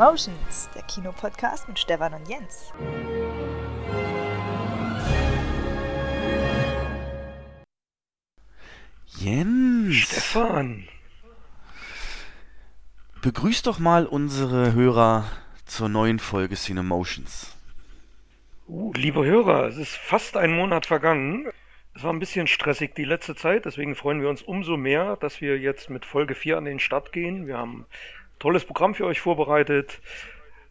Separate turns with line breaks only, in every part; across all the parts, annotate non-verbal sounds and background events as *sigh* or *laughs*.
Cinemotions, der Kinopodcast mit Stefan und Jens.
Jens.
Stefan.
Begrüß doch mal unsere Hörer zur neuen Folge Cinemotions.
Uh, liebe Hörer, es ist fast ein Monat vergangen. Es war ein bisschen stressig die letzte Zeit, deswegen freuen wir uns umso mehr, dass wir jetzt mit Folge 4 an den Start gehen. Wir haben tolles Programm für euch vorbereitet,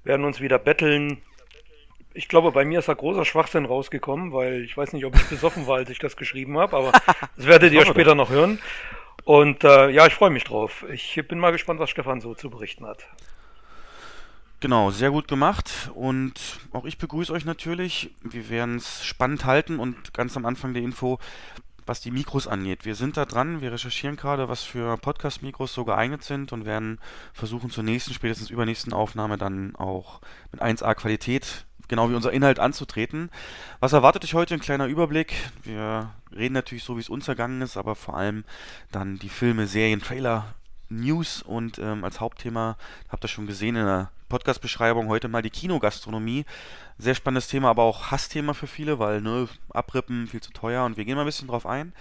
werden uns wieder betteln. Ich glaube, bei mir ist da großer Schwachsinn rausgekommen, weil ich weiß nicht, ob ich besoffen war, als ich das geschrieben habe, aber *laughs* das werdet ihr später noch hören. Und äh, ja, ich freue mich drauf. Ich bin mal gespannt, was Stefan so zu berichten hat.
Genau, sehr gut gemacht und auch ich begrüße euch natürlich. Wir werden es spannend halten und ganz am Anfang der Info, was die Mikros angeht. Wir sind da dran, wir recherchieren gerade, was für Podcast-Mikros so geeignet sind und werden versuchen zur nächsten, spätestens übernächsten Aufnahme dann auch mit 1A Qualität, genau wie unser Inhalt anzutreten. Was erwartet euch heute? Ein kleiner Überblick. Wir reden natürlich so, wie es uns ergangen ist, aber vor allem dann die Filme, Serien, Trailer, News und ähm, als Hauptthema, habt ihr schon gesehen in der Podcast-Beschreibung, heute mal die Kinogastronomie. Sehr spannendes Thema, aber auch Hassthema für viele, weil ne, abrippen viel zu teuer und wir gehen mal ein bisschen drauf ein.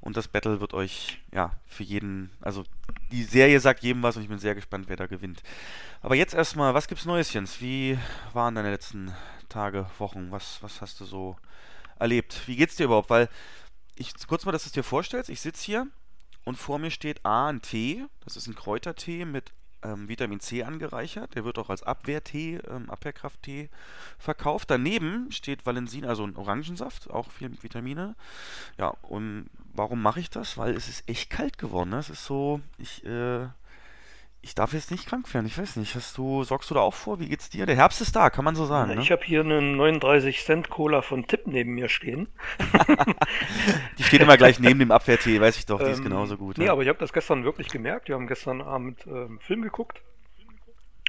Und das Battle wird euch, ja, für jeden, also die Serie sagt jedem was und ich bin sehr gespannt, wer da gewinnt. Aber jetzt erstmal, was gibt's Neues, Jens? Wie waren deine letzten Tage, Wochen? Was, was hast du so erlebt? Wie geht's dir überhaupt? Weil ich kurz mal, dass du es dir vorstellst, ich sitze hier und vor mir steht A, ein Tee, das ist ein Kräutertee mit ähm, Vitamin C angereichert. Der wird auch als Abwehrtee, ähm, Abwehrkrafttee verkauft. Daneben steht Valensin, also ein Orangensaft, auch viel Vitamine. Ja, und warum mache ich das? Weil es ist echt kalt geworden. Ne? Es ist so, ich, äh, ich darf jetzt nicht krank werden. Ich weiß nicht. Hast du, sorgst du da auch vor? Wie geht's dir? Der Herbst ist da, kann man so sagen.
Ich
ne?
habe hier einen 39 Cent Cola von Tipp neben mir stehen. *laughs*
die steht immer gleich neben dem Abwehrtee, weiß ich doch, die ist
Ähm,
genauso gut.
Nee,
ja.
aber ich habe das gestern wirklich gemerkt. Wir haben gestern Abend ähm, Film geguckt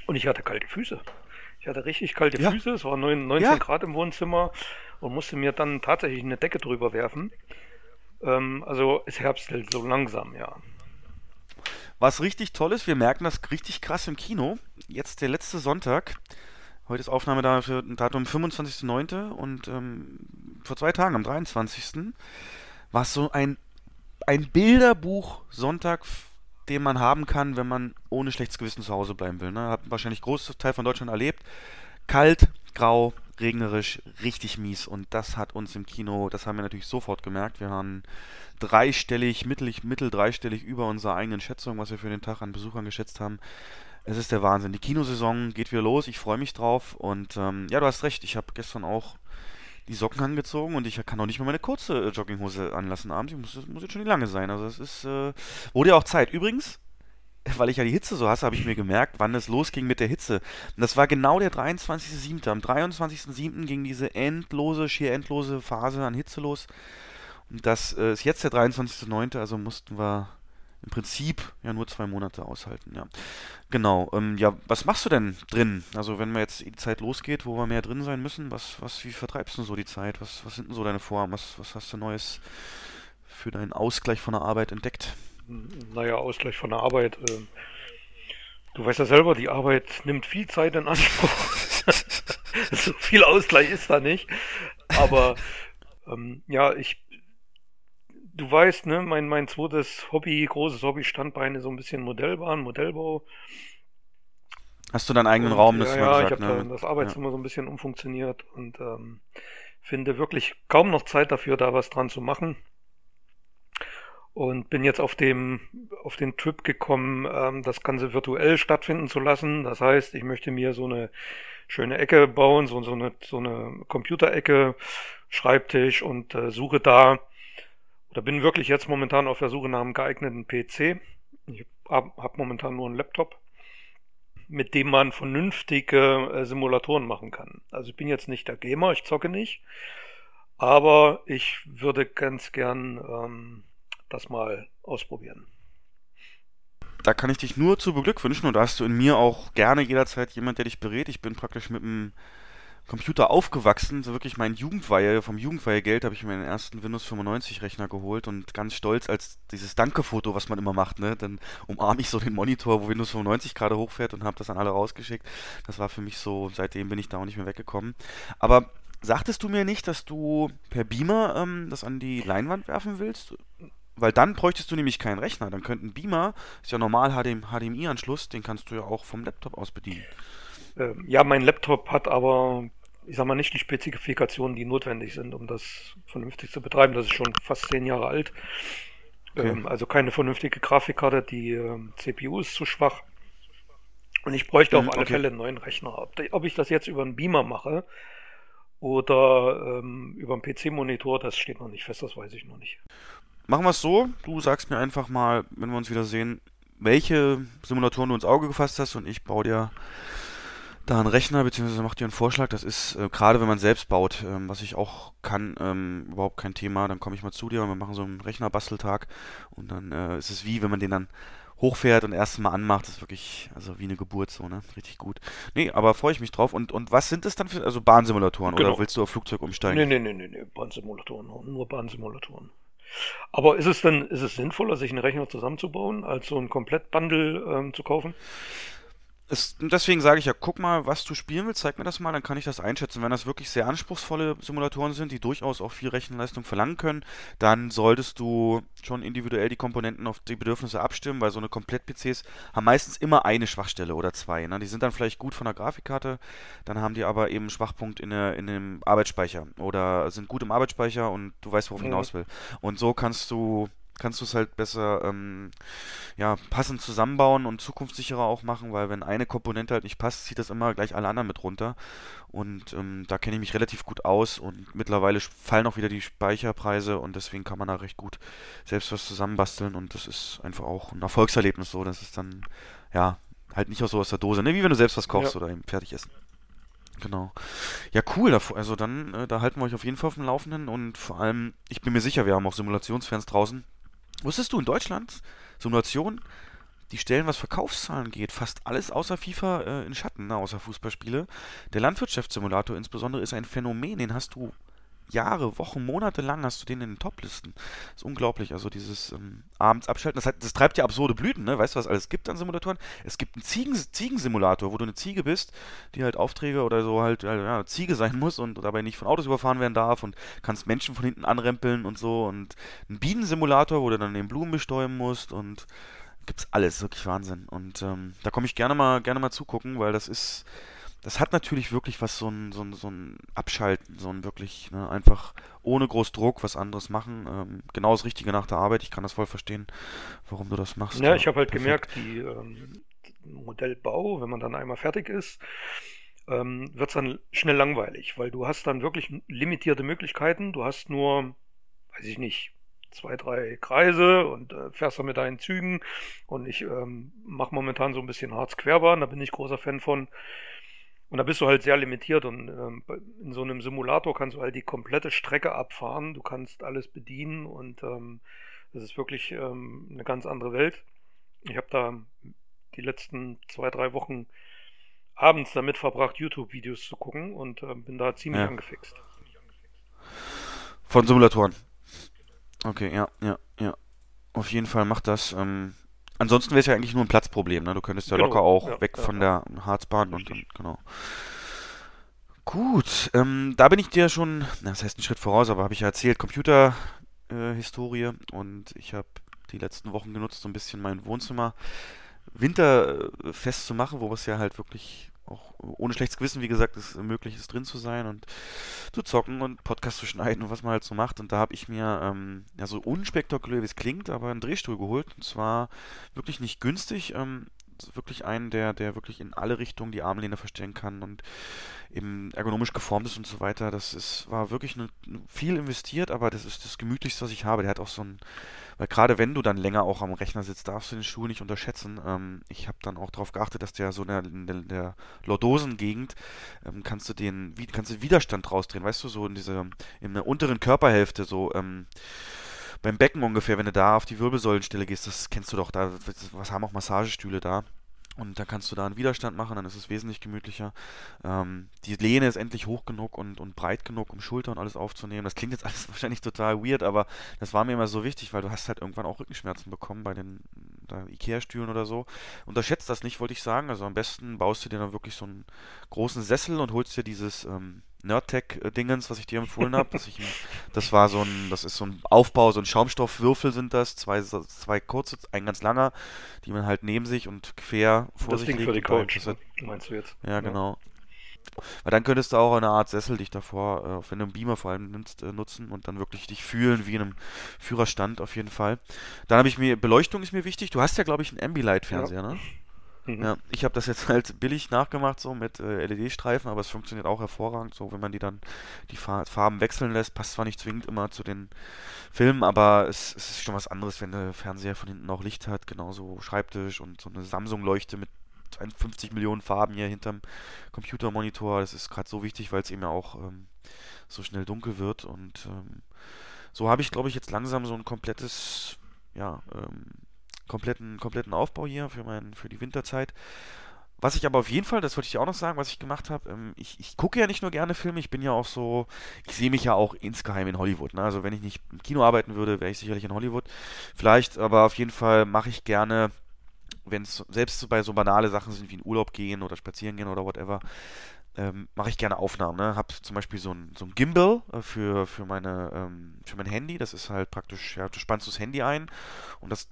und ich hatte kalte Füße. Ich hatte richtig kalte
Ja.
Füße. Es war 9, 19
Ja.
Grad im Wohnzimmer und musste mir dann tatsächlich eine Decke drüber werfen. Ähm, also es herbstelt so langsam, ja.
Was richtig toll ist, wir merken das richtig krass im Kino. Jetzt der letzte Sonntag. Heute ist Aufnahme da für Datum 25.09. und ähm, vor zwei Tagen, am 23. war es so ein, ein Bilderbuch Sonntag, den man haben kann, wenn man ohne schlechtes Gewissen zu Hause bleiben will. Ne? Hat wahrscheinlich großes Teil von Deutschland erlebt. Kalt, grau, regnerisch, richtig mies. Und das hat uns im Kino, das haben wir natürlich sofort gemerkt. Wir waren dreistellig, mittel, mittel dreistellig über unserer eigenen Schätzung, was wir für den Tag an Besuchern geschätzt haben. Es ist der Wahnsinn. Die Kinosaison geht wieder los. Ich freue mich drauf. Und ähm, ja, du hast recht. Ich habe gestern auch die Socken angezogen und ich kann auch nicht mehr meine kurze äh, Jogginghose anlassen abends. Ich muss, muss jetzt schon die lange sein. Also es ist, äh, wurde ja auch Zeit. Übrigens, weil ich ja die Hitze so hasse, habe ich mir gemerkt, wann es losging mit der Hitze. Und das war genau der 23.07. Am 23.07. ging diese endlose, schier endlose Phase an Hitze los. Und das äh, ist jetzt der 23.09., also mussten wir im Prinzip ja nur zwei Monate aushalten, ja. Genau, ähm, ja, was machst du denn drin? Also wenn wir jetzt die Zeit losgeht, wo wir mehr drin sein müssen, was, was, wie vertreibst du so die Zeit? Was, was sind denn so deine Vorhaben? Was, was hast du Neues für deinen Ausgleich von der Arbeit entdeckt?
Naja, Ausgleich von der Arbeit. ähm, Du weißt ja selber, die Arbeit nimmt viel Zeit in Anspruch. *laughs* so viel Ausgleich ist da nicht. Aber ähm, ja, ich, du weißt, ne, mein, mein zweites Hobby, großes Hobby, Standbeine, so ein bisschen Modellbahn, Modellbau.
Hast du deinen eigenen
Und,
Raum,
ja,
das
ja, ich
gesagt,
habe
ne?
da das Arbeitszimmer so ein bisschen umfunktioniert und ähm, finde wirklich kaum noch Zeit dafür, da was dran zu machen. Und bin jetzt auf dem, auf den Trip gekommen, ähm, das Ganze virtuell stattfinden zu lassen. Das heißt, ich möchte mir so eine schöne Ecke bauen, so, so eine, so eine Computerecke, Schreibtisch und äh, suche da, oder bin wirklich jetzt momentan auf der Suche nach einem geeigneten PC. Ich habe hab momentan nur einen Laptop mit dem man vernünftige äh, Simulatoren machen kann. Also ich bin jetzt nicht der Gamer, ich zocke nicht, aber ich würde ganz gern ähm, das mal ausprobieren.
Da kann ich dich nur zu beglückwünschen und da hast du in mir auch gerne jederzeit jemand, der dich berät. Ich bin praktisch mit dem Computer aufgewachsen, so wirklich mein Jugendweihe, vom Jugendweihegeld habe ich mir meinen ersten Windows 95 Rechner geholt und ganz stolz als dieses Danke-Foto, was man immer macht, ne, dann umarme ich so den Monitor, wo Windows 95 gerade hochfährt und habe das an alle rausgeschickt. Das war für mich so, seitdem bin ich da auch nicht mehr weggekommen. Aber sagtest du mir nicht, dass du per Beamer ähm, das an die Leinwand werfen willst? Weil dann bräuchtest du nämlich keinen Rechner. Dann könnte ein Beamer, ist ja normal HDMI-Anschluss, den kannst du ja auch vom Laptop aus bedienen.
Ähm, ja, mein Laptop hat aber, ich sag mal, nicht die Spezifikationen, die notwendig sind, um das vernünftig zu betreiben. Das ist schon fast zehn Jahre alt. Okay. Ähm, also keine vernünftige Grafikkarte, die ähm, CPU ist zu schwach. Und ich bräuchte auf alle okay. Fälle einen neuen Rechner. Ob, ob, ich das jetzt über einen Beamer mache oder ähm, über einen PC-Monitor, das steht noch nicht fest, das weiß ich noch nicht.
Machen wir es so, du sagst mir einfach mal, wenn wir uns wieder sehen, welche Simulatoren du ins Auge gefasst hast und ich baue dir da einen Rechner, beziehungsweise macht dir einen Vorschlag. Das ist äh, gerade, wenn man selbst baut, ähm, was ich auch kann, ähm, überhaupt kein Thema. Dann komme ich mal zu dir und wir machen so einen Rechnerbasteltag. Und dann äh, ist es wie, wenn man den dann hochfährt und erst mal anmacht, das ist wirklich, also wie eine Geburt so, ne? Richtig gut. Nee, aber freue ich mich drauf. Und, und was sind es dann für, also Bahnsimulatoren genau. oder willst du auf Flugzeug umsteigen?
Nee, nee, nee, nee, nee. Bahnsimulatoren, nur Bahnsimulatoren. Aber ist es denn, ist es sinnvoller, sich einen Rechner zusammenzubauen, als so ein Komplettbundle ähm, zu kaufen?
Es, deswegen sage ich ja, guck mal, was du spielen willst, zeig mir das mal, dann kann ich das einschätzen. Wenn das wirklich sehr anspruchsvolle Simulatoren sind, die durchaus auch viel Rechenleistung verlangen können, dann solltest du schon individuell die Komponenten auf die Bedürfnisse abstimmen, weil so eine Komplett-PCs haben meistens immer eine Schwachstelle oder zwei. Ne? Die sind dann vielleicht gut von der Grafikkarte, dann haben die aber eben einen Schwachpunkt in, der, in dem Arbeitsspeicher oder sind gut im Arbeitsspeicher und du weißt, worauf ich mhm. hinaus will. Und so kannst du kannst du es halt besser ähm, ja, passend zusammenbauen und zukunftssicherer auch machen, weil wenn eine Komponente halt nicht passt, zieht das immer gleich alle anderen mit runter. Und ähm, da kenne ich mich relativ gut aus und mittlerweile fallen auch wieder die Speicherpreise und deswegen kann man da recht gut selbst was zusammenbasteln und das ist einfach auch ein Erfolgserlebnis so. Das ist dann, ja, halt nicht auch so aus der Dose, ne? Wie wenn du selbst was kochst ja. oder eben fertig essen. Genau. Ja, cool. Also dann, äh, da halten wir euch auf jeden Fall auf dem Laufenden und vor allem, ich bin mir sicher, wir haben auch Simulationsfans draußen, Wusstest du in Deutschland, Simulation, die stellen, was Verkaufszahlen geht, fast alles außer FIFA äh, in Schatten, ne, außer Fußballspiele. Der Landwirtschaftssimulator insbesondere ist ein Phänomen, den hast du Jahre, Wochen, Monate lang hast du den in den Top-Listen. Das ist unglaublich. Also dieses ähm, abends abschalten, das, hat, das, treibt ja absurde Blüten, ne? Weißt du, was alles gibt an Simulatoren? Es gibt einen Ziegen, Ziegensimulator, wo du eine Ziege bist, die halt Aufträge oder so halt äh, ja, Ziege sein *laughs* muss und dabei nicht von Autos überfahren werden darf und kannst Menschen von hinten anrempeln und so. Und ein Bienensimulator, wo du dann den Blumen bestäuben musst und gibt's alles, wirklich Wahnsinn. Und ähm, da komme ich gerne mal, gerne mal zugucken, weil das ist das hat natürlich wirklich was, so ein, so ein, so ein Abschalten, so ein wirklich, ne, einfach ohne groß Druck was anderes machen. Ähm, genau das Richtige nach der Arbeit. Ich kann das voll verstehen, warum du das machst.
Ja, ich habe halt perfekt. gemerkt, die ähm, Modellbau, wenn man dann einmal fertig ist, ähm, wird es dann schnell langweilig, weil du hast dann wirklich limitierte Möglichkeiten. Du hast nur, weiß ich nicht, zwei, drei Kreise und äh, fährst dann mit deinen Zügen. Und ich ähm, mache momentan so ein bisschen Harz-Querbahn, da bin ich großer Fan von. Und da bist du halt sehr limitiert und ähm, in so einem Simulator kannst du halt die komplette Strecke abfahren, du kannst alles bedienen und ähm, das ist wirklich ähm, eine ganz andere Welt. Ich habe da die letzten zwei, drei Wochen abends damit verbracht, YouTube-Videos zu gucken und äh, bin da ziemlich ja. angefixt.
Von Simulatoren. Okay, ja, ja, ja. Auf jeden Fall macht das. Ähm, Ansonsten wäre es ja eigentlich nur ein Platzproblem, ne? Du könntest ja genau. locker auch ja, weg ja, von ja. der Harzbahn und dann, genau. Gut, ähm, da bin ich dir schon, na, das heißt einen Schritt voraus, aber habe ich ja erzählt, Computerhistorie äh, und ich habe die letzten Wochen genutzt, so ein bisschen mein Wohnzimmer winterfest zu machen, wo es ja halt wirklich auch ohne schlechtes Gewissen, wie gesagt, es möglich ist, drin zu sein und zu zocken und Podcast zu *laughs* schneiden und was man halt so macht. Und da habe ich mir, ähm, ja, so unspektakulär wie es klingt, aber einen Drehstuhl geholt. Und zwar wirklich nicht günstig. Ähm, wirklich einen, der, der wirklich in alle Richtungen die Armlehne verstellen kann und eben ergonomisch geformt ist und so weiter. Das ist, war wirklich eine, viel investiert, aber das ist das Gemütlichste, was ich habe. Der hat auch so ein weil gerade wenn du dann länger auch am Rechner sitzt, darfst du den Stuhl nicht unterschätzen. Ähm, ich habe dann auch darauf geachtet, dass der so in der, in der, Lordosengegend ähm, kannst du den, kannst du Widerstand rausdrehen, weißt du, so in dieser, in der unteren Körperhälfte, so, ähm, beim Becken ungefähr, wenn du da auf die Wirbelsäulenstelle gehst, das kennst du doch, da, was haben auch Massagestühle da. Und dann kannst du da einen Widerstand machen, dann ist es wesentlich gemütlicher. Ähm, die Lehne ist endlich hoch genug und, und breit genug, um Schulter und alles aufzunehmen. Das klingt jetzt alles *laughs* wahrscheinlich total weird, aber das war mir immer so wichtig, weil du hast halt irgendwann auch Rückenschmerzen bekommen bei den Ikea-Stühlen oder so. Unterschätzt das nicht, wollte ich sagen. Also am besten baust du dir dann wirklich so einen großen Sessel und holst dir dieses ähm, Nerdtech-Dingens, was ich dir empfohlen habe. das war so ein, das ist so ein Aufbau, so ein Schaumstoffwürfel sind das, zwei, zwei kurze, ein ganz langer, die man halt neben sich und quer vor
das
sich
Ding
legt.
für die Couch,
halt,
meinst du jetzt?
Ja, genau. Weil dann könntest du auch eine Art Sessel dich davor, äh, wenn du einen Beamer vor allem nimmst, äh, nutzen und dann wirklich dich fühlen wie in einem Führerstand auf jeden Fall. Dann habe ich mir, Beleuchtung ist mir wichtig. Du hast ja, glaube ich, einen Ambilight-Fernseher, ja. ne? Mhm. Ja, ich habe das jetzt *laughs* halt billig nachgemacht, so mit äh, LED-Streifen, aber es funktioniert auch hervorragend, so wenn man die dann die Farben wechseln lässt. Passt zwar nicht zwingend immer zu den Filmen, aber es, es ist schon was anderes, wenn der Fernseher von hinten auch Licht hat, genauso Schreibtisch und so eine Samsung-Leuchte mit 50 Millionen Farben hier hinterm Computermonitor. Das ist gerade so wichtig, weil es eben ja auch ähm, so schnell dunkel wird. Und ähm, so habe ich, glaube ich, jetzt langsam so ein komplettes, ja, ähm, kompletten, kompletten Aufbau hier für, mein, für die Winterzeit. Was ich aber auf jeden Fall, das wollte ich auch noch sagen, was ich gemacht habe, ähm, ich, ich gucke ja nicht nur gerne Filme, ich bin ja auch so, ich sehe mich ja auch insgeheim in Hollywood. Ne? Also wenn ich nicht im Kino arbeiten würde, wäre ich sicherlich in Hollywood. Vielleicht, aber auf jeden Fall mache ich gerne wenn es selbst bei so banale Sachen sind wie in Urlaub gehen oder spazieren gehen oder whatever, ähm, mache ich gerne Aufnahmen. Ne? Hab zum Beispiel so ein, so ein Gimbal äh, für, für, meine, ähm, für mein Handy. Das ist halt praktisch, ja, du spannst das Handy ein und das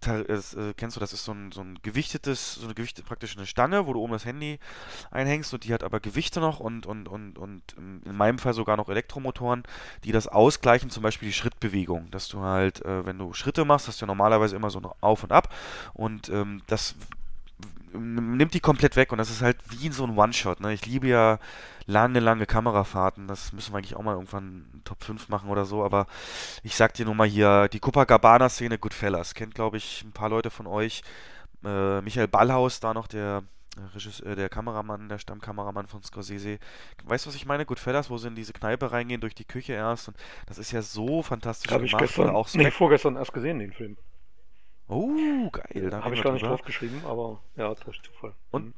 das, äh, kennst du, das ist so ein, so ein gewichtetes, so eine gewichtete praktisch eine Stange, wo du oben das Handy einhängst und die hat aber Gewichte noch und, und, und, und in meinem Fall sogar noch Elektromotoren, die das ausgleichen, zum Beispiel die Schrittbewegung, dass du halt, äh, wenn du Schritte machst, hast du ja normalerweise immer so ein Auf und Ab und ähm, das nimmt die komplett weg und das ist halt wie in so ein One-Shot. Ne? Ich liebe ja lange, lange Kamerafahrten. Das müssen wir eigentlich auch mal irgendwann Top 5 machen oder so. Aber ich sag dir nur mal hier, die Copacabana-Szene Goodfellas. Kennt, glaube ich, ein paar Leute von euch. Äh, Michael Ballhaus, da noch der Regisseur, äh, der Kameramann, der Stammkameramann von Scorsese. Weißt du, was ich meine? Goodfellas, wo sie in diese Kneipe reingehen, durch die Küche erst. Und das ist ja so fantastisch
Hab gemacht. Ich gestern, auch nee, vorgestern erst gesehen, den Film.
Oh, geil.
Habe ich gar nicht drauf geschrieben, aber ja, durch Zufall.
Und, mhm.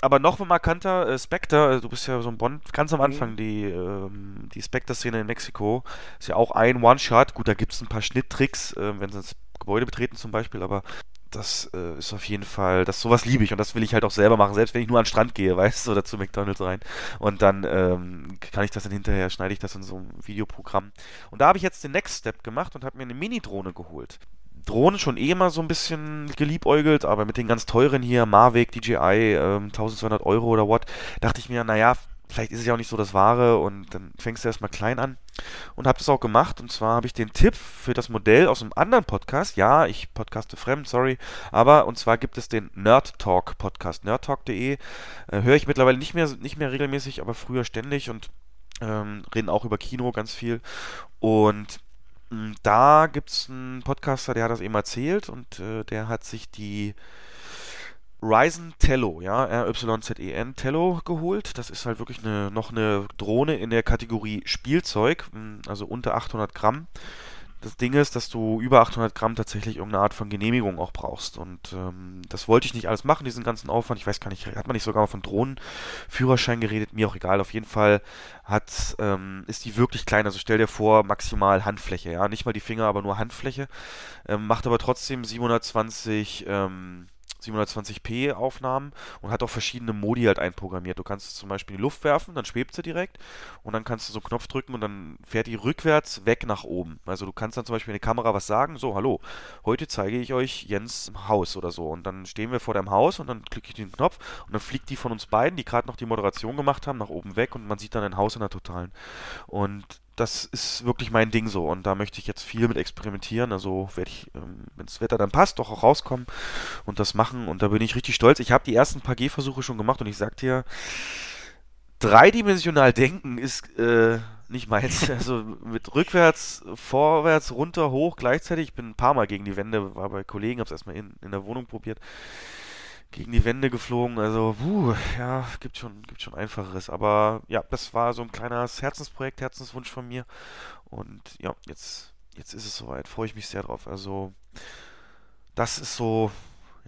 aber noch markanter, äh, Spectre, äh, du bist ja so ein Bond, ganz am mhm. Anfang, die, ähm, die Spectre-Szene in Mexiko, ist ja auch ein One-Shot. Gut, da gibt es ein paar Schnitttricks, äh, wenn sie das Gebäude betreten zum Beispiel, aber das äh, ist auf jeden Fall, das sowas liebe ich und das will ich halt auch selber machen, selbst wenn ich nur an den Strand gehe, *laughs* weißt du, oder zu McDonalds rein. Und dann ähm, kann ich das dann hinterher, schneide ich das in so einem Videoprogramm. Und da habe ich jetzt den Next Step gemacht und habe mir eine Mini-Drohne geholt. Drohnen schon eh immer so ein bisschen geliebäugelt, aber mit den ganz teuren hier, Mavic, DJI, ähm, 1200 Euro oder what, dachte ich mir, naja, vielleicht ist es ja auch nicht so das Wahre und dann fängst du erstmal klein an und habe das auch gemacht und zwar habe ich den Tipp für das Modell aus einem anderen Podcast, ja, ich podcaste fremd, sorry, aber und zwar gibt es den Nerd Talk Podcast, nerdtalk.de, äh, höre ich mittlerweile nicht mehr, nicht mehr regelmäßig, aber früher ständig und ähm, reden auch über Kino ganz viel und da gibt es einen Podcaster, der hat das eben erzählt und äh, der hat sich die Ryzen Tello, ja, R-Y-Z-E-N Tello geholt. Das ist halt wirklich eine, noch eine Drohne in der Kategorie Spielzeug, hm, also unter 800 Gramm das Ding ist, dass du über 800 Gramm tatsächlich irgendeine Art von Genehmigung auch brauchst. Und ähm, das wollte ich nicht alles machen, diesen ganzen Aufwand. Ich weiß gar nicht, hat man nicht sogar mal von Drohnenführerschein geredet? Mir auch egal. Auf jeden Fall hat, ähm, ist die wirklich klein. Also stell dir vor, maximal Handfläche. Ja, nicht mal die Finger, aber nur Handfläche. Ähm, macht aber trotzdem 720 ähm, 720p Aufnahmen und hat auch verschiedene Modi halt einprogrammiert. Du kannst zum Beispiel in die Luft werfen, dann schwebt sie direkt und dann kannst du so einen Knopf drücken und dann fährt die rückwärts weg nach oben. Also du kannst dann zum Beispiel in die Kamera was sagen, so, hallo, heute zeige ich euch Jens Haus oder so. Und dann stehen wir vor deinem Haus und dann klicke ich den Knopf und dann fliegt die von uns beiden, die gerade noch die Moderation gemacht haben, nach oben weg und man sieht dann ein Haus in der Totalen. Und das ist wirklich mein Ding so und da möchte ich jetzt viel mit experimentieren. Also werde ich, ähm, wenn das Wetter dann passt, doch auch rauskommen und das machen und da bin ich richtig stolz. Ich habe die ersten paar Gehversuche schon gemacht und ich sag dir, dreidimensional denken ist äh, nicht meins. *laughs* Also mit rückwärts, vorwärts, runter, hoch gleichzeitig. Ich bin ein paar Mal gegen die Wände, war bei Kollegen, habe es erstmal in, in der Wohnung probiert gegen die Wände geflogen. Also, puh, ja, gibt schon, gibt schon einfacheres. Aber ja, das war so ein kleines Herzensprojekt, Herzenswunsch von mir. Und ja, jetzt, jetzt ist es soweit. Freue ich mich sehr drauf. Also, das ist so,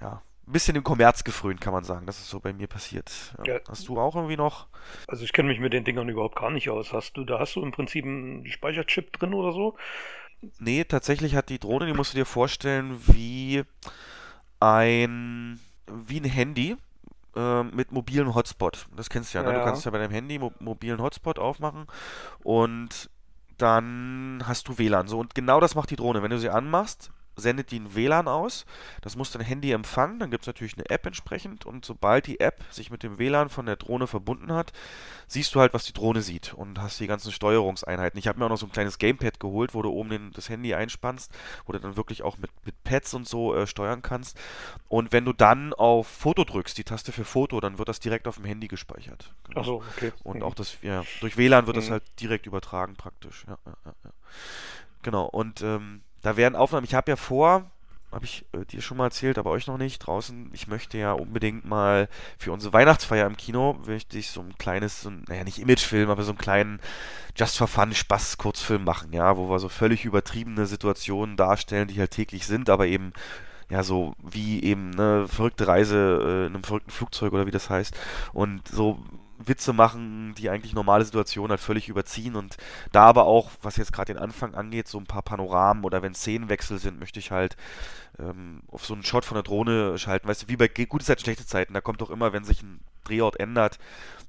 ja, ein bisschen im Kommerz gefrönt, kann man sagen. Das ist so bei mir passiert. Ja.
Ja.
Hast du auch irgendwie noch?
Also ich kenne mich mit den Dingern überhaupt gar nicht aus. Hast du, da hast du im Prinzip einen Speicherchip drin oder so?
Nee, tatsächlich hat die Drohne, die musst du dir vorstellen, wie ein, wie ein Handy äh, mit mobilen Hotspot. Das kennst du ja, ne? Du kannst ja bei deinem Handy mo mobilen Hotspot aufmachen und dann hast du WLAN. So, und genau das macht die Drohne. Wenn du sie anmachst, sendet die ein WLAN aus. Das muss dein Handy empfangen. Dann gibt es natürlich eine App entsprechend. Und sobald die App sich mit dem WLAN von der Drohne verbunden hat, siehst du halt, was die Drohne sieht und hast die ganzen Steuerungseinheiten. Ich habe mir auch noch so ein kleines Gamepad geholt, wo du oben den, das Handy einspannst, wo du dann wirklich auch mit, mit Pads und so äh, steuern kannst. Und wenn du dann auf Foto drückst, die Taste für Foto, dann wird das direkt auf dem Handy gespeichert. Genau.
Ach so, okay.
Und
Mhm.
auch das, ja, durch WLAN wird das
Mhm.
halt direkt übertragen praktisch. Ja, ja, ja. Genau, und ähm, da werden Aufnahmen, ich habe ja vor, habe ich äh, dir schon mal erzählt, aber euch noch nicht, draußen, ich möchte ja unbedingt mal für unsere Weihnachtsfeier im Kino, möchte ich so ein kleines, so ein, naja, nicht Imagefilm, aber so einen kleinen Just for Fun Spaß-Kurzfilm machen, ja, wo wir so völlig übertriebene Situationen darstellen, die halt täglich sind, aber eben ja, so wie eben eine verrückte Reise äh, in einem verrückten Flugzeug oder wie das heißt. Und so Witze machen, die eigentlich normale Situationen halt völlig überziehen. Und da aber auch, was jetzt gerade den Anfang angeht, so ein paar Panoramen oder wenn Szenenwechsel sind, möchte ich halt ähm, auf so einen Shot von der Drohne schalten. Weißt du, wie bei gute Zeiten, schlechte Zeiten, da kommt doch immer, wenn sich ein Drehort ändert,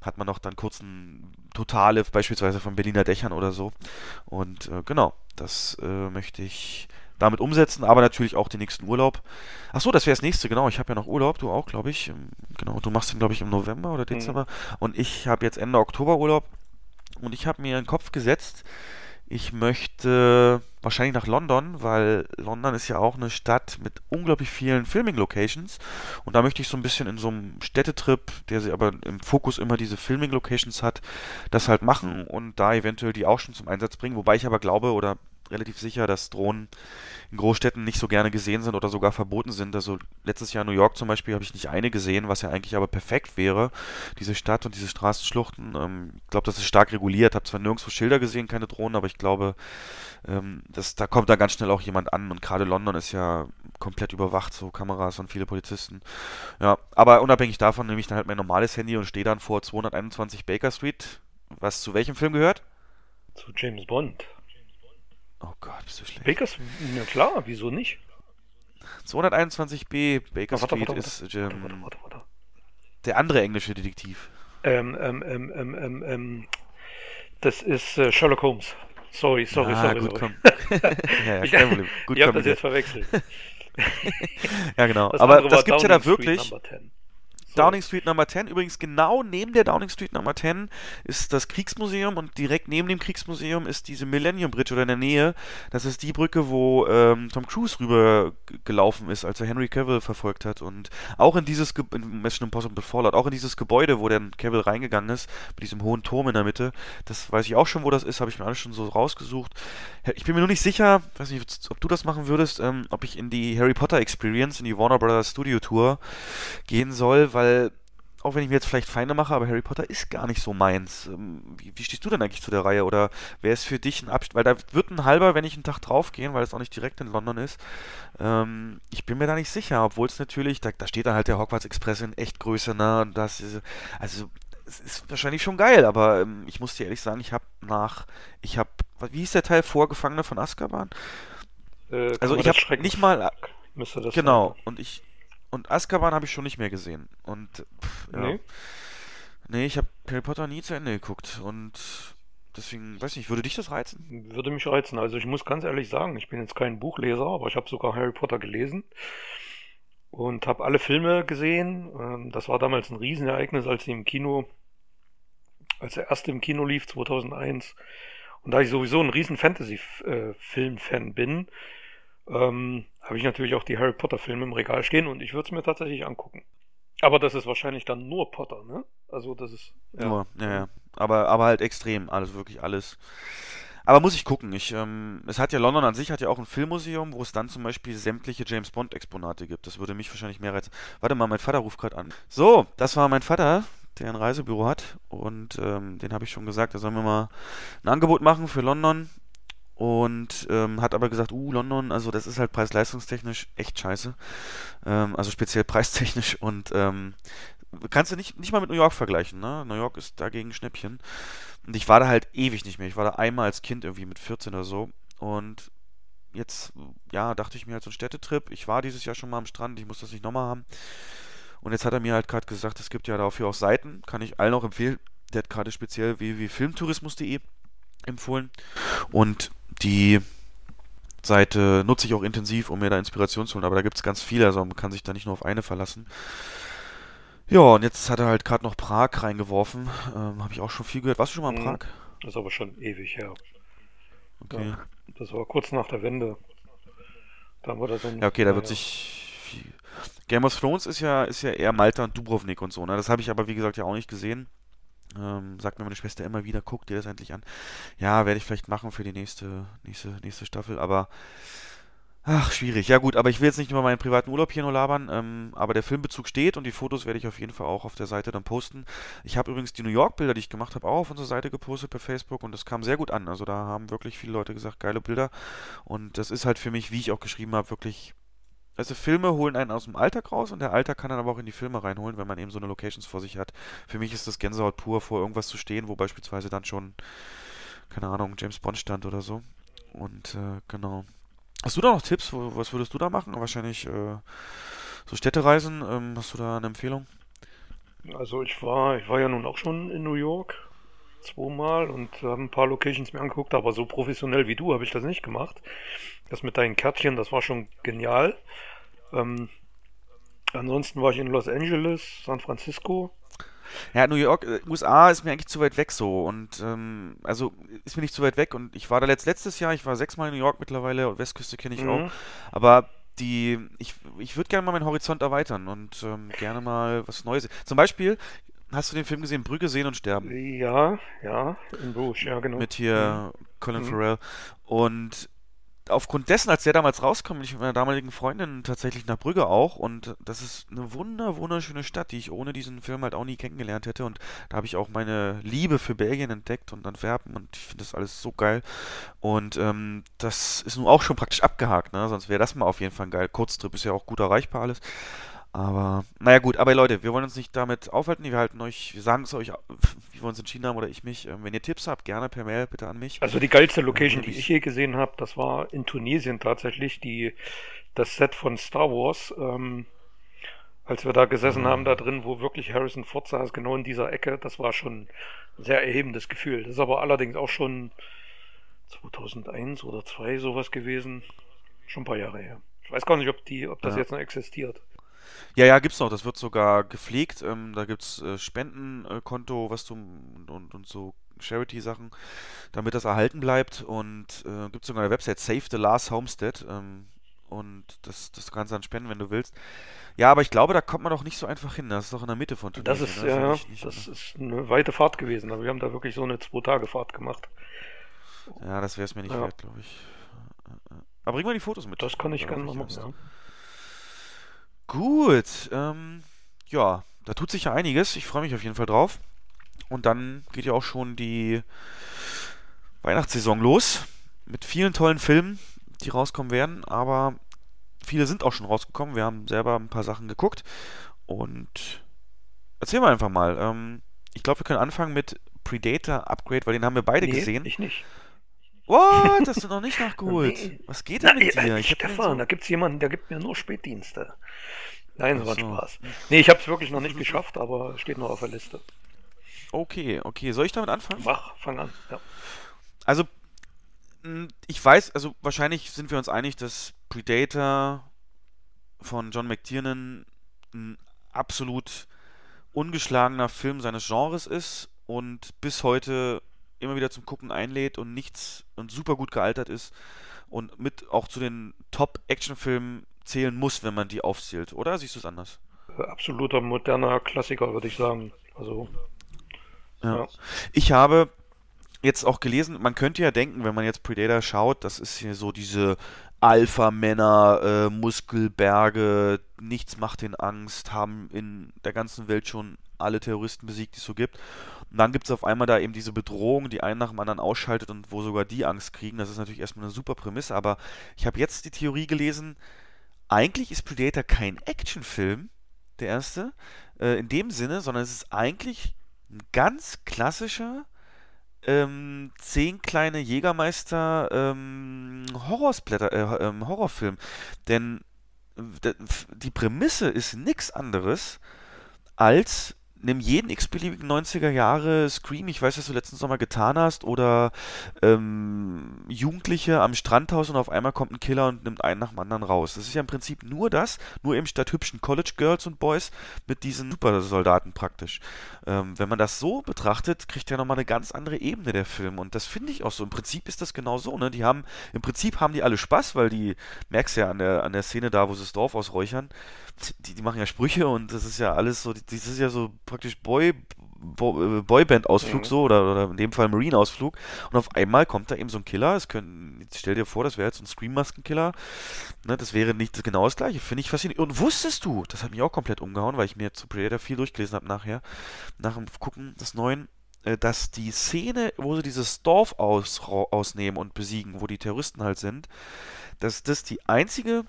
hat man noch dann kurz einen Totale, beispielsweise von Berliner Dächern oder so. Und äh, genau, das äh, möchte ich damit umsetzen, aber natürlich auch den nächsten Urlaub. Ach so, das wäre das nächste, genau. Ich habe ja noch Urlaub, du auch, glaube ich. Ähm, Genau, du machst den, glaube ich, im November oder Dezember. Und ich habe jetzt Ende Oktober Urlaub. Und ich habe mir in den Kopf gesetzt, ich möchte wahrscheinlich nach London, weil London ist ja auch eine Stadt mit unglaublich vielen Filming-Locations. Und da möchte ich so ein bisschen in so einem Städtetrip, der sie aber im Fokus immer diese Filming-Locations hat, das halt machen und da eventuell die auch schon zum Einsatz bringen. Wobei ich aber glaube oder relativ sicher, dass Drohnen in Großstädten nicht so gerne gesehen sind oder sogar verboten sind. Also letztes Jahr in New York zum Beispiel habe ich nicht eine gesehen, was ja eigentlich aber perfekt wäre, diese Stadt und diese Straßenschluchten. Ähm, ich glaube, das ist stark reguliert. Habe zwar nirgendwo Schilder gesehen, keine Drohnen, aber ich glaube, ähm, das, da kommt da ganz schnell auch jemand an. Und gerade London ist ja komplett überwacht, so Kameras und viele Polizisten. Ja, aber unabhängig davon nehme ich dann halt mein normales Handy und stehe dann vor 221 Baker Street, was zu welchem Film gehört?
Zu James Bond.
Oh Gott, bist du schlecht.
Bakers, na klar, wieso nicht?
221b Baker
warte,
Street
warte,
ist ähm,
warte,
der andere englische Detektiv.
Ähm, ähm, ähm, ähm, ähm, ähm, das ist äh, Sherlock Holmes. Sorry, sorry,
ah,
sorry,
gut,
sorry.
komm. *laughs* ja, ja,
Ich-
kein Problem. Gut
Ihr habt das jetzt verwechselt. *laughs*
Ja, genau.
Das
Aber das
war
gibt's ja da wirklich.
Number 10. So.
Downing Street Number 10. Übrigens genau neben der Downing Street Number 10 ist das Kriegsmuseum und direkt neben dem Kriegsmuseum ist diese Millennium Bridge oder in der Nähe. Das ist die Brücke, wo ähm, Tom Cruise rüber g- gelaufen ist, als er Henry Cavill verfolgt hat. Und auch in dieses, Ge in Mission Impossible Fallout, auch in dieses Gebäude, wo dann Cavill reingegangen ist, mit diesem hohen Turm in der Mitte. Das weiß ich auch schon, wo das ist, habe ich mir alles schon so rausgesucht. Ich bin mir nur nicht sicher, weiß nicht, ob du das machen würdest, ähm, ob ich in die Harry Potter Experience, in die Warner Brothers Studio Tour gehen soll, weil auch wenn ich mir jetzt vielleicht Feinde mache, aber Harry Potter ist gar nicht so meins. Ähm, Wie, wie stehst du denn eigentlich zu der Reihe? Oder wäre es für dich ein Abstand? Weil da wird ein halber, wenn ich einen Tag drauf gehen, weil es auch nicht direkt in London ist. Ähm, ich bin mir da nicht sicher, obwohl es natürlich, da, da steht dann halt der Hogwarts Express in Echtgröße, ne? Und das ist, also es ist wahrscheinlich schon geil, aber ähm, ich muss dir ehrlich sagen, ich habe nach, ich habe, wie hieß der Teil, Vorgefangene von Azkaban?
Äh,
Also ich habe nicht mal,
Müsste das
genau,
sein.
und ich, und Azkaban habe ich schon nicht mehr gesehen. Und, pff, ja.
Nee?
Nee, ich habe Harry Potter nie zu Ende geguckt und deswegen, weiß nicht, würde dich das reizen?
Würde mich reizen. Also ich muss ganz ehrlich sagen, ich bin jetzt kein Buchleser, aber ich habe sogar Harry Potter gelesen und habe alle Filme gesehen. Ähm, Das war damals ein Riesenereignis, als sie im Kino, als der erste im Kino lief, 2001. Und da ich sowieso ein riesen Fantasy-Film-Fan bin, ähm, habe ich natürlich auch die Harry Potter-Filme im Regal stehen und ich würde es mir tatsächlich angucken. Aber das ist wahrscheinlich dann nur Potter, ne? Also das ist ja.
Nur, ja, ja. Aber, aber halt extrem, alles, wirklich alles. Aber muss ich gucken. Ich, ähm, es hat ja London an sich hat ja auch ein Filmmuseum, wo es dann zum Beispiel sämtliche James Bond Exponate gibt. Das würde mich wahrscheinlich mehr reizen. Warte mal, mein Vater ruft gerade an. So, das war mein Vater, der ein Reisebüro hat und ähm, den habe ich schon gesagt, er soll mir mal ein Angebot machen für London. Und ähm, hat aber gesagt, uh, London, also das ist halt preis-leistungstechnisch echt scheiße. Ähm, also speziell *laughs* preistechnisch und ähm, kannst du nicht, nicht mal mit New York vergleichen, ne? New York ist dagegen Schnäppchen. Und ich war da halt ewig nicht mehr. Ich war da einmal als Kind irgendwie mit 14 oder so. Und jetzt, ja, dachte ich mir halt so ein Städtetrip. Ich war dieses Jahr schon mal am Strand, ich muss das nicht nochmal haben. Und jetzt hat er mir halt gerade gesagt, es gibt ja dafür auch Seiten, kann ich allen auch empfehlen. Der hat gerade speziell www.filmtourismus.de empfohlen. Und die Seite nutze ich auch intensiv, um mir da Inspiration zu holen. Aber da gibt es ganz viele, also man kann sich da nicht nur auf eine verlassen. Ja, und jetzt hat er halt gerade noch Prag reingeworfen. Ähm, Habe ich auch schon viel gehört. Warst du schon mal in mhm. Prag?
Das ist aber schon ewig her.
Okay.
Ja, das war kurz nach der Wende.
Da wurde so ein, ja, okay, da wird sich viel... Game of Thrones ist ja, ist ja eher Malta und Dubrovnik und so, ne? Das habe ich aber, wie gesagt, ja auch nicht gesehen. Ähm, sagt mir meine Schwester immer wieder, guck dir das endlich an. Ja, werde ich vielleicht machen für die nächste, nächste, nächste Staffel, aber ach, schwierig. Ja gut, aber ich will jetzt nicht über meinen privaten Urlaub hier nur labern, ähm, aber der Filmbezug steht und die Fotos werde ich auf jeden Fall auch auf der Seite dann posten. Ich habe übrigens die New York-Bilder, die ich gemacht habe, auch auf unserer Seite gepostet per Facebook und das kam sehr gut an. Also da haben wirklich viele Leute gesagt, geile Bilder und das ist halt für mich, wie ich auch geschrieben habe, wirklich also Filme holen einen aus dem Alltag raus und der Alltag kann dann aber auch in die Filme reinholen, wenn man eben so eine Locations vor sich hat. Für mich ist das Gänsehaut pur, vor irgendwas zu stehen, wo beispielsweise dann schon, keine Ahnung, James Bond stand oder so. Und äh, genau. Hast du da noch Tipps? Was würdest du da machen? Wahrscheinlich äh, so Städtereisen. Ähm, hast du da eine Empfehlung?
Also ich war, ich war ja nun auch schon in New York zweimal und habe ein paar Locations mir angeguckt, aber so professionell wie du habe ich das nicht gemacht. Das mit deinen Kärtchen, das war schon genial. Ähm, ansonsten war ich in Los Angeles, San Francisco.
Ja, New York, äh, USA ist mir eigentlich zu weit weg so und ähm, also ist mir nicht zu weit weg und ich war da letzt, letztes Jahr, ich war sechsmal in New York mittlerweile, Westküste kenne ich mhm. auch, aber die, ich, ich würde gerne mal meinen Horizont erweitern und ähm, gerne mal was Neues. Zum Beispiel, hast du den Film gesehen, Brügge sehen und sterben?
Ja, ja, in Bruges, ja genau.
Mit hier mhm. Colin mhm. Farrell und aufgrund dessen, als der damals rauskam, ich mit meiner damaligen Freundin tatsächlich nach Brügge auch und das ist eine wunder, wunderschöne Stadt, die ich ohne diesen Film halt auch nie kennengelernt hätte und da habe ich auch meine Liebe für Belgien entdeckt und Antwerpen und ich finde das alles so geil und ähm, das ist nun auch schon praktisch abgehakt, ne? sonst wäre das mal auf jeden Fall geil. Kurztrip ist ja auch gut erreichbar alles aber, naja gut, aber Leute, wir wollen uns nicht damit aufhalten, wir halten euch, wir sagen es euch, *laughs* wie wir uns entschieden haben oder ich mich. Ähm, wenn ihr Tipps habt, gerne per Mail bitte an mich.
Also die geilste Location, die ich je gesehen habe, das war in Tunesien tatsächlich, die, das Set von Star Wars. Ähm, als wir da gesessen haben, da drin, wo wirklich Harrison Ford saß, genau in dieser Ecke, das war schon ein sehr erhebendes Gefühl. Das ist aber allerdings auch schon 2001 oder 2002 sowas gewesen. Schon ein paar Jahre her. Ich weiß gar nicht, ob, die, ob das ja. jetzt noch existiert.
Ja, ja, gibt's noch. Das wird sogar gepflegt. Ähm, da gibt's äh, Spendenkonto, was du und, und, und so Charity-Sachen, damit das erhalten bleibt. Und äh, gibt sogar eine Website Save the Last Homestead. Ähm, und das, das kannst du dann spenden, wenn du willst. Ja, aber ich glaube, da kommt man doch nicht so einfach hin. Das ist doch in der Mitte von
Tunesien. Das ist, ne? ja, nicht, nicht das ist eine weite Fahrt gewesen. Aber wir haben da wirklich so eine Zwei-Tage-Fahrt gemacht.
Ja, das wäre es mir nicht ja. wert, glaube ich. Aber bring mal die Fotos mit.
Das kann ich gerne machen, ja.
Gut, ähm, ja, da tut sich ja einiges. Ich freue mich auf jeden Fall drauf. Und dann geht ja auch schon die Weihnachtssaison los mit vielen tollen Filmen, die rauskommen werden. Aber viele sind auch schon rausgekommen. Wir haben selber ein paar Sachen geguckt. Und erzählen wir einfach mal. Ähm, ich glaube, wir können anfangen mit Predator Upgrade, weil den haben wir beide nee, gesehen.
Ich nicht.
What? Hast du noch nicht nachgeholt? *laughs* Nee. Was geht denn mit Na, dir?
Ich, Stefan, so... da gibt es jemanden, der gibt mir nur Spätdienste. Nein, das war so. Spaß. Nee, ich habe es wirklich noch nicht geschafft, aber steht noch auf der Liste.
Okay, okay. Soll ich damit anfangen?
Mach, fang an, ja.
Also, ich weiß, also wahrscheinlich sind wir uns einig, dass Predator von John McTiernan ein absolut ungeschlagener Film seines Genres ist und bis heute immer wieder zum Gucken einlädt und nichts und super gut gealtert ist und mit auch zu den Top-Action-Filmen zählen muss, wenn man die aufzählt, oder? Siehst du es anders?
Absoluter moderner Klassiker, würde ich sagen. Also.
Ja. ja. Ich habe jetzt auch gelesen, man könnte ja denken, wenn man jetzt Predator schaut, das ist hier so diese Alpha-Männer, äh, Muskelberge, nichts macht den Angst, haben in der ganzen Welt schon alle Terroristen besiegt, die es so gibt. Und dann gibt es auf einmal da eben diese Bedrohung, die einen nach dem anderen ausschaltet und wo sogar die Angst kriegen. Das ist natürlich erstmal eine super Prämisse, aber ich habe jetzt die Theorie gelesen, eigentlich ist Predator kein Actionfilm, der erste, äh, in dem Sinne, sondern es ist eigentlich ein ganz klassischer ähm, zehn kleine Jägermeister ähm, Horrorsblätter, äh, ähm, Horrorfilm. Denn äh, die Prämisse ist nichts anderes als nimm jeden x-beliebigen 90er Jahre Scream, ich weiß, was du letzten Sommer getan hast, oder ähm, Jugendliche am Strandhaus und auf einmal kommt ein Killer und nimmt einen nach dem anderen raus. Das ist ja im Prinzip nur das, nur eben statt hübschen College Girls und Boys mit diesen Supersoldaten praktisch. Ähm, wenn man das so betrachtet, kriegt ja nochmal eine ganz andere Ebene der Film und das finde ich auch so. Im Prinzip ist das genau so, ne? Die haben, im Prinzip haben die alle Spaß, weil die, merkst ja an der, an der Szene da, wo sie das Dorf ausräuchern, die, die machen ja Sprüche und das ist ja alles so, das ist ja so praktisch Boy, Bo, äh, Boyband-Ausflug mhm. so oder, oder in dem Fall Marine-Ausflug und auf einmal kommt da eben so ein Killer. Es können, stell dir vor, das wäre jetzt ein Scream-Masken-Killer. Ne, das wäre nicht genau das gleiche. Finde ich faszinierend. Und wusstest du, das hat mich auch komplett umgehauen, weil ich mir zu Predator viel durchgelesen habe nachher, nach dem Gucken des neuen, äh, dass die Szene, wo sie dieses Dorf aus, ausnehmen und besiegen, wo die Terroristen halt sind, dass das die einzige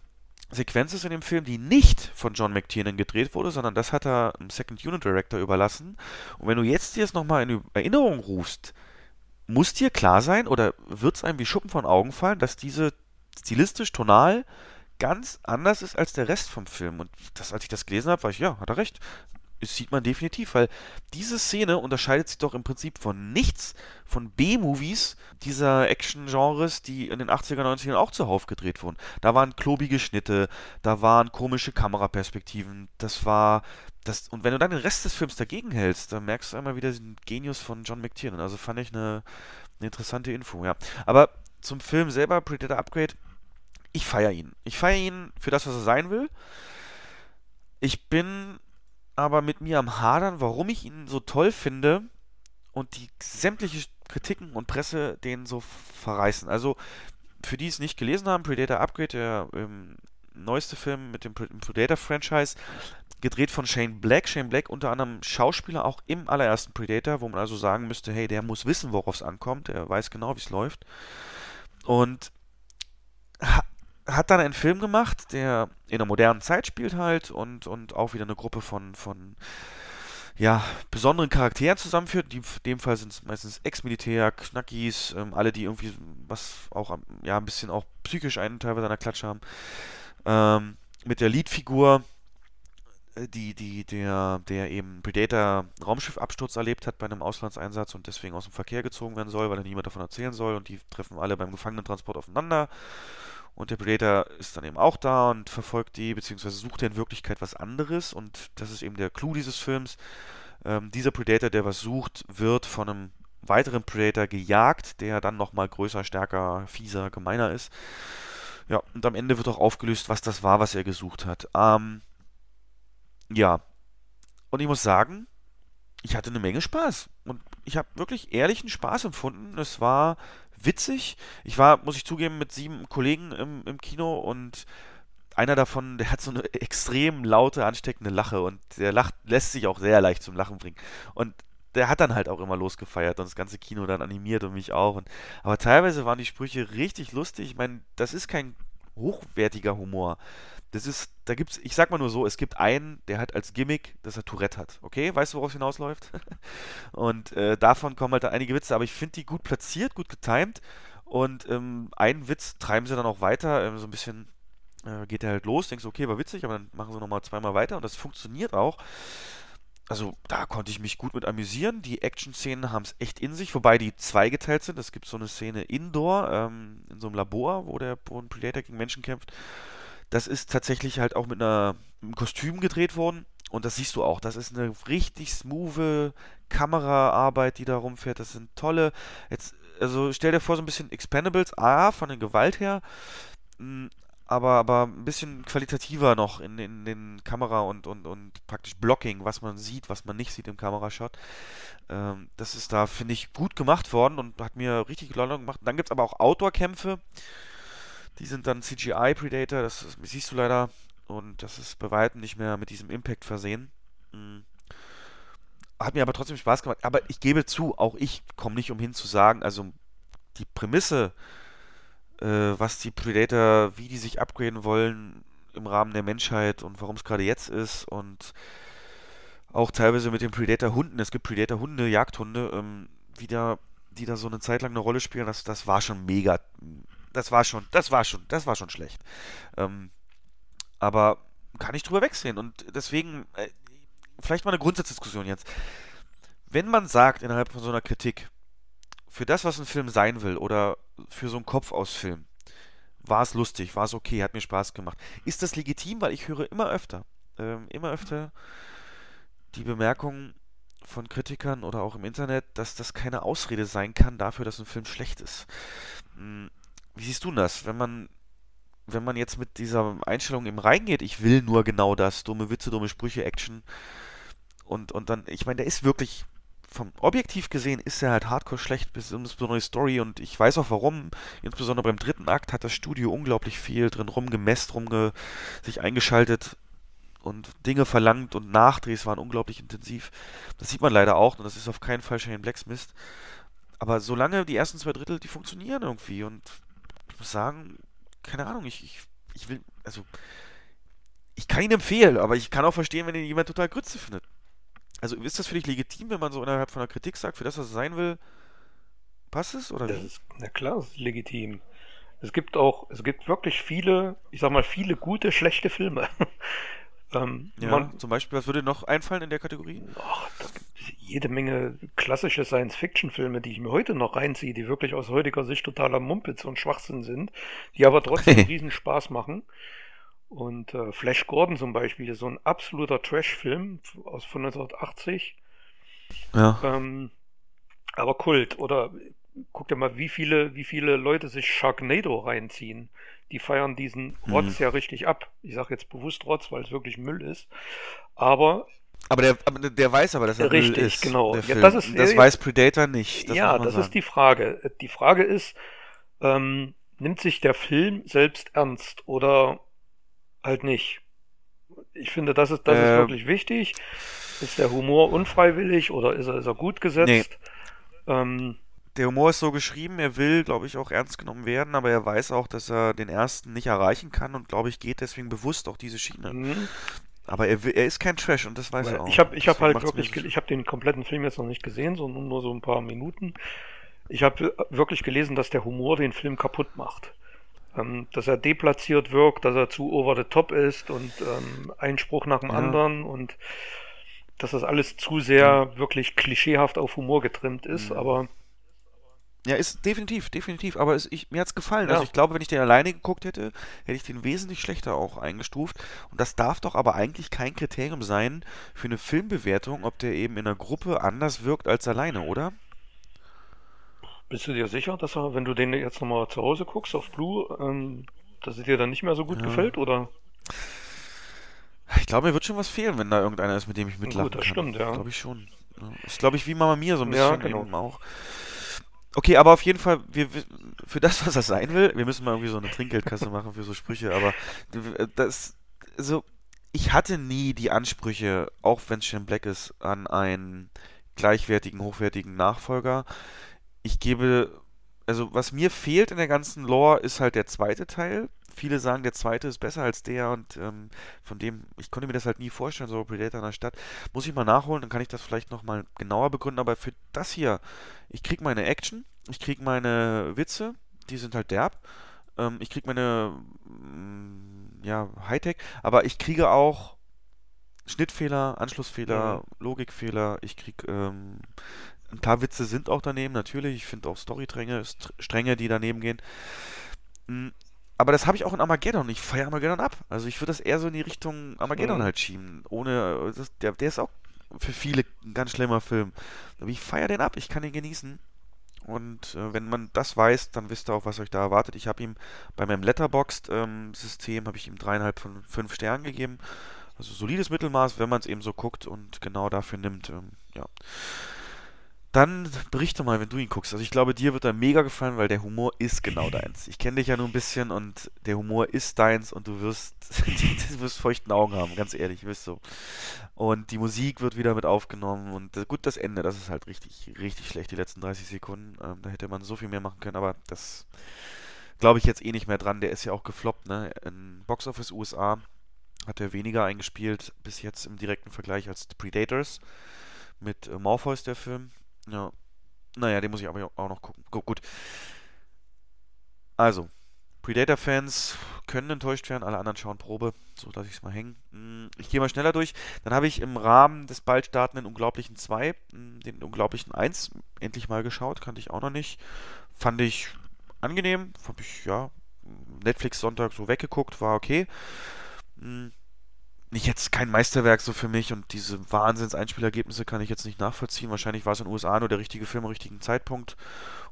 Sequenz ist in dem Film, die nicht von John McTiernan gedreht wurde, sondern das hat er dem Second Unit Director überlassen. Und wenn du jetzt dir das nochmal in Erinnerung rufst, muss dir klar sein oder wird es einem wie Schuppen von Augen fallen, dass diese stilistisch, tonal ganz anders ist als der Rest vom Film. Und das, als ich das gelesen habe, war ich, ja, hat er recht das sieht man definitiv, weil diese Szene unterscheidet sich doch im Prinzip von nichts von B-Movies dieser Action-Genres, die in den 80er, 90ern auch zuhauf gedreht wurden. Da waren klobige Schnitte, da waren komische Kameraperspektiven, das war das und wenn du dann den Rest des Films dagegen hältst, dann merkst du einmal wieder den Genius von John McTiernan. Also fand ich eine, eine interessante Info, ja. Aber zum Film selber, Predator Upgrade, ich feiere ihn. Ich feiere ihn für das, was er sein will. Ich bin aber mit mir am Hadern, warum ich ihn so toll finde und die sämtliche Kritiken und Presse den so verreißen. Also, für die es nicht gelesen haben, Predator Upgrade, der ähm, neueste Film mit dem Predator-Franchise, gedreht von Shane Black. Shane Black unter anderem Schauspieler auch im allerersten Predator, wo man also sagen müsste, hey, der muss wissen, worauf es ankommt, er weiß genau, wie es läuft. Und hat dann einen Film gemacht, der in einer modernen Zeit spielt halt und, und auch wieder eine Gruppe von, von ja, besonderen Charakteren zusammenführt. Die, in dem Fall sind es meistens Ex-Militär, Knackis, ähm, alle, die irgendwie was auch ja, ein bisschen auch psychisch einen teilweise an der Klatsche haben. Ähm, mit der Leadfigur, äh, die, die, der, der eben Predator Raumschiffabsturz erlebt hat bei einem Auslandseinsatz und deswegen aus dem Verkehr gezogen werden soll, weil er niemand davon erzählen soll und die treffen alle beim Gefangenentransport aufeinander und der Predator ist dann eben auch da und verfolgt die, beziehungsweise sucht er in Wirklichkeit was anderes. Und das ist eben der Clou dieses Films. Ähm, dieser Predator, der was sucht, wird von einem weiteren Predator gejagt, der dann nochmal größer, stärker, fieser, gemeiner ist. Ja, und am Ende wird auch aufgelöst, was das war, was er gesucht hat. Ähm, ja. Und ich muss sagen, ich hatte eine Menge Spaß. Und ich habe wirklich ehrlichen Spaß empfunden. Es war witzig. Ich war, muss ich zugeben, mit sieben Kollegen im, im Kino und einer davon, der hat so eine *laughs* extrem laute, ansteckende Lache und der lacht, lässt sich auch sehr leicht zum Lachen bringen. Und der hat dann halt auch immer losgefeiert und das ganze Kino dann animiert und mich auch. Und, aber teilweise waren die Sprüche richtig lustig. Ich meine, das ist kein hochwertiger Humor. Das ist, da gibt's, ich sag mal nur so, es gibt einen, der hat als Gimmick, dass er Tourette hat. Okay, weißt du, worauf es hinausläuft? *laughs* und äh, davon kommen halt einige Witze, aber ich finde die gut platziert, gut getimt. Und ähm, einen Witz treiben sie dann auch weiter, ähm, so ein bisschen äh, geht er halt los, denkst okay, war witzig, aber dann machen sie nochmal zweimal weiter und das funktioniert auch. Also da konnte ich mich gut mit amüsieren. Die Action-Szenen haben es echt in sich, wobei die zweigeteilt sind. Es gibt so eine Szene indoor, ähm, in so einem Labor, wo der wo ein Predator gegen Menschen kämpft. Das ist tatsächlich halt auch mit, einer, einem Kostüm gedreht worden. Und das siehst du auch. Das ist eine richtig smooth Kameraarbeit, die da rumfährt. Das sind tolle. Jetzt, also stell dir vor, so ein bisschen Expendables, A, von der Gewalt her, hm, aber, aber ein bisschen qualitativer noch in, in den Kamera und, und, und praktisch Blocking, was man sieht, was man nicht sieht im Kamerashot. Ähm, das ist da, finde ich, gut gemacht worden und hat mir richtig Laune gemacht. Dann gibt es aber auch Outdoor-Kämpfe. Die sind dann CGI Predator, das, siehst du leider. Und das ist bei weitem nicht mehr mit diesem Impact versehen. Mhm. hat mir aber trotzdem Spaß gemacht. Aber ich gebe zu, auch ich komme nicht umhin zu sagen, also die Prämisse, äh, was die Predator, wie die sich upgraden wollen im Rahmen der Menschheit und warum es gerade jetzt ist und auch teilweise mit den Predator-Hunden. Es gibt Predator-Hunde, Jagdhunde, ähm, wie da, die da so eine Zeit lang eine Rolle spielen. Das, das war schon mega. Das war schon, das war schon, das war schon schlecht. Ähm, aber kann ich drüber wegsehen. Und deswegen, äh, vielleicht mal eine Grundsatzdiskussion jetzt. Wenn man sagt innerhalb von so einer Kritik, für das, was ein Film sein will, oder für so einen Kopf aus Film, war es lustig, war es okay, hat mir Spaß gemacht. Ist das legitim? Weil ich höre immer öfter, ähm, immer öfter die Bemerkung von Kritikern oder auch im Internet, dass das keine Ausrede sein kann dafür, dass ein Film schlecht ist. Hm, wie siehst du das? Wenn man wenn man jetzt mit dieser Einstellung im reingeht, ich will nur genau das, dumme Witze, dumme Sprüche, Action und, und dann, ich meine, der ist wirklich, vom objektiv gesehen ist er halt hardcore schlecht, insbesondere die Story und ich weiß auch warum, insbesondere beim dritten Akt hat das Studio unglaublich viel drin rumgemäst, rumge sich eingeschaltet und Dinge verlangt und Nachdrehs waren unglaublich intensiv. Das sieht man leider auch und das ist auf keinen Fall Shane Blacksmith. Aber solange die ersten zwei Drittel, die funktionieren irgendwie und muss sagen, keine Ahnung, ich, ich, ich will, also, ich kann ihn empfehlen, aber ich kann auch verstehen, wenn ihn jemand total Grütze findet. Also ist das für dich legitim, wenn man so innerhalb von einer Kritik sagt, für das, was es sein will, passt es oder
das Ist, na klar, es ist legitim. Es gibt auch, es gibt wirklich viele, ich sag mal, viele gute, schlechte Filme. *laughs*
ähm, ja, man, zum Beispiel, was würde noch einfallen in der Kategorie?
Ach, das jede Menge klassische Science-Fiction-Filme, die ich mir heute noch reinziehe, die wirklich aus heutiger Sicht totaler Mumpitz und Schwachsinn sind, die aber trotzdem *laughs* riesen Spaß machen. Und äh, Flash Gordon zum Beispiel ist so ein absoluter Trash-Film aus von 1980. Ja. Ähm, aber Kult. Oder guck dir mal, wie viele, wie viele Leute sich Sharknado reinziehen. Die feiern diesen Rotz mhm. ja richtig ab. Ich sage jetzt bewusst Rotz, weil es wirklich Müll ist. Aber
aber der, der weiß aber, dass er
Richtig,
Müll ist.
genau.
Ja, das ist, das weiß Predator nicht.
Das ja, das sagen. ist die Frage. Die Frage ist, ähm, nimmt sich der Film selbst ernst oder halt nicht? Ich finde, das ist, das äh, ist wirklich wichtig. Ist der Humor unfreiwillig oder ist er, ist er gut gesetzt?
Nee. Ähm, der Humor ist so geschrieben, er will, glaube ich, auch ernst genommen werden, aber er weiß auch, dass er den ersten nicht erreichen kann und, glaube ich, geht deswegen bewusst auch diese Schiene. Mhm. Aber er, er, ist kein Trash und das weiß er auch.
Ich habe ich hab halt wirklich, ich habe den kompletten Film jetzt noch nicht gesehen, sondern nur so ein paar Minuten. Ich habe wirklich gelesen, dass der Humor den Film kaputt macht. Ähm, dass er deplatziert wirkt, dass er zu over the top ist und ähm, ein Spruch nach dem ja. anderen und dass das alles zu sehr ja. wirklich klischeehaft auf Humor getrimmt ist, mhm. aber
ja, ist definitiv, definitiv. Aber es, ich, mir hat es gefallen. Also ja. Also ich glaube, wenn ich den alleine geguckt hätte, hätte ich den wesentlich schlechter auch eingestuft. Und das darf doch aber eigentlich kein Kriterium sein für eine Filmbewertung, ob der eben in einer Gruppe anders wirkt als alleine, oder?
Bist du dir sicher, dass er, wenn du den jetzt nochmal zu Hause guckst auf Blue, ähm, dass es dir dann nicht mehr so gut ja. gefällt, oder?
Ich glaube, mir wird schon was fehlen, wenn da irgendeiner ist, mit dem ich mitlachen Gut, das kann.
stimmt, ja.
Glaube ich schon. Das ist, glaube ich, wie Mama Mia so ein bisschen ja, genau. eben auch. Okay, aber auf jeden Fall, wir, für das, was das sein will, wir müssen mal irgendwie so eine Trinkgeldkasse machen für so Sprüche, aber das, so, ich hatte nie die Ansprüche, auch wenn es Shane Black ist, an einen gleichwertigen, hochwertigen Nachfolger. Ich gebe, also was mir fehlt in der ganzen Lore ist halt der zweite Teil, viele sagen, der zweite ist besser als der und ähm, von dem, ich konnte mir das halt nie vorstellen, so Predator in der Stadt. Muss ich mal nachholen, dann kann ich das vielleicht nochmal genauer begründen, aber für das hier, ich krieg meine Action, ich krieg meine Witze, die sind halt derb, ähm, ich krieg meine, mm, ja, Hightech, aber ich kriege auch Schnittfehler, Anschlussfehler, mhm. Logikfehler, ich krieg, ähm, ein paar Witze sind auch daneben, natürlich, ich finde auch Storystränge, Stränge, die daneben gehen. Aber das habe ich auch in Armageddon. Ich feiere Armageddon ab. Also ich würde das eher so in die Richtung Armageddon mhm. halt schieben. Ohne, das, der, der ist auch für viele ein ganz schlimmer Film. Aber ich feiere den ab. Ich kann ihn genießen. Und äh, wenn man das weiß, dann wisst ihr auch, was euch da erwartet. Ich habe ihm bei meinem Letterboxd-System ähm, habe ich ihm dreieinhalb von fünf Sternen gegeben. Also solides Mittelmaß, wenn man es eben so guckt und genau dafür nimmt. Ähm, ja. Dann berichte mal, wenn du ihn guckst. Also ich glaube, dir wird er mega gefallen, weil der Humor ist genau deins. Ich kenne dich ja nur ein bisschen und der Humor ist deins und du wirst, *laughs* du wirst feuchten Augen haben, ganz ehrlich, wirst so. Und die Musik wird wieder mit aufgenommen und gut, das Ende, das ist halt richtig, richtig schlecht, die letzten 30 Sekunden. Ähm, da hätte man so viel mehr machen können, aber das glaube ich jetzt eh nicht mehr dran. Der ist ja auch gefloppt, ne? In Box Office USA hat er weniger eingespielt bis jetzt im direkten Vergleich als The Predators mit äh, Morpheus, der Film. Ja. Naja, den muss ich aber auch noch gucken. Gut. Also, Predator-Fans können enttäuscht werden, alle anderen schauen Probe, so dass ich es mal hängen. Hm, ich gehe mal schneller durch. Dann habe ich im Rahmen des bald startenden Unglaublichen 2 hm, den Unglaublichen 1 endlich mal geschaut, kannte ich auch noch nicht. Fand ich angenehm, habe ich ja Netflix Sonntag so weggeguckt, war okay. Hm, nicht jetzt kein Meisterwerk so für mich und diese Wahnsinns-Einspielergebnisse kann ich jetzt nicht nachvollziehen. Wahrscheinlich war es in den USA nur der richtige Film am richtigen Zeitpunkt.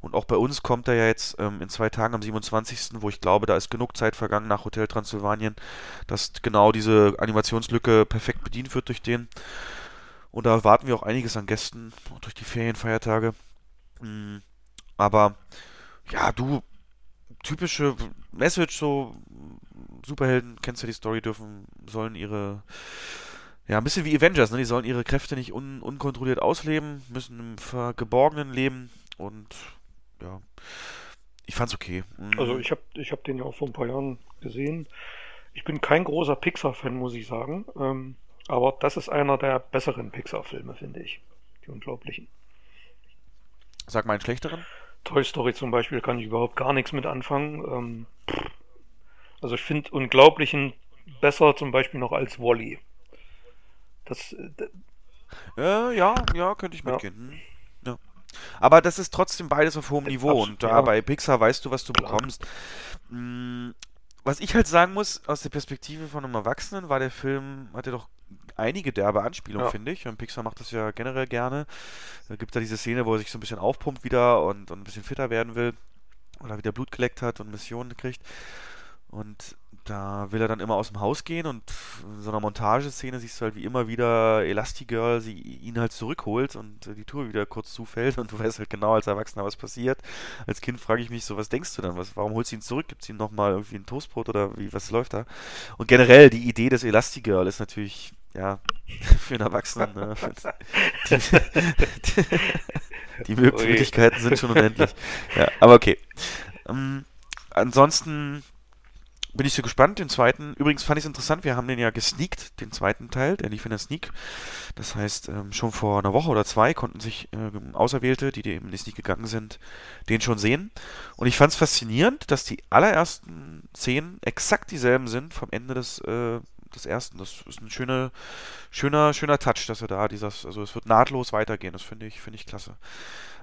Und auch bei uns kommt er ja jetzt ähm, in zwei Tagen am 27., wo ich glaube, da ist genug Zeit vergangen nach Hotel Transsilvanien, dass genau diese Animationslücke perfekt bedient wird durch den. Und da erwarten wir auch einiges an Gästen durch die Ferienfeiertage. Mhm. Aber ja, du, typische Message so Superhelden, kennst du die Story, dürfen, sollen ihre, ja, ein bisschen wie Avengers, ne? Die sollen ihre Kräfte nicht un unkontrolliert ausleben, müssen im Vergeborgenen leben und ja, ich fand's okay.
Mhm. Also ich habe ich hab den ja auch vor ein paar Jahren gesehen. Ich bin kein großer Pixar-Fan, muss ich sagen. Ähm, aber das ist einer der besseren Pixar-Filme, finde ich. Die Unglaublichen.
Sag mal einen schlechteren.
Toy Story zum Beispiel kann ich überhaupt gar nichts mit anfangen. Ähm, also ich finde Unglaublichen besser zum Beispiel noch als Wally. Das.
Äh, ja, ja, könnte ich mitgehen. Hm. Ja. Aber das ist trotzdem beides auf hohem Niveau Absolut, und da ja. bei Pixar weißt du, was du Klar. bekommst. Hm, was ich halt sagen muss, aus der Perspektive von einem Erwachsenen, war der Film, hatte doch einige derbe Anspielungen, ja. finde ich. Und Pixar macht das ja generell gerne. Da gibt da diese Szene, wo er sich so ein bisschen aufpumpt wieder und, und ein bisschen fitter werden will. Oder wieder Blut geleckt hat und Missionen kriegt. Und da will er dann immer aus dem Haus gehen und in so einer Montageszene siehst du halt wie immer wieder Elastigirl sie ihn halt zurückholt und die Tour wieder kurz zufällt und du weißt halt genau als Erwachsener, was passiert. Als Kind frage ich mich so, was denkst du dann? Was, warum holst du ihn zurück? Gibt es ihm nochmal irgendwie ein Toastbrot oder wie, was läuft da? Und generell, die Idee des Elastigirl ist natürlich, ja, *laughs* für einen Erwachsenen, ne? die, die, *laughs* die Möglichkeiten sind schon unendlich. Ja, aber okay. Ähm, ansonsten bin ich so gespannt. Den zweiten, übrigens fand ich es interessant, wir haben den ja gesneakt, den zweiten Teil, der lief in der Sneak. Das heißt, ähm, schon vor einer Woche oder zwei konnten sich äh, Auserwählte, die, eben in die Sneak gegangen sind, den schon sehen. Und ich fand es faszinierend, dass die allerersten Szenen exakt dieselben sind vom Ende des, äh, des ersten. Das ist ein schöner, schöner, schöner Touch, dass er da dieses, also es wird nahtlos weitergehen. Das finde ich, finde ich klasse.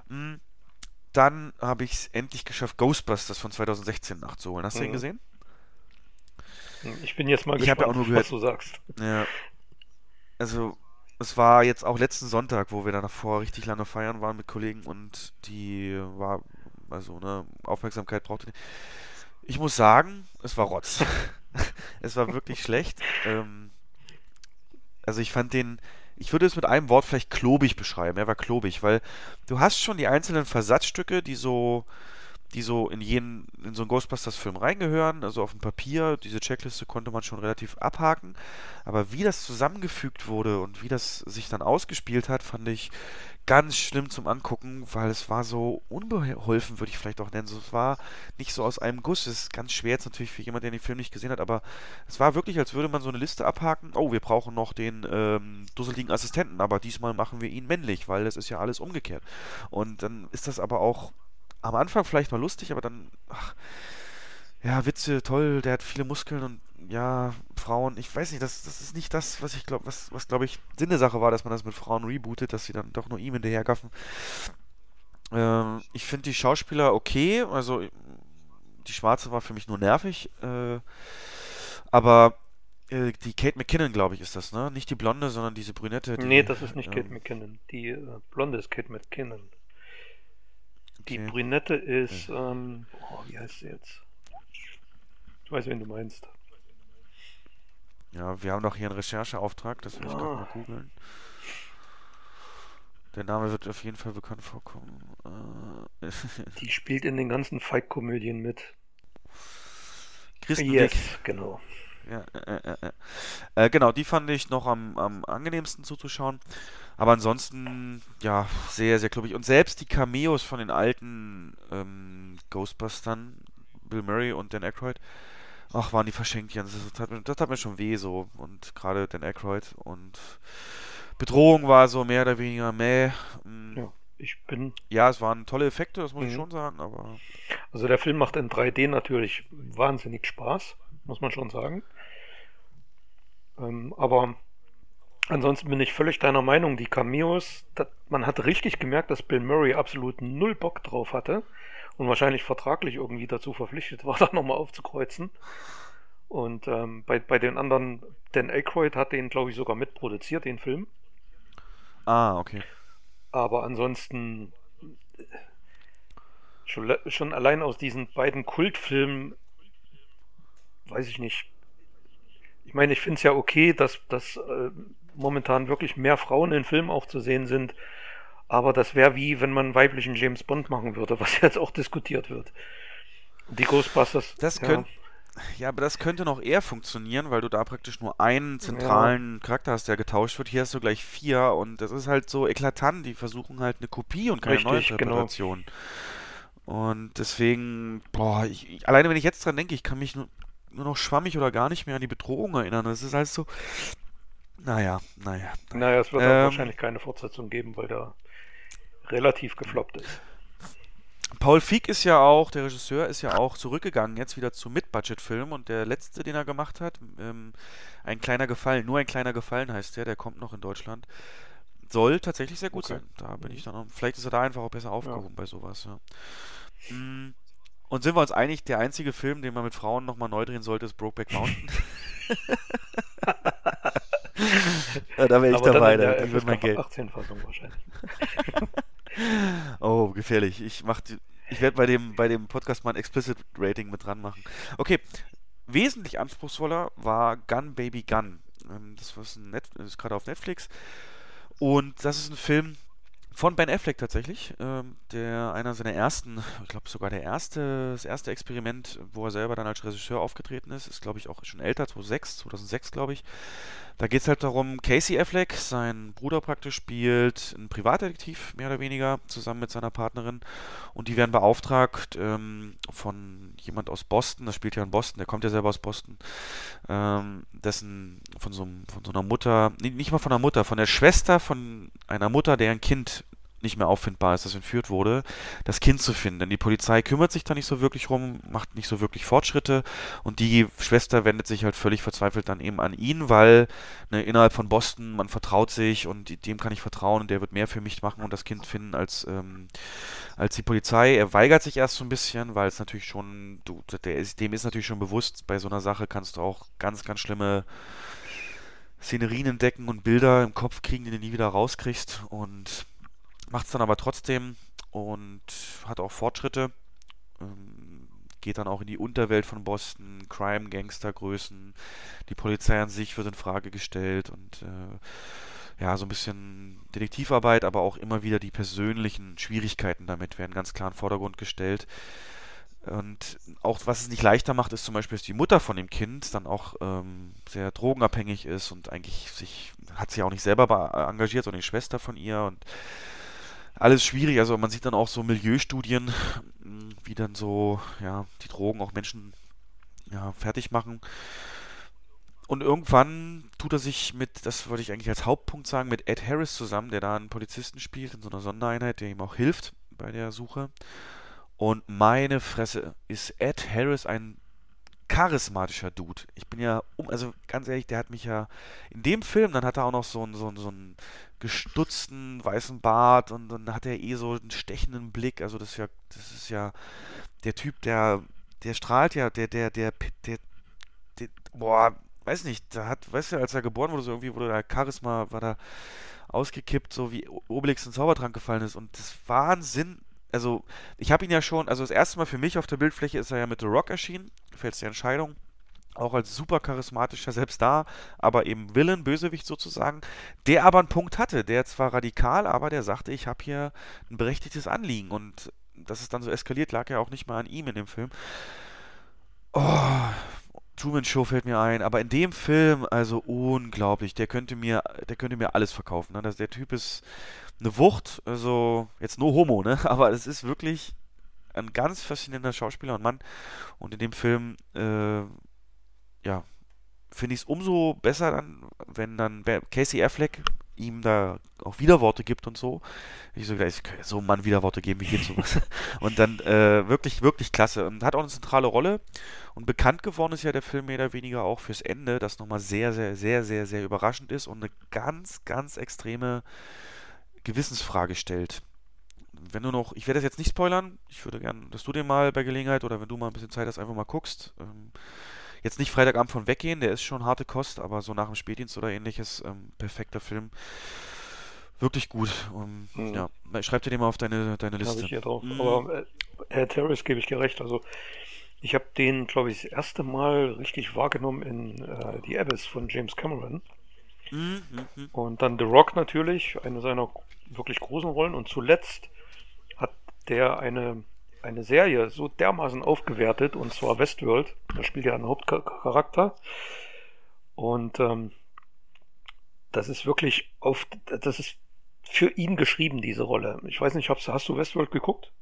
Mhm. Dann habe ich es endlich geschafft, Ghostbusters von 2016 nachzuholen. Hast du mhm. den gesehen?
Ich bin jetzt mal
gespannt, ja auch nur gehört, was
du sagst.
Ja. Also, es war jetzt auch letzten Sonntag, wo wir dann davor richtig lange feiern waren mit Kollegen und die war, also, ne, Aufmerksamkeit brauchte. Ich muss sagen, es war Rotz. *laughs* es war wirklich schlecht. Ähm, also, ich fand den, ich würde es mit einem Wort vielleicht klobig beschreiben. Er war klobig, weil du hast schon die einzelnen Versatzstücke, die so die so in jeden, in so einen Ghostbusters-Film reingehören. Also auf dem Papier, diese Checkliste konnte man schon relativ abhaken. Aber wie das zusammengefügt wurde und wie das sich dann ausgespielt hat, fand ich ganz schlimm zum Angucken, weil es war so unbeholfen, würde ich vielleicht auch nennen. Es war nicht so aus einem Guss. Es ist ganz schwer jetzt natürlich für jemanden, der den Film nicht gesehen hat, aber es war wirklich, als würde man so eine Liste abhaken. Oh, wir brauchen noch den ähm, dusseligen Assistenten, aber diesmal machen wir ihn männlich, weil es ist ja alles umgekehrt. Und dann ist das aber auch am Anfang vielleicht mal lustig, aber dann, ach, ja, Witze, toll, der hat viele Muskeln und ja, Frauen, ich weiß nicht, das, das ist nicht das, was ich glaube, was, was glaube ich Sinn der Sache war, dass man das mit Frauen rebootet, dass sie dann doch nur ihm hinterhergaffen. Ähm, ich finde die Schauspieler okay, also die Schwarze war für mich nur nervig, äh, aber äh, die Kate McKinnon, glaube ich, ist das, ne? Nicht die Blonde, sondern diese Brünette. Die,
nee, das ist nicht ähm, Kate McKinnon. Die äh, Blonde ist Kate McKinnon. Die. Brünette ist, ähm, oh, wie heißt sie jetzt? Ich weiß, wen du meinst.
Ja, wir haben doch hier einen Rechercheauftrag, das will ich ah. gerade mal googeln. Der Name wird auf jeden Fall bekannt vorkommen.
Äh, *laughs* die spielt in den ganzen Fight-Komödien mit.
Kristen
yes,
Wiig.
genau.
Ja, äh, äh, äh, genau, die fand ich noch am, am angenehmsten zuzuschauen. Aber ansonsten, ja, sehr, sehr klubig. Und selbst die Cameos von den alten ähm, Ghostbustern, Bill Murray und Dan Aykroyd, ach, waren die verschenkt, Jens. Das tat, mir, das tat mir schon weh so. Und gerade Dan Aykroyd und Bedrohung war so mehr oder weniger meh.
Mm. Ja, ich bin.
Ja, es waren tolle Effekte, das muss mhm. ich schon sagen, aber.
Also der Film macht in 3D natürlich wahnsinnig Spaß, muss man schon sagen. Ähm, aber ansonsten bin ich völlig deiner Meinung. Die Cameos, dat, man hat richtig gemerkt, dass Bill Murray absolut null Bock drauf hatte und wahrscheinlich vertraglich irgendwie dazu verpflichtet war, *laughs* da nochmal aufzukreuzen. Und ähm, bei, bei den anderen, Dan Aykroyd hat den, glaube ich, sogar mitproduziert, den Film.
Ah, okay.
Aber ansonsten schon, schon allein aus diesen beiden Kultfilmen, weiß ich nicht. Ich meine, ich finde es ja okay, dass, dass äh, momentan wirklich mehr Frauen in Filmen auch zu sehen sind. Aber das wäre wie, wenn man weiblichen James Bond machen würde, *laughs* was jetzt auch diskutiert wird. Die Ghostbusters.
Das ja. könnte ja, aber das könnte noch eher funktionieren, weil du da praktisch nur einen zentralen ja. Charakter hast, der getauscht wird. Hier hast du gleich vier und das ist halt so eklatant. Die versuchen halt eine Kopie und keine Richtig, Neuinterpretation. Genau. Und deswegen, boah, ich, ich, alleine wenn ich jetzt dran denke, ich kann mich nur, nur noch schwammig oder gar nicht mehr an die Bedrohung erinnern. Das ist halt so, naja, naja.
Naja, es wird ähm, wahrscheinlich keine Fortsetzung geben, weil der relativ gefloppt ist.
Paul Feig ist ja auch, der Regisseur ist ja auch zurückgegangen jetzt wieder zu Mid-Budget-Filmen und der letzte, den er gemacht hat, ähm, ein kleiner Gefallen, nur ein kleiner Gefallen heißt der, der kommt noch in Deutschland, soll tatsächlich sehr gut okay. sein. Da bin ich dann auch, vielleicht ist er da einfach auch besser aufgehoben ja. bei sowas, ja. Mm, und sind wir uns einig, der einzige Film, den man mit Frauen nochmal neu drehen sollte, ist Brokeback Mountain. *laughs* ja, da wäre ich Aber dabei, da ich würde mein Geld.
18-Fassung wahrscheinlich. *laughs*
oh, gefährlich. Ich mach die, ich werde bei dem, bei dem Podcast mal ein Explicit Rating mit dran machen. Okay, wesentlich anspruchsvoller war Gun Baby Gun. Ähm, das, das ist gerade auf Netflix. Und das ist ein Film, von Ben Affleck tatsächlich, ähm, der einer seiner ersten, ich glaube sogar der erste, das erste Experiment, wo er selber dann als Regisseur aufgetreten ist, ist glaube ich auch schon älter, 2006, 2006 glaube ich. Da geht es halt darum, Casey Affleck, sein Bruder praktisch, spielt einen Privatdetektiv, mehr oder weniger, zusammen mit seiner Partnerin. Und die werden beauftragt ähm, von jemand aus Boston, das spielt ja in Boston, der kommt ja selber aus Boston, ähm, dessen, von so, von so einer Mutter, nicht mal von einer Mutter, von der Schwester von einer Mutter, deren Kind nicht mehr auffindbar ist, das entführt wurde, das Kind zu finden. Denn die Polizei kümmert sich da nicht so wirklich rum, macht nicht so wirklich Fortschritte und die Schwester wendet sich halt völlig verzweifelt dann eben an ihn, weil ne, innerhalb von Boston man vertraut sich und dem kann ich vertrauen und der wird mehr für mich machen und das Kind finden als, ähm, als die Polizei. Er weigert sich erst so ein bisschen, weil es natürlich schon, du, ist, dem ist natürlich schon bewusst, bei so einer Sache kannst du auch ganz, ganz schlimme Szenerien entdecken und Bilder im Kopf kriegen, die du nie wieder rauskriegst und macht es dann aber trotzdem und hat auch Fortschritte. Ähm, geht dann auch in die Unterwelt von Boston, Crime, Gangstergrößen. Die Polizei an sich wird in Frage gestellt und äh, ja, so ein bisschen Detektivarbeit, aber auch immer wieder die persönlichen Schwierigkeiten damit werden ganz klar in den Vordergrund gestellt. Und auch was es nicht leichter macht, ist zum Beispiel, dass die Mutter von dem Kind dann auch ähm, sehr drogenabhängig ist und eigentlich sich, hat sie auch nicht selber engagiert, sondern die Schwester von ihr und alles schwierig. Also man sieht dann auch so Milieustudien, wie dann so, ja, die Drogen auch Menschen ja, fertig machen. Und irgendwann tut er sich mit, das wollte ich eigentlich als Hauptpunkt sagen, mit Ed Harris zusammen, der da einen Polizisten spielt in so einer Sondereinheit, der ihm auch hilft bei der Suche. Und meine Fresse, ist Ed Harris ein charismatischer Dude. Ich bin ja, also ganz ehrlich, der hat mich ja in dem Film, dann hat er auch noch so einen, so einen, so einen gestutzten weißen Bart und dann hat er eh so einen stechenden Blick. Also das ist ja, das ist ja der Typ, der, der strahlt ja, der, der, der, der, der boah, weiß nicht, da hat, weißt du, als er geboren wurde, so irgendwie wurde da Charisma, war da ausgekippt, so wie Obelix in Zaubertrank gefallen ist und das Wahnsinn. Also, ich habe ihn ja schon, also das erste Mal für mich auf der Bildfläche ist er ja mit The Rock erschienen, gefällt die Entscheidung. auch als super charismatischer, selbst da, aber eben Villain, Bösewicht sozusagen, der aber einen Punkt hatte, der zwar radikal, aber der sagte, ich habe hier ein berechtigtes Anliegen und dass es dann so eskaliert, lag ja auch nicht mal an ihm in dem Film. Oh, Truman Show fällt mir ein, aber in dem Film, also unglaublich, der könnte mir, der könnte mir alles verkaufen. Ne? Der Typ ist eine Wucht, also jetzt nur Homo, ne? *laughs* Aber es ist wirklich ein ganz faszinierender Schauspieler und Mann. Und in dem Film, äh, ja, finde ich es umso besser dann, wenn dann Casey Affleck ihm da auch Widerworte gibt und so. Ich so, ich kann so einem Mann Widerworte geben, wie geht sowas? *laughs* und dann äh, wirklich, wirklich klasse. Und hat auch eine zentrale Rolle. Und bekannt geworden ist ja der Film mehr oder weniger auch fürs Ende, das nochmal sehr, sehr, sehr, sehr, sehr überraschend ist und eine ganz, ganz extreme Gewissensfrage stellt. Wenn du noch, ich werde das jetzt nicht spoilern, ich würde gerne, dass du den mal bei Gelegenheit oder wenn du mal ein bisschen Zeit hast, einfach mal guckst. Ähm, Jetzt nicht Freitagabend von weggehen, der ist schon harte Kost, aber so nach dem Spätdienst oder ähnliches, ähm, perfekter Film. Wirklich gut. Um, mhm. Ja, schreib dir den mal auf deine, deine Liste. Habe
ich hier drauf. Mhm. Aber äh, Herr Terrace gebe ich dir recht. Also ich habe den, glaube ich, das erste Mal richtig wahrgenommen in äh, The Abyss von James Cameron. Mhm. Und dann The Rock natürlich, eine seiner wirklich großen Rollen. Und zuletzt hat der eine eine Serie so dermaßen aufgewertet, und zwar Westworld. Da spielt ja ein Hauptcharakter. Und ähm, das ist wirklich auf, das ist für ihn geschrieben, diese Rolle. Ich weiß nicht, hast, hast du Westworld geguckt?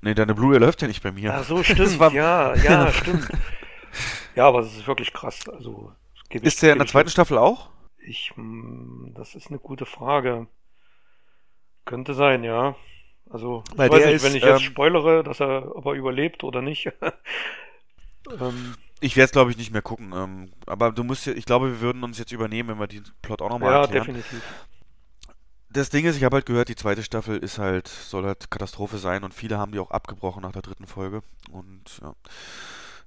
Nee, deine Blu-ray läuft ja nicht bei mir.
Ach so, stimmt, *laughs* ja, ja, *laughs* stimmt. Ja, aber es ist wirklich krass. Also,
ist der in der zweiten Staffel auch?
Ich, das ist eine gute Frage. Könnte sein, ja. Also,
Weil ich weiß nicht, ist,
wenn ich jetzt ähm, spoilere, dass er, ob er überlebt oder nicht. *laughs*
ähm, ich werde es, glaube ich, nicht mehr gucken. Ähm, aber du musst, ich glaube, wir würden uns jetzt übernehmen, wenn wir den Plot auch nochmal ja, erklären. Ja, definitiv. Das Ding ist, ich habe halt gehört, die zweite Staffel ist halt, soll halt Katastrophe sein und viele haben die auch abgebrochen nach der dritten Folge. Und ja.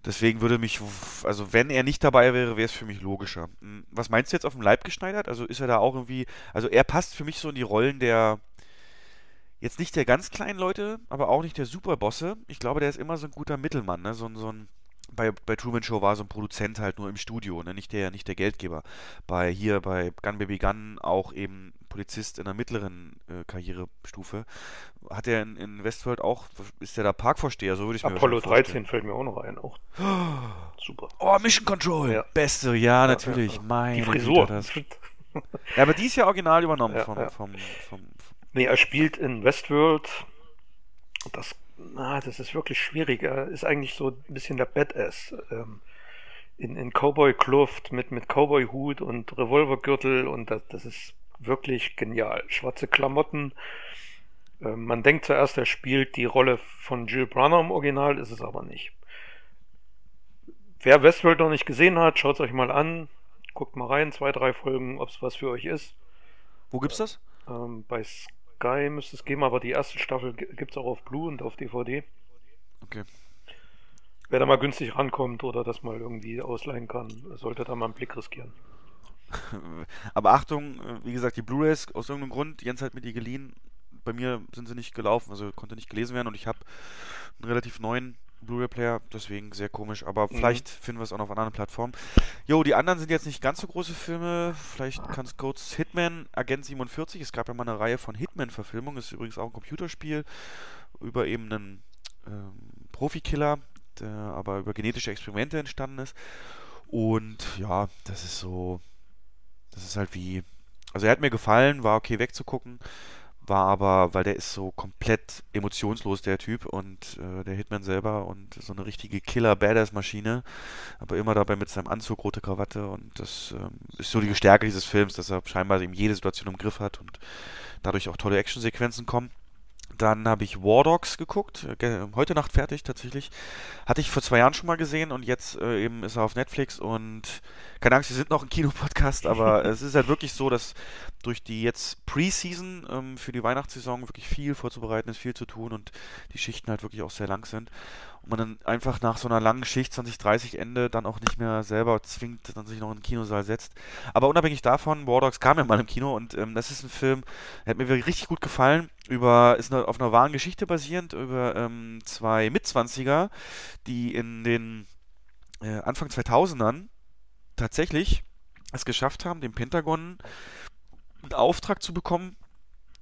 Deswegen würde mich, also wenn er nicht dabei wäre, wäre es für mich logischer. Hm, was meinst du jetzt auf dem Leib geschneidert? Also ist er da auch irgendwie, also er passt für mich so in die Rollen der, Jetzt nicht der ganz kleinen Leute, aber auch nicht der Superbosse. Ich glaube, der ist immer so ein guter Mittelmann, ne? So, so ein bei, bei Truman Show war so ein Produzent halt nur im Studio, ne? nicht, der, nicht der Geldgeber. Bei hier, bei Gun Baby Gun auch eben Polizist in der mittleren äh, Karrierestufe. Hat er in, in Westworld auch, ist der da Parkvorsteher, so würde ich mir
Apollo 13 fällt mir auch noch ein. Auch.
Super. Oh, Mission Control. Ja. Beste, ja, natürlich. Ja, ja. Meine
Die Frisur.
Das... *laughs* ja, aber die ist ja original übernommen vom, vom, vom,
Nee, er spielt in Westworld. Das, na, das ist wirklich schwierig. Er ist eigentlich so ein bisschen der Badass. Ähm, in, in Cowboy-Kluft mit, mit Cowboy-Hut und Revolvergürtel und das, das ist wirklich genial. Schwarze Klamotten. Ähm, man denkt zuerst, er spielt die Rolle von Jill Brunner im Original, ist es aber nicht. Wer Westworld noch nicht gesehen hat, schaut es euch mal an. Guckt mal rein, zwei, drei Folgen, ob es was für euch ist.
Wo gibt's das?
Ähm, bei Sky müsste es geben, aber die erste Staffel gibt es auch auf Blue und auf DVD.
Okay.
Wer da mal günstig rankommt oder das mal irgendwie ausleihen kann, sollte da mal einen Blick riskieren. *laughs*
Aber Achtung, äh, wie gesagt, die Blu-rays aus irgendeinem Grund, Jens hat mir die geliehen. Bei mir sind sie nicht gelaufen, also konnte nicht gelesen werden und ich habe einen relativ neuen Blu-ray-Player, deswegen sehr komisch, aber mhm. vielleicht finden wir es auch noch auf anderen Plattform. Jo, die anderen sind jetzt nicht ganz so große Filme. Vielleicht kannst kurz Hitman, Agent 47. Es gab ja mal eine Reihe von Hitman-Verfilmungen. Ist übrigens auch ein Computerspiel über eben einen ähm, Profikiller, der aber über genetische Experimente entstanden ist. Und ja, das ist so. Das ist halt wie. Also er hat mir gefallen, war okay wegzugucken war aber, weil der ist so komplett emotionslos, der Typ, und äh, der Hitman selber und so eine richtige Killer-Badass-Maschine, aber immer dabei mit seinem Anzug, rote Krawatte und das ähm, ist so die Stärke dieses Films, dass er scheinbar eben jede Situation im Griff hat und dadurch auch tolle Actionsequenzen kommen. Dann habe ich War Dogs geguckt, äh, heute Nacht fertig tatsächlich. Hatte ich vor zwei Jahren schon mal gesehen und jetzt äh, eben ist er auf Netflix und keine Angst, wir sind noch ein Kinopodcast, *laughs* aber es ist halt wirklich so, dass durch die jetzt Preseason ähm, für die Weihnachtssaison wirklich viel vorzubereiten ist, viel zu tun und die Schichten halt wirklich auch sehr lang sind man dann einfach nach so einer langen Schicht 2030 Ende dann auch nicht mehr selber zwingt, dann sich noch in den Kinosaal setzt. Aber unabhängig davon, War Dogs kam ja mal im Kino und ähm, das ist ein Film, der hat mir wirklich richtig gut gefallen. Über, ist eine, auf einer wahren Geschichte basierend, über ähm, zwei Mitzwanziger, die in den äh, Anfang 2000ern tatsächlich es geschafft haben, dem Pentagon einen Auftrag zu bekommen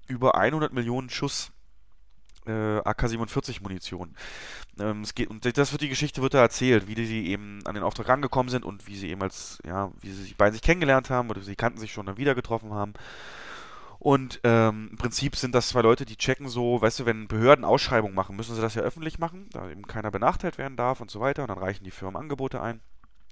über 100 Millionen Schuss äh, AK-47-Munition. Ähm, es geht, und das wird die Geschichte wird da erzählt, wie sie eben an den Auftrag rangekommen sind und wie sie eben als, ja, wie sie sich beide sich kennengelernt haben oder sie kannten sich schon dann wieder getroffen haben. Und ähm, im Prinzip sind das zwei Leute, die checken so, weißt du, wenn Behörden Ausschreibungen machen, müssen sie das ja öffentlich machen, da eben keiner benachteiligt werden darf und so weiter. Und dann reichen die Firmen Angebote ein.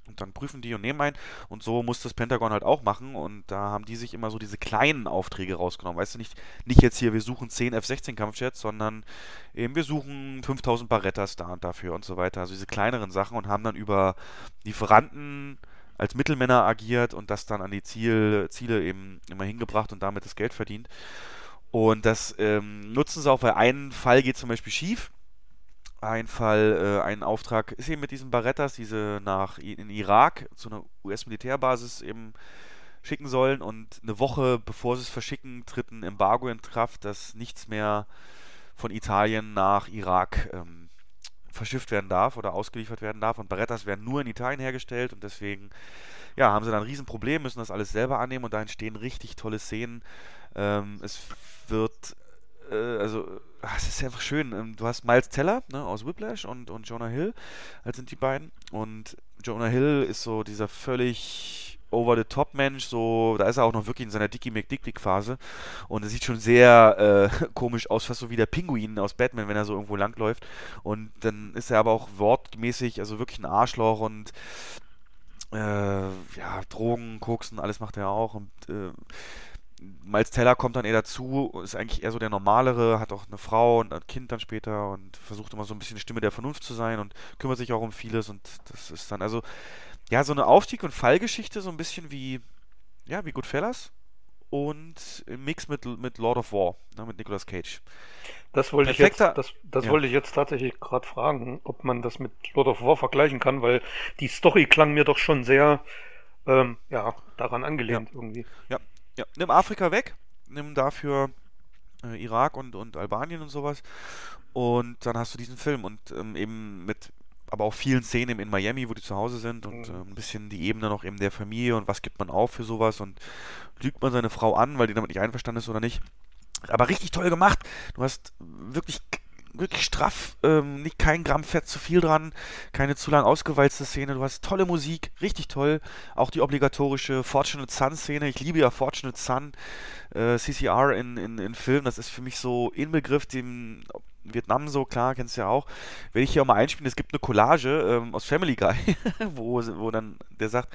Und dann prüfen die und nehmen ein. Und so muss das Pentagon halt auch machen. Und da haben die sich immer so diese kleinen Aufträge rausgenommen. Weißt du, nicht, nicht jetzt hier, wir suchen 10 F-16 Kampfjets, sondern eben wir suchen 5000 Barrettas da und dafür und so weiter. Also diese kleineren Sachen und haben dann über Lieferanten als Mittelmänner agiert und das dann an die Ziel, Ziele eben immer hingebracht und damit das Geld verdient. Und das ähm, nutzen sie auch, weil ein Fall geht zum Beispiel schief ein Fall, äh, ein Auftrag ist eben mit diesen Barettas, diese nach in Irak zu einer US-Militärbasis eben schicken sollen und eine Woche bevor sie es verschicken, tritt ein Embargo in Kraft, dass nichts mehr von Italien nach Irak ähm, verschifft werden darf oder ausgeliefert werden darf und Barettas werden nur in Italien hergestellt und deswegen ja, haben sie dann ein Riesenproblem, müssen das alles selber annehmen und da entstehen richtig tolle Szenen. Ähm, es wird äh, also ach, es ist einfach schön. Ähm, du hast Miles Teller ne, aus Whiplash und, und Jonah Hill, als sind die beiden. Und Jonah Hill ist so dieser völlig over-the-top-Mensch, so, da ist er auch noch wirklich in seiner Dickie McDick-Dick-Phase und es sieht schon sehr äh, *laughs* komisch aus, fast so wie der Pinguin aus Batman, wenn er so irgendwo langläuft und dann ist er aber auch wortmäßig, also wirklich ein Arschloch und äh, ja, Drogen, Koksen, alles macht er auch und äh, Miles Teller kommt dann eher dazu, ist eigentlich eher so der normalere, hat auch eine Frau und ein Kind dann später und versucht immer so ein bisschen die Stimme der Vernunft zu sein und kümmert sich auch um vieles und das ist dann also ja so eine Aufstieg- und Fallgeschichte, so ein bisschen wie ja wie Goodfellas und im Mix mit, mit Lord of War, ne, mit Nicolas Cage.
Das wollte ich jetzt, das, das ja. wollte ich jetzt tatsächlich gerade fragen, ob man das mit Lord of War vergleichen kann, weil die Story klang mir doch schon sehr ähm, ja, daran angelehnt
ja.
irgendwie.
Ja, ja, nimm Afrika weg, nimm dafür äh, Irak und, und Albanien und sowas. Und dann hast du diesen Film und ähm, eben mit aber auch vielen Szenen in Miami, wo die zu Hause sind und mhm. äh, ein bisschen die Ebene noch eben der Familie und was gibt man auf für sowas und lügt man seine Frau an, weil die damit nicht einverstanden ist oder nicht. Aber richtig toll gemacht. Du hast wirklich wirklich straff, ähm, nicht kein Gramm Fett zu viel dran, keine zu lang ausgewalzte Szene. Du hast tolle Musik, richtig toll. Auch die obligatorische Fortunate Sun Szene. Ich liebe ja Fortunate Sun, äh, CCR in, in, in Filmen. Das ist für mich so Inbegriff dem Vietnam so, klar, kennst du ja auch. Wenn ich hier auch mal einspielen, es gibt eine Collage ähm, aus Family Guy, *laughs* wo, wo dann der sagt,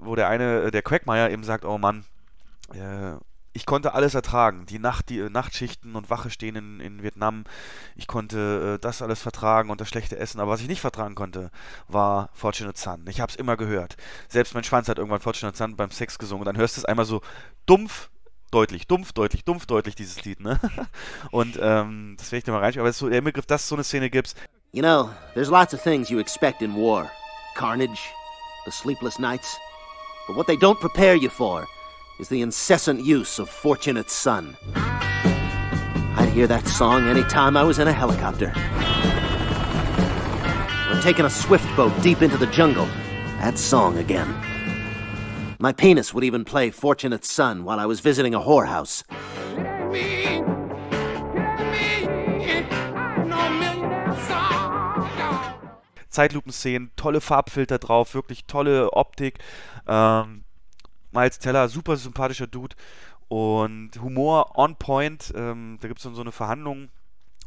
wo der eine, der Quackmeier eben sagt, oh Mann, äh, ich konnte alles ertragen. Die Nacht, die äh, Nachtschichten und Wache stehen in, in Vietnam. Ich konnte äh, das alles vertragen und das schlechte Essen. Aber was ich nicht vertragen konnte, war Fortunate Son. Ich habe es immer gehört. Selbst mein Schwanz hat irgendwann Fortunate Son beim Sex gesungen. Und dann hörst du es einmal so dumpf, deutlich, dumpf, deutlich, dumpf, deutlich, dieses Lied. Ne? *laughs* Und ähm, das werde ich dir mal reinschauen. Aber es ist so der Begriff, dass es so eine Szene gibt.
You know, there's lots of things you expect in war. Carnage, the sleepless nights. But what they don't prepare you for is the incessant use of Fortunate Son. I'd hear that song any time I was in a helicopter. Or taking a swift boat deep into the jungle, that song again. My penis would even play Fortunate Son while I was visiting a whorehouse.
Zeitlupenszenen, tolle Farbfilter drauf, wirklich tolle Optik. Ähm, Miles Teller, super sympathischer Dude und Humor on point. Ähm, da gibt es dann so eine Verhandlung,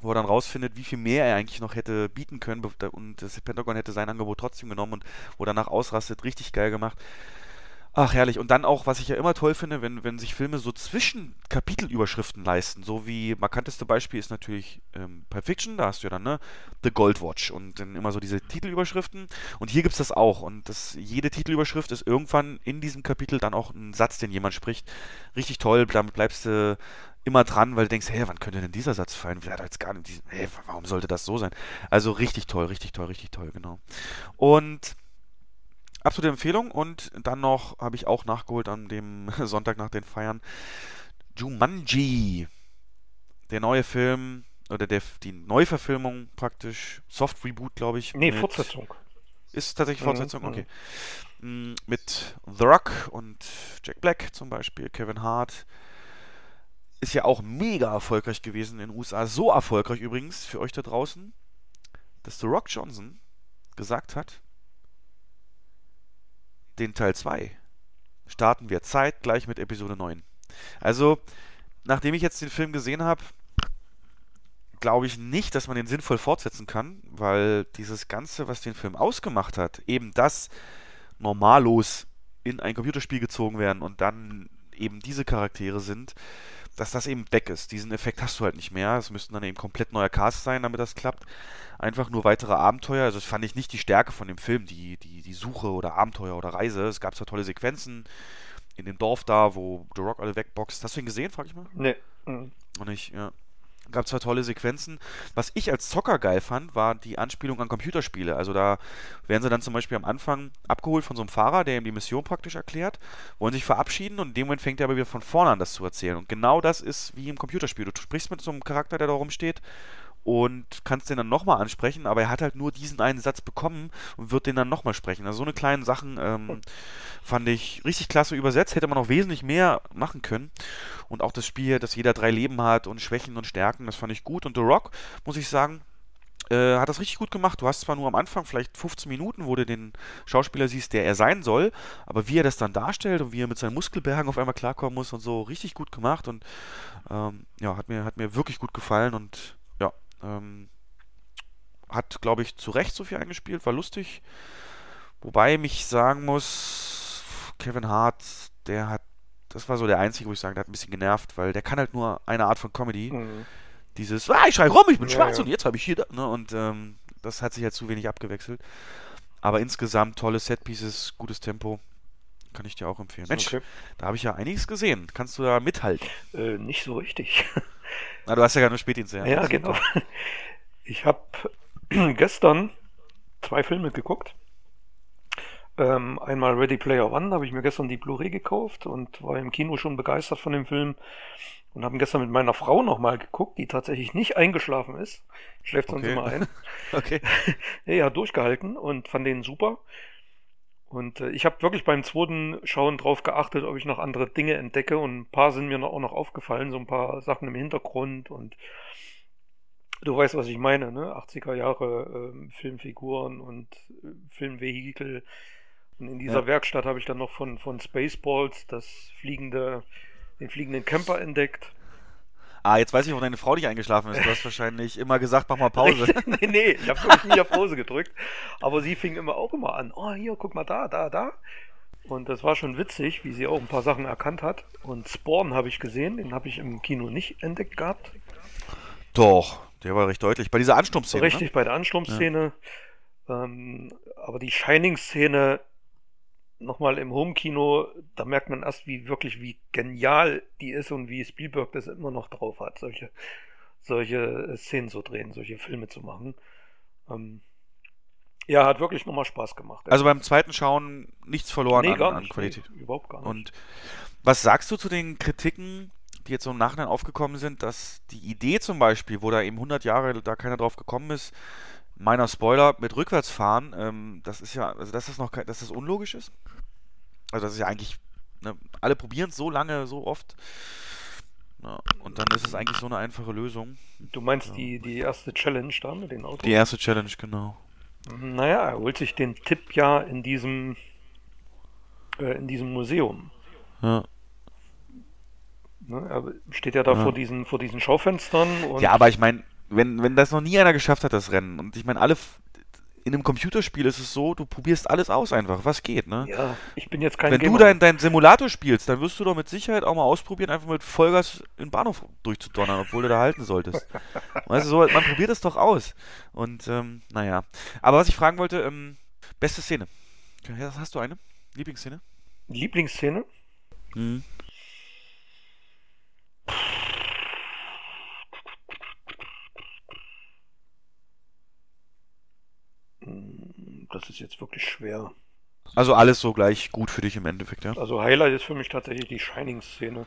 wo er dann rausfindet, wie viel mehr er eigentlich noch hätte bieten können und das Pentagon hätte sein Angebot trotzdem genommen und wo danach ausrastet. Richtig geil gemacht. Ach, herrlich. Und dann auch, was ich ja immer toll finde, wenn, wenn sich Filme so zwischen Kapitelüberschriften leisten. So wie markanteste Beispiel ist natürlich ähm, Pulp Fiction, da hast du ja dann, ne, The Gold Watch und dann immer so diese Titelüberschriften. Und hier gibt es das auch. Und das, jede Titelüberschrift ist irgendwann in diesem Kapitel dann auch ein Satz, den jemand spricht. Richtig toll, damit bleibst du immer dran, weil du denkst, hey, wann könnte denn dieser Satz fallen? Hat jetzt gar nicht diesen, hey, warum sollte das so sein? Also richtig toll, richtig toll, richtig toll, genau. Und absolute Empfehlung. Und dann noch habe ich auch nachgeholt an dem *laughs* Sonntag nach den Feiern Jumanji. Der neue Film, oder der, die Neuverfilmung praktisch, Soft Reboot, glaube ich.
Nee, Fortsetzung.
Ist tatsächlich
Mhm,
Fortsetzung?
mhm.
Okay. Mm, Mit The Rock und Jack Black zum Beispiel, Kevin Hart. Ist ja auch mega erfolgreich gewesen in den USA. So erfolgreich übrigens für euch da draußen, dass The Rock Johnson gesagt hat, den Teil 2 starten wir zeitgleich mit Episode 9. Also, nachdem ich jetzt den Film gesehen habe, glaube ich nicht, dass man den sinnvoll fortsetzen kann, weil dieses Ganze, was den Film ausgemacht hat, eben das normallos in ein Computerspiel gezogen werden und dann eben diese Charaktere sind, dass das eben weg ist. Diesen Effekt hast du halt nicht mehr. Es müssten dann eben komplett neuer Cast sein, damit das klappt. Einfach nur weitere Abenteuer. Also das fand ich nicht die Stärke von dem Film, die, die, die Suche oder Abenteuer oder Reise. Es gab zwar tolle Sequenzen in dem Dorf da, wo The Rock alle wegboxt. Hast du ihn gesehen, frag ich mal?
Nee. Mhm.
Und ich, ja. Gab zwar tolle Sequenzen. Was ich als Zocker geil fand, war die Anspielung an Computerspiele. Also da werden sie dann zum Beispiel am Anfang abgeholt von so einem Fahrer, der ihm die Mission praktisch erklärt, wollen sich verabschieden und in dem Moment fängt er aber wieder von vorne an, das zu erzählen. Und genau das ist wie im Computerspiel. Du sprichst mit so einem Charakter, der da rumsteht und kannst den dann nochmal ansprechen, aber er hat halt nur diesen einen Satz bekommen und wird den dann nochmal sprechen. Also so eine kleinen Sachen ähm, fand ich richtig klasse übersetzt, hätte man noch wesentlich mehr machen können. Und auch das Spiel, dass jeder drei Leben hat und Schwächen und Stärken, das fand ich gut. Und The Rock, muss ich sagen, äh, hat das richtig gut gemacht. Du hast zwar nur am Anfang vielleicht 15 Minuten, wo du den Schauspieler siehst, der er sein soll, aber wie er das dann darstellt und wie er mit seinen Muskelbergen auf einmal klarkommen muss und so, richtig gut gemacht und ähm, ja, hat mir, hat mir wirklich gut gefallen und ähm, hat, glaube ich, zu Recht so viel eingespielt, war lustig. Wobei mich sagen muss, Kevin Hart, der hat, das war so der einzige, wo ich sage, der hat ein bisschen genervt, weil der kann halt nur eine Art von Comedy.
Mhm.
Dieses, ah, ich schrei rum, ich bin
Ja,
schwarz
ja.
und jetzt habe ich hier, da, ne, und ähm, das hat sich halt zu wenig abgewechselt. Aber insgesamt tolle Setpieces, gutes Tempo, kann ich dir auch empfehlen. Mensch,
Okay.
da habe ich ja einiges gesehen. Kannst du da mithalten?
Äh, nicht so richtig. *laughs*
Na, du hast ja gar nur Spätdienste.
Ja,
ist
genau. *laughs* Ich habe *clears throat* gestern zwei Filme geguckt. Ähm, einmal Ready Player One, da habe ich mir gestern die Blu-ray gekauft und war im Kino schon begeistert von dem Film und habe gestern mit meiner Frau nochmal geguckt, die tatsächlich nicht eingeschlafen ist. Schläft sonst
Okay.
immer ein. *laughs*
Okay. *laughs*
Ja, durchgehalten und fand den super. Und äh, ich habe wirklich beim zweiten Schauen drauf geachtet, ob ich noch andere Dinge entdecke und ein paar sind mir noch, auch noch aufgefallen, so ein paar Sachen im Hintergrund und du weißt, was ich meine, ne? 80er Jahre ähm, Filmfiguren und äh, Filmvehikel. Und in dieser
Ja.
Werkstatt habe ich dann noch von, von Spaceballs das fliegende, den fliegenden Camper entdeckt.
Ah, jetzt weiß ich, warum deine Frau nicht eingeschlafen ist. Du hast wahrscheinlich immer gesagt, mach mal Pause. *laughs*
nee, nee, ich habe wirklich nie auf Pause gedrückt. Aber sie fing immer auch immer an. Oh, hier, guck mal da, da, da. Und das war schon witzig, wie sie auch ein paar Sachen erkannt hat. Und Spawn habe ich gesehen, den habe ich im Kino nicht entdeckt gehabt.
Doch, der war recht deutlich. Bei dieser Ansturmszene.
richtig bei der Ansturmszene. Ähm, aber die Shining-Szene nochmal im Home-Kino, da merkt man erst, wie wirklich, wie genial die ist und wie Spielberg das immer noch drauf hat, solche, solche Szenen zu drehen, solche Filme zu machen. Ähm, ja, hat wirklich nochmal Spaß gemacht.
Also beim zweiten Schauen nichts verloren
nee,
an, an
nicht.
Qualität.
Nee, überhaupt gar nicht.
Und was sagst du zu den Kritiken, die jetzt so im Nachhinein aufgekommen sind, dass die Idee zum Beispiel, wo da eben 100 Jahre da keiner drauf gekommen ist, meiner Spoiler mit Rückwärtsfahren, ähm, das ist ja, also dass das noch, kein- dass das unlogisch ist. Also das ist ja eigentlich, ne, alle probieren es so lange, so oft. Ja, und dann ist es eigentlich so eine einfache Lösung.
du meinst die, die erste Challenge da mit den Autos?
Die erste Challenge, genau.
Naja, er holt sich den Tipp ja in diesem, äh, in diesem Museum.
Ja.
Ne? Er steht ja da
Ja.
vor diesen, vor diesen Schaufenstern
Ja, aber ich meine, wenn, wenn das noch nie einer geschafft hat, das Rennen, und ich meine, alle in einem Computerspiel ist es so, du probierst alles aus einfach, was geht, ne?
ja, ich bin jetzt kein
wenn du
Gamer.
dein, dein Simulator spielst, dann wirst du doch mit Sicherheit auch mal ausprobieren, einfach mit Vollgas in den Bahnhof durchzudonnern, obwohl du da halten solltest. *laughs* weißt du, so, man probiert es doch aus. Und, ähm, naja. Aber was ich fragen wollte, ähm, beste Szene. Hast du eine? Lieblingsszene?
Lieblingsszene?
Mhm.
Hm, Das ist jetzt wirklich schwer.
Also alles so gleich gut für dich im Endeffekt, ja?
Also Highlight ist für mich tatsächlich die Shining-Szene.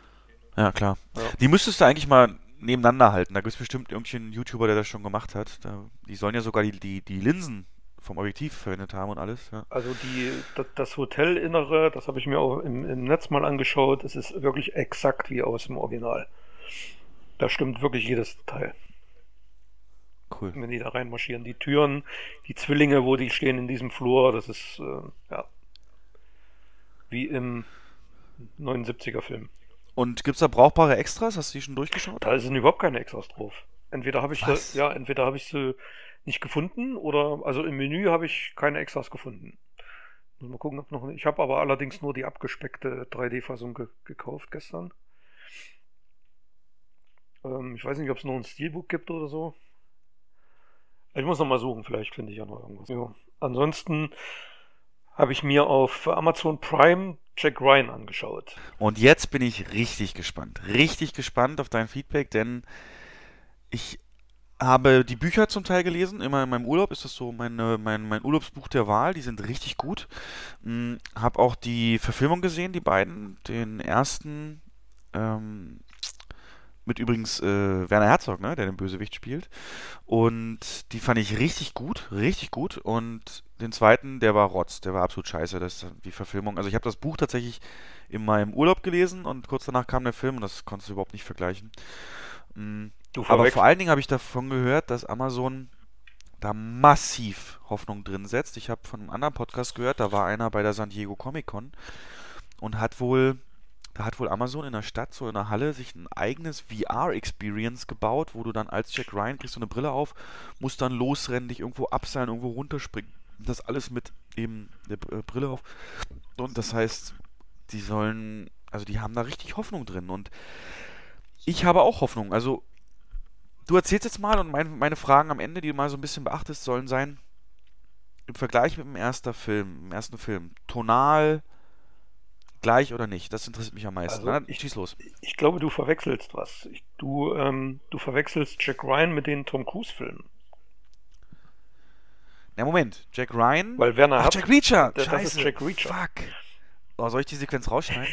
Ja, klar.
Ja.
Die müsstest du eigentlich mal nebeneinander halten. Da gibt es bestimmt irgendeinen YouTuber, der das schon gemacht hat. Da, die sollen ja sogar die, die, die Linsen vom Objektiv verwendet haben und alles. Ja.
Also die, das, Hotelinnere, das habe ich mir auch im, im Netz mal angeschaut, es ist wirklich exakt wie aus dem Original. Da stimmt wirklich jedes Detail.
Cool.
Wenn die da reinmarschieren, die Türen, die Zwillinge, wo die stehen in diesem Flur, das ist äh, ja wie im 79er Film.
Und gibt es da brauchbare Extras? Hast du die schon durchgeschaut?
Da sind überhaupt keine Extras drauf. Entweder habe ich
Was?
sie, ja, entweder habe ich sie nicht gefunden oder also im Menü habe ich keine Extras gefunden. Muss mal gucken, ob noch. Ich habe aber allerdings nur die abgespeckte 3D-Fassung ge gekauft gestern. Ähm, ich weiß nicht, ob es noch ein Steelbook gibt oder so. Ich muss noch mal suchen, vielleicht finde ich ja noch irgendwas. Ja. Ansonsten habe ich mir auf Amazon Prime Jack Ryan angeschaut.
Und jetzt bin ich richtig gespannt. Richtig gespannt auf dein Feedback, denn ich habe die Bücher zum Teil gelesen. Immer in meinem Urlaub ist das so meine, mein, mein Urlaubsbuch der Wahl. Die sind richtig gut. Hm, habe auch die Verfilmung gesehen, die beiden. Den ersten ähm, mit übrigens äh, Werner Herzog, ne, der den Bösewicht spielt. Und die fand ich richtig gut, richtig gut. Und den zweiten, der war Rotz, der war absolut scheiße. Das ist die Verfilmung. Also ich habe das Buch tatsächlich in meinem Urlaub gelesen und kurz danach kam der Film und das konntest du überhaupt nicht vergleichen. Mm,
Du
Aber vor allen Dingen habe ich davon gehört, dass Amazon da massiv Hoffnung drin setzt. Ich habe von einem anderen Podcast gehört, da war einer bei der San Diego Comic Con und hat wohl, da hat wohl Amazon in der Stadt, so in der Halle, sich ein eigenes VR-Experience gebaut, wo du dann als Jack Ryan kriegst du eine Brille auf, musst dann losrennen, dich irgendwo abseilen, irgendwo runterspringen. Das alles mit eben der äh, Brille auf. Und das heißt, die sollen, also die haben da richtig Hoffnung drin und ich habe auch Hoffnung. Also Du erzählst jetzt mal und mein, meine Fragen am Ende, die du mal so ein bisschen beachtest, sollen sein, im Vergleich mit dem ersten Film, im ersten Film, tonal gleich oder nicht? Das interessiert mich am meisten.
Also
Na,
ich-
schieß los.
Ich glaube, du verwechselst was. Ich, du, ähm, du verwechselst Jack Ryan mit den Tom Cruise-Filmen.
Na, Moment. Jack Ryan.
Weil Werner
Ach, Jack Reacher.
Das- das ist
Scheiße.
Jack Reacher.
Fuck. Oh, soll ich die Sequenz rausschneiden? *laughs*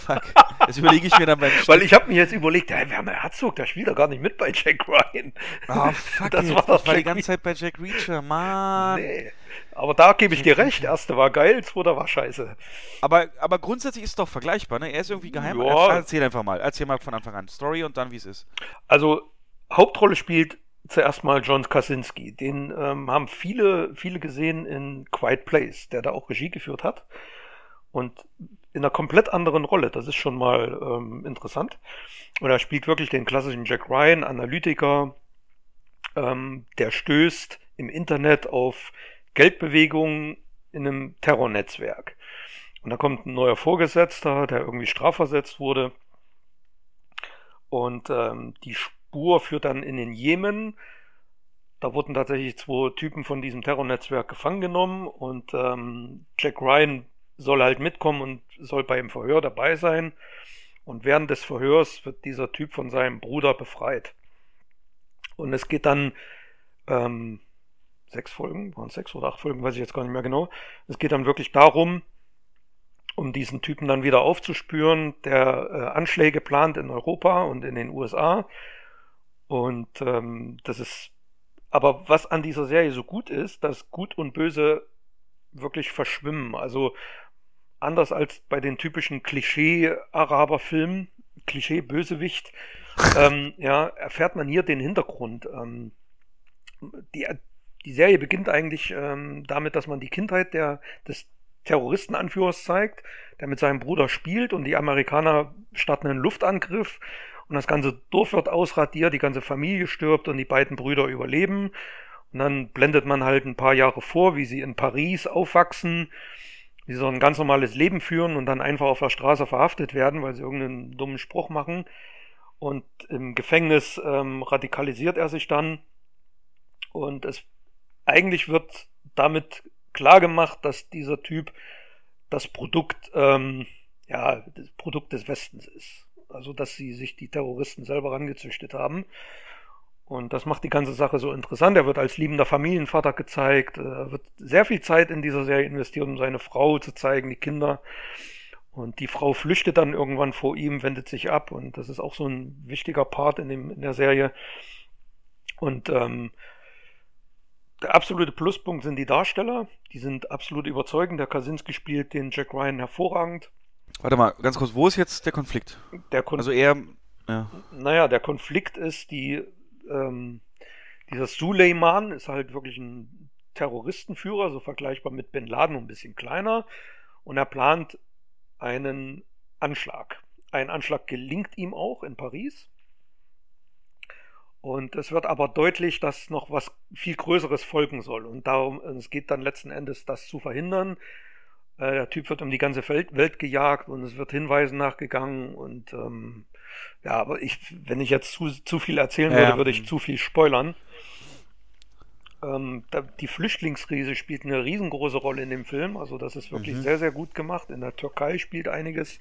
Fuck. Das überlege ich mir dann beim
Weil ich habe mir jetzt überlegt, ja, Werner Herzog, der spielt doch gar nicht mit bei Jack Ryan.
Oh, fuck
Das
it.
war doch
ich war die ganze Zeit bei Jack Reacher, Mann.
Nee. Aber da gebe ich dir recht. Erste war geil, zweite war scheiße.
Aber, aber grundsätzlich ist es doch vergleichbar, ne? Er ist irgendwie geheim.
Ja.
Erzähl einfach mal. Erzähl mal von Anfang an. Story und dann, wie es ist.
Also, Hauptrolle spielt zuerst mal John Krasinski. Den ähm, haben viele, viele gesehen in Quiet Place, der da auch Regie geführt hat. Und in einer komplett anderen Rolle. Das ist schon mal ähm, interessant. Und er spielt wirklich den klassischen Jack Ryan, Analytiker, ähm, der stößt im Internet auf Geldbewegungen in einem Terrornetzwerk. Und da kommt ein neuer Vorgesetzter, der irgendwie strafversetzt wurde. Und ähm, die Spur führt dann in den Jemen. Da wurden tatsächlich zwei Typen von diesem Terrornetzwerk gefangen genommen und ähm, Jack Ryan soll halt mitkommen und soll beim Verhör dabei sein. Und während des Verhörs wird dieser Typ von seinem Bruder befreit. Und es geht dann ähm, sechs Folgen, waren sechs oder acht Folgen, weiß ich jetzt gar nicht mehr genau. Es geht dann wirklich darum, um diesen Typen dann wieder aufzuspüren, der äh, Anschläge plant in Europa und in den USA. Und ähm, das ist, aber was an dieser Serie so gut ist, dass Gut und Böse wirklich verschwimmen. Also anders als bei den typischen Klischee-Araber-Filmen, Klischee-Bösewicht, *laughs* ähm, ja, erfährt man hier den Hintergrund. Ähm, die, die Serie beginnt eigentlich ähm, damit, dass man die Kindheit der, des Terroristenanführers zeigt, der mit seinem Bruder spielt und die Amerikaner starten einen Luftangriff und das ganze Dorf wird ausradiert, die ganze Familie stirbt und die beiden Brüder überleben. Und dann blendet man halt ein paar Jahre vor, wie sie in Paris aufwachsen, sie so ein ganz normales Leben führen und dann einfach auf der Straße verhaftet werden, weil sie irgendeinen dummen Spruch machen. Und im Gefängnis ähm, radikalisiert er sich dann. Und es eigentlich wird damit klar gemacht, dass dieser Typ das Produkt, ähm, ja, das Produkt des Westens ist. Also, dass sie sich die Terroristen selber rangezüchtet haben. Und das macht die ganze Sache so interessant. Er wird als liebender Familienvater gezeigt. Er wird sehr viel Zeit in dieser Serie investiert, um seine Frau zu zeigen, die Kinder. Und die Frau flüchtet dann irgendwann vor ihm, wendet sich ab. Und das ist auch so ein wichtiger Part in, dem, in der Serie. Und ähm, der absolute Pluspunkt sind die Darsteller. Die sind absolut überzeugend. Der Kaczynski spielt den Jack Ryan hervorragend.
Warte mal, ganz kurz, wo ist jetzt der Konflikt?
Der Kon
Also eher, ja.
Naja, der Konflikt ist, die, ähm, dieser Suleiman ist halt wirklich ein Terroristenführer, so vergleichbar mit Bin Laden, ein bisschen kleiner. Und er plant einen Anschlag. Ein Anschlag gelingt ihm auch in Paris. Und es wird aber deutlich, dass noch was viel Größeres folgen soll. Und darum, es geht dann letzten Endes, das zu verhindern. Äh, der Typ wird um die ganze Welt, Welt gejagt und es wird Hinweisen nachgegangen. Und ähm, ja, aber ich, wenn ich jetzt zu, zu viel erzählen würde, würde ich zu viel spoilern. Ähm, da, die Flüchtlingskrise spielt eine riesengroße Rolle in dem Film. Also das ist wirklich
Mhm.
sehr, sehr gut gemacht. In der Türkei spielt einiges.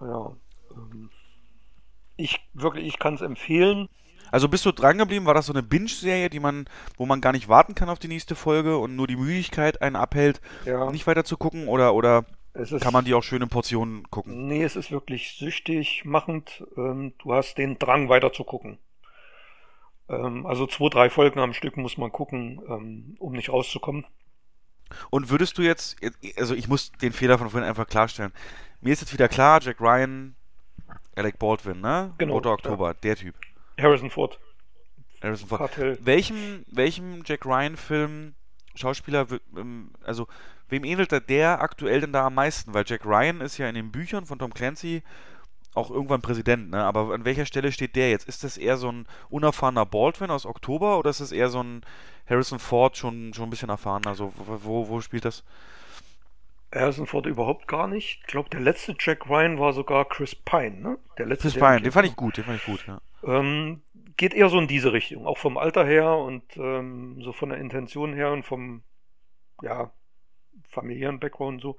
Ja. Ähm, ich wirklich, ich kann es empfehlen.
Also bist du dran geblieben? War das so eine Binge-Serie, die man, wo man gar nicht warten kann auf die nächste Folge und nur die Müdigkeit einen abhält,
Ja,
nicht weiter zu gucken? Oder, oder
ist,
kann man die auch schön in Portionen gucken?
Nee, es ist wirklich süchtig machend. Ähm, du hast den Drang weiter zu gucken. Ähm, also zwei, drei Folgen am Stück muss man gucken, ähm, um nicht rauszukommen.
Und würdest du jetzt, also ich muss den Fehler von vorhin einfach klarstellen. Mir ist jetzt wieder klar, Jack Ryan, Alec Baldwin, ne?
Genau,
Roter Oktober, der Typ.
Harrison Ford,
Harrison Ford. Welchem, welchem Jack Ryan-Film, Schauspieler, ähm, also wem ähnelt der aktuell denn da am meisten? Weil Jack Ryan ist ja in den Büchern von Tom Clancy auch irgendwann Präsident, ne? Aber an welcher Stelle steht der jetzt? Ist das eher so ein unerfahrener Baldwin aus Oktober oder ist es eher so ein Harrison Ford schon, schon ein bisschen erfahrener? Also wo, wo, spielt das?
Harrison Ford überhaupt gar nicht. Ich glaube, der letzte Jack Ryan war sogar Chris Pine, ne? Der letzte.
Chris
der
Pine, den fand ich gut, den fand ich gut, ja.
Ähm, geht eher so in diese Richtung, auch vom Alter her und ähm, so von der Intention her und vom ja, familiären Background so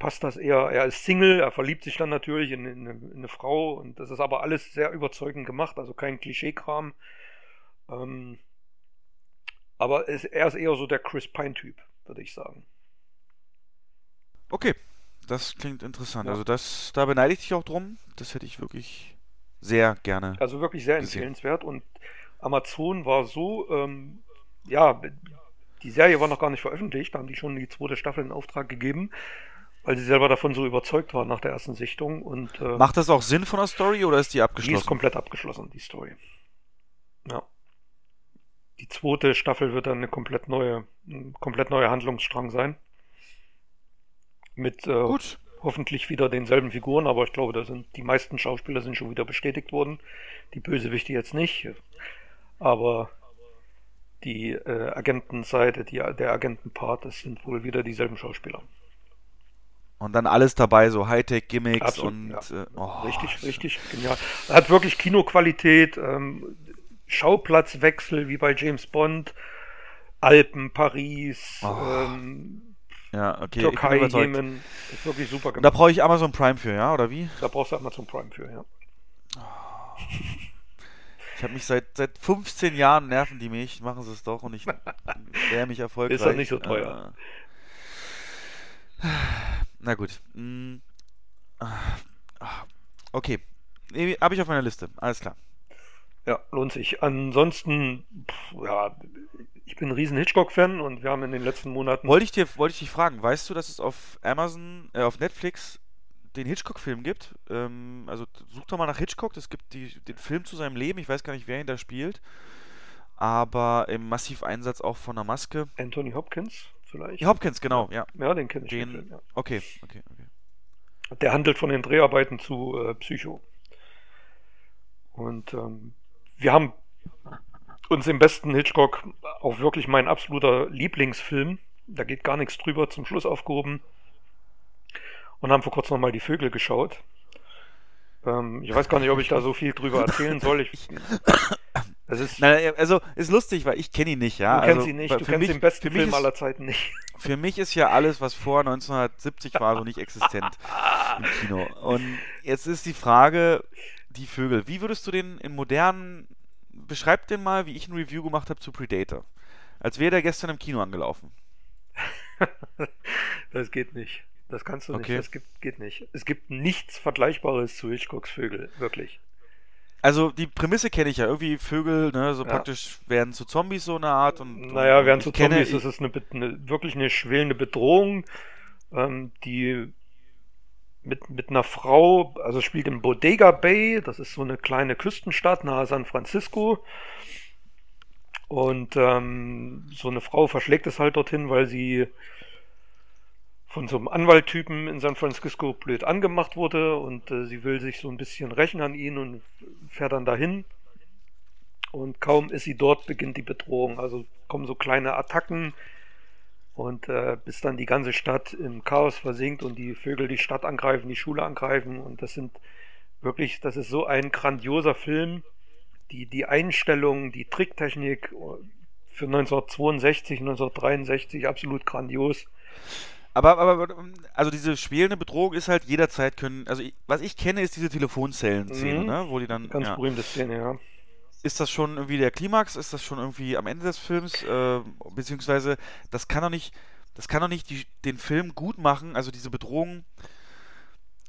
passt das eher. Er ist Single, er verliebt sich dann natürlich in, in, eine, in eine Frau und das ist aber alles sehr überzeugend gemacht, also kein Klischeekram. Ähm, aber es, er ist eher so der Chris Pine-Typ, würde ich sagen.
Okay, das klingt interessant.
Ja.
Also das, da beneide ich dich auch drum. Das hätte ich wirklich sehr gerne.
Also wirklich sehr
Gesehen.
empfehlenswert. Und Amazon war so, ähm, ja, die Serie war noch gar nicht veröffentlicht, da haben die schon die zweite Staffel in Auftrag gegeben, weil sie selber davon so überzeugt waren nach der ersten Sichtung. Und äh,
Macht das auch Sinn von der Story oder ist die
die ist
abgeschlossen?
komplett abgeschlossen, die Story. Ja. Die zweite Staffel wird dann eine komplett neue, ein komplett neuer Handlungsstrang sein. Mit äh,
Gut.
hoffentlich wieder denselben Figuren, aber ich glaube, da sind die meisten Schauspieler sind schon wieder bestätigt worden. Die Bösewichte jetzt nicht, aber die äh, Agentenseite, die, der Agentenpart, das sind wohl wieder dieselben Schauspieler.
Und dann alles dabei, so Hightech-Gimmicks
Absolut,
und.
ja.
Äh, oh,
richtig, richtig genial. Hat wirklich Kinoqualität, ähm, Schauplatzwechsel wie bei James Bond, Alpen, Paris,
Oh,
ähm,
Ja, okay.
Türkei. Jemen. Ist wirklich super
Und da
gemacht.
brauche ich Amazon Prime für, ja? Oder wie?
Da brauchst du Amazon Prime für, ja.
Ich habe mich seit, seit 15 Jahren nerven die mich, machen sie es doch und ich *laughs* wäre mich erfolgreich.
Ist doch nicht so teuer.
Äh, *sighs* na gut. Mm, ah, Okay. Habe ich auf meiner Liste. Alles klar.
Ja, lohnt sich. Ansonsten, pff, ja, ich bin ein riesen Hitchcock-Fan und wir haben in den letzten Monaten.
Wollte ich dir, wollte ich dich fragen, weißt du, dass es auf Amazon, äh, auf Netflix den Hitchcock-Film gibt? Ähm, also such doch mal nach Hitchcock, es gibt die, den Film zu seinem Leben, ich weiß gar nicht, wer ihn da spielt, aber im Massiveinsatz auch von der Maske.
Anthony Hopkins vielleicht?
Hopkins, genau, ja.
Ja, den kenne ich.
Den,
Film, ja.
okay, okay, okay.
Der handelt von den Dreharbeiten zu äh, Psycho. Und ähm, wir haben uns im besten Hitchcock auch wirklich mein absoluter Lieblingsfilm, da geht gar nichts drüber, zum Schluss aufgehoben. Und haben vor kurzem nochmal die Vögel geschaut. Ähm, ich weiß gar nicht, ob ich da so viel drüber erzählen soll. Ich, es ist,
Na, also ist lustig, weil ich kenne ihn nicht, ja.
du kennst
also,
ihn nicht, du kennst
mich,
den besten Film
ist,
aller Zeiten nicht.
Für mich ist ja alles, was vor 1970 war, so nicht existent im Kino. Und jetzt ist die Frage, die Vögel. Wie würdest du den in modernen, beschreib den mal, wie ich ein Review gemacht habe zu Predator. Als wäre der gestern im Kino angelaufen. *laughs*
Das geht nicht. Das kannst du
Okay.
nicht. Das gibt, geht nicht. Es gibt nichts Vergleichbares zu Hitchcocks Vögel, wirklich.
Also die Prämisse kenne ich ja. Irgendwie Vögel, ne, so
Ja.
praktisch werden zu Zombies so eine Art und.
Naja,
ich
zu
kenne-
Zombies ist es eine, eine, wirklich eine schwelende Bedrohung, ähm, die mit, mit einer Frau, also spielt im Bodega Bay, das ist so eine kleine Küstenstadt nahe San Francisco. Und ähm, so eine Frau verschlägt es halt dorthin, weil sie von so einem Anwalttypen in San Francisco blöd angemacht wurde und äh, sie will sich so ein bisschen rächen an ihn und fährt dann dahin. Und kaum ist sie dort, beginnt die Bedrohung. Also kommen so kleine Attacken und äh, bis dann die ganze Stadt im Chaos versinkt und die Vögel die Stadt angreifen, die Schule angreifen. Und das sind wirklich, das ist so ein grandioser Film. Die, die Einstellung, die Tricktechnik äh, für 1962, 1963 absolut grandios.
Aber, aber, also diese spielende Bedrohung ist halt jederzeit können. Also ich, was ich kenne, ist diese Telefonzellen-Szene,
Mhm.
ne? Wo die dann.
Ganz
ja.
berühmte Szene, ja.
Ist das schon irgendwie der Klimax? Ist das schon irgendwie am Ende des Films? Äh, beziehungsweise, das kann doch nicht, das kann doch nicht die, den Film gut machen, also diese Bedrohung.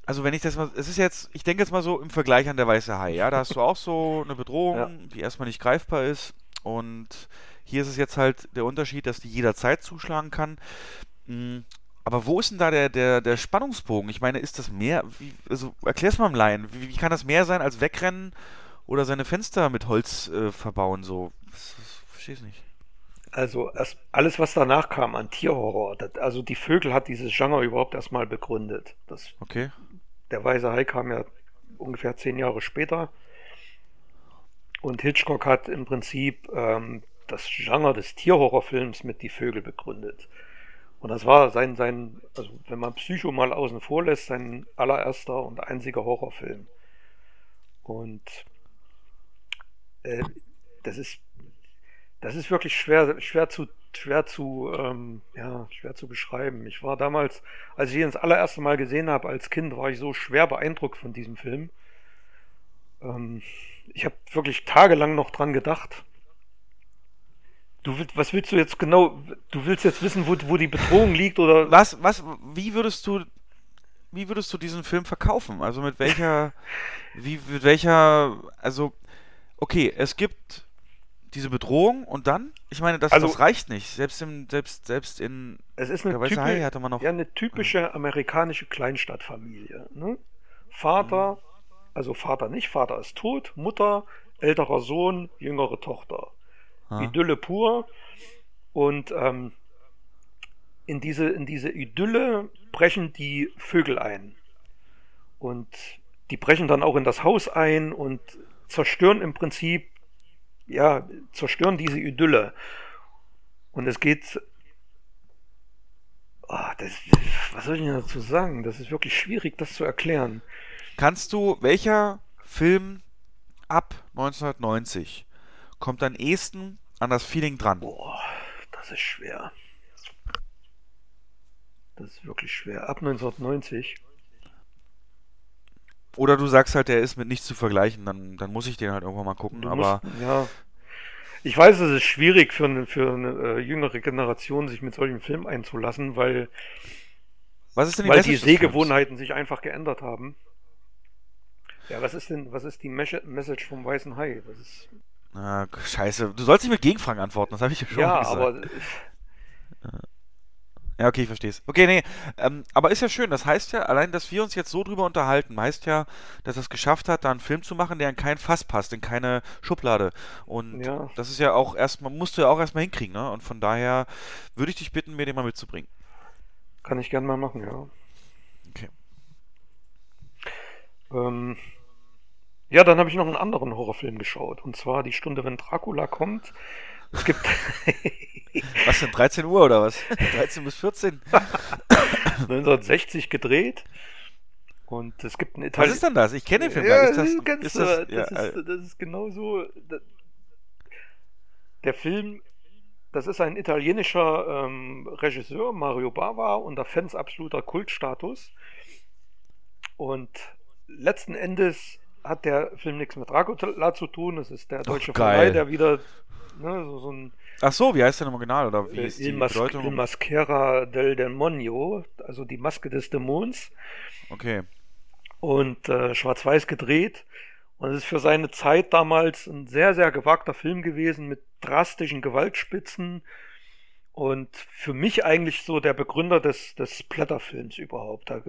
Also wenn ich das mal, es ist jetzt, ich denke jetzt mal so im Vergleich an der Weiße Hai, ja, da hast du auch so eine Bedrohung,
Ja.
die erstmal nicht greifbar ist und hier ist es jetzt halt der Unterschied, dass die jederzeit zuschlagen kann. Aber wo ist denn da der, der, der Spannungsbogen? Ich meine, ist das mehr, wie, also erklär's mal im Laien, wie, wie kann das mehr sein als wegrennen oder seine Fenster mit Holz äh, verbauen, so? Das, das verstehe ich nicht.
Also erst alles, was danach kam an Tierhorror, das, also die Vögel hat dieses Genre überhaupt erstmal begründet. Das,
Okay.
der Weiße Hai kam ja ungefähr zehn Jahre später. Und Hitchcock hat im Prinzip ähm, das Genre des Tierhorrorfilms mit Die Vögel begründet. Und das war sein, sein, also wenn man Psycho mal außen vor lässt, sein allererster und einziger Horrorfilm. Und äh, das ist, das ist wirklich schwer, schwer zu, schwer zu, ähm, ja, schwer zu beschreiben. Ich war damals, als ich ihn das allererste Mal gesehen habe als Kind, war ich so schwer beeindruckt von diesem Film. Ähm, ich habe wirklich tagelang noch dran gedacht. Du willst, was willst du jetzt genau? Du willst jetzt wissen, wo, wo die Bedrohung liegt oder?
Was, was, wie würdest du, wie würdest du diesen Film verkaufen? Also mit welcher, *laughs* wie, mit welcher, also, okay, es gibt diese Bedrohung und dann? Ich meine, das,
Also-
das reicht nicht. Selbst im, selbst, selbst in
Es ist eine,
der Weiße
typi-
Hai hatte man noch.
ja, eine typische amerikanische Kleinstadtfamilie. Ne? Vater, also Vater nicht, Vater ist tot, Mutter, älterer Sohn, jüngere Tochter.
Ah.
Idylle pur. Und ähm, in, diese, in diese Idylle brechen die Vögel ein. Und die brechen dann auch in das Haus ein und zerstören im Prinzip, ja, zerstören diese Idylle. Und es geht. Ah, das, was soll ich denn dazu sagen? Das ist wirklich schwierig, das zu erklären.
Kannst du, welcher Film ab 1990 kommt am ehesten an das Feeling dran?
Boah, das ist schwer. Das ist wirklich schwer. Ab 1990.
Oder du sagst halt, der ist mit nichts zu vergleichen, dann, dann muss ich den halt irgendwann mal gucken.
Du
aber
musst, ja. Ich weiß, es ist schwierig für eine, für eine äh, jüngere Generation, sich mit solchen Filmen einzulassen, weil,
was ist denn
weil
Message
die
des Films?
Sehgewohnheiten sich einfach geändert haben. Ja, was ist denn, was ist die Mes- Message vom Weißen Hai? Das ist,
Ah, scheiße. Du sollst nicht mit Gegenfragen antworten, das habe ich ja schon
ja,
gesagt.
aber
Ja, okay, ich versteh's. Okay, nee, ähm, aber ist ja schön. Das heißt ja, allein, dass wir uns jetzt so drüber unterhalten, heißt ja, dass er es geschafft hat, da einen Film zu machen, der in kein Fass passt, in keine Schublade. Und
Ja.
das ist ja auch erstmal, musst du ja auch erstmal hinkriegen, ne? Und von daher würde ich dich bitten, mir den mal mitzubringen.
kann ich gern mal machen, ja.
Okay.
Ähm, ja, dann habe ich noch einen anderen Horrorfilm geschaut. Und zwar Die Stunde, wenn Dracula kommt. Es gibt *laughs*
Was denn, 13 Uhr oder was? 13 bis 14?
1960 *laughs* gedreht. Und es gibt einen
Was
Italien.
ist denn das? Ich kenne den Film
Ja,
gar nicht.
das
Ist
ist
das,
ganz,
ist das,
äh,
ja,
das,
äh,
ist, das ist genau so. da- Der Film, das ist ein italienischer ähm, Regisseur, Mario Bava, unter Fans absoluter Kultstatus. Und letzten Endes hat der Film nichts mit Dracula zu tun. Es ist der deutsche. Verleih, der wieder ne, so, so ein
Ach so, wie heißt der im Original? Oder wie
äh,
ist die
Il, Mas
Bedeutung?
Il Maschera del Demonio, also die Maske des Dämons
Okay.
und äh, schwarz-weiß gedreht. Und es ist für seine Zeit damals ein sehr, sehr gewagter Film gewesen mit drastischen Gewaltspitzen und für mich eigentlich so der Begründer des, des Splatter-Films überhaupt. Da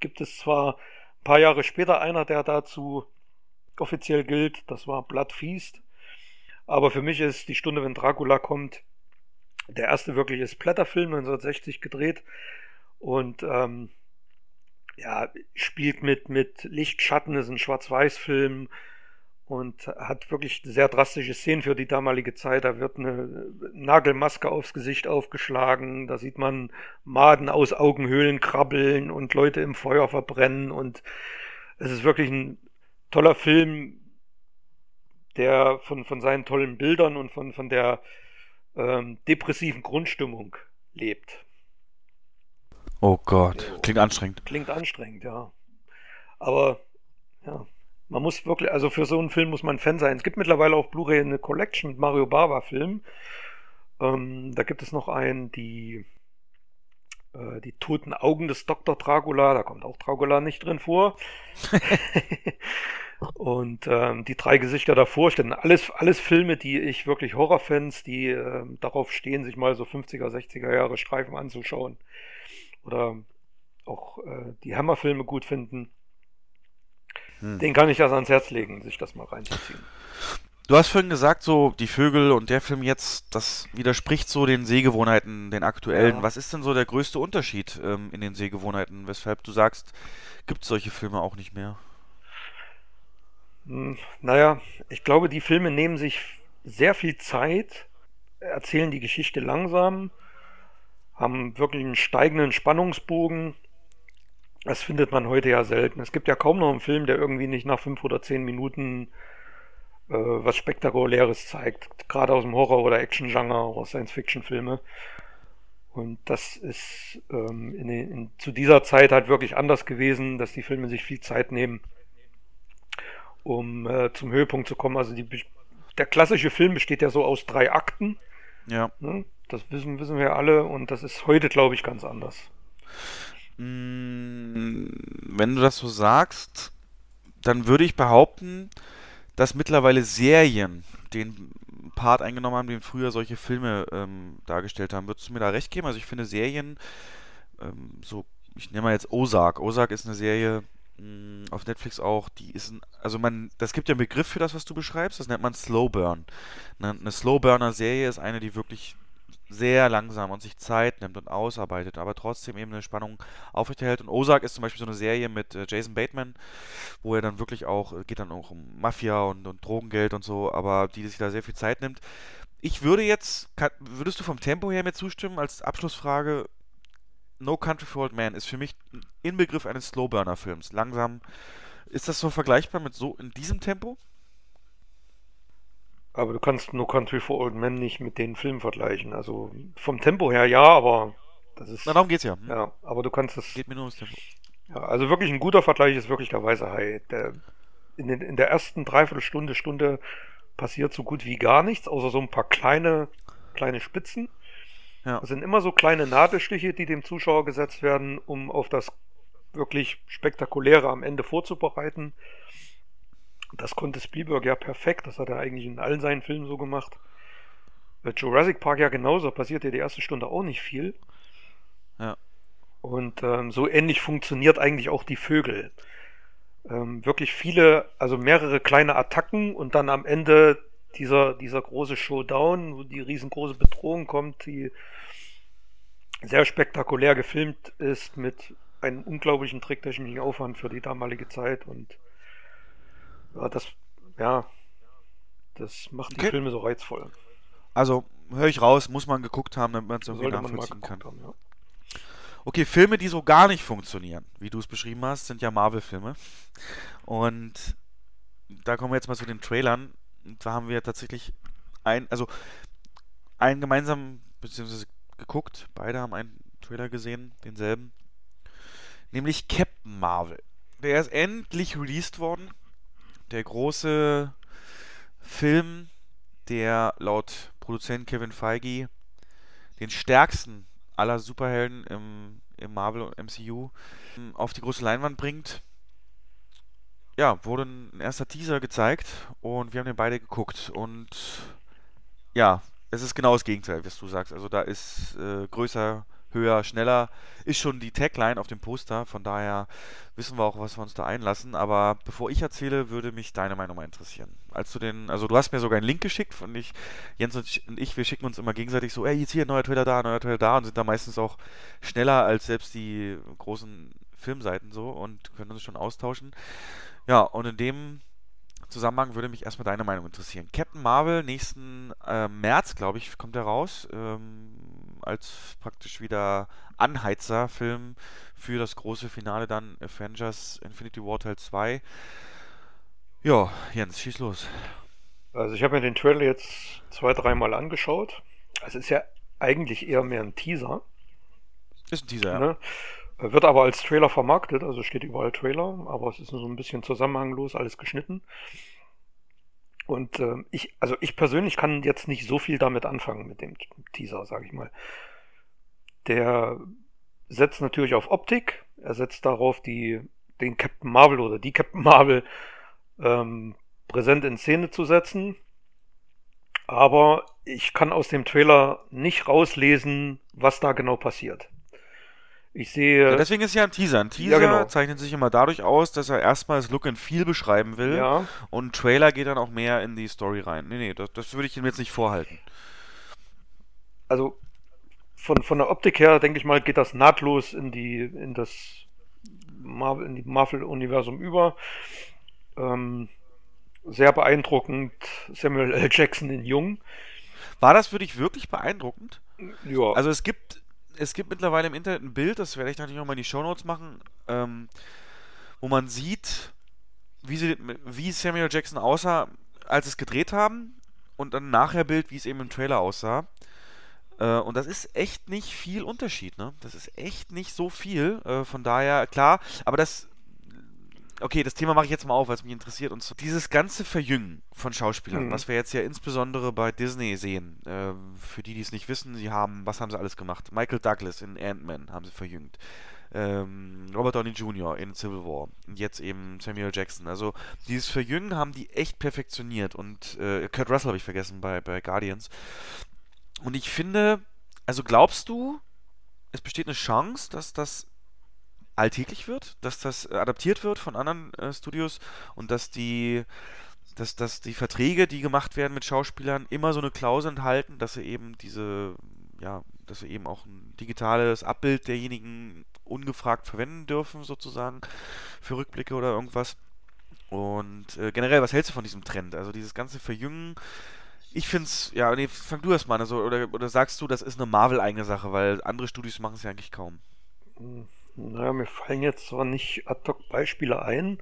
gibt es zwar ein paar Jahre später einer, der dazu offiziell gilt, das war Blood Feast. Aber für mich ist die Stunde, wenn Dracula kommt, der erste wirkliche Splatter-Film 1960 gedreht und ähm, ja, spielt mit, mit Licht, Schatten, ist ein Schwarz-Weiß-Film und hat wirklich sehr drastische Szenen für die damalige Zeit. Da wird eine Nagelmaske aufs Gesicht aufgeschlagen, da sieht man Maden aus Augenhöhlen krabbeln und Leute im Feuer verbrennen und es ist wirklich ein toller Film, der von, von seinen tollen Bildern und von, von der ähm, depressiven Grundstimmung lebt.
Oh Gott, klingt anstrengend.
Klingt anstrengend, ja. Aber ja, man muss wirklich, also für so einen Film muss man Fan sein. Es gibt mittlerweile auf Blu-ray eine Collection mit Mario Bava Filmen. Ähm, da gibt es noch einen, die äh, die toten Augen des Dr. Dracula, da kommt auch Dracula nicht drin vor. *laughs* Und ähm, die drei Gesichter davor stehen alles, alles Filme, die ich wirklich Horrorfans, die äh, darauf stehen, sich mal so 50er, 60er Jahre Streifen anzuschauen. Oder auch äh, die Hammerfilme gut finden. Hm. Den kann ich das ans Herz legen, sich das mal reinzuziehen.
Du hast vorhin gesagt, so die Vögel und der Film jetzt, das widerspricht so den Sehgewohnheiten, den aktuellen. Ja. Was ist denn so der größte Unterschied ähm, in den Sehgewohnheiten, weshalb du sagst, gibt es solche Filme auch nicht mehr?
Hm, naja, ich glaube, die Filme nehmen sich sehr viel Zeit, erzählen die Geschichte langsam, haben wirklich einen steigenden Spannungsbogen. Das findet man heute ja selten. Es gibt ja kaum noch einen Film, der irgendwie nicht nach fünf oder zehn Minuten was Spektakuläres zeigt. Gerade aus dem Horror- oder Action-Genre oder Science-Fiction-Filme. Und das ist ähm, in, in, zu dieser Zeit halt wirklich anders gewesen, dass die Filme sich viel Zeit nehmen um äh, zum Höhepunkt zu kommen. Also die, der klassische Film besteht ja so aus drei Akten.
Ja.
Ne? Das wissen, wissen wir alle und das ist heute, glaube ich, ganz anders.
Mm, wenn du das so sagst, dann würde ich behaupten, dass mittlerweile Serien den Part eingenommen haben, den früher solche Filme ähm, dargestellt haben. Würdest du mir da recht geben? Also ich finde Serien, ähm, so, ich nehme mal jetzt Ozark. Ozark ist eine Serie, Mm, auf Netflix auch, die ist ein, also man, das gibt ja einen Begriff für das, was du beschreibst, das nennt man Slow Burn. Eine, eine Slow Burner Serie ist eine, die wirklich sehr langsam und sich Zeit nimmt und ausarbeitet, aber trotzdem eben eine Spannung aufrechterhält. Und Ozark ist zum Beispiel so eine Serie mit äh, Jason Bateman, wo er dann wirklich auch, äh, geht dann auch um Mafia und, und Drogengeld und so, aber die sich da sehr viel Zeit nimmt. Ich würde jetzt, kann, würdest du vom Tempo her mir zustimmen, als Abschlussfrage, No Country for Old Men ist für mich ein Inbegriff eines Slowburner-Films. Langsam. Ist das so vergleichbar mit so in diesem Tempo?
Aber du kannst No Country for Old Men nicht mit den Filmen vergleichen. Also vom Tempo her ja, aber das ist.
Na, darum geht's ja. Hm?
Ja, aber du kannst es.
Geht mir nur ums Tempo.
Ja, also wirklich ein guter Vergleich ist wirklich der Weiße Hai. Der, in, den, in der ersten Dreiviertelstunde, Stunde passiert so gut wie gar nichts, außer so ein paar kleine, kleine Spitzen. Ja. Das sind immer so kleine Nadelstiche, die dem Zuschauer gesetzt werden, um auf das wirklich Spektakuläre am Ende vorzubereiten. Das konnte Spielberg ja perfekt, das hat er eigentlich in allen seinen Filmen so gemacht. Bei Jurassic Park ja genauso, passiert ja die erste Stunde auch nicht viel.
Ja.
Und ähm, so ähnlich funktioniert eigentlich auch die Vögel. Ähm, wirklich viele, also mehrere kleine Attacken und dann am Ende dieser, dieser große Showdown, wo die riesengroße Bedrohung kommt, die sehr spektakulär gefilmt ist mit einem unglaublichen tricktechnischen Aufwand für die damalige Zeit und ja, das, ja, das macht die okay. Filme so reizvoll.
Also, höre ich raus, muss man geguckt haben, damit man es irgendwie nachvollziehen kann. Haben, ja. Okay, Filme, die so gar nicht funktionieren, wie du es beschrieben hast, sind ja Marvel-Filme. Und da kommen wir jetzt mal zu den Trailern da haben wir tatsächlich ein, also einen gemeinsam, beziehungsweise geguckt, beide haben einen Trailer gesehen, denselben, nämlich Captain Marvel. Der ist endlich released worden. Der große Film, der laut Produzent Kevin Feige den stärksten aller Superhelden im, im Marvel MCU auf die große Leinwand bringt. ja, wurde ein erster Teaser gezeigt und wir haben den beide geguckt. Und ja, es ist genau das Gegenteil, was du sagst. Also da ist äh, größer, höher, schneller, ist schon die Tagline auf dem Poster. Von daher wissen wir auch, was wir uns da einlassen. Aber bevor ich erzähle, würde mich deine Meinung mal interessieren. Als du den, also du hast mir sogar einen Link geschickt, von ich, Jens und ich, wir schicken uns immer gegenseitig so, ey, jetzt hier, neuer Trailer da, neuer Trailer da und sind da meistens auch schneller als selbst die großen Filmseiten so und können uns schon austauschen. Ja, und in dem Zusammenhang würde mich erstmal deine Meinung interessieren. Captain Marvel, nächsten äh, März, glaube ich, kommt er raus. Ähm, als praktisch wieder Anheizerfilm für das große Finale dann Avengers Infinity War Teil 2. Ja, Jens, schieß los.
Also ich habe mir den Trailer jetzt zwei, dreimal angeschaut. Es ist ja eigentlich eher mehr ein Teaser.
Ist ein Teaser, ja. Ne?
Wird aber als Trailer vermarktet, also steht überall Trailer, aber es ist so ein bisschen zusammenhanglos, alles geschnitten. Und äh, ich, also ich persönlich kann jetzt nicht so viel damit anfangen mit dem Teaser, sage ich mal. Der setzt natürlich auf Optik, er setzt darauf, die, den Captain Marvel oder die Captain Marvel ähm, präsent in Szene zu setzen. Aber ich kann aus dem Trailer nicht rauslesen, was da genau passiert. Ich sehe.
Ja, deswegen ist ja ein Teaser. Ein Teaser ja, genau. zeichnet sich immer dadurch aus, dass er erstmal das Look and Feel beschreiben will. Ja. Und ein Trailer geht dann auch mehr in die Story rein. Nee, nee, das, das würde ich ihm jetzt nicht vorhalten.
Also, von, von der Optik her, denke ich mal, geht das nahtlos in die, in das Marvel, in die Marvel-Universum über. Ähm, sehr beeindruckend. Samuel L. Jackson in Jung.
War das für dich wirklich beeindruckend?
Ja.
Also es gibt es gibt mittlerweile im Internet ein Bild, das werde ich natürlich nochmal in die Shownotes machen, ähm, wo man sieht, wie, sie, wie Samuel Jackson aussah, als es gedreht haben und dann nachher Bild, wie es eben im Trailer aussah. Äh, und das ist echt nicht viel Unterschied, ne? Das ist echt nicht so viel. Äh, von daher, klar, aber das okay, das Thema mache ich jetzt mal auf, weil es mich interessiert. Und so dieses ganze Verjüngen von Schauspielern, mhm. was wir jetzt ja insbesondere bei Disney sehen, äh, für die, die es nicht wissen, sie haben, was haben sie alles gemacht? Michael Douglas in Ant-Man haben sie verjüngt. Ähm, Robert Downey Jr. in Civil War. Und jetzt eben Samuel Jackson. Also dieses Verjüngen haben die echt perfektioniert. Und äh, Kurt Russell habe ich vergessen bei, bei Guardians. Und ich finde, also glaubst du, es besteht eine Chance, dass das alltäglich wird, dass das adaptiert wird von anderen äh, Studios und dass die, dass, dass die Verträge, die gemacht werden mit Schauspielern, immer so eine Klausel enthalten, dass sie eben diese, ja, dass sie eben auch ein digitales Abbild derjenigen ungefragt verwenden dürfen, sozusagen, für Rückblicke oder irgendwas. Und äh, generell, was hältst du von diesem Trend? Also dieses ganze Verjüngen, ich finde es, ja, nee, fang du erst mal an, also, oder, oder sagst du, das ist eine Marvel-eigene Sache, weil andere Studios machen es ja eigentlich kaum.
Hm. Naja, mir fallen jetzt zwar nicht ad hoc Beispiele ein,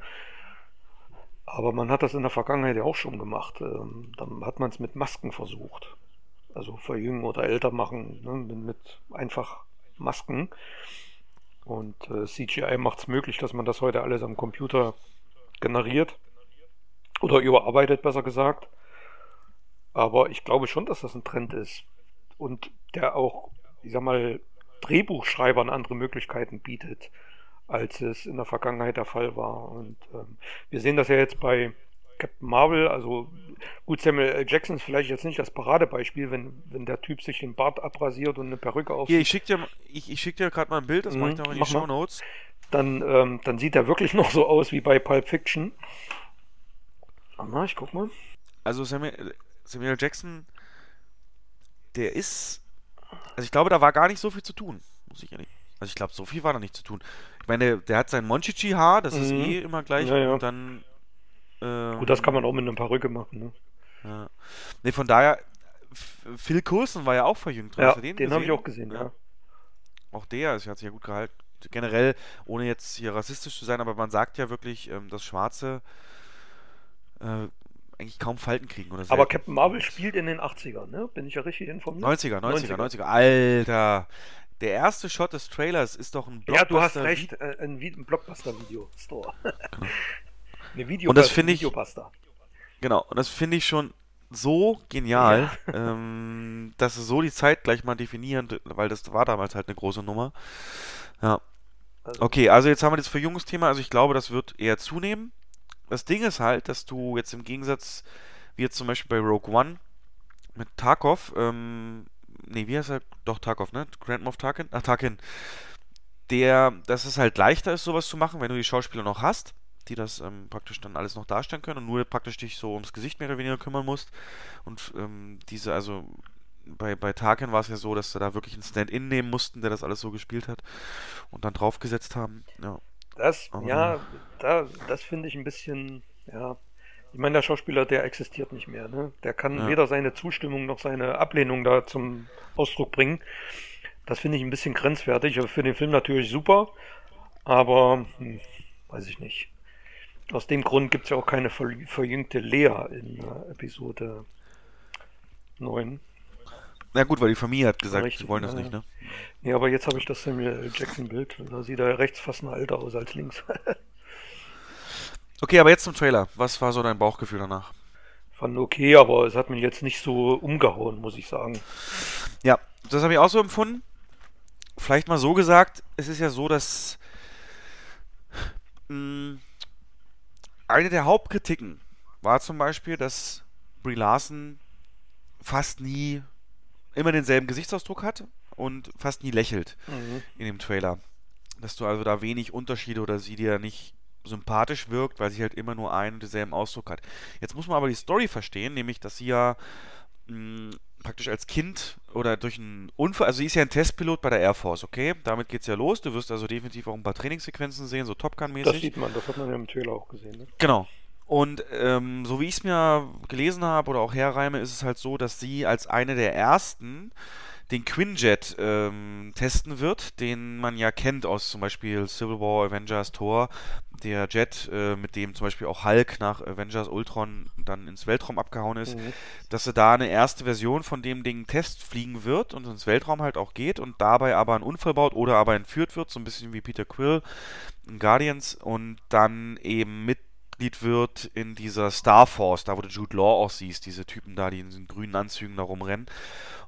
aber man hat das in der Vergangenheit ja auch schon gemacht. Ähm, dann hat man es mit Masken versucht. Also verjüngen oder älter machen, ne, mit einfach Masken. Und äh, CGI macht es möglich, dass man das heute alles am Computer generiert. Oder überarbeitet, besser gesagt. Aber ich glaube schon, dass das ein Trend ist. Und der auch, ich sag mal, Drehbuchschreibern andere Möglichkeiten bietet, als es in der Vergangenheit der Fall war. Und ähm, wir sehen das ja jetzt bei Captain Marvel, also gut, Samuel L. Jackson ist vielleicht jetzt nicht das Paradebeispiel, wenn, wenn der Typ sich den Bart abrasiert und eine Perücke auf.
Hier, ich schicke dir, ich, ich schick dir gerade mal ein Bild, das mhm, mache ich noch in die Show Notes.
Dann, ähm, dann sieht er wirklich *laughs* noch so aus wie bei Pulp Fiction. Mal, ich guck mal.
Also Samuel, Samuel Jackson, der ist also ich glaube, da war gar nicht so viel zu tun. Muss ich ehrlich. Also ich glaube, so viel war da nicht zu tun. Ich meine, der hat sein Monchichi-Haar, das mhm. ist eh immer gleich. Ja, ja. Und dann.
Ähm, Gut, das kann man auch mit einer Perücke machen, ne?
Ja. Ne, von daher, Phil Coulson war ja auch verjüngt.
Ja, den, den habe ich auch gesehen, ja. ja.
Auch der, also hat sich ja gut gehalten. Generell, ohne jetzt hier rassistisch zu sein, aber man sagt ja wirklich, ähm, dass Schwarze äh, eigentlich kaum Falten kriegen oder
so. Aber Captain Marvel spielt in den 80ern, ne? Bin ich ja richtig informiert?
90er, 90er, 90er. 90er. Alter. Der erste Shot des Trailers ist doch ein
Blockbuster. Ja, du hast recht, äh, ein, ein Blockbuster-Video-Store.
Genau. *laughs* Eine Video und das finde ich, Genau, und das finde ich schon so genial, ja. *laughs* ähm, dass sie so die Zeit gleich mal definieren, weil das war damals halt eine große Nummer. Ja. Also okay, also jetzt haben wir das Verjüngungsthema, also ich glaube, das wird eher zunehmen. Das Ding ist halt, dass du jetzt im Gegensatz, wie jetzt zum Beispiel bei Rogue One mit Tarkov, ähm, nee, wie heißt er? Doch, Tarkov, ne? Grand Moff Tarkin? Ach, Tarkin. Der, dass es halt leichter ist, sowas zu machen, wenn du die Schauspieler noch hast, die das ähm, praktisch dann alles noch darstellen können und nur praktisch dich so ums Gesicht mehr oder weniger kümmern musst. Und ähm, diese, also bei, bei Tarkin war es ja so, dass sie da wirklich einen Stand-in nehmen mussten, der das alles so gespielt hat und dann draufgesetzt haben. Ja.
Das, Aber ja, da, das finde ich ein bisschen, ja. Ich meine, der Schauspieler, der existiert nicht mehr. Ne? Der kann ja. weder seine Zustimmung noch seine Ablehnung da zum Ausdruck bringen. Das finde ich ein bisschen grenzwertig. Für den Film natürlich super, aber hm, weiß ich nicht. Aus dem Grund gibt es ja auch keine ver verjüngte Lea in äh, Episode 9.
Na gut, weil die Familie hat gesagt, Richtig, sie wollen das ja, nicht, ne?
Nee, aber jetzt habe ich das Samuel Jackson-Bild. Da sieht er rechts fast noch älter aus als links.
okay, aber jetzt zum Trailer. Was war so dein Bauchgefühl danach?
Fand okay, aber es hat mich jetzt nicht so umgehauen, muss ich sagen.
Ja, das habe ich auch so empfunden. Vielleicht mal so gesagt, es ist ja so, dass mh, mm, eine der Hauptkritiken war zum Beispiel, dass Brie Larson fast nie immer denselben Gesichtsausdruck hat und fast nie lächelt mhm. in dem Trailer. Dass du also da wenig Unterschiede oder sie dir nicht sympathisch wirkt, weil sie halt immer nur einen und denselben Ausdruck hat. Jetzt muss man aber die Story verstehen, nämlich, dass sie ja mh, praktisch als Kind oder durch einen Unfall, also sie ist ja ein Testpilot bei der Air Force, okay? Damit geht's ja los. Du wirst also definitiv auch ein paar Trainingssequenzen sehen, so Top Gun-mäßig.
Das sieht man, das hat man ja im Trailer auch gesehen. Ne?
Genau. Und ähm, so wie ich es mir gelesen habe oder auch herreime, ist es halt so, dass sie als eine der ersten den Quinjet ähm, testen wird, den man ja kennt aus zum Beispiel Civil War, Avengers, Thor. Der Jet, äh, mit dem zum Beispiel auch Hulk nach Avengers Ultron dann ins Weltraum abgehauen ist, mhm. dass sie da eine erste Version von dem Ding Test fliegen wird und ins Weltraum halt auch geht und dabei aber einen Unfall baut oder aber entführt wird, so ein bisschen wie Peter Quill in Guardians und dann eben mit Mitglied wird in dieser Star Force, da wo du Jude Law auch siehst, diese Typen da, die in diesen grünen Anzügen da rumrennen.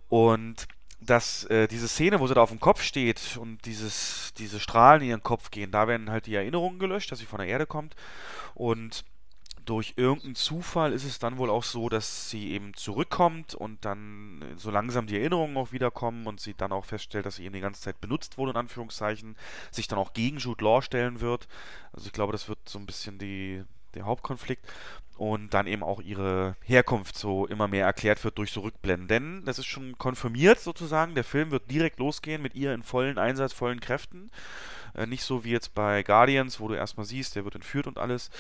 Und dass äh, diese Szene, wo sie da auf dem Kopf steht und dieses, diese Strahlen in ihren Kopf gehen, da werden halt die Erinnerungen gelöscht, dass sie von der Erde kommt. Und durch irgendeinen Zufall ist es dann wohl auch so, dass sie eben zurückkommt und dann so langsam die Erinnerungen auch wiederkommen und sie dann auch feststellt, dass sie eben die ganze Zeit benutzt wurde, in Anführungszeichen, sich dann auch gegen Jude Law stellen wird. Also ich glaube, das wird so ein bisschen die, der Hauptkonflikt und dann eben auch ihre Herkunft so immer mehr erklärt wird durch so Rückblenden. Denn das ist schon konfirmiert sozusagen, der Film wird direkt losgehen mit ihr in vollen Einsatz, vollen Kräften. Äh, nicht so wie jetzt bei Guardians, wo du erstmal siehst, der wird entführt und alles.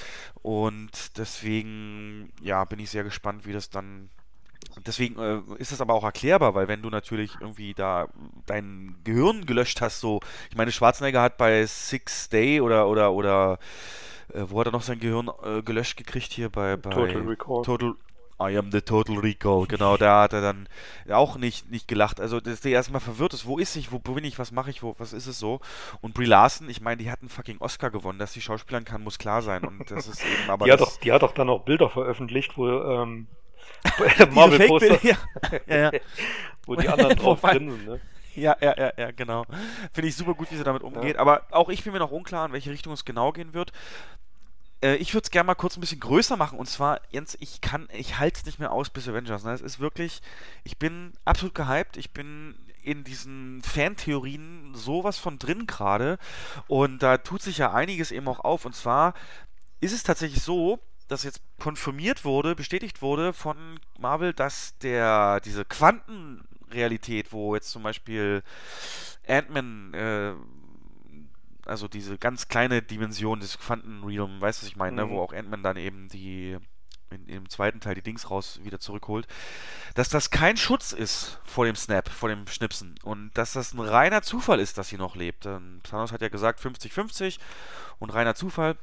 Und deswegen, ja, bin ich sehr gespannt, wie das dann Deswegen äh, ist es aber auch erklärbar, weil wenn du natürlich irgendwie da dein Gehirn gelöscht hast, so, ich meine, Schwarzenegger hat bei Six Day oder oder oder äh, wo hat er noch sein Gehirn äh, gelöscht gekriegt hier bei, bei
Total Recall.
Total I am the Total Recall, genau, da hat er dann auch nicht, nicht gelacht. Also, dass der erstmal verwirrt ist, wo ist ich, wo bin ich, was mache ich, wo, was ist es so? Und Brie Larson, ich meine, die hat einen fucking Oscar gewonnen, dass sie Schauspielern kann, muss klar sein. Und das ist eben *laughs* aber.
die, hat doch, die hat doch dann auch Bilder veröffentlicht, wo ähm, *laughs* *laughs* Marvel Poster, ja. ja, ja. wo die anderen drauf drin sind, ne?
Ja, ja, ja, ja, genau. Finde ich super gut, wie sie damit umgeht. Ja. Aber auch ich bin mir noch unklar, in welche Richtung es genau gehen wird. Äh, ich würde es gerne mal kurz ein bisschen größer machen. Und zwar, Jens, ich kann, ich halte es nicht mehr aus bis Avengers. Ne? Es ist wirklich, ich bin absolut gehypt. Ich bin in diesen Fantheorien sowas von drin gerade. Und da tut sich ja einiges eben auch auf. Und zwar ist es tatsächlich so, dass jetzt konfirmiert wurde, bestätigt wurde von Marvel, dass der diese Quantenrealität, wo jetzt zum Beispiel Ant-Man äh, also diese ganz kleine Dimension des Quantenrealm, weißt du, was ich meine, mhm. ne? wo auch Ant-Man dann eben die in, im zweiten Teil die Dings raus wieder zurückholt, dass das kein Schutz ist vor dem Snap, vor dem Schnipsen und dass das ein reiner Zufall ist, dass sie noch lebt. Thanos hat ja gesagt 50-50 und reiner Zufall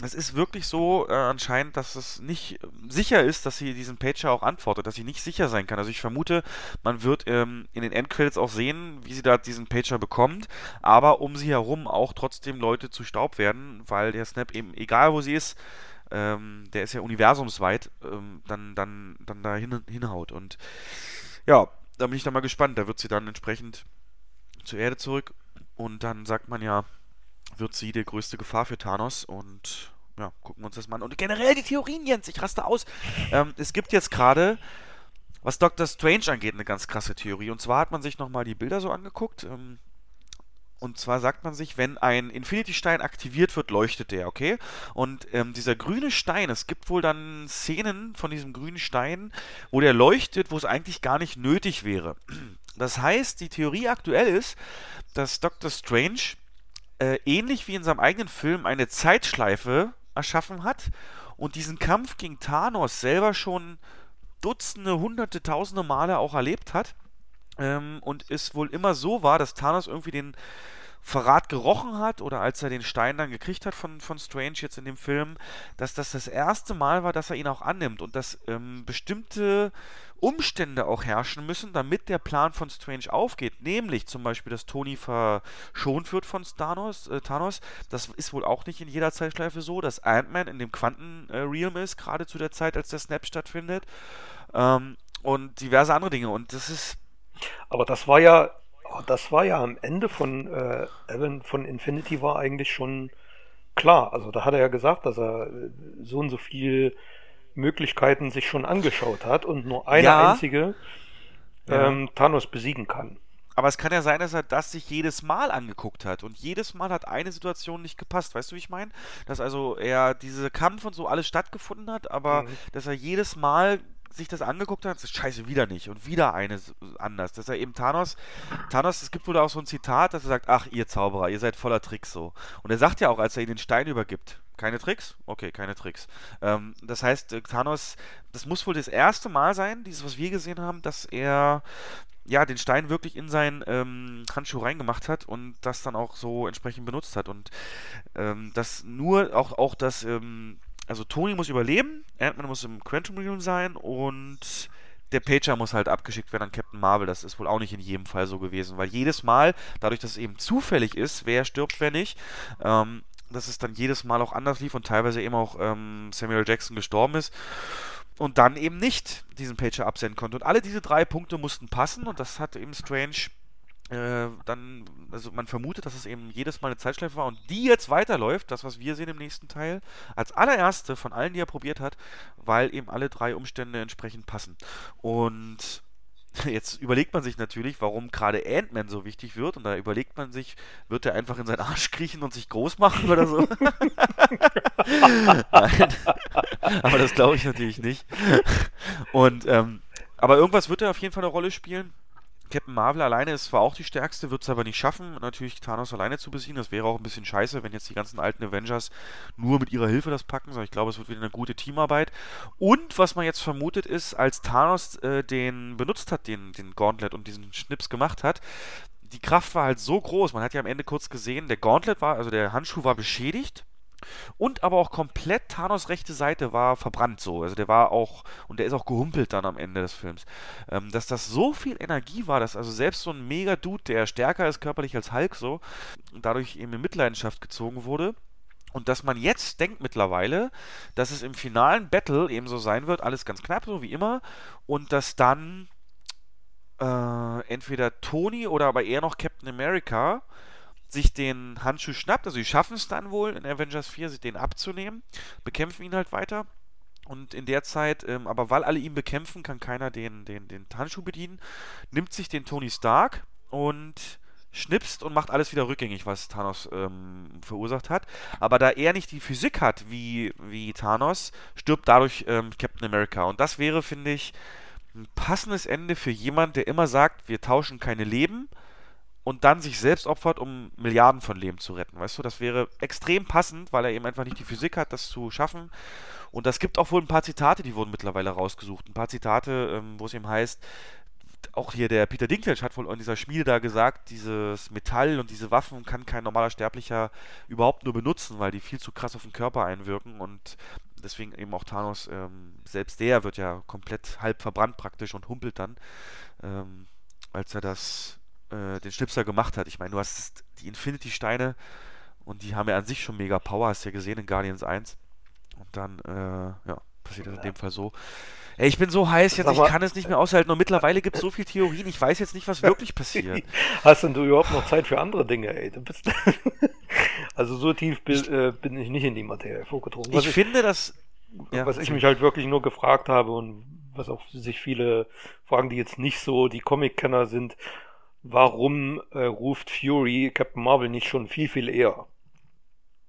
es ist wirklich so äh, anscheinend, dass es nicht sicher ist, dass sie diesen Pager auch antwortet, dass sie nicht sicher sein kann. Also ich vermute, man wird ähm, in den Endcredits auch sehen, wie sie da diesen Pager bekommt, aber um sie herum auch trotzdem Leute zu Staub werden, weil der Snap eben, egal wo sie ist, ähm, der ist ja universumsweit, ähm, dann, dann, dann da hin, hinhaut. Und ja, da bin ich dann mal gespannt. Da wird sie dann entsprechend zur Erde zurück und dann sagt man ja, wird sie die größte Gefahr für Thanos und ja, gucken wir uns das mal an. Und generell die Theorien, Jens, ich raste aus. Ähm, es gibt jetzt gerade, was Doctor Strange angeht, eine ganz krasse Theorie. Und zwar hat man sich nochmal die Bilder so angeguckt. Ähm, und zwar sagt man sich, wenn ein Infinity-Stein aktiviert wird, leuchtet der, okay? Und ähm, dieser grüne Stein, es gibt wohl dann Szenen von diesem grünen Stein, wo der leuchtet, wo es eigentlich gar nicht nötig wäre. Das heißt, die Theorie aktuell ist, dass Doctor Strange äh, ähnlich wie in seinem eigenen Film eine Zeitschleife erschaffen hat und diesen Kampf gegen Thanos selber schon Dutzende, Hunderte, Tausende Male auch erlebt hat. Ähm, und es wohl immer so war, dass Thanos irgendwie den Verrat gerochen hat oder als er den Stein dann gekriegt hat von, von Strange jetzt in dem Film, dass das das erste Mal war, dass er ihn auch annimmt und dass ähm, bestimmte Umstände auch herrschen müssen, damit der Plan von Strange aufgeht. Nämlich zum Beispiel, dass Tony verschont wird von Thanos. Äh, Thanos. Das ist wohl auch nicht in jeder Zeitschleife so, dass Ant-Man in dem Quantenrealm ist, gerade zu der Zeit, als der Snap stattfindet. Ähm, und diverse andere Dinge. Und das ist.
Aber das war ja, das war ja am Ende von äh, Evan von Infinity war eigentlich schon klar. Also da hat er ja gesagt, dass er äh, so und so viel Möglichkeiten sich schon angeschaut hat und nur eine ja. einzige ähm, ja. Thanos besiegen kann.
Aber es kann ja sein, dass er das sich jedes Mal angeguckt hat und jedes Mal hat eine Situation nicht gepasst. Weißt du, wie ich meine? Dass also er diese Kampf und so alles stattgefunden hat, aber mhm. dass er jedes Mal sich das angeguckt hat, ist scheiße, wieder nicht. Und wieder eine anders. Dass er eben Thanos, Thanos, es gibt wohl auch so ein Zitat, dass er sagt, ach, ihr Zauberer, ihr seid voller Tricks so. Und er sagt ja auch, als er ihn den Stein übergibt, keine Tricks? Okay, keine Tricks. Ähm, das heißt, äh, Thanos, das muss wohl das erste Mal sein, dieses, was wir gesehen haben, dass er ja, den Stein wirklich in seinen ähm, Handschuh reingemacht hat und das dann auch so entsprechend benutzt hat. Und ähm, das nur, auch, auch das, ähm, also Tony muss überleben, Ant-Man muss im Quantum Realm sein und der Pager muss halt abgeschickt werden an Captain Marvel. Das ist wohl auch nicht in jedem Fall so gewesen, weil jedes Mal, dadurch, dass es eben zufällig ist, wer stirbt, wer nicht, ähm, dass es dann jedes Mal auch anders lief und teilweise eben auch ähm, Samuel Jackson gestorben ist und dann eben nicht diesen Pager absenden konnte. Und alle diese drei Punkte mussten passen und das hat eben Strange äh, dann, also man vermutet, dass es eben jedes Mal eine Zeitschleife war und die jetzt weiterläuft, das was wir sehen im nächsten Teil, als allererste von allen, die er probiert hat, weil eben alle drei Umstände entsprechend passen. Und *laughs* Jetzt überlegt man sich natürlich, warum gerade Ant-Man so wichtig wird. Und da überlegt man sich, wird er einfach in seinen Arsch kriechen und sich groß machen oder so? *laughs* Nein. Aber das glaube ich natürlich nicht. Und, ähm, aber irgendwas wird er auf jeden Fall eine Rolle spielen. Captain Marvel alleine ist zwar auch die stärkste, wird es aber nicht schaffen, natürlich Thanos alleine zu besiegen. Das wäre auch ein bisschen scheiße, wenn jetzt die ganzen alten Avengers nur mit ihrer Hilfe das packen, sondern ich glaube, es wird wieder eine gute Teamarbeit. Und was man jetzt vermutet ist, als Thanos äh, den benutzt hat, den, den Gauntlet und diesen Schnips gemacht hat, die Kraft war halt so groß. Man hat ja am Ende kurz gesehen, der Gauntlet war, also der Handschuh war beschädigt und aber auch komplett Thanos rechte Seite war verbrannt so. Also der war auch, und der ist auch gehumpelt dann am Ende des Films. Ähm, dass das so viel Energie war, dass also selbst so ein Mega-Dude, der stärker ist körperlich als Hulk so, dadurch eben in Mitleidenschaft gezogen wurde. Und dass man jetzt denkt mittlerweile, dass es im finalen Battle eben so sein wird, alles ganz knapp, so wie immer, und dass dann äh, entweder Tony oder aber eher noch Captain America sich den Handschuh schnappt. Also sie schaffen es dann wohl in Avengers 4, sich den abzunehmen, bekämpfen ihn halt weiter. Und in der Zeit, ähm, aber weil alle ihn bekämpfen, kann keiner den, den, den Handschuh bedienen, nimmt sich den Tony Stark und schnipst und macht alles wieder rückgängig, was Thanos ähm, verursacht hat. Aber da er nicht die Physik hat wie, wie Thanos, stirbt dadurch ähm, Captain America. Und das wäre, finde ich, ein passendes Ende für jemand, der immer sagt, wir tauschen keine Leben, und dann sich selbst opfert, um Milliarden von Leben zu retten. Weißt du, das wäre extrem passend, weil er eben einfach nicht die Physik hat, das zu schaffen. Und das gibt auch wohl ein paar Zitate, die wurden mittlerweile rausgesucht. Ein paar Zitate, ähm, wo es eben heißt, auch hier der Peter Dinklage hat wohl in dieser Schmiede da gesagt, dieses Metall und diese Waffen kann kein normaler Sterblicher überhaupt nur benutzen, weil die viel zu krass auf den Körper einwirken und deswegen eben auch Thanos, ähm, selbst der wird ja komplett halb verbrannt praktisch und humpelt dann, ähm, als er das äh, den Schnipser gemacht hat. Ich meine, du hast die Infinity-Steine und die haben ja an sich schon mega Power, hast du ja gesehen in Guardians 1. Und dann, äh, ja, passiert das in dem Fall so. Ey, ich bin so heiß jetzt, ich kann es nicht mehr aushalten. Und mittlerweile gibt es so viele Theorien, ich weiß jetzt nicht, was wirklich passiert. *laughs*
Hast denn du überhaupt noch Zeit für andere Dinge, ey? Du bist.
also *laughs*
Also so tief bin, äh, bin ich nicht in die Materie vorgedrungen.
Ich, ich, finde, dass.
Ja, was ich mich halt wirklich nur gefragt habe und was auch sich viele fragen, die jetzt nicht so die Comic-Kenner sind, warum äh, ruft Fury Captain Marvel nicht schon viel, viel eher?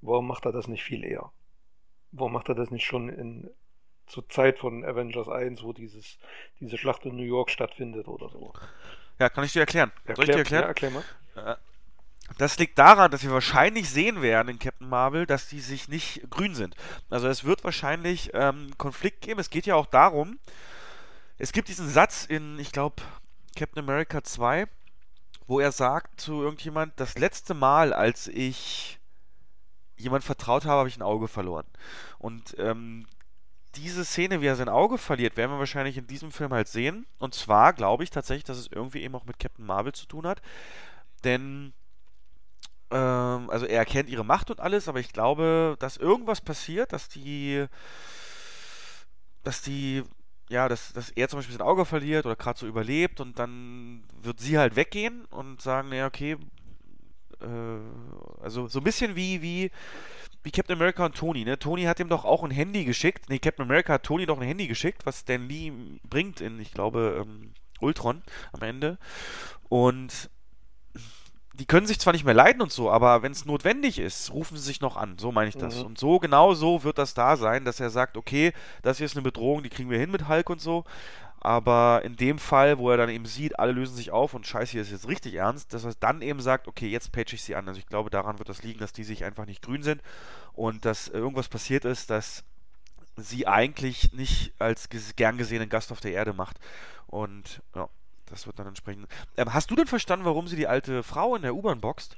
Warum macht er das nicht viel eher? Warum macht er das nicht schon in, zur Zeit von Avengers 1, wo dieses, diese Schlacht in New York stattfindet oder so?
Ja, kann ich dir erklären.
Erklär, Soll ich dir erklären? Ja, erklär mal.
Äh, das liegt daran, dass wir wahrscheinlich sehen werden in Captain Marvel, dass die sich nicht grün sind. Also es wird wahrscheinlich ähm, Konflikt geben. Es geht ja auch darum, es gibt diesen Satz in, ich glaube, Captain America 2, wo er sagt zu irgendjemand, das letzte Mal, als ich jemand vertraut habe, habe ich ein Auge verloren. Und ähm, diese Szene, wie er sein Auge verliert, werden wir wahrscheinlich in diesem Film halt sehen. Und zwar glaube ich tatsächlich, dass es irgendwie eben auch mit Captain Marvel zu tun hat. Denn, ähm, also er erkennt ihre Macht und alles, aber ich glaube, dass irgendwas passiert, dass die, dass die ja, dass, dass er zum Beispiel sein Auge verliert oder gerade so überlebt und dann wird sie halt weggehen und sagen, naja, okay, äh, also so ein bisschen wie, wie, wie Captain America und Tony, ne? Tony hat ihm doch auch ein Handy geschickt. Ne, Captain America hat Tony doch ein Handy geschickt, was Stan Lee bringt in, ich glaube, ähm, Ultron am Ende. Und die können sich zwar nicht mehr leiden und so, aber wenn es notwendig ist, rufen sie sich noch an. So meine ich das. Mhm. Und so, genau so wird das da sein, dass er sagt, okay, das hier ist eine Bedrohung, die kriegen wir hin mit Hulk und so. Aber in dem Fall, wo er dann eben sieht, alle lösen sich auf und scheiße, hier ist jetzt richtig ernst, dass er dann eben sagt, okay, jetzt patch ich sie an. Also ich glaube, daran wird das liegen, dass die sich einfach nicht grün sind und dass irgendwas passiert ist, dass sie eigentlich nicht als gern gesehenen Gast auf der Erde macht. Und ja, das wird dann entsprechend. Ähm, hast du denn verstanden, warum sie die alte Frau in der U-Bahn boxt?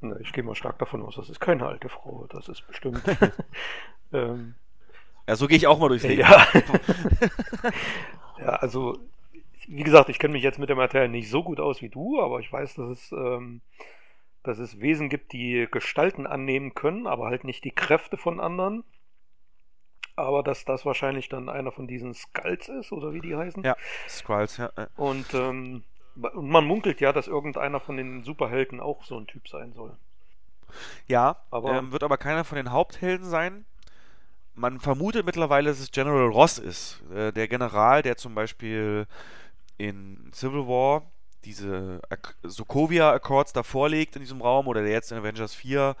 Na, ich gehe mal stark davon aus, das ist keine alte Frau. Das ist bestimmt. *laughs*
ähm, ja, so gehe ich auch mal durchs Leben.
Ja. *laughs* ja, also, wie gesagt, ich kenne mich jetzt mit der Materie nicht so gut aus wie du, aber ich weiß, dass es, ähm, dass es Wesen gibt, die Gestalten annehmen können, aber halt nicht die Kräfte von anderen aber dass das wahrscheinlich dann einer von diesen Skulls ist, oder wie die heißen.
Ja, Skulls, ja.
Und ähm, man munkelt ja, dass irgendeiner von den Superhelden auch so ein Typ sein soll.
Ja, aber, ähm, wird aber keiner von den Haupthelden sein. Man vermutet mittlerweile, dass es General Ross ist. Äh, der General, der zum Beispiel in Civil War diese Sokovia Accords da vorlegt in diesem Raum oder der jetzt in Avengers 4 ähm,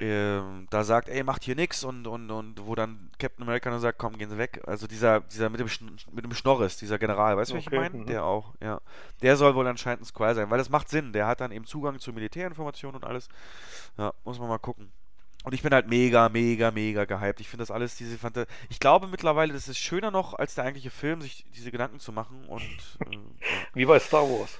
da sagt, ey, macht hier nix und, und, und wo dann Captain America dann sagt, komm, gehen Sie weg. Also dieser, dieser mit dem, mit dem Schnorris, dieser General, weißt du, okay. was ich meine? Mhm. Der auch, ja. Der soll wohl anscheinend ein Squire sein, weil das macht Sinn. Der hat dann eben Zugang zu Militärinformationen und alles. Ja, muss man mal gucken. Und ich bin halt mega, mega, mega gehypt. Ich finde das alles, diese Fante Ich glaube mittlerweile, das ist schöner noch, als der eigentliche Film, sich diese Gedanken zu machen und. Äh, *laughs*
Wie bei Star Wars.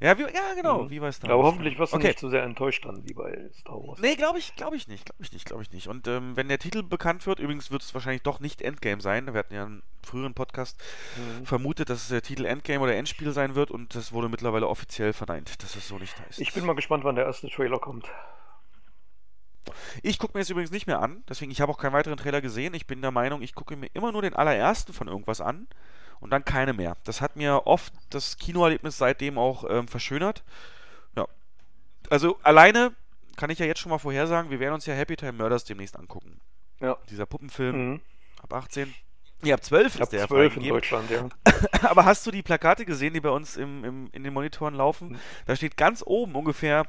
Ja, wie, ja genau, mhm. wie bei
Star Wars. Aber hoffentlich wirst du okay. nicht zu so sehr enttäuscht dann, wie bei Star Wars.
Nee, glaube ich, glaube ich nicht, glaube ich nicht, glaube ich nicht. Und ähm, wenn der Titel bekannt wird, übrigens wird es wahrscheinlich doch nicht Endgame sein. Wir hatten ja einen früheren Podcast mhm. vermutet, dass es der Titel Endgame oder Endspiel sein wird und das wurde mittlerweile offiziell verneint, dass es so nicht heißt.
Ich bin mal gespannt, wann der erste Trailer kommt.
Ich gucke mir jetzt übrigens nicht mehr an, deswegen ich habe auch keinen weiteren Trailer gesehen. Ich bin der Meinung, ich gucke mir immer nur den allerersten von irgendwas an und dann keine mehr. Das hat mir oft das Kinoerlebnis seitdem auch ähm, verschönert. Ja. Also alleine kann ich ja jetzt schon mal vorhersagen, wir werden uns ja Happy Time Murders demnächst angucken. Ja. Dieser Puppenfilm mhm. ab 18. Nee, ab 12
ist ab der 12 in Deutschland, ja. *laughs*
Aber hast du die Plakate gesehen, die bei uns im, im, in den Monitoren laufen? Mhm. Da steht ganz oben ungefähr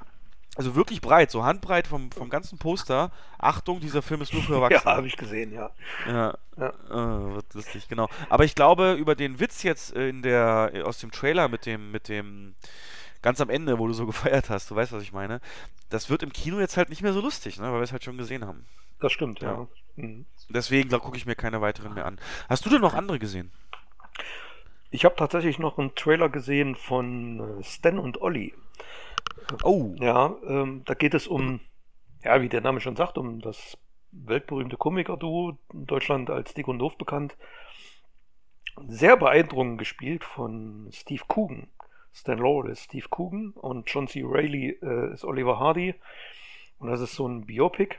also wirklich breit, so handbreit vom, vom ganzen Poster. Achtung, dieser Film ist nur für *laughs* Erwachsene.
Ja, habe ich gesehen, ja.
Ja, ja. Oh, wird lustig, genau. Aber ich glaube, über den Witz jetzt in der, aus dem Trailer mit dem, mit dem, ganz am Ende, wo du so *laughs* gefeiert hast, du weißt, was ich meine, das wird im Kino jetzt halt nicht mehr so lustig, ne, weil wir es halt schon gesehen haben.
Das stimmt, ja. ja. Mhm.
Deswegen gucke ich mir keine weiteren mehr an. Hast du denn noch andere gesehen?
Ich habe tatsächlich noch einen Trailer gesehen von äh, Stan und Olli. Oh. Ja, ähm, da geht es um, ja, wie der Name schon sagt, um das weltberühmte Komiker-Duo, in Deutschland als Dick und Doof bekannt. Sehr beeindruckend gespielt von Steve Coogan. Stan Laurel ist Steve Coogan und John C. Reilly äh, ist Oliver Hardy. Und das ist so ein Biopic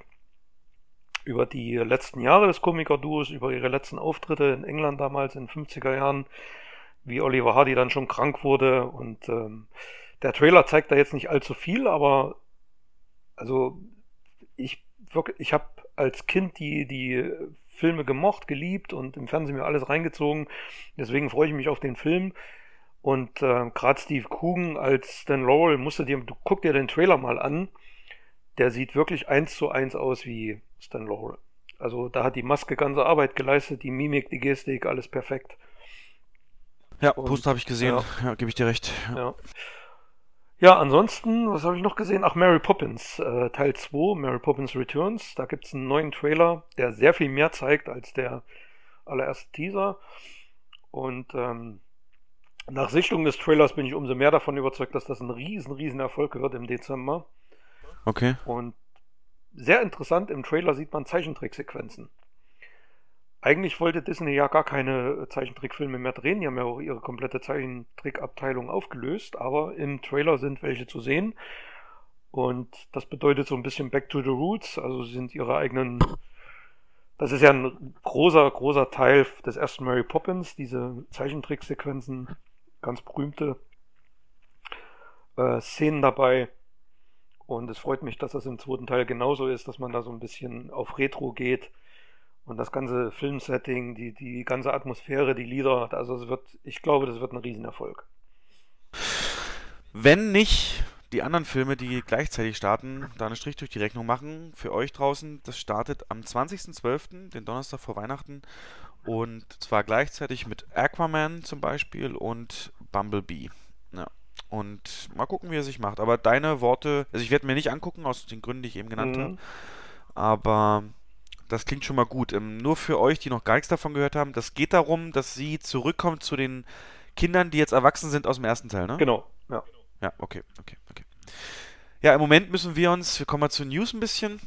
über die letzten Jahre des Komiker-Duos, über ihre letzten Auftritte in England damals in den 50er Jahren, wie Oliver Hardy dann schon krank wurde und ähm, der Trailer zeigt da jetzt nicht allzu viel, aber also ich wirklich, ich habe als Kind die, die Filme gemocht, geliebt und im Fernsehen mir alles reingezogen. Deswegen freue ich mich auf den Film. Und äh, gerade Steve Coogan als Stan Laurel, musst du dir, du guck dir den Trailer mal an. Der sieht wirklich eins zu eins aus wie Stan Laurel. Also da hat die Maske ganze Arbeit geleistet, die Mimik, die Gestik, alles perfekt.
Ja, Poster habe ich gesehen, ja, ja gebe ich dir recht.
Ja. ja. Ja, ansonsten, was habe ich noch gesehen? Ach, Mary Poppins, äh, Teil 2, Mary Poppins Returns. Da gibt es einen neuen Trailer, der sehr viel mehr zeigt als der allererste Teaser. Und ähm, nach Sichtung des Trailers bin ich umso mehr davon überzeugt, dass das ein riesen, riesen Erfolg wird im Dezember.
Okay.
Und sehr interessant, im Trailer sieht man Zeichentricksequenzen. Eigentlich wollte Disney ja gar keine Zeichentrickfilme mehr drehen, die haben ja auch ihre komplette Zeichentrickabteilung aufgelöst, aber im Trailer sind welche zu sehen. Und das bedeutet so ein bisschen Back to the Roots, also sind ihre eigenen. Das ist ja ein großer, großer Teil des ersten Mary Poppins, diese Zeichentricksequenzen, ganz berühmte äh, Szenen dabei. Und es freut mich, dass das im zweiten Teil genauso ist, dass man da so ein bisschen auf Retro geht und das ganze Filmsetting, die, die ganze Atmosphäre, die Lieder, also es wird, ich glaube, das wird ein Riesenerfolg.
Wenn nicht die anderen Filme, die gleichzeitig starten, da einen Strich durch die Rechnung machen, für euch draußen, das startet am 20.12., den Donnerstag vor Weihnachten, und zwar gleichzeitig mit Aquaman zum Beispiel und Bumblebee. Ja. Und mal gucken, wie er sich macht. Aber deine Worte, also ich werde mir nicht angucken, aus den Gründen, die ich eben genannt mhm. habe, aber das klingt schon mal gut. Ähm, nur für euch, die noch gar nichts davon gehört haben, das geht darum, dass sie zurückkommt zu den Kindern, die jetzt erwachsen sind aus dem ersten Teil, ne?
Genau, ja.
Ja, okay, okay, okay. Ja, im Moment müssen wir uns, wir kommen mal zu News ein bisschen.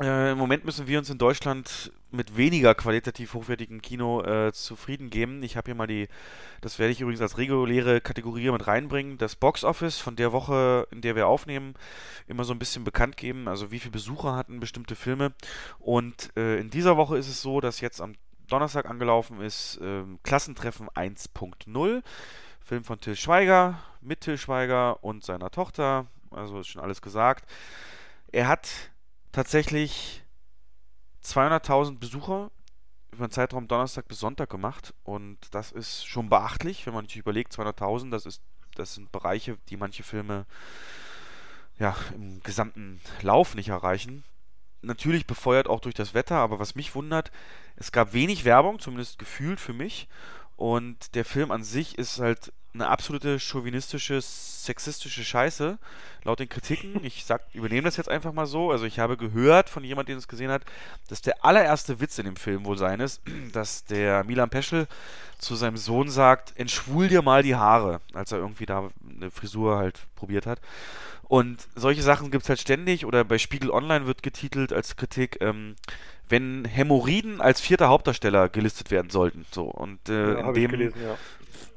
Äh, Im Moment müssen wir uns in Deutschland mit weniger qualitativ hochwertigem Kino äh, zufrieden geben. Ich habe hier mal die, das werde ich übrigens als reguläre Kategorie mit reinbringen, das Box Office von der Woche, in der wir aufnehmen, immer so ein bisschen bekannt geben, also wie viele Besucher hatten bestimmte Filme. Und äh, in dieser Woche ist es so, dass jetzt am Donnerstag angelaufen ist ähm, Klassentreffen 1.0. Film von Till Schweiger, mit Till Schweiger und seiner Tochter. Also ist schon alles gesagt. Er hat tatsächlich 200.000 Besucher über den Zeitraum Donnerstag bis Sonntag gemacht und das ist schon beachtlich, wenn man sich überlegt, 200.000, das das sind Bereiche, die manche Filme ja im gesamten Lauf nicht erreichen. Natürlich befeuert auch durch das Wetter, aber was mich wundert, es gab wenig Werbung, zumindest gefühlt für mich und der Film an sich ist halt eine absolute chauvinistische, sexistische Scheiße, laut den Kritiken. Ich sag, übernehme das jetzt einfach mal so. Also ich habe gehört von jemandem, der es gesehen hat, dass der allererste Witz in dem Film wohl sein ist, *clears throat* dass der Milan Peschel zu seinem Sohn sagt, entschwul dir mal die Haare, als er irgendwie da eine Frisur halt probiert hat. Und solche Sachen gibt es halt ständig. Oder bei Spiegel Online wird getitelt als Kritik, ähm, wenn Hämorrhoiden als vierter Hauptdarsteller gelistet werden sollten. So. Und äh, ja, in dem gelesen, ja.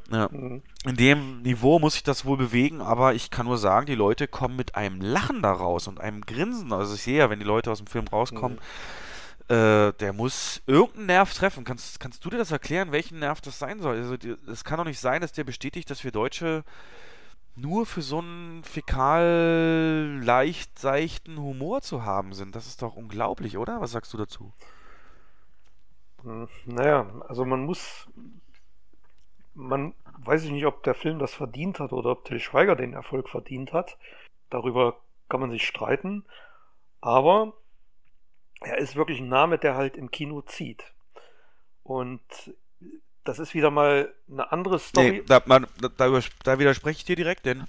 Ja. Mhm. In dem Niveau muss ich das wohl bewegen, aber ich kann nur sagen, die Leute kommen mit einem Lachen da raus und einem Grinsen. Also ich sehe ja, wenn die Leute aus dem Film rauskommen, mhm. äh, der muss irgendeinen Nerv treffen. Kannst, kannst du dir das erklären, welchen Nerv das sein soll? Also es kann doch nicht sein, dass der bestätigt, dass wir Deutsche nur für so einen fäkal leicht seichten Humor zu haben sind. Das ist doch unglaublich, oder? Was sagst du dazu?
Hm, naja, also man muss man weiß ich nicht, ob der Film das verdient hat oder ob Till Schweiger den Erfolg verdient hat. Darüber kann man sich streiten. Aber er ist wirklich ein Name, der halt im Kino zieht. Und das ist wieder mal eine andere Story. Nee,
da, man, da, da widerspreche ich dir direkt, denn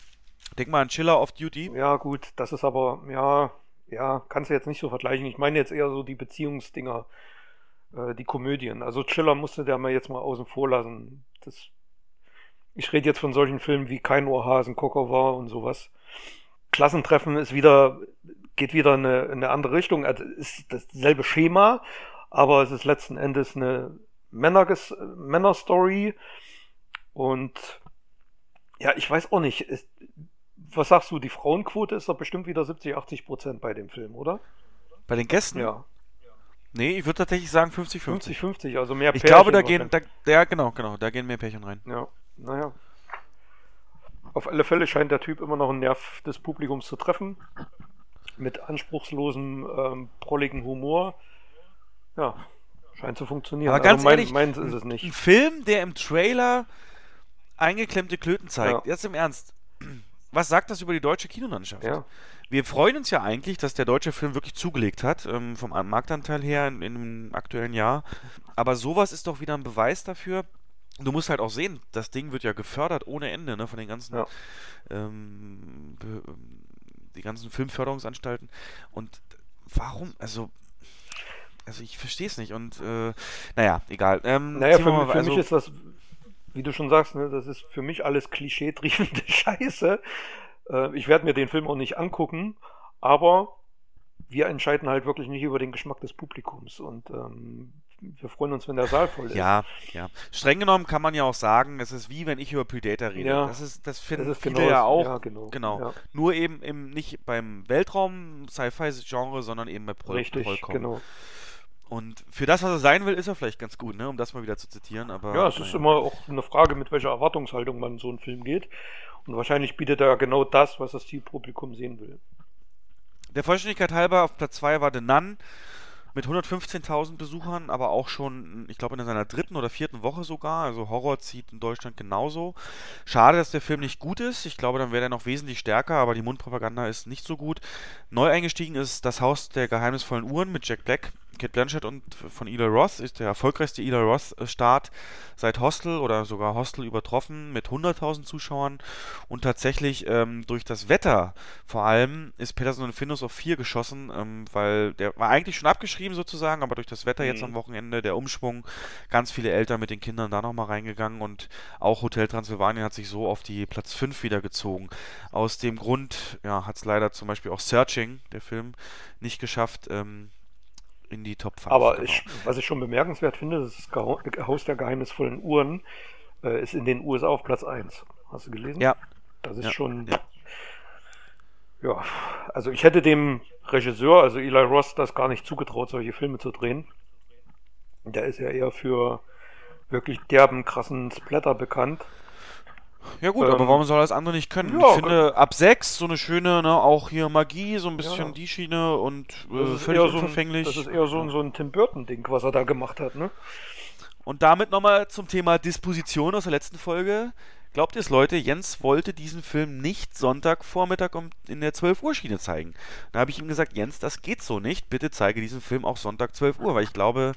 denk mal an Chiller of Duty.
Ja, gut, das ist aber, ja, ja, kannst du jetzt nicht so vergleichen. Ich meine jetzt eher so die Beziehungsdinger, äh, die Komödien. Also Chiller musste der mal jetzt mal außen vor lassen. Das ich rede jetzt von solchen Filmen wie Kein Ohrhasen, Kokova und sowas. Klassentreffen ist wieder, geht wieder in eine, in eine andere Richtung. Also ist dasselbe Schema, aber es ist letzten Endes eine Männerges Männerstory. Und ja, ich weiß auch nicht. Ist, was sagst du, die Frauenquote ist doch bestimmt wieder 70, 80 Prozent bei dem Film, oder?
Bei den Gästen?
Ja.
Nee, ich würde tatsächlich sagen 50-50.
50-50, also mehr
Pärchen. Ich glaube, da gehen, da, ja, genau, genau, da gehen mehr Pärchen rein.
Ja naja. Auf alle Fälle scheint der Typ immer noch einen Nerv des Publikums zu treffen. mit anspruchslosem, ähm, prolligen Humor. Ja, scheint zu funktionieren.
Aber ganz
also mein,
ehrlich,
meins ist es nicht.
Ein Film, der im Trailer eingeklemmte Klöten zeigt.
Ja.
Jetzt im Ernst. Was sagt das über die deutsche Kinolandschaft?
Ja.
Wir freuen uns ja eigentlich, dass der deutsche Film wirklich zugelegt hat, ähm, vom An- Marktanteil her in, in dem aktuellen Jahr. Aber sowas ist doch wieder ein Beweis dafür. Du musst halt auch sehen, das Ding wird ja gefördert ohne Ende, ne, von den ganzen,
Ja.
ähm, ähm, die ganzen Filmförderungsanstalten. Und warum, also, also ich verstehe es nicht. Und äh, naja, egal. Ähm,
Naja, für,
mal-
für
also-
mich ist das, wie du schon sagst, ne, das ist für mich alles klischeetriebende *laughs* Scheiße. Äh, ich werde mir den Film auch nicht angucken, aber wir entscheiden halt wirklich nicht über den Geschmack des Publikums und ähm, wir freuen uns, wenn der Saal voll ist.
Ja, ja. Streng genommen kann man ja auch sagen, es ist wie wenn ich über Predator rede.
Ja.
Das ist, das
das
finden
ist
viele
genau
ja
das-
auch.
Ja, genau.
Genau.
Ja,
Nur eben im, nicht beim Weltraum-Sci-Fi-Genre, sondern eben bei Pro
richtig,
Trollkong.
genau.
Und für das, was er sein will, ist er vielleicht ganz gut, ne? um das mal wieder zu zitieren. Aber,
Ja, es ist immer auch eine Frage, mit welcher Erwartungshaltung man in so einen Film geht. Und wahrscheinlich bietet er genau das, was das Zielpublikum sehen will.
Der Vollständigkeit halber auf Platz 2 war The Nun mit 115.000 Besuchern, aber auch schon, ich glaube, in seiner dritten oder vierten Woche sogar. Also Horror zieht in Deutschland genauso. Schade, dass der Film nicht gut ist. Ich glaube, dann wäre er noch wesentlich stärker, aber die Mundpropaganda ist nicht so gut. Neu eingestiegen ist Das Haus der geheimnisvollen Uhren mit Jack Black, Kate Blanchett und von Eli Roth. Ist der erfolgreichste Eli Roth-Start seit Hostel oder sogar Hostel übertroffen mit 100.000 Zuschauern. Und tatsächlich ähm, durch das Wetter vor allem ist Peterson und Findus auf 4 geschossen, ähm, weil der war eigentlich schon abgeschrieben sozusagen, aber durch das Wetter jetzt
Mhm.
am Wochenende, der Umschwung, ganz viele Eltern mit den Kindern da nochmal reingegangen und auch Hotel Transylvanien hat sich so auf die Platz 5 wieder gezogen. Aus dem Grund ja, hat es leider zum Beispiel auch Searching, der Film, nicht geschafft ähm, in die Top 5.
Aber
genau.
ich, was ich schon bemerkenswert finde, das Haus der geheimnisvollen Uhren, äh, ist in den USA auf Platz 1. Hast du gelesen?
Ja,
Das ist
ja,
schon.
ja.
Ja. also ich hätte dem Regisseur, also Eli Ross, das gar nicht zugetraut, solche Filme zu drehen. Der ist ja eher für wirklich derben, krassen Splatter bekannt.
Ja gut,
Ähm,
aber warum soll er das andere nicht können?
ja,
ich finde, ab 6 so eine schöne, ne, auch hier Magie, so ein bisschen
Ja.
die Schiene und äh, völlig
eher so ein,
unverfänglich.
das ist eher so ein, so ein Tim Burton-Ding, was er da gemacht hat, ne?
Und damit nochmal zum Thema Disposition aus der letzten Folge. Glaubt ihr es, Leute, Jens wollte diesen Film nicht Sonntagvormittag um, in der 12 Uhr Schiene zeigen. Da habe ich ihm gesagt, Jens, das geht so nicht. Bitte zeige diesen Film auch Sonntag 12 Uhr, weil ich glaube,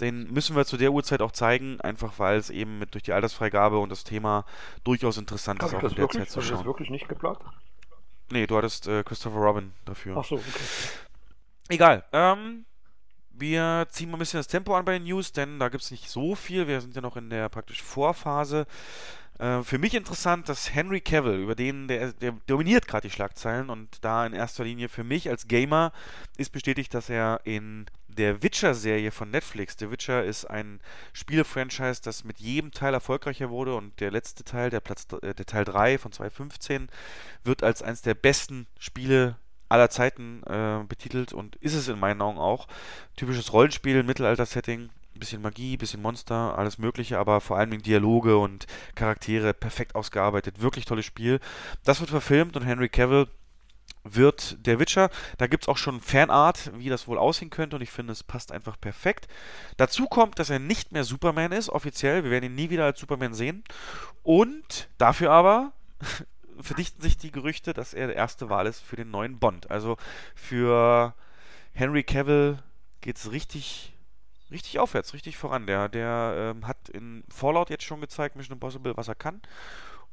den müssen wir zu der Uhrzeit auch zeigen, einfach weil es eben mit durch die Altersfreigabe und das Thema durchaus interessant
Habe
ist, auch
das
in der
wirklich,
Zeit zu
hab ich das
schauen.
wirklich nicht geplant?
Nee, du hattest äh, Christopher Robin dafür.
Ach so, okay.
Egal. Ähm, wir ziehen mal ein bisschen das Tempo an bei den News, denn da gibt es nicht so viel. Wir sind ja noch in der praktisch Vorphase. Äh, für mich interessant, dass Henry Cavill, über den, der, der dominiert gerade die Schlagzeilen und da in erster Linie für mich als Gamer ist bestätigt, dass er in der Witcher-Serie von Netflix, The Witcher ist ein Spiele-Franchise, das mit jedem Teil erfolgreicher wurde und der letzte Teil, der, Platz, äh, der Teil 3 von 2015, wird als eines der besten Spiele aller Zeiten äh, betitelt und ist es in meinen Augen auch. Typisches Rollenspiel, Mittelalter-Setting, bisschen Magie, bisschen Monster, alles Mögliche, aber vor allem Dialoge und Charaktere perfekt ausgearbeitet. Wirklich tolles Spiel. Das wird verfilmt und Henry Cavill wird der Witcher. Da gibt es auch schon Fanart, wie das wohl aussehen könnte und ich finde, es passt einfach perfekt. Dazu kommt, dass er nicht mehr Superman ist, offiziell. Wir werden ihn nie wieder als Superman sehen. Und dafür aber *laughs* verdichten sich die Gerüchte, dass er der erste Wahl ist für den neuen Bond. Also für Henry Cavill geht es richtig, richtig aufwärts, richtig voran. Der, der ähm, hat in Fallout jetzt schon gezeigt, Mission Impossible, was er kann.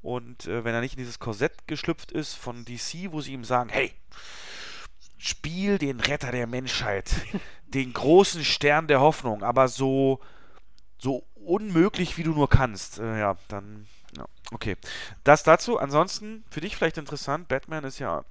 Und äh, wenn er nicht in dieses Korsett geschlüpft ist von DC, wo sie ihm sagen, hey, spiel den Retter der Menschheit, *laughs* den großen Stern der Hoffnung, aber so, so unmöglich, wie du nur kannst. Äh, ja, dann, ja, okay. Das dazu. Ansonsten, für dich vielleicht interessant, Batman ist ja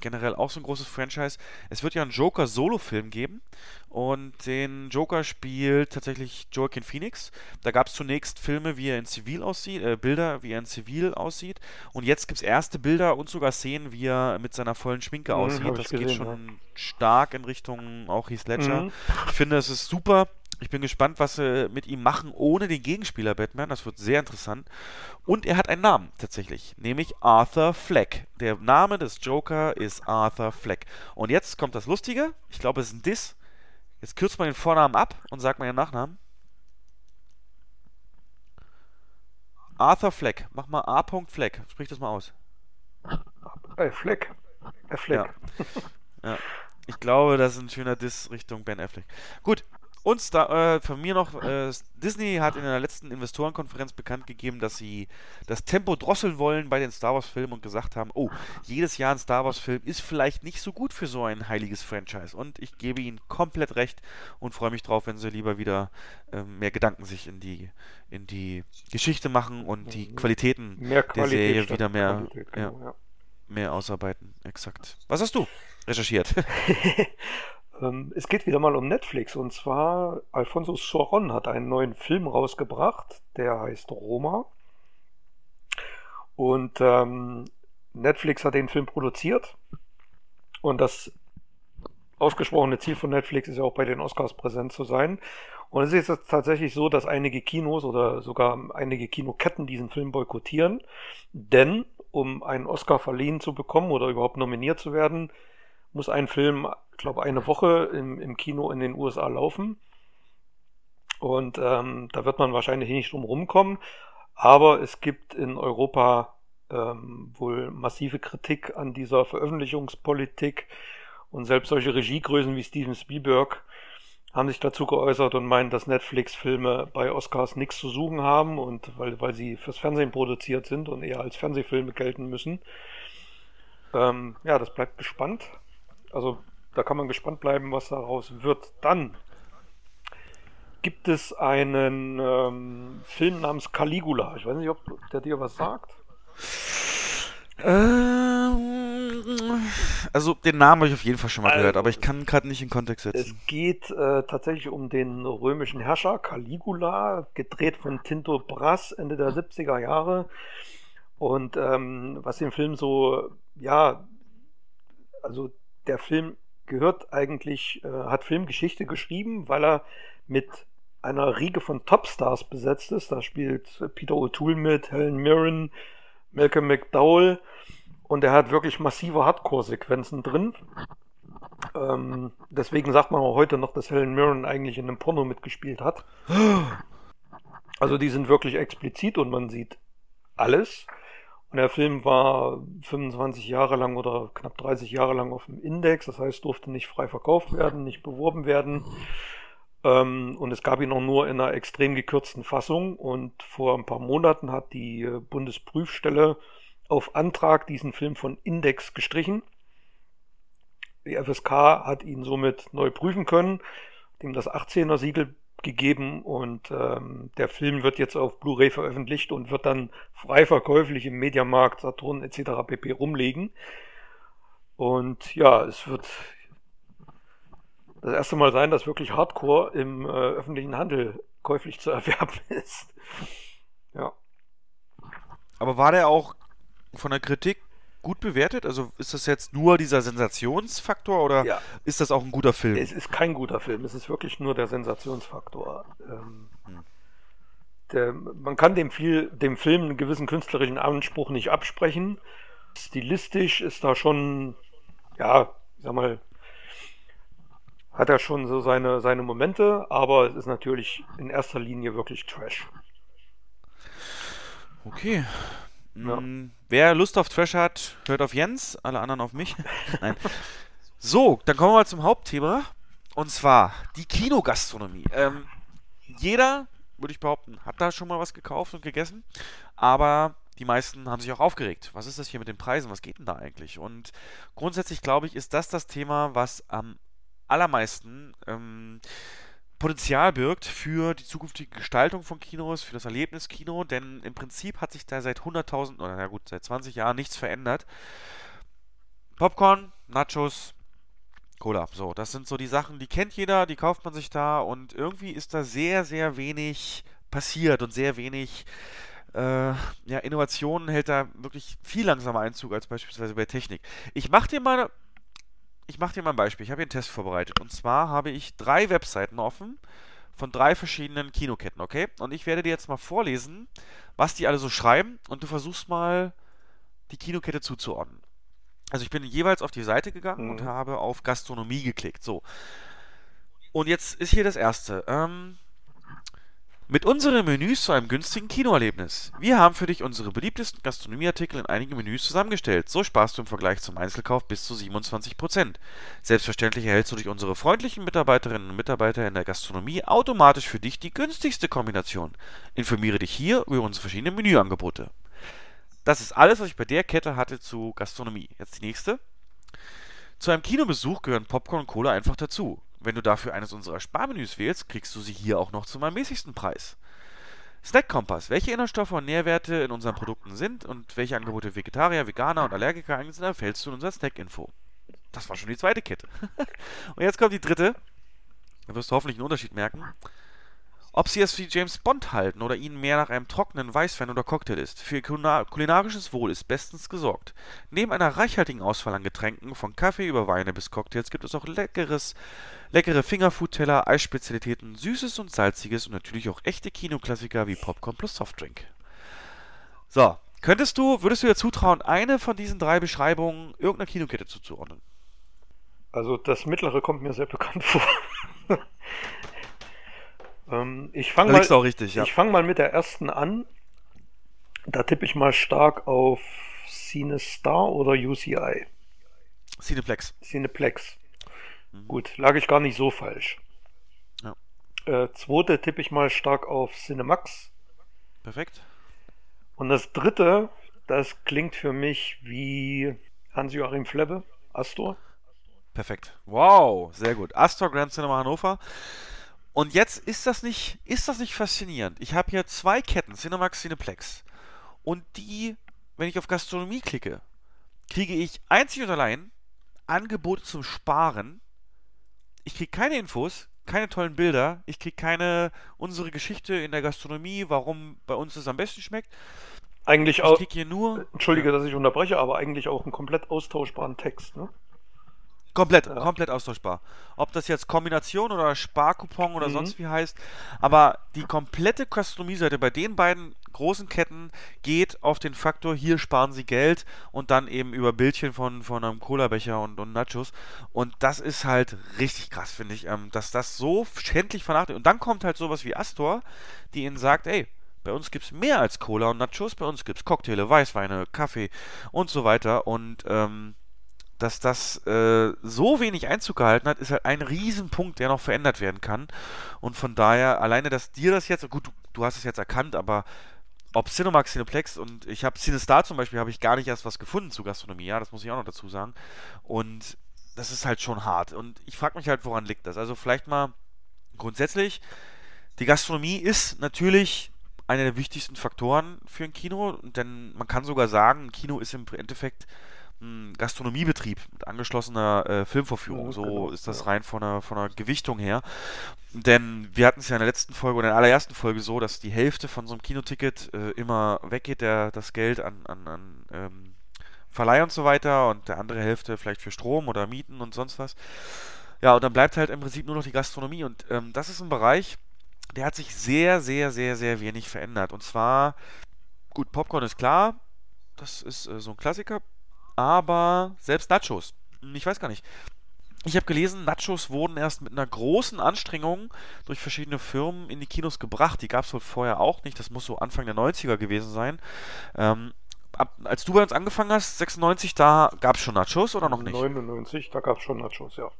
generell auch so ein großes Franchise. Es wird ja einen Joker-Solo-Film geben und den Joker spielt tatsächlich Joaquin Phoenix. Da gab es zunächst Filme, wie er in Zivil aussieht, äh, Bilder, wie er in Zivil aussieht und jetzt gibt es erste Bilder und sogar Szenen, wie er mit seiner vollen Schminke
Mhm,
aussieht.
ich
Das geht
gesehen,
schon stark in Richtung auch Heath Ledger.
Mhm.
Ich finde, es ist super. Ich bin gespannt, was sie mit ihm machen ohne den Gegenspieler Batman. Das wird sehr interessant. Und er hat einen Namen tatsächlich, nämlich Arthur Fleck. Der Name des Joker ist Arthur Fleck. Und jetzt kommt das Lustige. Ich glaube, es ist ein Diss. Jetzt kürzt man den Vornamen ab und sagt mal den Nachnamen. Arthur Fleck. Mach mal A. Fleck. Sprich das mal aus.
Äh, Fleck. Äh, Fleck.
Ja. ja. Ich glaube, das ist ein schöner Diss Richtung Ben Affleck. Gut, und Star, äh, von mir noch, äh, Disney hat in der letzten Investorenkonferenz bekannt gegeben, dass sie das Tempo drosseln wollen bei den Star Wars-Filmen und gesagt haben, oh, jedes Jahr ein Star Wars-Film ist vielleicht nicht so gut für so ein heiliges Franchise. Und ich gebe ihnen komplett recht und freue mich drauf, wenn sie lieber wieder äh, mehr Gedanken sich in die, in die Geschichte machen und die Qualitäten
mehr Qualität
der Serie wieder mehr,
Qualität, genau,
ja,
ja.
mehr ausarbeiten. Exakt. Was hast du recherchiert? *laughs* *laughs*
Ähm, es geht wieder mal um Netflix und zwar Alfonso Soron hat einen neuen Film rausgebracht, der heißt Roma. Und ähm, Netflix hat den Film produziert und das ausgesprochene Ziel von Netflix ist ja auch bei den Oscars präsent zu sein. Und es ist jetzt tatsächlich so, dass einige Kinos oder sogar einige Kinoketten diesen Film boykottieren, denn um einen Oscar verliehen zu bekommen oder überhaupt nominiert zu werden, muss ein Film, glaube, eine Woche im, im Kino in den USA laufen. Und ähm, da wird man wahrscheinlich nicht drum rumkommen. Aber es gibt in Europa ähm, wohl massive Kritik an dieser Veröffentlichungspolitik. Und selbst solche Regiegrößen wie Steven Spielberg haben sich dazu geäußert und meinen, dass Netflix-Filme bei Oscars nichts zu suchen haben und weil, weil sie fürs Fernsehen produziert sind und eher als Fernsehfilme gelten müssen. Ähm, ja, das bleibt gespannt. Also da kann man gespannt bleiben, was daraus wird. Dann gibt es einen ähm, Film namens Caligula. Ich weiß nicht, ob der dir was sagt.
Ähm, also den Namen habe ich auf jeden Fall schon mal
Also,
gehört, aber ich kann gerade nicht in Kontext
Es
setzen.
geht äh, tatsächlich um den römischen Herrscher Caligula, gedreht von Tinto Brass Ende der 70er Jahre. Und ähm, was den Film so, ja, also der Film gehört eigentlich, äh, hat Filmgeschichte geschrieben, weil er mit einer Riege von Topstars besetzt ist. Da spielt Peter O'Toole mit, Helen Mirren, Malcolm McDowell und er hat wirklich massive Hardcore-Sequenzen drin. Ähm, deswegen sagt man auch heute noch, dass Helen Mirren eigentlich in einem Porno mitgespielt hat. *gasps* Also die sind wirklich explizit und man sieht alles. Und der Film war 25 Jahre lang oder knapp 30 Jahre lang auf dem Index, das heißt, durfte nicht frei verkauft werden, nicht beworben werden. Ähm, und es gab ihn auch nur in einer extrem gekürzten Fassung. Und vor ein paar Monaten hat die äh, Bundesprüfstelle auf Antrag diesen Film von Index gestrichen. Die FSK hat ihn somit neu prüfen können, dem das 18er Siegel gegeben und ähm, der Film wird jetzt auf Blu-ray veröffentlicht und wird dann frei verkäuflich im Mediamarkt, Saturn etc. pp. rumliegen. Und ja, es wird das erste Mal sein, dass wirklich Hardcore im äh, öffentlichen Handel käuflich zu *laughs* erwerben ist. Ja.
Aber war der auch von der Kritik gut bewertet? Also ist das jetzt nur dieser Sensationsfaktor oder
Ja.
ist das auch ein guter Film?
Es ist kein guter Film, es ist wirklich nur der Sensationsfaktor. Ähm, der, man kann dem, viel, dem Film einen gewissen künstlerischen Anspruch nicht absprechen. Stilistisch ist da schon, ja, ich sag mal, hat er schon so seine, seine Momente, aber es ist natürlich in erster Linie wirklich Trash.
Okay.
Ja.
Mm, Wer Lust auf Trash hat, hört auf Jens, alle anderen auf mich. *laughs* Nein. So, dann kommen wir mal zum Hauptthema. Und zwar die Kinogastronomie. Ähm, jeder, würde ich behaupten, hat da schon mal was gekauft und gegessen. Aber die meisten haben sich auch aufgeregt. Was ist das hier mit den Preisen? Was geht denn da eigentlich? Und grundsätzlich glaube ich, ist das das Thema, was am allermeisten ähm, Potenzial birgt für die zukünftige Gestaltung von Kinos, für das Erlebniskino, denn im Prinzip hat sich da seit 100.000 oder na gut, seit 20 Jahren nichts verändert. Popcorn, Nachos, Cola, so, das sind so die Sachen, die kennt jeder, die kauft man sich da und irgendwie ist da sehr, sehr wenig passiert und sehr wenig äh, ja, Innovationen hält da wirklich viel langsamer Einzug als beispielsweise bei Technik. Ich mache dir mal ich mache dir mal ein Beispiel. Ich habe hier einen Test vorbereitet. Und zwar habe ich drei Webseiten offen von drei verschiedenen Kinoketten, okay? Und ich werde dir jetzt mal vorlesen, was die alle so schreiben und du versuchst mal die Kinokette zuzuordnen. Also ich bin jeweils auf die Seite gegangen mhm. und habe auf Gastronomie geklickt. So. Und jetzt ist hier das erste. Ähm, mit unseren Menüs zu einem günstigen Kinoerlebnis. Wir haben für dich unsere beliebtesten Gastronomieartikel in einige Menüs zusammengestellt. So sparst du im Vergleich zum Einzelkauf bis zu 27%. Selbstverständlich erhältst du durch unsere freundlichen Mitarbeiterinnen und Mitarbeiter in der Gastronomie automatisch für dich die günstigste Kombination. Informiere dich hier über unsere verschiedenen Menüangebote. Das ist alles, was ich bei der Kette hatte zu Gastronomie. Jetzt die nächste. Zu einem Kinobesuch gehören Popcorn und Cola einfach dazu. Wenn du dafür eines unserer Sparmenüs wählst, kriegst du sie hier auch noch zum ermäßigsten Preis. Snack Kompass. Welche Inhaltsstoffe und Nährwerte in unseren Produkten sind und welche Angebote Vegetarier, Veganer und Allergiker eignet sind, erfällst du in unserer Snack-Info. Das war schon die zweite Kette. *laughs* und jetzt kommt die dritte. Da wirst du hoffentlich einen Unterschied merken. Ob sie es wie James Bond halten oder ihnen mehr nach einem trockenen Weißwein oder Cocktail ist, für ihr kulinarisches Wohl ist bestens gesorgt. Neben einer reichhaltigen Auswahl an Getränken, von Kaffee über Weine bis Cocktails, gibt es auch leckeres, leckere Fingerfood-Teller, Eisspezialitäten, Süßes und Salziges und natürlich auch echte Kinoklassiker wie Popcorn plus Softdrink. So, könntest du, würdest du dir zutrauen, eine von diesen drei Beschreibungen irgendeiner Kinokette zuzuordnen?
Also das mittlere kommt mir sehr bekannt vor. Ähm, ich fange mal,
richtig, ja.
ich fang mal mit der ersten an. Da tippe ich mal stark auf CineStar oder UCI.
Cineplex.
Cineplex. Mhm. Gut, lag ich gar nicht so falsch. Ja. Äh, zweite tippe ich mal stark auf Cinemax.
Perfekt.
Und das dritte, das klingt für mich wie Hans-Joachim Flebbe, Astor.
Perfekt. Wow, sehr gut. Astor Grand Cinema Hannover. Und jetzt ist das nicht, ist das nicht faszinierend? Ich habe hier zwei Ketten, Cinemax, Cineplex. Und die, wenn ich auf Gastronomie klicke, kriege ich einzig und allein Angebote zum Sparen. Ich kriege keine Infos, keine tollen Bilder. Ich kriege keine unsere Geschichte in der Gastronomie, warum bei uns es am besten schmeckt.
Eigentlich auch.
Ich hier nur.
Entschuldige, dass ich unterbreche, aber eigentlich auch einen komplett austauschbaren Text, ne?
Komplett, ja. komplett austauschbar. Ob das jetzt Kombination oder Sparcoupon oder mhm. sonst wie heißt. Aber die komplette Gastronomie-Seite bei den beiden großen Ketten geht auf den Faktor, hier sparen sie Geld und dann eben über Bildchen von, von einem Cola-Becher und, und Nachos. Und das ist halt richtig krass, finde ich, ähm, dass das so schändlich vernachlässigt. Und dann kommt halt sowas wie Astor, die ihnen sagt, ey, bei uns gibt es mehr als Cola und Nachos, bei uns gibt es Cocktaile, Weißweine, Kaffee und so weiter. Und ähm, dass das äh, so wenig Einzug gehalten hat, ist halt ein Riesenpunkt, der noch verändert werden kann. Und von daher, alleine, dass dir das jetzt, gut, du, du hast es jetzt erkannt, aber ob Cinemax, Cineplex und ich habe CineStar zum Beispiel, habe ich gar nicht erst was gefunden zu Gastronomie, ja, das muss ich auch noch dazu sagen. Und das ist halt schon hart. Und ich frage mich halt, woran liegt das? Also vielleicht mal grundsätzlich, die Gastronomie ist natürlich einer der wichtigsten Faktoren für ein Kino, denn man kann sogar sagen, ein Kino ist im Endeffekt Gastronomiebetrieb mit angeschlossener äh, Filmvorführung. so genau, ist das ja. rein von der, von der Gewichtung her. Denn wir hatten es ja in der letzten Folge oder in der allerersten Folge so, dass die Hälfte von so einem Kinoticket äh, immer weggeht, der, das Geld an, an, an ähm, Verleih und so weiter und der andere Hälfte vielleicht für Strom oder Mieten und sonst was. Ja, und dann bleibt halt im Prinzip nur noch die Gastronomie und ähm, das ist ein Bereich, der hat sich sehr, sehr, sehr, sehr wenig verändert. Und zwar, gut, Popcorn ist klar, das ist äh, so ein Klassiker aber selbst Nachos, ich weiß gar nicht. Ich habe gelesen, Nachos wurden erst mit einer großen Anstrengung durch verschiedene Firmen in die Kinos gebracht. Die gab es wohl vorher auch nicht. Das muss so Anfang der 90er gewesen sein. Ähm, ab, als du bei uns angefangen hast, 96, da gab es schon Nachos oder noch nicht?
99, da gab es schon Nachos, ja.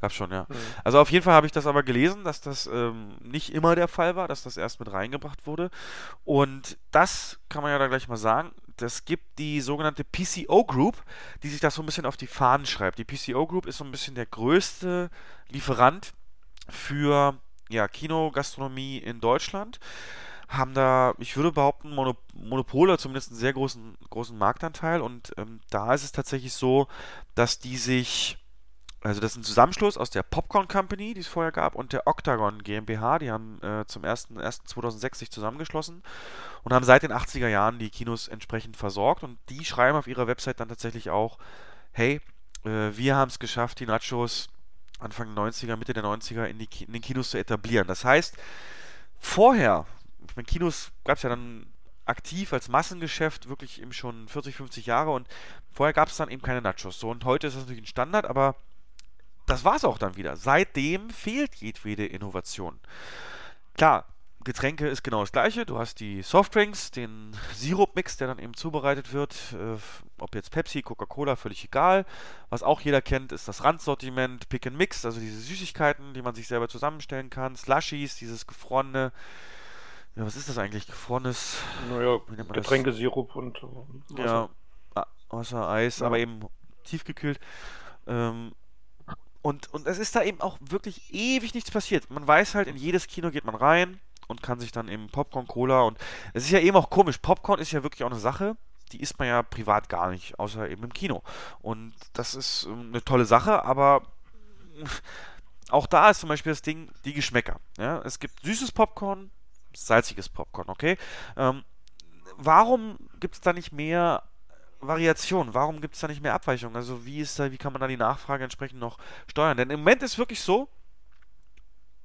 Gab schon, ja. Mhm. Also auf jeden Fall habe ich das aber gelesen, dass das ähm, nicht immer der Fall war, dass das erst mit reingebracht wurde. Und das kann man ja da gleich mal sagen das gibt die sogenannte PCO Group, die sich das so ein bisschen auf die Fahnen schreibt. Die PCO Group ist so ein bisschen der größte Lieferant für ja, Kinogastronomie in Deutschland. Haben da, ich würde behaupten, Monopol oder zumindest einen sehr großen, großen Marktanteil. Und ähm, da ist es tatsächlich so, dass die sich also das ist ein Zusammenschluss aus der Popcorn Company, die es vorher gab, und der Octagon GmbH. Die haben äh, zum 01.01.2006 sich zusammengeschlossen und haben seit den 80er Jahren die Kinos entsprechend versorgt. Und die schreiben auf ihrer Website dann tatsächlich auch, hey, äh, wir haben es geschafft, die Nachos Anfang 90er, Mitte der 90er in, die, in den Kinos zu etablieren. Das heißt, vorher, ich meine, Kinos gab es ja dann aktiv als Massengeschäft wirklich eben schon 40, 50 Jahre und vorher gab es dann eben keine Nachos. So und heute ist das natürlich ein Standard, aber das war es auch dann wieder. Seitdem fehlt jedwede Innovation. Klar, Getränke ist genau das gleiche. Du hast die Softdrinks, den Sirup-Mix, der dann eben zubereitet wird. Äh, ob jetzt Pepsi, Coca-Cola, völlig egal. Was auch jeder kennt, ist das Randsortiment, Pick and Mix, also diese Süßigkeiten, die man sich selber zusammenstellen kann. Slushies, dieses gefrorene. Ja, was ist das eigentlich? Gefrorenes.
Naja, Getränkesirup und
Wasser. Ja, außer Eis, ja. aber eben tiefgekühlt. Ähm, und, und es ist da eben auch wirklich ewig nichts passiert. Man weiß halt, in jedes Kino geht man rein und kann sich dann eben Popcorn, Cola und es ist ja eben auch komisch. Popcorn ist ja wirklich auch eine Sache, die isst man ja privat gar nicht, außer eben im Kino. Und das ist ähm, eine tolle Sache, aber *laughs* auch da ist zum Beispiel das Ding, die Geschmäcker. Ja? Es gibt süßes Popcorn, salziges Popcorn, okay? Ähm, warum gibt es da nicht mehr Variation? Warum gibt es da nicht mehr Abweichungen? Also wie ist da, wie kann man da die Nachfrage entsprechend noch steuern? Denn im Moment ist wirklich so,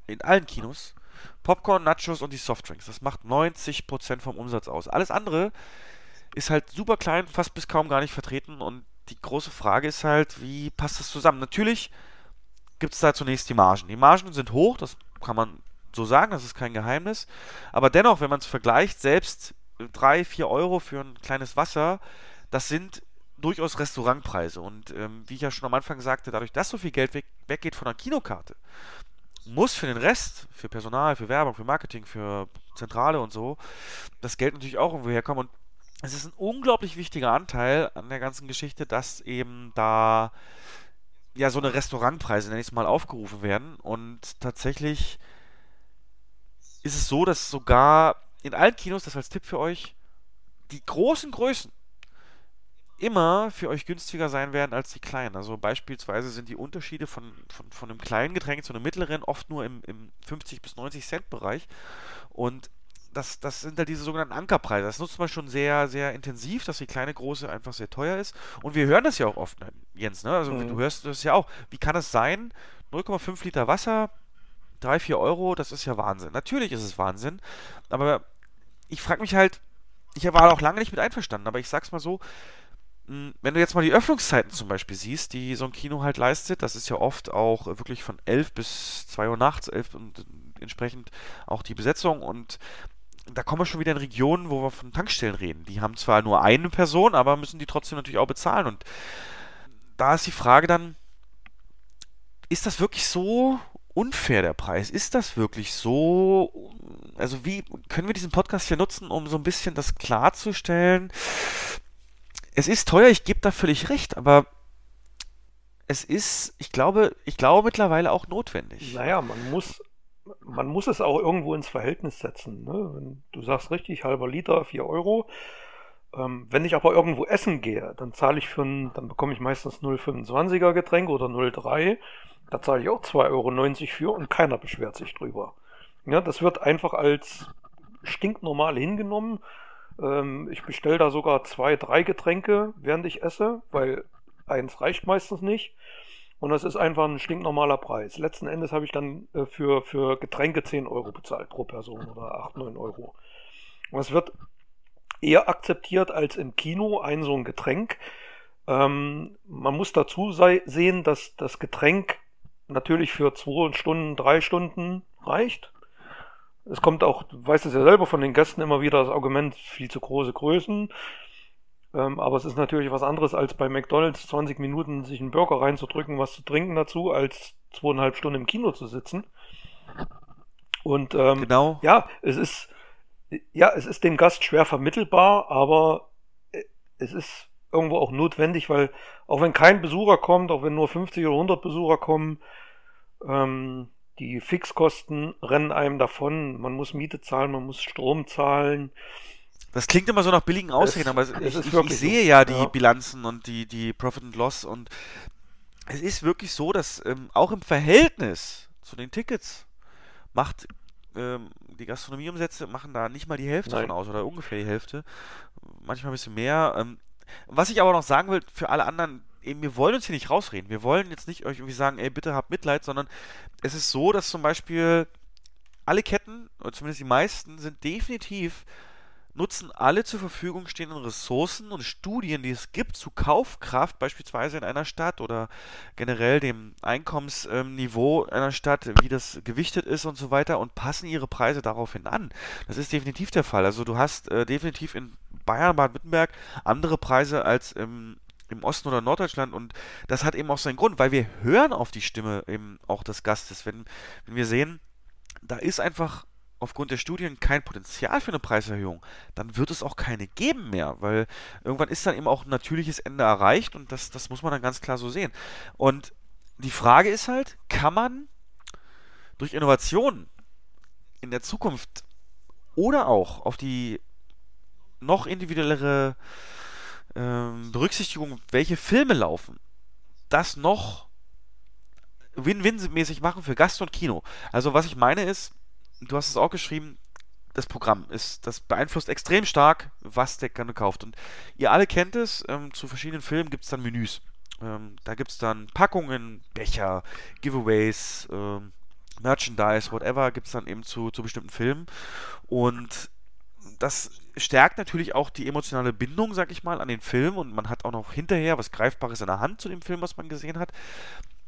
in allen Kinos, Popcorn, Nachos und die Softdrinks. Das macht 90% vom Umsatz aus. Alles andere ist halt super klein, fast bis kaum gar nicht vertreten. Und die große Frage ist halt, wie passt das zusammen? Natürlich gibt es da zunächst die Margen. Die Margen sind hoch, das kann man so sagen, das ist kein Geheimnis. Aber dennoch, wenn man es vergleicht, selbst 3, 4 Euro für ein kleines Wasser, das sind durchaus Restaurantpreise. Und ähm, wie ich ja schon am Anfang sagte, dadurch, dass so viel Geld weg, weggeht von einer Kinokarte, muss für den Rest, für Personal, für Werbung, für Marketing, für Zentrale und so, das Geld natürlich auch irgendwo herkommen. Und es ist ein unglaublich wichtiger Anteil an der ganzen Geschichte, dass eben da ja so eine Restaurantpreise, nenne ich es mal, aufgerufen werden. Und tatsächlich ist es so, dass sogar in allen Kinos, das als Tipp für euch, die großen Größen immer für euch günstiger sein werden als die kleinen. Also beispielsweise sind die Unterschiede von, von, von einem kleinen Getränk zu einem mittleren oft nur im, im 50 bis 90 Cent Bereich. Und das, das sind halt diese sogenannten Ankerpreise. Das nutzt man schon sehr, sehr intensiv, dass die kleine große einfach sehr teuer ist. Und wir hören das ja auch oft, ne, Jens, ne? Also mhm. du hörst das ja auch. Wie kann es sein? 0,5 Liter Wasser, 3, 4 Euro, das ist ja Wahnsinn. Natürlich ist es Wahnsinn, aber ich frage mich halt, ich war auch lange nicht mit einverstanden, aber ich sag's mal so, wenn du jetzt mal die Öffnungszeiten zum Beispiel siehst, die so ein Kino halt leistet, das ist ja oft auch wirklich von 11 bis 2 Uhr nachts, 11 und entsprechend auch die Besetzung und da kommen wir schon wieder in Regionen, wo wir von Tankstellen reden. Die haben zwar nur eine Person, aber müssen die trotzdem natürlich auch bezahlen und da ist die Frage dann, ist das wirklich so unfair, der Preis? Ist das wirklich so? Also wie können wir diesen Podcast hier nutzen, um so ein bisschen das klarzustellen? Es ist teuer, ich gebe da völlig recht, aber es ist, ich glaube, ich glaube mittlerweile auch notwendig.
Naja, man muss, man muss es auch irgendwo ins Verhältnis setzen. Ne? Wenn du sagst richtig, halber Liter, 4 Euro. Ähm, wenn ich aber irgendwo essen gehe, dann zahle ich für ein, dann bekomme ich meistens 0,25er Getränk oder 0,3. Da zahle ich auch 2,90 Euro für und keiner beschwert sich drüber. Ja, das wird einfach als stinknormal hingenommen ähm, ich bestelle da sogar zwei, drei Getränke, während ich esse, weil eins reicht meistens nicht. Und das ist einfach ein stinknormaler Preis. Letzten Endes habe ich dann äh, für, für Getränke 10 Euro bezahlt pro Person oder 8, 9 Euro. Und es wird eher akzeptiert als im Kino ein so ein Getränk. Ähm, man muss dazu sei, sehen, dass das Getränk natürlich für zwei Stunden, drei Stunden reicht. Es kommt auch, du weißt es ja selber von den Gästen immer wieder das Argument, viel zu große Größen. Ähm, aber es ist natürlich was anderes, als bei McDonalds 20 Minuten sich einen Burger reinzudrücken, was zu trinken dazu, als zweieinhalb Stunden im Kino zu sitzen. Und ähm, genau. ja, es ist ja, es ist dem Gast schwer vermittelbar, aber äh, es ist irgendwo auch notwendig, weil auch wenn kein Besucher kommt, auch wenn nur 50 oder 100 Besucher kommen, ähm, die Fixkosten rennen einem davon. Man muss Miete zahlen, man muss Strom zahlen.
Das klingt immer so nach billigen Ausreden, aber ich, ich, ich, sehe so. ja die ja. Bilanzen und die, die Profit and Loss und es ist wirklich so, dass ähm, auch im Verhältnis zu den Tickets macht ähm, die Gastronomieumsätze machen da nicht mal die Hälfte Nein. von aus oder ungefähr die Hälfte, manchmal ein bisschen mehr. Ähm, was ich aber noch sagen will für alle anderen, wir wollen uns hier nicht rausreden. Wir wollen jetzt nicht euch irgendwie sagen, ey, bitte habt Mitleid, sondern es ist so, dass zum Beispiel alle Ketten, oder zumindest die meisten, sind definitiv nutzen alle zur Verfügung stehenden Ressourcen und Studien, die es gibt, zu Kaufkraft, beispielsweise in einer Stadt oder generell dem Einkommensniveau einer Stadt, wie das gewichtet ist und so weiter und passen ihre Preise daraufhin an. Das ist definitiv der Fall. Also du hast äh, definitiv in Bayern, Baden-Württemberg andere Preise als im im Osten oder Norddeutschland und das hat eben auch seinen Grund, weil wir hören auf die Stimme eben auch des Gastes. Wenn, wenn wir sehen, da ist einfach aufgrund der Studien kein Potenzial für eine Preiserhöhung, dann wird es auch keine geben mehr, weil irgendwann ist dann eben auch ein natürliches Ende erreicht und das, das muss man dann ganz klar so sehen. Und die Frage ist halt, kann man durch Innovationen in der Zukunft oder auch auf die noch individuellere ähm, Berücksichtigung, welche Filme laufen, das noch Win-Win-mäßig machen für Gast und Kino. Also was ich meine ist, du hast es auch geschrieben, das Programm ist, das beeinflusst extrem stark, was der Kunde kauft. Und ihr alle kennt es, ähm, zu verschiedenen Filmen gibt es dann Menüs. Ähm, da gibt es dann Packungen, Becher, Giveaways, ähm, Merchandise, whatever, gibt es dann eben zu, zu bestimmten Filmen. Und das stärkt natürlich auch die emotionale Bindung, sag ich mal, an den Film und man hat auch noch hinterher was Greifbares in der Hand zu dem Film, was man gesehen hat.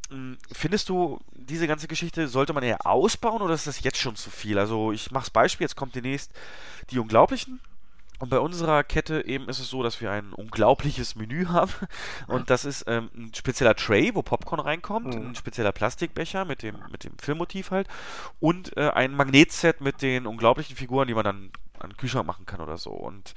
Hm, findest du, diese ganze Geschichte sollte man eher ausbauen oder ist das jetzt schon zu viel? Also ich mach's Beispiel, jetzt kommt demnächst die Unglaublichen. Und bei unserer Kette eben ist es so, dass wir ein unglaubliches Menü haben. Und das ist ähm, ein spezieller Tray, wo Popcorn reinkommt, mhm. ein spezieller Plastikbecher mit dem, mit dem Filmmotiv halt. Und äh, ein Magnetset mit den unglaublichen Figuren, die man dann an den Kühlschrank machen kann oder so. Und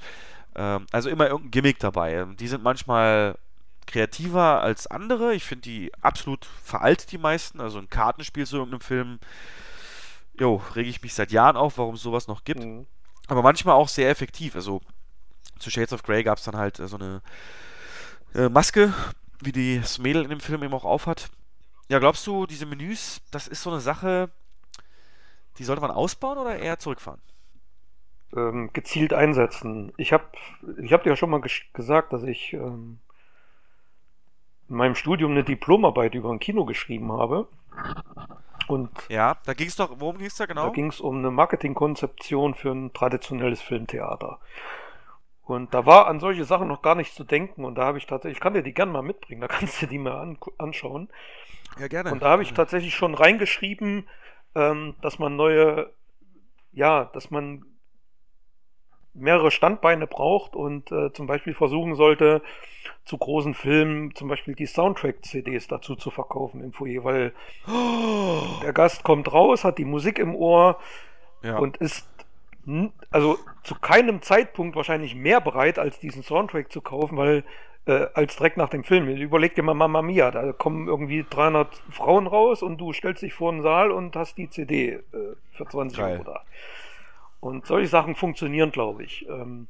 ähm, also immer irgendein Gimmick dabei. Die sind manchmal kreativer als andere. Ich finde die absolut veraltet, die meisten. Also ein Kartenspiel zu irgendeinem Film, jo, rege ich mich seit Jahren auf, warum es sowas noch gibt. Mhm. Aber manchmal auch sehr effektiv. Also zu Shades of Grey gab es dann halt äh, so eine äh, Maske, wie die Mädel in dem Film eben auch aufhat. Ja, glaubst du, diese Menüs, das ist so eine Sache, die sollte man ausbauen oder eher zurückfahren?
Ähm, gezielt einsetzen. Ich habe ich hab dir ja schon mal gesagt, dass ich ähm, in meinem Studium eine Diplomarbeit über ein Kino geschrieben habe. Und
ja, da ging es doch, worum ging es da genau?
Da ging es um eine Marketingkonzeption für ein traditionelles Filmtheater. Und da war an solche Sachen noch gar nicht zu denken. Und da habe ich tatsächlich, ich kann dir die gerne mal mitbringen, da kannst du die mal an, anschauen.
Ja, gerne.
Und da habe ich tatsächlich schon reingeschrieben, ähm, dass man neue, ja, dass man mehrere Standbeine braucht und äh, zum Beispiel versuchen sollte, zu großen Filmen zum Beispiel die Soundtrack-CDs dazu zu verkaufen im Foyer, weil oh. *gasps* der Gast kommt raus, hat die Musik im Ohr ja. und ist also zu keinem Zeitpunkt wahrscheinlich mehr bereit, als diesen Soundtrack zu kaufen, weil äh, als direkt nach dem Film. Überleg dir mal Mamma Mia, da kommen irgendwie 300 Frauen raus und du stellst dich vor den Saal und hast die CD äh, für 20 Geil. Euro da. Und solche Sachen funktionieren, glaube ich. Ähm,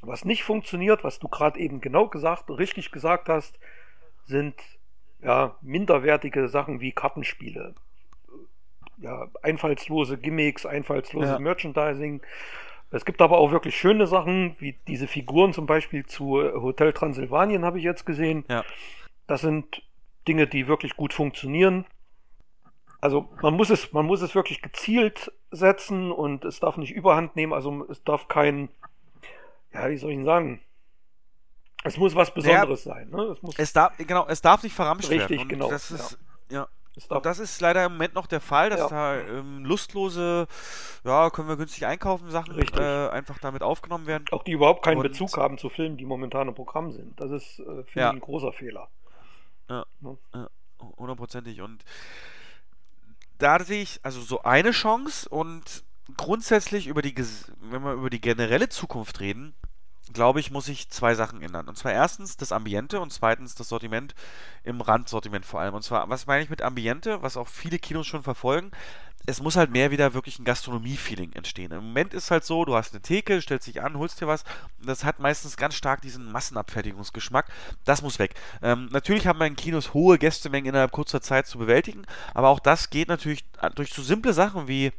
was nicht funktioniert, was du gerade eben genau gesagt, richtig gesagt hast, sind ja minderwertige Sachen wie Kartenspiele. Ja, einfallslose Gimmicks, einfallsloses ja. Merchandising. Es gibt aber auch wirklich schöne Sachen, wie diese Figuren zum Beispiel zu Hotel Transsilvanien habe ich jetzt gesehen. Ja. Das sind Dinge, die wirklich gut funktionieren. Also man muss es, man muss es wirklich gezielt setzen und es darf nicht überhand nehmen. Also es darf kein ja, wie soll ich denn sagen? Es muss was Besonderes ja, sein. Ne?
Es, muss es darf, genau, es darf nicht verramscht
richtig,
werden.
Richtig, genau.
Das ist, ja. ja. Und das ist leider im Moment noch der Fall, dass ja. da ähm, lustlose, ja, können wir günstig einkaufen, Sachen äh, einfach damit aufgenommen werden.
Auch die überhaupt keinen Und, Bezug haben zu Filmen, die momentan im Programm sind. Das ist, äh, finde ja. ich, ein großer Fehler.
Ja, hundertprozentig. Und da sehe ich also so eine Chance und grundsätzlich über die, wenn wir über die generelle Zukunft reden, glaube ich, muss ich zwei Sachen ändern. Und zwar erstens das Ambiente und zweitens das Sortiment im Randsortiment vor allem. Und zwar, was meine ich mit Ambiente, was auch viele Kinos schon verfolgen? Es muss halt mehr wieder wirklich ein Gastronomie-Feeling entstehen. Im Moment ist halt so, du hast eine Theke, stellst dich an, holst dir was. Das hat meistens ganz stark diesen Massenabfertigungsgeschmack. Das muss weg. Ähm, natürlich haben wir in Kinos hohe Gästemengen innerhalb kurzer Zeit zu bewältigen, aber auch das geht natürlich durch so simple Sachen wie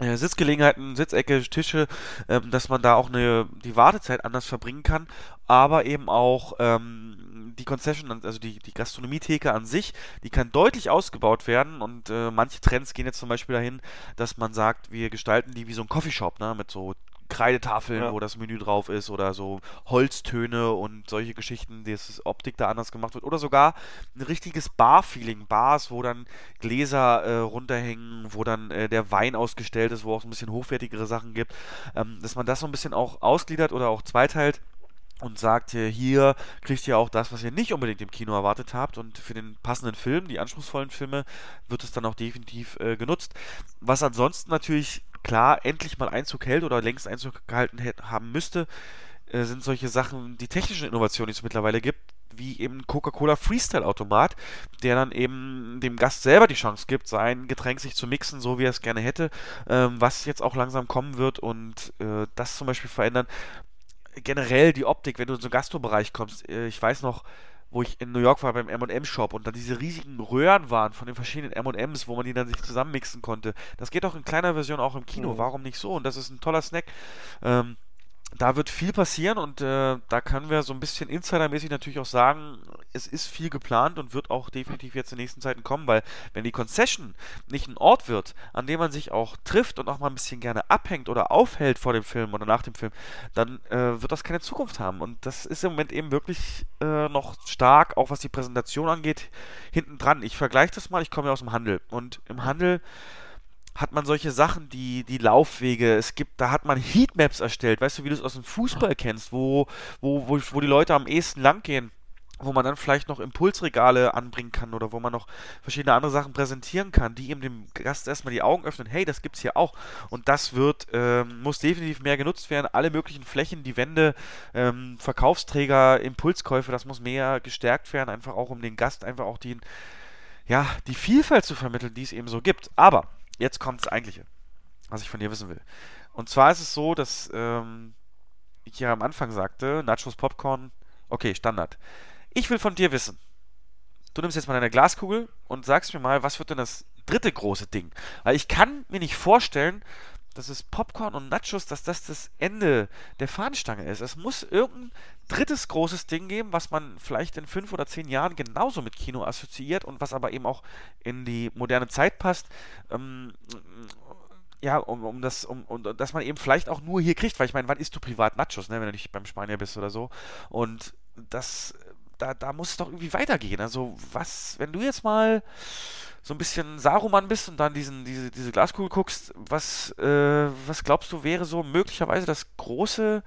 äh, Sitzgelegenheiten, Sitzecke, Tische, ähm, dass man da auch eine, die Wartezeit anders verbringen kann, aber eben auch ähm, die Concession, also die, die Gastronomietheke an sich, die kann deutlich ausgebaut werden und äh, manche Trends gehen jetzt zum Beispiel dahin, dass man sagt, wir gestalten die wie so ein Coffeeshop, ne, mit so Kreidetafeln, ja. wo das Menü drauf ist oder so Holztöne und solche Geschichten, dass Optik da anders gemacht wird. Oder sogar ein richtiges Bar-Feeling. Bars, wo dann Gläser äh, runterhängen, wo dann äh, der Wein ausgestellt ist, wo auch ein bisschen hochwertigere Sachen gibt. Ähm, dass man das so ein bisschen auch ausgliedert oder auch zweiteilt und sagt, hier kriegt ihr auch das, was ihr nicht unbedingt im Kino erwartet habt und für den passenden Film, die anspruchsvollen Filme, wird es dann auch definitiv äh, genutzt. Was ansonsten natürlich klar endlich mal Einzug hält oder längst Einzug gehalten haben müsste, äh, sind solche Sachen, die technischen Innovationen, die es mittlerweile gibt, wie eben Coca-Cola Freestyle Automat, der dann eben dem Gast selber die Chance gibt, sein Getränk sich zu mixen, so wie er es gerne hätte, ähm, was jetzt auch langsam kommen wird und äh, das zum Beispiel verändern. Generell die Optik, wenn du in so einen Gastrobereich kommst, äh, ich weiß noch, wo ich in New York war beim M&M-Shop und dann diese riesigen Röhren waren von den verschiedenen M&Ms, wo man die dann sich zusammenmixen konnte. Das geht auch in kleiner Version auch im Kino. Mhm. Warum nicht so? Und das ist ein toller Snack. Ähm, da wird viel passieren und äh, da können wir so ein bisschen insidermäßig natürlich auch sagen, es ist viel geplant und wird auch definitiv jetzt in den nächsten Zeiten kommen, weil wenn die Concession nicht ein Ort wird, an dem man sich auch trifft und auch mal ein bisschen gerne abhängt oder aufhält vor dem Film oder nach dem Film, dann äh, wird das keine Zukunft haben. Und das ist im Moment eben wirklich äh, noch stark, auch was die Präsentation angeht, hinten dran. Ich vergleiche das mal, ich komme ja aus dem Handel und im Handel hat man solche Sachen, die, die Laufwege, es gibt, da hat man Heatmaps erstellt, weißt du, wie du es aus dem Fußball kennst, wo, wo, wo, wo die Leute am ehesten langgehen, wo man dann vielleicht noch Impulsregale anbringen kann oder wo man noch verschiedene andere Sachen präsentieren kann, die eben dem Gast erstmal die Augen öffnen, hey, das gibt's hier auch. Und das wird, ähm, muss definitiv mehr genutzt werden. Alle möglichen Flächen, die Wände, ähm, Verkaufsträger, Impulskäufe, das muss mehr gestärkt werden, einfach auch um den Gast einfach auch die, ja, die Vielfalt zu vermitteln, die es eben so gibt. Aber jetzt kommt das Eigentliche, was ich von dir wissen will. Und zwar ist es so, dass ähm, ich ja am Anfang sagte, Nachos Popcorn, okay, Standard. Ich will von dir wissen, du nimmst jetzt mal deine Glaskugel und sagst mir mal, was wird denn das dritte große Ding? Weil ich kann mir nicht vorstellen, dass es Popcorn und Nachos, dass das das Ende der Fahnenstange ist. Es muss irgendein drittes großes Ding geben, was man vielleicht in fünf oder zehn Jahren genauso mit Kino assoziiert und was aber eben auch in die moderne Zeit passt. Ähm, ja, um, um das, um, um, dass man eben vielleicht auch nur hier kriegt, weil ich meine, wann isst du privat Nachos, ne, wenn du nicht beim Spanier bist oder so? Und das, da, da muss es doch irgendwie weitergehen. Also, was, wenn du jetzt mal so ein bisschen Saruman bist und dann diesen, diese, diese Glaskugel guckst, was, äh, was glaubst du wäre so möglicherweise das große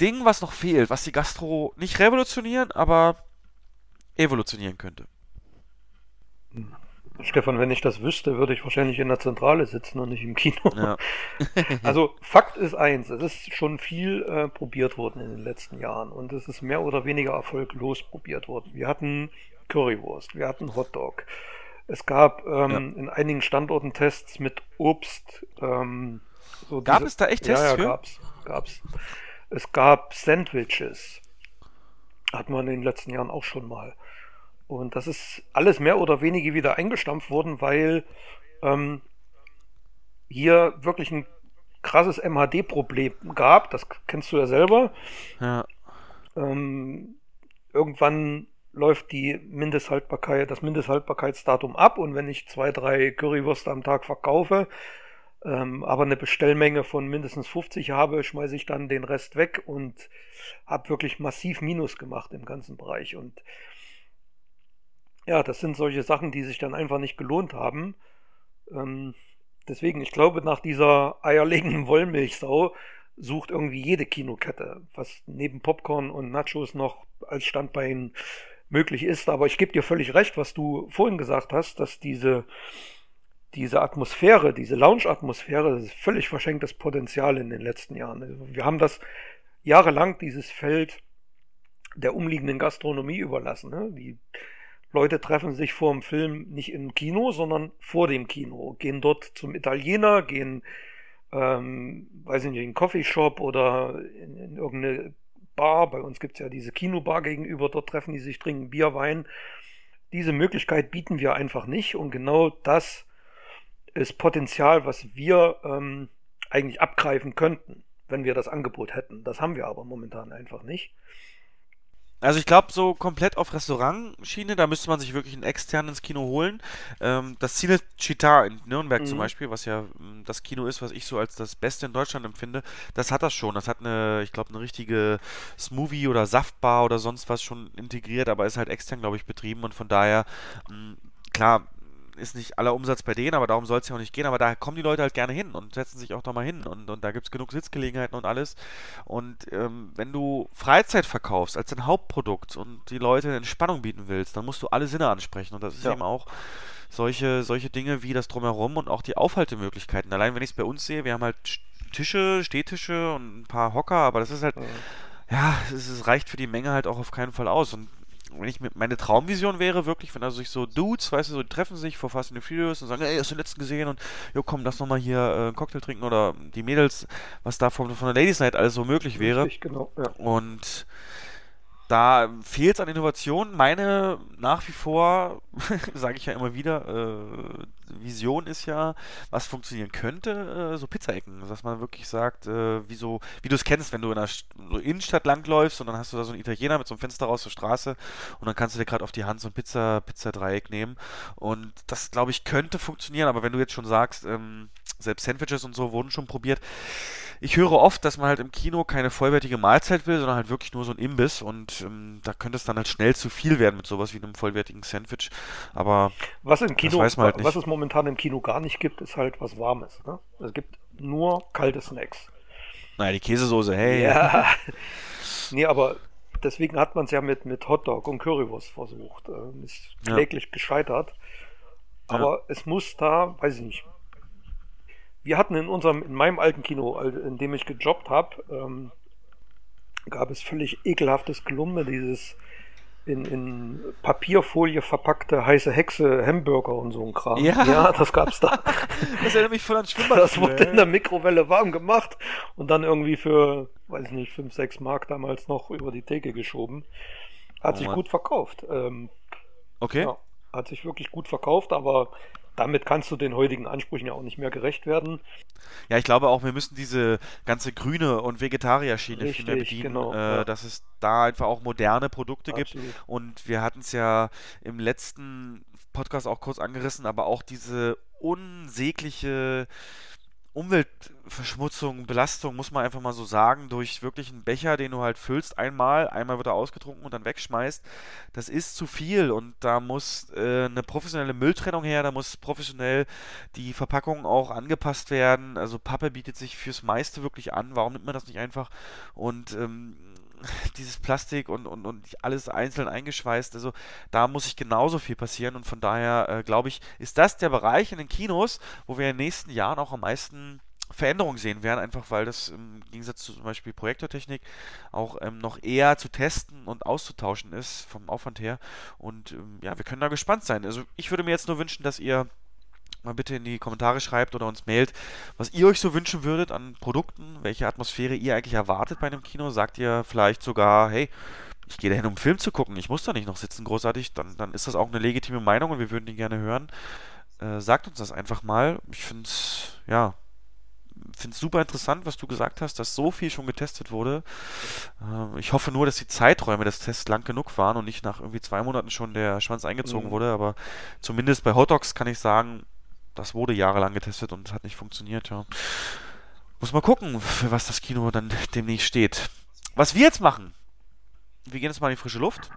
Ding, was noch fehlt, was die Gastro nicht revolutionieren, aber evolutionieren könnte?
Stefan, wenn ich das wüsste, würde ich wahrscheinlich in der Zentrale sitzen und nicht im Kino. Ja. *laughs* also Fakt ist eins, es ist schon viel äh, probiert worden in den letzten Jahren und es ist mehr oder weniger erfolglos probiert worden. Wir hatten Currywurst, wir hatten Hotdog, es gab ähm, ja. in einigen Standorten Tests mit Obst. Ähm,
so gab diese, es da echt Tests
ja, ja,
für?
Gab's, gab's. Es gab Sandwiches. Hat man in den letzten Jahren auch schon mal. Und das ist alles mehr oder weniger wieder eingestampft worden, weil ähm, hier wirklich ein krasses MHD-Problem gab. Das kennst du ja selber. Ja. Ähm, irgendwann läuft die Mindesthaltbarkeit, das Mindesthaltbarkeitsdatum ab und wenn ich zwei, drei Currywürste am Tag verkaufe, ähm, aber eine Bestellmenge von mindestens 50 habe, schmeiße ich dann den Rest weg und habe wirklich massiv Minus gemacht im ganzen Bereich. Und ja, das sind solche Sachen, die sich dann einfach nicht gelohnt haben. Ähm, deswegen, ich glaube, nach dieser eierlegenden *laughs* Wollmilchsau sucht irgendwie jede Kinokette, was neben Popcorn und Nachos noch als Standbein möglich ist. Aber ich gebe dir völlig recht, was du vorhin gesagt hast, dass diese, diese Atmosphäre, diese Lounge-Atmosphäre, das ist völlig verschenktes Potenzial in den letzten Jahren. Also wir haben das jahrelang, dieses Feld der umliegenden Gastronomie überlassen. Ne? Die Leute treffen sich vor dem Film nicht im Kino, sondern vor dem Kino, gehen dort zum Italiener, gehen, ähm, weiß ich nicht, in einen Coffeeshop oder in, in irgendeine Bar. Bei uns gibt es ja diese Kinobar gegenüber, dort treffen die sich, trinken Bier, Wein. Diese Möglichkeit bieten wir einfach nicht und genau das ist Potenzial, was wir ähm, eigentlich abgreifen könnten, wenn wir das Angebot hätten. Das haben wir aber momentan einfach nicht.
Also ich glaube, so komplett auf Restaurantschiene, da müsste man sich wirklich einen externen ins Kino holen. Ähm, das Cine Città in Nürnberg
Mhm.
zum Beispiel, was ja ähm, das Kino ist, was ich so als das Beste in Deutschland empfinde, das hat das schon. Das hat eine, ich glaube, eine richtige Smoothie- oder Saftbar oder sonst was schon integriert, aber ist halt extern, glaube ich, betrieben und von daher, mh, klar, ist nicht aller Umsatz bei denen, aber darum soll es ja auch nicht gehen. Aber da kommen die Leute halt gerne hin und setzen sich auch da mal hin. Und, und da gibt es genug Sitzgelegenheiten und alles. Und ähm, wenn du Freizeit verkaufst als dein Hauptprodukt und die Leute Entspannung bieten willst, dann musst du alle Sinne ansprechen. Und das ist
Ja.
eben auch solche, solche Dinge wie das Drumherum und auch die Aufhaltemöglichkeiten. Allein wenn ich es bei uns sehe, wir haben halt Sch- Tische, Stehtische und ein paar Hocker, aber das ist halt, ja, es, es reicht für die Menge halt auch auf keinen Fall aus. Und wenn ich meine Traumvision wäre, wirklich, wenn also sich so Dudes, weißt du, so die treffen sich vor Fast and the Furious und sagen, ey, hast du den letzten gesehen und jo, komm, lass nochmal hier äh, einen Cocktail trinken oder die Mädels, was da von, von der Ladies Night alles so möglich wäre.
Richtig, genau. Ja.
Und da fehlt es an Innovation. Meine nach wie vor, *laughs* sage ich ja immer wieder, äh, Vision ist ja, was funktionieren könnte, äh, so Pizzaecken. Dass man wirklich sagt, äh, wie, so, wie du es kennst, wenn du in der so Innenstadt langläufst und dann hast du da so einen Italiener mit so einem Fenster raus zur Straße und dann kannst du dir gerade auf die Hand so ein Pizza, Pizzadreieck nehmen. Und das, glaube ich, könnte funktionieren. Aber wenn du jetzt schon sagst, ähm, selbst Sandwiches und so wurden schon probiert, ich höre oft, dass man halt im Kino keine vollwertige Mahlzeit will, sondern halt wirklich nur so ein Imbiss und ähm, da könnte es dann halt schnell zu viel werden mit sowas wie einem vollwertigen Sandwich. Aber
Was im Kino,
weiß man halt
was es momentan im Kino gar nicht gibt, ist halt was Warmes. Ne? Es gibt nur kalte Snacks.
naja, die Käsesoße, hey.
Ja. *laughs* nee, aber deswegen hat man es ja mit, mit Hotdog und Currywurst versucht. Ähm, ist
Ja.
kläglich gescheitert. Aber es muss da, weiß ich nicht. Wir hatten in unserem, in meinem alten Kino, in dem ich gejobbt habe, ähm, gab es völlig ekelhaftes Gelumpe, dieses in, in Papierfolie verpackte heiße Hexe Hamburger und so ein Kram.
Ja.
ja das gab's da. *laughs*
Das erinnert mich voll an Schwimmbad.
Das wurde in der Mikrowelle warm gemacht und dann irgendwie für, weiß ich nicht, 5, 6 Mark damals noch über die Theke geschoben. Hat
Oh
sich
Mann.
gut verkauft. Ähm,
Okay.
ja, hat sich wirklich gut verkauft, aber damit kannst du den heutigen Ansprüchen ja auch nicht mehr gerecht werden.
Ja, ich glaube auch, wir müssen diese ganze grüne und Vegetarier-Schiene viel mehr bedienen,
genau,
äh,
ja.
dass es da einfach auch moderne Produkte gibt.
Absolut.
Und wir hatten es ja im letzten Podcast auch kurz angerissen, aber auch diese unsägliche Umweltverschmutzung, Belastung, muss man einfach mal so sagen, durch wirklich einen Becher, den du halt füllst einmal, einmal wird er ausgetrunken und dann wegschmeißt. Das ist zu viel und da muss äh, eine professionelle Mülltrennung her, da muss professionell die Verpackung auch angepasst werden. Also Pappe bietet sich fürs meiste wirklich an. Warum nimmt man das nicht einfach? Und ähm, dieses Plastik und, und, und alles einzeln eingeschweißt, also da muss sich genauso viel passieren und von daher äh, glaube ich, ist das der Bereich in den Kinos, wo wir in den nächsten Jahren auch am meisten Veränderungen sehen werden, einfach weil das im Gegensatz zu zum Beispiel Projektortechnik auch ähm, noch eher zu testen und auszutauschen ist vom Aufwand her und ähm, ja, wir können da gespannt sein. Also ich würde mir jetzt nur wünschen, dass ihr mal bitte in die Kommentare schreibt oder uns mailt, was ihr euch so wünschen würdet an Produkten, welche Atmosphäre ihr eigentlich erwartet bei einem Kino. Sagt ihr vielleicht sogar, hey, ich gehe dahin, um einen Film zu gucken, ich muss da nicht noch sitzen, großartig, dann, dann ist das auch eine legitime Meinung und wir würden die gerne hören. Äh, sagt uns das einfach mal. Ich finde es, ja, finde es super interessant, was du gesagt hast, dass so viel schon getestet wurde. Äh, ich hoffe nur, dass die Zeiträume des Tests lang genug waren und nicht nach irgendwie zwei Monaten schon der Schwanz eingezogen
Mhm.
wurde, aber zumindest bei Hot Dogs kann ich sagen, das wurde jahrelang getestet und es hat nicht funktioniert, ja. Muss mal gucken, für was das Kino dann demnächst steht. Was wir jetzt machen, wir gehen jetzt mal in die frische Luft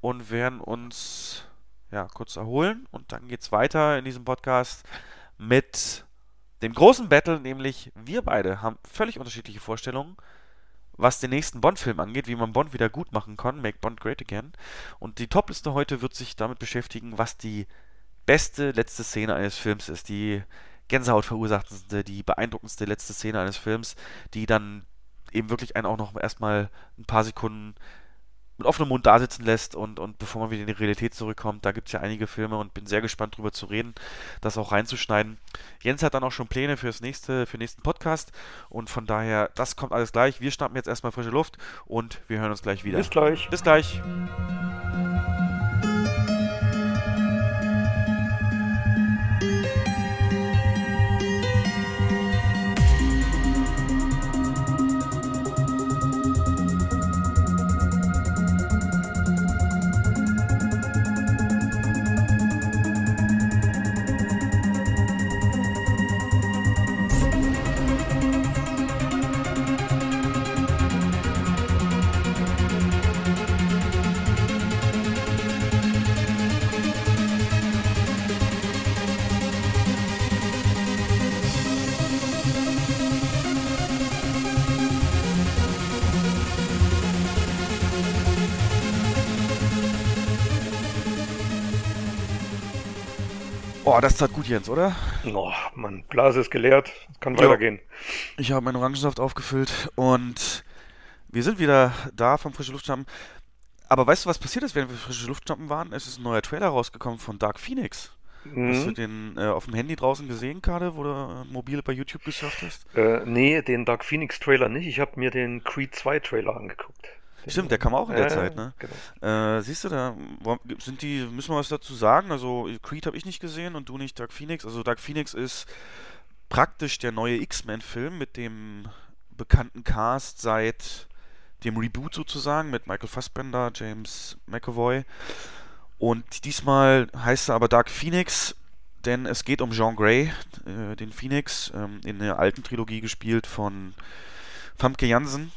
und werden uns ja kurz erholen und dann geht's weiter in diesem Podcast mit dem großen Battle, nämlich wir beide haben völlig unterschiedliche Vorstellungen, was den nächsten Bond-Film angeht, wie man Bond wieder gut machen kann, Make Bond Great Again. Und die Topliste heute wird sich damit beschäftigen, was die beste letzte Szene eines Films ist, die Gänsehaut verursachtendste, die beeindruckendste letzte Szene eines Films, die dann eben wirklich einen auch noch erstmal ein paar Sekunden mit offenem Mund da sitzen lässt und, und bevor man wieder in die Realität zurückkommt, da gibt es ja einige Filme und bin sehr gespannt drüber zu reden, das auch reinzuschneiden. Jens hat dann auch schon Pläne fürs nächste, für den nächsten Podcast und von daher, das kommt alles gleich. Wir schnappen jetzt erstmal frische Luft und wir hören uns gleich wieder.
Bis gleich.
Bis gleich. Oh, das tat gut, Jens, oder?
Oh, Mann, Blase ist geleert. Kann ja. weitergehen.
Ich habe meinen Orangensaft aufgefüllt und wir sind wieder da vom Frische Luftschnappen. Aber weißt du, was passiert ist, während wir frische Luftschnappen waren? Es ist ein neuer Trailer rausgekommen von Dark Phoenix. Mhm. Hast du den äh, auf dem Handy draußen gesehen gerade, wo du äh, mobil bei YouTube gesurft hast?
Äh, nee, den Dark Phoenix Trailer nicht. Ich habe mir den Creed 2 Trailer angeguckt.
Stimmt, der kam auch in der Zeit, ne? Genau. Äh, siehst du, da sind die, müssen wir was dazu sagen? Also Creed habe ich nicht gesehen und du nicht Dark Phoenix. Also Dark Phoenix ist praktisch der neue X-Men-Film mit dem bekannten Cast seit dem Reboot sozusagen mit Michael Fassbender, James McAvoy. Und diesmal heißt er aber Dark Phoenix, denn es geht um Jean Grey, äh, den Phoenix, ähm, in der alten Trilogie gespielt von Famke Jansen,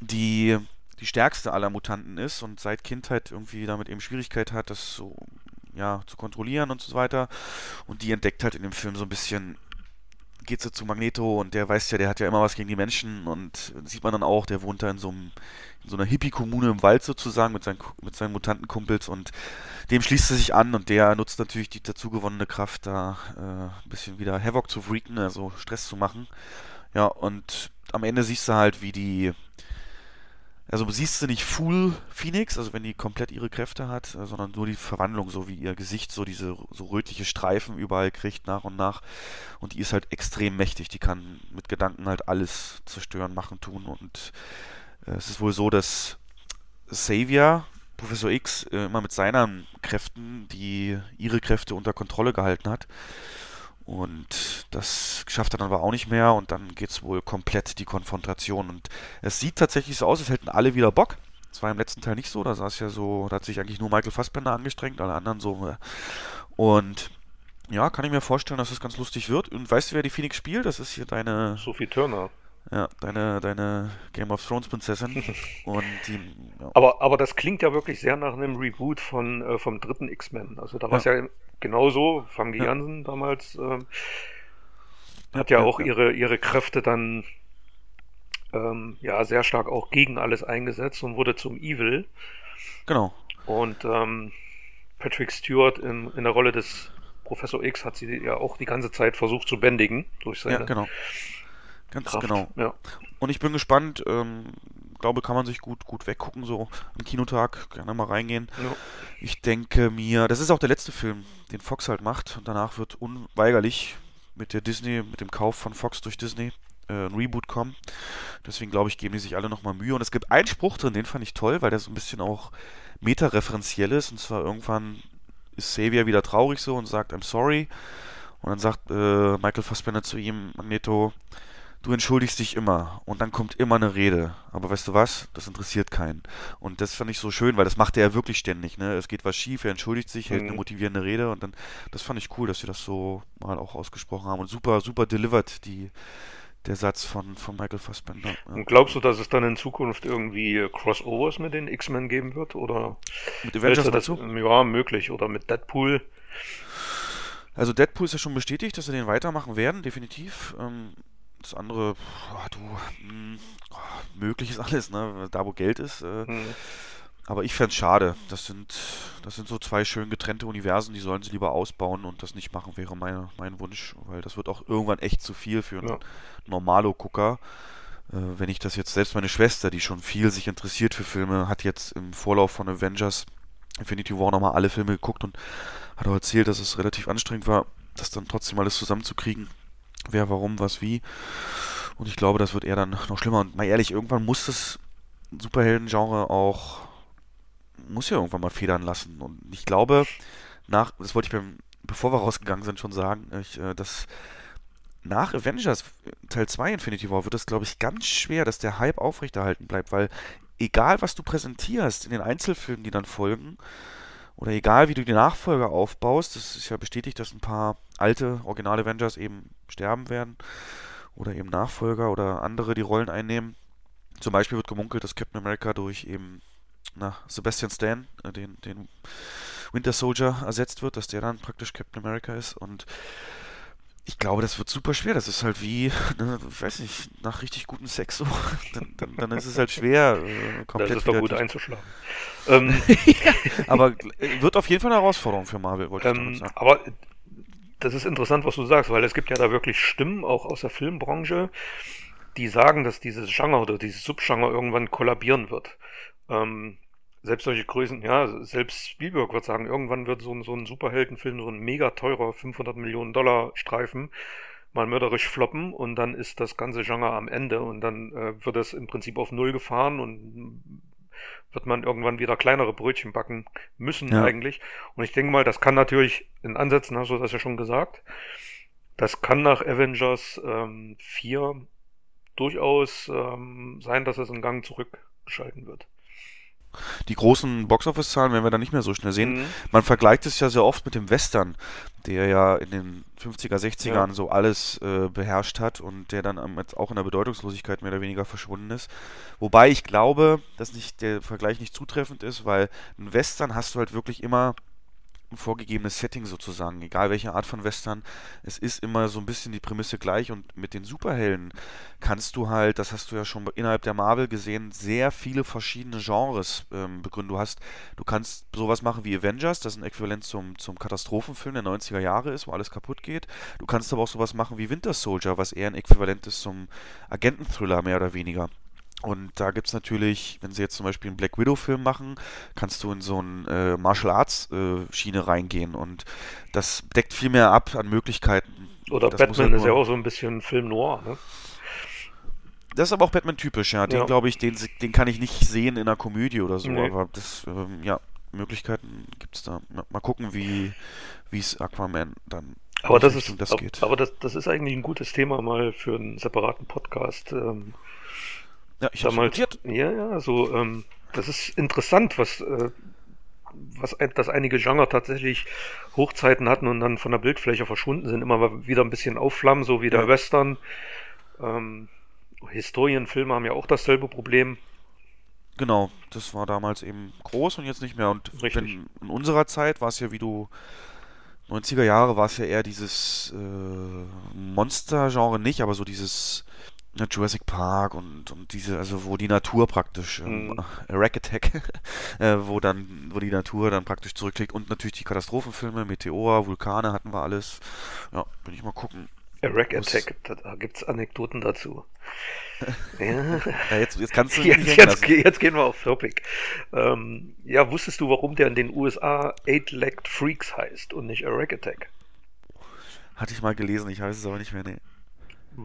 die die stärkste aller Mutanten ist und seit Kindheit irgendwie damit eben Schwierigkeit hat, das so ja, zu kontrollieren und so weiter. Und die entdeckt halt in dem Film so ein bisschen, geht so zu Magneto und der weiß ja, der hat ja immer was gegen die Menschen und sieht man dann auch, der wohnt da in so, einem, in so einer Hippie-Kommune im Wald sozusagen mit seinen, mit seinen Mutantenkumpels und dem schließt er sich an und der nutzt natürlich die dazugewonnene Kraft, da äh, ein bisschen wieder Havoc zu freaken, also Stress zu machen. Ja, und am Ende siehst du halt, wie die also siehst du nicht Full Phoenix, also wenn die komplett ihre Kräfte hat, äh, sondern nur die Verwandlung, so wie ihr Gesicht so diese so rötliche Streifen überall kriegt nach und nach. Und die ist halt extrem mächtig. Die kann mit Gedanken halt alles zerstören, machen, tun. Und äh, es ist wohl so, dass Xavier, Professor X, äh, immer mit seinen Kräften, die ihre Kräfte unter Kontrolle gehalten hat. Und das schafft er dann aber auch nicht mehr und dann geht es wohl komplett die Konfrontation. Und es sieht tatsächlich so aus, als hätten alle wieder Bock. Das war im letzten Teil nicht so, da saß ja so, da hat sich eigentlich nur Michael Fassbender angestrengt, alle anderen so. Und ja, kann ich mir vorstellen, dass das ganz lustig wird. Und weißt du, wer die Phoenix spielt? Das ist hier deine.
Sophie Turner.
Ja, deine, deine Game of Thrones Prinzessin. *laughs* und die,
ja. aber, aber das klingt ja wirklich sehr nach einem Reboot von, äh, vom dritten X-Men. Also da war es ja. ja genauso. Famke ja. Jansen damals ähm, hat ja, auch Ihre, ihre Kräfte dann ähm, ja sehr stark auch gegen alles eingesetzt und wurde zum Evil.
Genau.
Und ähm, Patrick Stewart in, in der Rolle des Professor X hat sie ja auch die ganze Zeit versucht zu bändigen durch seine
ja, genau. Ganz
Kraft.
genau.
Ja.
Und ich bin gespannt, ähm, glaube, kann man sich gut, gut weggucken, so am Kinotag, gerne mal reingehen. Ja. Ich denke mir, das ist auch der letzte Film, den Fox halt macht. Und danach wird unweigerlich mit der Disney, mit dem Kauf von Fox durch Disney äh, ein Reboot kommen. Deswegen glaube ich, geben die sich alle nochmal Mühe. Und es gibt einen Spruch drin, den fand ich toll, weil der so ein bisschen auch metareferenziell ist. Und zwar irgendwann ist Xavier wieder traurig so und sagt, I'm sorry. Und dann sagt äh, Michael Fassbender zu ihm, Magneto, du entschuldigst dich immer und dann kommt immer eine Rede. Aber weißt du was? Das interessiert keinen. Und das fand ich so schön, weil das macht er ja wirklich ständig. Ne? Es geht was schief, er entschuldigt sich, hält mhm. eine motivierende Rede und dann, das fand ich cool, dass sie das so mal auch ausgesprochen haben. Und super, super delivered, die, der Satz von, von Michael Fassbender.
Ja. Und glaubst du, dass es dann in Zukunft irgendwie Crossovers mit den X-Men geben wird? Oder
mit Avengers
dazu? Ja, möglich. Oder mit Deadpool.
Also Deadpool ist ja schon bestätigt, dass sie den weitermachen werden, definitiv. Ähm, das andere, oh, du, mh, hm, oh, möglich ist alles, ne? Da wo Geld ist. Äh, hm. Aber ich fände es schade. Das sind, das sind so zwei schön getrennte Universen, die sollen sie lieber ausbauen und das nicht machen, wäre meine, mein Wunsch, weil das wird auch irgendwann echt zu viel für einen ja. Normalo-Gucker. Äh, wenn ich das jetzt, selbst meine Schwester, die schon viel sich interessiert für Filme, hat jetzt im Vorlauf von Avengers Infinity War nochmal alle Filme geguckt und hat auch erzählt, dass es relativ anstrengend war, das dann trotzdem alles zusammenzukriegen wer, warum, was, wie. Und ich glaube, das wird eher dann noch schlimmer. Und mal ehrlich, irgendwann muss das Superhelden-Genre auch, muss ja irgendwann mal federn lassen. Und ich glaube, nach, das wollte ich beim, bevor wir rausgegangen sind, schon sagen, ich, äh, dass nach Avengers Teil 2 Infinity War wird es, glaube ich, ganz schwer, dass der Hype aufrechterhalten bleibt, weil egal was du präsentierst in den Einzelfilmen, die dann folgen, oder egal wie du die Nachfolger aufbaust, das ist ja bestätigt, dass ein paar alte Original Avengers eben sterben werden oder eben Nachfolger oder andere die Rollen einnehmen. Zum Beispiel wird gemunkelt, dass Captain America durch eben na, Sebastian Stan, äh, den, den Winter Soldier, ersetzt wird, dass der dann praktisch Captain America ist und ich glaube, das wird super schwer. Das ist halt wie, *laughs* ne, weiß nicht, nach richtig gutem Sex so. *laughs* Dann, dann, dann ist es halt schwer,
äh, komplett. Das ist doch gut einzuschlagen.
Ähm, *laughs* ja, aber wird auf jeden Fall eine Herausforderung für Marvel, wollte
ähm, ich sagen. Aber das ist interessant, was du sagst, weil es gibt ja da wirklich Stimmen, auch aus der Filmbranche, die sagen, dass dieses Genre oder dieses Subgenre irgendwann kollabieren wird. Ähm, selbst solche Größen, ja, selbst Spielberg wird sagen, irgendwann wird so ein, so ein Superheldenfilm, so ein mega teurer 500 Millionen Dollar Streifen mal mörderisch floppen und dann ist das ganze Genre am Ende und dann äh, wird es im Prinzip auf Null gefahren und wird man irgendwann wieder kleinere Brötchen backen müssen ja. eigentlich. Und ich denke mal, das kann natürlich, in Ansätzen hast du das ja schon gesagt, das kann nach Avengers ähm, 4 durchaus ähm, sein, dass es einen Gang zurückgeschalten wird.
Die großen Boxoffice-Zahlen werden wir dann nicht mehr so schnell sehen. Mhm. Man vergleicht es ja sehr oft mit dem Western, der ja in den 50er, 60ern ja. so alles äh, beherrscht hat und der dann jetzt auch in der Bedeutungslosigkeit mehr oder weniger verschwunden ist. Wobei ich glaube, dass nicht der Vergleich nicht zutreffend ist, weil ein Western hast du halt wirklich immer vorgegebenes Setting sozusagen, egal welche Art von Western. Es ist immer so ein bisschen die Prämisse gleich und mit den Superhelden kannst du halt, das hast du ja schon innerhalb der Marvel gesehen, sehr viele verschiedene Genres ähm, begründen. Du hast, du kannst sowas machen wie Avengers, das ein Äquivalent zum, zum Katastrophenfilm der 90er Jahre ist, wo alles kaputt geht. Du kannst aber auch sowas machen wie Winter Soldier, was eher ein Äquivalent ist zum Agententhriller mehr oder weniger. Und da gibt es natürlich, wenn sie jetzt zum Beispiel einen Black Widow-Film machen, kannst du in so eine äh, Martial Arts-Schiene äh, reingehen und das deckt viel mehr ab an Möglichkeiten.
Oder das Batman halt ist ja auch so ein bisschen Film noir, ne?
Das ist aber auch Batman-typisch, ja. Den ja. glaube ich, den, den kann ich nicht sehen in einer Komödie oder so, nee. aber das, ähm, ja, Möglichkeiten gibt es da. Mal gucken, wie es Aquaman dann
aber das ist, das aber, aber das, das ist eigentlich ein gutes Thema mal für einen separaten Podcast. Ähm,
ja, ich habe notiert.
Ja, ja, so, ähm, das ist interessant, was, äh, was dass einige Genre tatsächlich Hochzeiten hatten und dann von der Bildfläche verschwunden sind, immer wieder ein bisschen aufflammen, so wie der ja. Western. Ähm, Historienfilme haben ja auch dasselbe Problem.
Genau, das war damals eben groß und jetzt nicht mehr. Und wenn, in unserer Zeit war es ja, wie du 90er Jahre war es ja eher dieses äh, Monster-Genre nicht, aber so dieses ja, Jurassic Park und, und diese, also wo die Natur praktisch, ähm, mhm. *laughs* Rack Attack, *laughs* äh, wo dann, wo die Natur dann praktisch zurücklegt und natürlich die Katastrophenfilme, Meteor, Vulkane hatten wir alles. Ja, bin ich mal gucken.
Rack Attack, da gibt es Anekdoten dazu. *laughs*
ja. ja. jetzt, jetzt kannst du
jetzt, jetzt, jetzt, gehen wir auf Topic. Ähm, ja, wusstest du, warum der in den USA Eight-Legged Freaks heißt und nicht A Rack Attack?
Hatte ich mal gelesen, ich weiß es aber nicht mehr, nee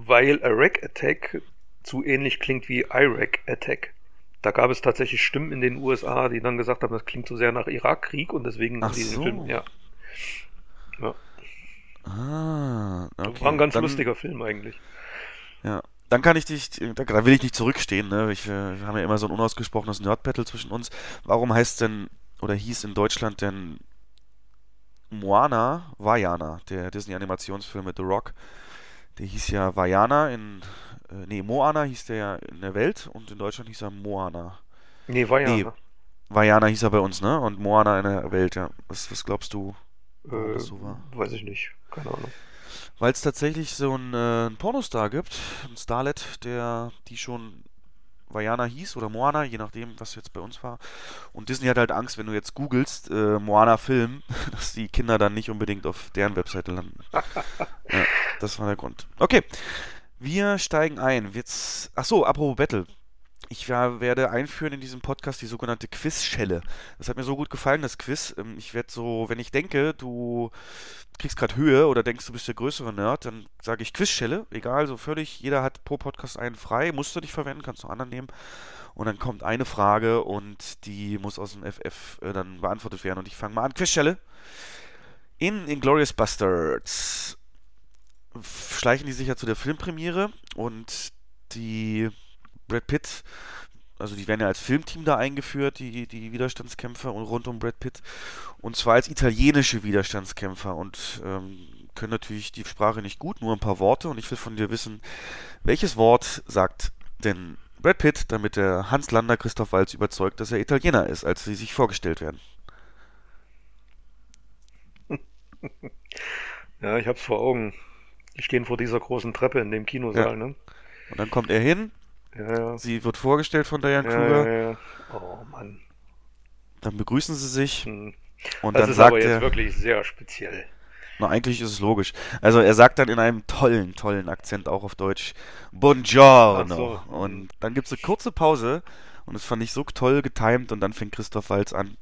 weil Iraq Attack zu ähnlich klingt wie Iraq Attack. Da gab es tatsächlich Stimmen in den USA, die dann gesagt haben, das klingt so sehr nach Irakkrieg und deswegen
Ach diesen so. Film,
ja.
ja. Ah,
okay. War ein ganz dann, lustiger Film eigentlich.
Ja. Dann kann ich dich, da will ich nicht zurückstehen, ne? Ich, wir haben ja immer so ein unausgesprochenes Nerd-Battle zwischen uns. Warum heißt denn, oder hieß in Deutschland denn Moana Vajana, der Disney-Animationsfilm mit The Rock? Der hieß ja Vajana in. Äh, nee, Moana hieß der ja in der Welt und in Deutschland hieß er Moana.
Nee, Vajana. Nee,
Vajana hieß er bei uns, ne? Und Moana in der Welt, ja. Was, was glaubst du,
äh, das so war? Weiß ich nicht. Keine Ahnung.
Weil es tatsächlich so einen, äh, einen Pornostar gibt, ein Starlet, der die schon Vajana hieß oder Moana, je nachdem, was jetzt bei uns war. Und Disney hat halt Angst, wenn du jetzt googelst, äh, Moana Film, *laughs* dass die Kinder dann nicht unbedingt auf deren Webseite landen. *laughs* ja, das war der Grund. Okay, wir steigen ein. Jetzt, ach so, apropos Battle. Ich werde einführen in diesem Podcast die sogenannte Quiz-Schelle. Das hat mir so gut gefallen, das Quiz. Ähm, ich werde so, wenn ich denke, du kriegst gerade Höhe oder denkst, du bist der größere Nerd, dann sage ich Quizschelle. Egal, so völlig. Jeder hat pro Podcast einen frei. Musst du nicht verwenden, kannst du anderen nehmen. Und dann kommt eine Frage und die muss aus dem FF äh, dann beantwortet werden. Und ich fange mal an. Quizschelle. In Inglourious Bastards schleichen die sich ja zu der Filmpremiere und die Brad Pitt also die werden ja als Filmteam da eingeführt, die, die Widerstandskämpfer und rund um Brad Pitt. Und zwar als italienische Widerstandskämpfer und ähm, können natürlich die Sprache nicht gut, nur ein paar Worte. Und ich will von dir wissen, welches Wort sagt denn Brad Pitt, damit der Hans Lander Christoph Walz überzeugt, dass er Italiener ist, als sie sich vorgestellt werden? *laughs*
Ja, ich hab's vor Augen. Die stehen vor dieser großen Treppe in dem Kinosaal, ja. ne?
Und dann kommt er hin
ja,
Sie wird vorgestellt von Diane Kruger.
Ja, ja, oh Mann.
Dann begrüßen sie sich. Hm.
Und das dann ist sagt aber jetzt er, wirklich sehr speziell.
Na, eigentlich ist es logisch. Also er sagt dann in einem tollen, tollen Akzent auch auf Deutsch Buongiorno. So. Und dann gibt es eine kurze Pause und das fand ich so toll getimt und dann fängt Christoph Walz an,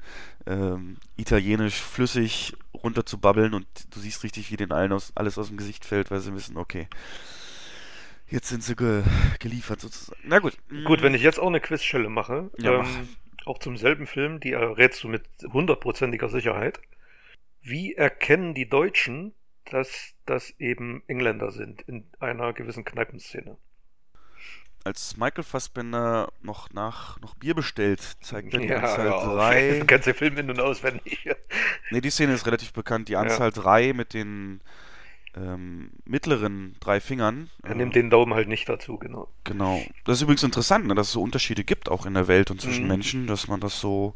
ähm, italienisch flüssig runter zu babbeln und du siehst richtig, wie den allen aus, alles aus dem Gesicht fällt, weil sie wissen, okay, jetzt sind sie ge geliefert sozusagen. Na gut.
Gut, wenn ich jetzt auch eine Quizstelle mache, ja, ähm, auch zum selben Film, die errätst du mit hundertprozentiger Sicherheit. Wie erkennen die Deutschen, dass das eben Engländer sind in einer gewissen Kneipenszene?
als Michael Fassbender noch nach noch Bier bestellt, zeigt er die
ja,
Anzahl
ja,
3.
Du kennst den Film in- und auswendig.
ne, die Szene ist relativ bekannt. Die Anzahl 3 ja. mit den ähm, mittleren drei Fingern.
Er äh, nimmt den Daumen halt nicht dazu, genau.
Genau. Das ist übrigens interessant, ne, dass es so Unterschiede gibt, auch in der Welt und zwischen mhm. Menschen, dass man das so.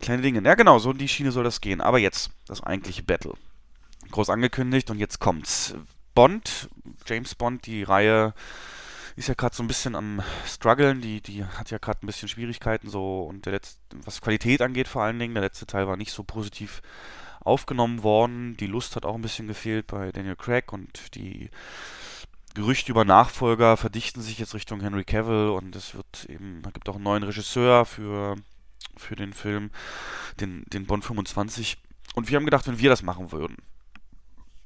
Kleine Dinge. Ja, genau, so in die Schiene soll das gehen. Aber jetzt, das eigentliche Battle. Groß angekündigt und jetzt kommt's. Bond, James Bond, die Reihe ist ja gerade so ein bisschen am struggeln, die, die hat ja gerade ein bisschen Schwierigkeiten so und der letzte, was Qualität angeht vor allen Dingen, der letzte Teil war nicht so positiv aufgenommen worden. Die Lust hat auch ein bisschen gefehlt bei Daniel Craig und die Gerüchte über Nachfolger verdichten sich jetzt Richtung Henry Cavill und es wird eben, es gibt auch einen neuen Regisseur für, für den Film, den, den Bond 25. Und wir haben gedacht, wenn wir das machen würden,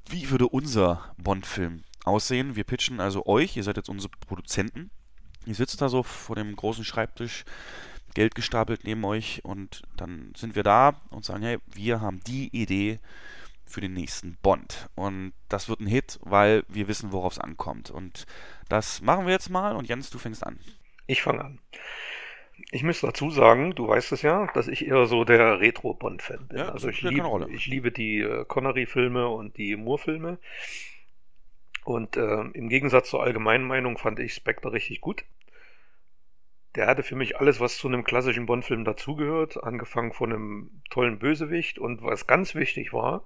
wie würde unser Bond-Film aussehen. Wir pitchen also euch, ihr seid jetzt unsere Produzenten. Ihr sitzt da so vor dem großen Schreibtisch, Geld gestapelt neben euch und dann sind wir da und sagen, hey, wir haben die Idee für den nächsten Bond. Und das wird ein Hit, weil wir wissen, worauf es ankommt. Und das machen wir jetzt mal und Jens, du fängst an.
Ich fange an. Ich muss dazu sagen, du weißt es ja, dass ich eher so der Retro-Bond-Fan bin. Ja, also ich, lieb, ich liebe die äh, Connery-Filme und die Moore-Filme. Und äh, im Gegensatz zur allgemeinen Meinung fand ich Spectre richtig gut. Der hatte für mich alles, was zu einem klassischen Bond-Film dazugehört, angefangen von einem tollen Bösewicht. Und was ganz wichtig war,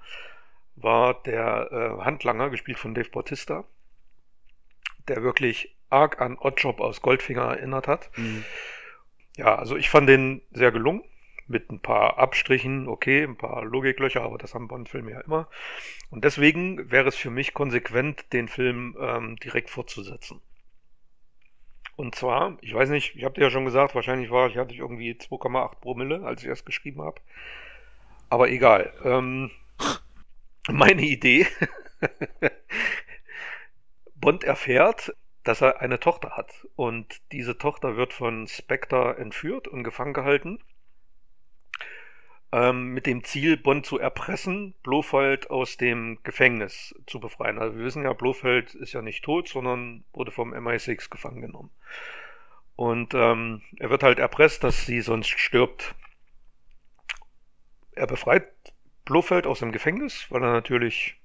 war der äh, Handlanger, gespielt von Dave Bautista, der wirklich arg an Oddjob aus Goldfinger erinnert hat. Mhm. Ja, also ich fand den sehr gelungen mit ein paar Abstrichen, okay, ein paar Logiklöcher, aber das haben Bond-Filme ja immer. Und deswegen wäre es für mich konsequent, den Film ähm, direkt fortzusetzen. Und zwar, ich weiß nicht, ich habe dir ja schon gesagt, wahrscheinlich war ich, hatte ich irgendwie 2,8 Promille, als ich das geschrieben habe. Aber egal. Ähm, *laughs* meine Idee. *laughs* Bond erfährt, dass er eine Tochter hat. Und diese Tochter wird von Spectre entführt und gefangen gehalten ähm, mit dem Ziel, Bond zu erpressen, Blofeld aus dem Gefängnis zu befreien. Also wir wissen ja, Blofeld ist ja nicht tot, sondern wurde vom MI6 gefangen genommen. Und ähm, er wird halt erpresst, dass sie sonst stirbt. Er befreit Blofeld aus dem Gefängnis, weil er natürlich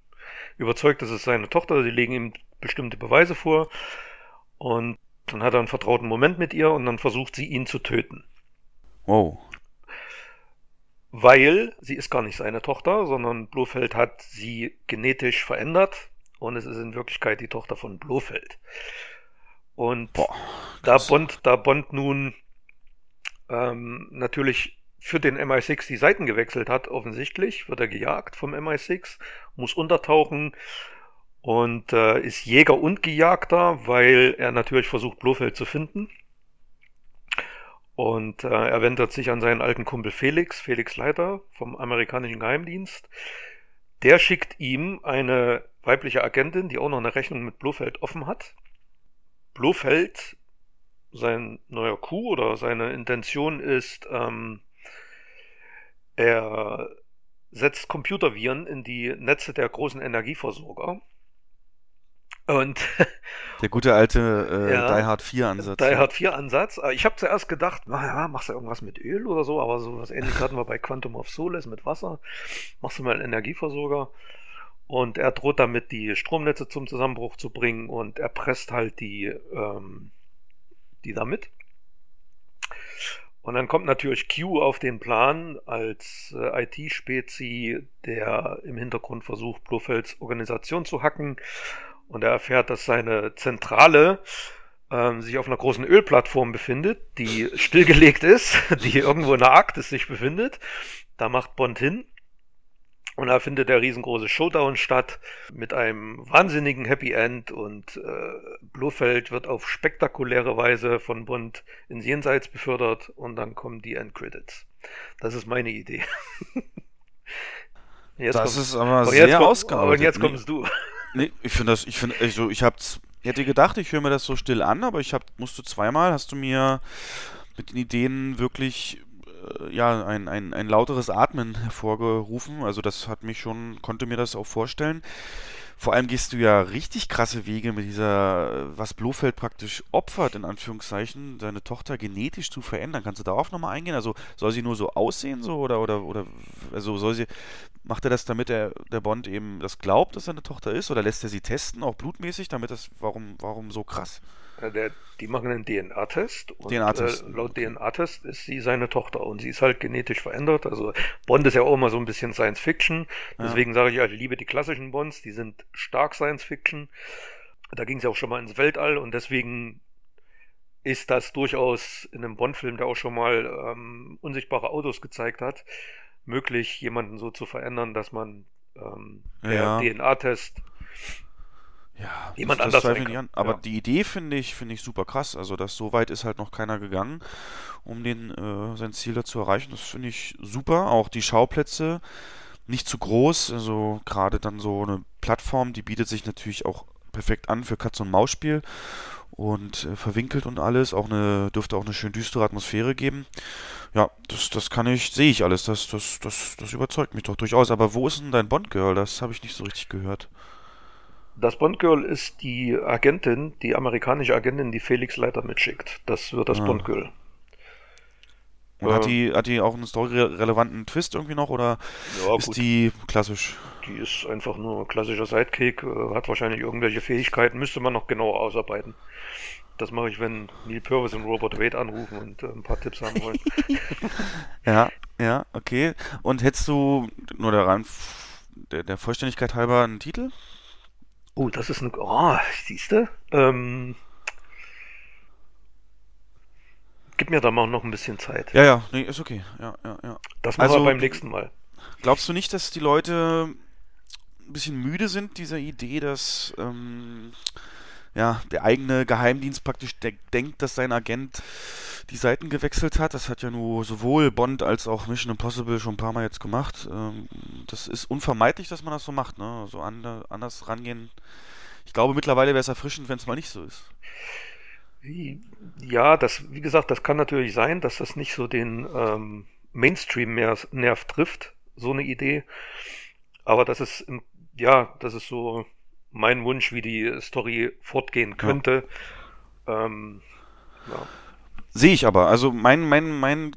überzeugt, dass es seine Tochter. Sie legen ihm bestimmte Beweise vor. Und dann hat er einen vertrauten Moment mit ihr und dann versucht sie ihn zu töten.
Wow
weil sie ist gar nicht seine Tochter, sondern Blofeld hat sie genetisch verändert und es ist in Wirklichkeit die Tochter von Blofeld. Und Boah, da Bond, da Bond nun ähm, natürlich für den MI6 die Seiten gewechselt hat, offensichtlich, wird er gejagt vom MI6, muss untertauchen und äh, ist Jäger und Gejagter, weil er natürlich versucht, Blofeld zu finden. Und äh, er wendet sich an seinen alten Kumpel Felix, Felix Leiter vom amerikanischen Geheimdienst. Der schickt ihm eine weibliche Agentin, die auch noch eine Rechnung mit Blofeld offen hat. Blofeld, sein neuer Coup oder seine Intention ist, ähm, er setzt Computerviren in die Netze der großen Energieversorger und *laughs*
der gute alte äh, ja, Die Hard 4 Ansatz.
Die Hard 4 Ansatz. Ich habe zuerst gedacht, naja, machst du irgendwas mit Öl oder so, aber so was ähnliches hatten wir bei Quantum of Solace mit Wasser. Machst du mal einen Energieversorger. Und er droht damit, die Stromnetze zum Zusammenbruch zu bringen und er presst halt die, ähm, die damit. Und dann kommt natürlich Q auf den Plan als äh, IT-Spezi, der im Hintergrund versucht, Blofelds Organisation zu hacken und er erfährt, dass seine Zentrale ähm, sich auf einer großen Ölplattform befindet, die stillgelegt ist, *laughs* die irgendwo in der Arktis sich befindet. Da macht Bond hin. Und da findet der riesengroße Showdown statt mit einem wahnsinnigen Happy End und äh, Blofeld wird auf spektakuläre Weise von Bond ins Jenseits befördert und dann kommen die Endcredits. Das ist meine Idee. *laughs*
Jetzt das ist aber sehr ausgearbeitet.
Und jetzt kommst du.
Nee, ich finde das, ich finde, also ich hab's, ich hätte gedacht, ich höre mir das so still an, aber ich hab, musste zweimal, hast du mir mit den Ideen wirklich ja, ein, ein, ein lauteres Atmen hervorgerufen. Also das hat mich schon, konnte mir das auch vorstellen. Vor allem gehst du ja richtig krasse Wege mit dieser, was Blofeld praktisch opfert, in Anführungszeichen, seine Tochter genetisch zu verändern. Kannst du darauf nochmal eingehen? Also soll sie nur so aussehen, so oder oder oder also soll sie, macht er das, damit er der Bond eben das glaubt, dass seine Tochter ist, oder lässt er sie testen, auch blutmäßig, damit das, warum, warum so krass?
Äh, der, die machen einen DNA-Test und DNA äh, laut DNA-Test ist sie seine Tochter und sie ist halt genetisch verändert. Also Bond ist ja auch immer so ein bisschen Science Fiction. Deswegen ja. sage ich, also, ich liebe die klassischen Bonds, die sind stark Science Fiction. Da ging es ja auch schon mal ins Weltall und deswegen ist das durchaus in einem Bond-Film, der auch schon mal ähm, unsichtbare Autos gezeigt hat, möglich, jemanden so zu verändern, dass man ähm, ja. der DNA-Test
ja, jemand das, das anders nicht an. Aber ja. die Idee finde ich, finde ich super krass. Also, dass so weit ist halt noch keiner gegangen, um den, äh, sein Ziel da zu erreichen. Das finde ich super. Auch die Schauplätze nicht zu groß. Also, gerade dann so eine Plattform, die bietet sich natürlich auch perfekt an für Katz- und Maus-Spiel und äh, verwinkelt und alles. Auch eine, dürfte auch eine schön düstere Atmosphäre geben. Ja, das, das kann ich, sehe ich alles. Das, das, das, das überzeugt mich doch durchaus. Aber wo ist denn dein Bond-Girl? Das habe ich nicht so richtig gehört.
Das Bond-Girl ist die Agentin, die amerikanische Agentin, die Felix Leiter mitschickt. Das wird das ah. Bond-Girl.
Und äh, hat, die, hat die auch einen story-relevanten Twist irgendwie noch oder ja, ist gut. die klassisch?
Die ist einfach nur ein klassischer Sidekick, äh, hat wahrscheinlich irgendwelche Fähigkeiten, müsste man noch genauer ausarbeiten. Das mache ich, wenn Neil Purvis und Robert Wade anrufen und äh, ein paar Tipps haben wollen. *laughs*
ja, ja, okay. Und hättest du nur der, Rein der, der Vollständigkeit halber einen Titel?
Oh, das ist ein. Oh, siehst du? Ähm, gib mir da mal noch ein bisschen Zeit.
Ja, ja, nee, ist okay. Ja, ja, ja.
Das machen also, wir beim nächsten Mal.
Glaubst du nicht, dass die Leute ein bisschen müde sind, dieser Idee, dass ähm, ja, der eigene Geheimdienst praktisch denkt, dass sein Agent die Seiten gewechselt hat. Das hat ja nur sowohl Bond als auch Mission Impossible schon ein paar Mal jetzt gemacht. Ähm, das ist unvermeidlich, dass man das so macht, ne? So anders rangehen. Ich glaube, mittlerweile wäre es erfrischend, wenn es mal nicht so ist.
Ja, das, wie gesagt, das kann natürlich sein, dass das nicht so den ähm, Mainstream-Nerv trifft, so eine Idee. Aber das ist, ja, das ist so mein Wunsch, wie die Story fortgehen könnte. Ja. Ähm,
ja. Sehe ich aber. Also mein, mein, mein,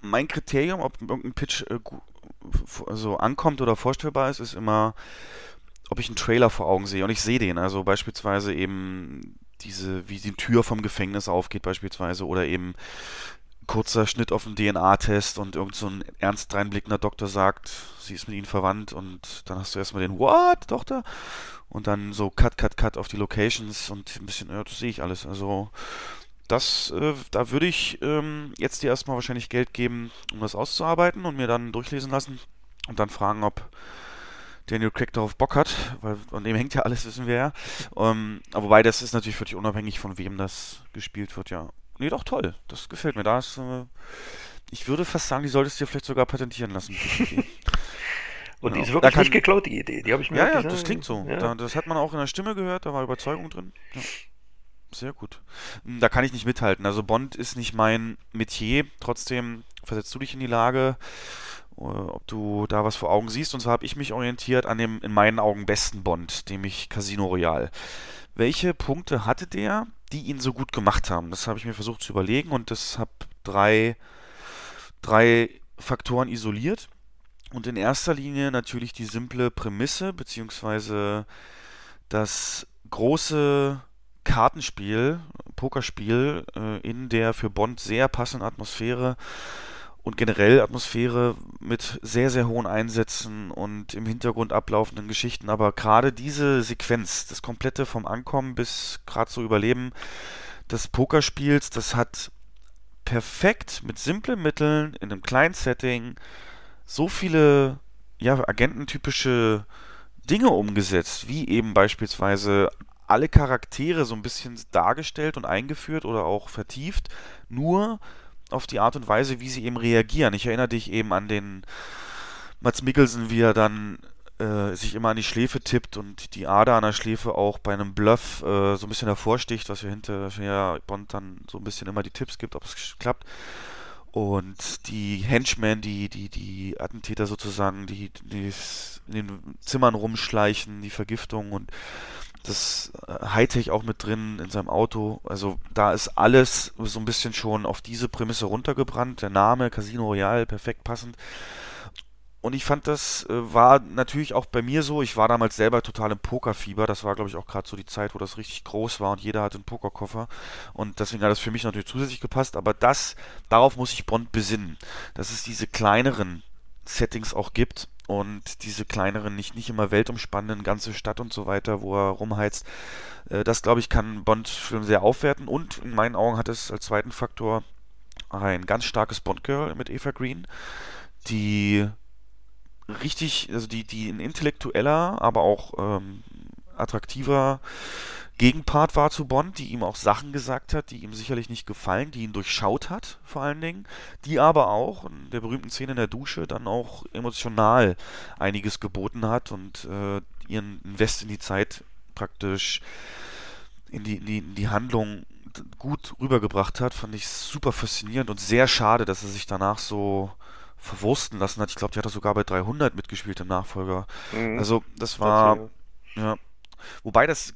mein Kriterium, ob irgendein Pitch äh, so ankommt oder vorstellbar ist, ist immer, ob ich einen Trailer vor Augen sehe. Und ich sehe den. Also beispielsweise eben diese, wie die Tür vom Gefängnis aufgeht, beispielsweise, oder eben kurzer Schnitt auf den DNA-Test und irgend so ein ernst reinblickender Doktor sagt, sie ist mit ihnen verwandt und dann hast du erstmal den What, Tochter? Und dann so Cut, Cut, Cut auf die Locations und ein bisschen, ja, das sehe ich alles. Also das, äh, da würde ich ähm, jetzt dir erstmal wahrscheinlich Geld geben, um das auszuarbeiten und mir dann durchlesen lassen und dann fragen, ob Daniel Craig darauf Bock hat, weil an dem hängt ja alles, wissen wir ja. Ähm, wobei, das ist natürlich völlig unabhängig von wem das gespielt wird, ja. Nee, doch toll. Das gefällt mir. Da ist, äh, ich würde fast sagen, die solltest du dir vielleicht sogar patentieren lassen. *laughs*
Und genau. die ist wirklich kann, nicht geklaut, die Idee. Die habe ich mir
Ja, ja, das klingt so. Ja. Da, das hat man auch in der Stimme gehört, da war Überzeugung drin. Ja. Sehr gut. Hm, da kann ich nicht mithalten. Also Bond ist nicht mein Metier. Trotzdem versetzt du dich in die Lage, äh, ob du da was vor Augen siehst. Und zwar habe ich mich orientiert an dem in meinen Augen besten Bond, nämlich Casino Royale. Welche Punkte hatte der, die ihn so gut gemacht haben? Das habe ich mir versucht zu überlegen und das habe drei, drei Faktoren isoliert. Und in erster Linie natürlich die simple Prämisse, beziehungsweise das große Kartenspiel, Pokerspiel äh, in der für Bond sehr passenden Atmosphäre und generell Atmosphäre mit sehr, sehr hohen Einsätzen und im Hintergrund ablaufenden Geschichten. Aber gerade diese Sequenz, das komplette vom Ankommen bis gerade so Überleben des Pokerspiels, das hat perfekt mit simplen Mitteln in einem kleinen Setting so viele ja, agententypische Dinge umgesetzt, wie eben beispielsweise alle Charaktere so ein bisschen dargestellt und eingeführt oder auch vertieft, nur auf die Art und Weise, wie sie eben reagieren. Ich erinnere dich eben an den Mats Mikkelsen, wie er dann äh, sich immer an die Schläfe tippt und die Ader an der Schläfe auch bei einem Bluff äh, so ein bisschen hervorsticht, was ja hinterher Bond dann so ein bisschen immer die Tipps gibt, ob es klappt. Und die Henchmen, die, die, die Attentäter sozusagen, die, die in den Zimmern rumschleichen, die Vergiftung und das äh, Hightech auch mit drin in seinem Auto. Also da ist alles so ein bisschen schon auf diese Prämisse runtergebrannt. Der Name Casino Royale perfekt passend. Und ich fand, das äh, war natürlich auch bei mir so. Ich war damals selber total im Pokerfieber. Das war, glaube ich, auch gerade so die Zeit, wo das richtig groß war und jeder hatte einen Pokerkoffer. Und deswegen hat das für mich natürlich zusätzlich gepasst. Aber das, darauf muss ich Bond besinnen, dass es diese kleineren Settings auch gibt und diese kleineren, nicht, nicht immer weltumspannenden, ganze Stadt und so weiter, wo er rumheizt. Äh, das, glaube ich, kann Bond-Film sehr aufwerten. Und in meinen Augen hat es als zweiten Faktor ein ganz starkes Bond-Girl mit Eva Green, die richtig, also die, die ein intellektueller, aber auch ähm, attraktiver Gegenpart war zu Bond, die ihm auch Sachen gesagt hat, die ihm sicherlich nicht gefallen, die ihn durchschaut hat, vor allen Dingen, die aber auch in der berühmten Szene in der Dusche dann auch emotional einiges geboten hat und äh, ihren Invest in die Zeit praktisch in die, in die, in die Handlung gut rübergebracht hat, fand ich super faszinierend und sehr schade, dass er sich danach so verwursten lassen hat. Ich glaube, die hat er sogar bei 300 mitgespielt im Nachfolger. Mhm. Also das war, ja. Wobei das,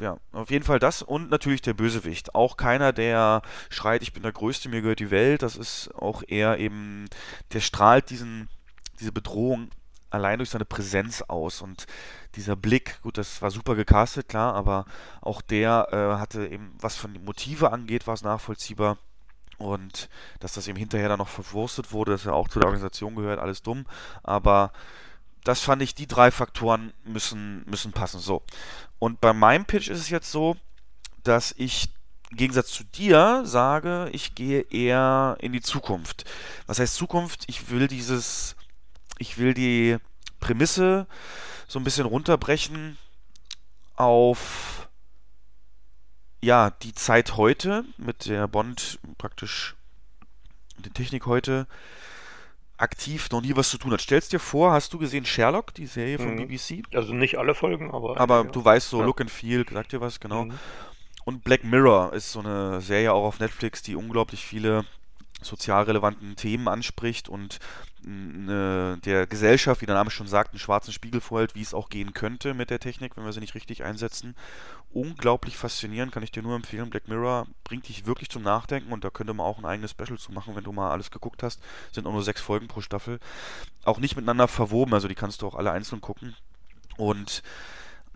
ja, auf jeden Fall das und natürlich der Bösewicht. Auch keiner, der schreit, ich bin der Größte, mir gehört die Welt. Das ist auch eher eben, der strahlt diesen, diese Bedrohung allein durch seine Präsenz aus und dieser Blick, gut, das war super gecastet, klar, aber auch der äh, hatte eben, was von den Motive angeht, war es nachvollziehbar. Und dass das eben hinterher dann noch verwurstet wurde, dass er auch zu der Organisation gehört, alles dumm. Aber das fand ich, die drei Faktoren müssen, müssen passen. So. Und bei meinem Pitch ist es jetzt so, dass ich im Gegensatz zu dir sage, ich gehe eher in die Zukunft. Was heißt Zukunft? Ich will dieses, ich will die Prämisse so ein bisschen runterbrechen auf ja, die Zeit heute mit der Bond praktisch die Technik heute aktiv noch nie was zu tun hat. Stellst dir vor, hast du gesehen Sherlock, die Serie von mhm. BBC?
Also nicht alle Folgen, aber.
Aber ja. du weißt so, ja. Look and Feel, sagt dir was, genau. Mhm. Und Black Mirror ist so eine Serie auch auf Netflix, die unglaublich viele sozial relevanten Themen anspricht und der Gesellschaft, wie der Name schon sagt, einen schwarzen Spiegel vorhält, wie es auch gehen könnte mit der Technik, wenn wir sie nicht richtig einsetzen. Unglaublich faszinierend, kann ich dir nur empfehlen. Black Mirror bringt dich wirklich zum Nachdenken und da könnte man auch ein eigenes Special zu machen, wenn du mal alles geguckt hast. Sind auch nur sechs Folgen pro Staffel. Auch nicht miteinander verwoben, also die kannst du auch alle einzeln gucken. Und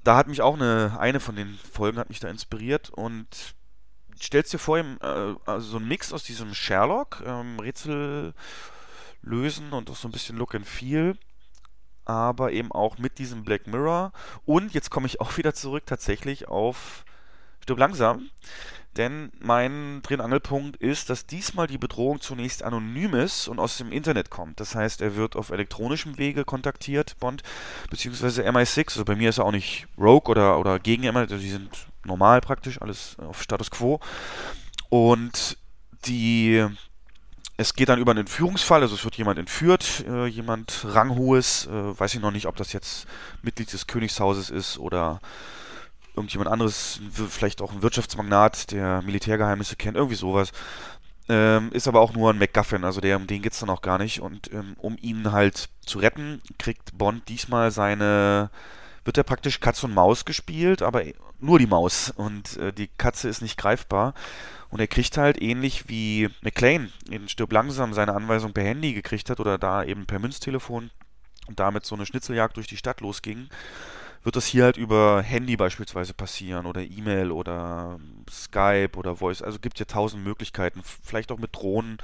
da hat mich auch eine, eine von den Folgen hat mich da inspiriert und stellst dir vor, äh, also so ein Mix aus diesem Sherlock, ähm, Rätsel lösen und auch so ein bisschen Look and Feel, aber eben auch mit diesem Black Mirror. Und jetzt komme ich *laughs* auch wieder zurück tatsächlich auf Stirb langsam. Denn mein Dreh- ist, dass diesmal die Bedrohung zunächst anonym ist und aus dem Internet kommt. Das heißt, er wird auf elektronischem Wege kontaktiert, Bond, beziehungsweise MI6. Also bei mir ist er auch nicht Rogue oder, oder gegen MI, also die sind normal praktisch, alles auf Status Quo. Und die es geht dann über einen Entführungsfall, also es wird jemand entführt, äh, jemand Ranghohes, äh, weiß ich noch nicht, ob das jetzt Mitglied des Königshauses ist oder irgendjemand anderes, vielleicht auch ein Wirtschaftsmagnat, der Militärgeheimnisse kennt, irgendwie sowas. Ähm, ist aber auch nur ein MacGuffin, also der, um den geht es dann auch gar nicht. Und ähm, um ihn halt zu retten, kriegt Bond diesmal seine, wird er praktisch Katz und Maus gespielt, aber nur die Maus und äh, die Katze ist nicht greifbar. Und er kriegt halt ähnlich wie McLean in Stirb langsam seine Anweisung per Handy gekriegt hat oder da eben per Münztelefon und damit so eine Schnitzeljagd durch die Stadt losging, wird das hier halt über Handy beispielsweise passieren oder E-Mail oder Skype oder Voice. Also gibt ja tausend Möglichkeiten. Vielleicht auch mit Drohnen,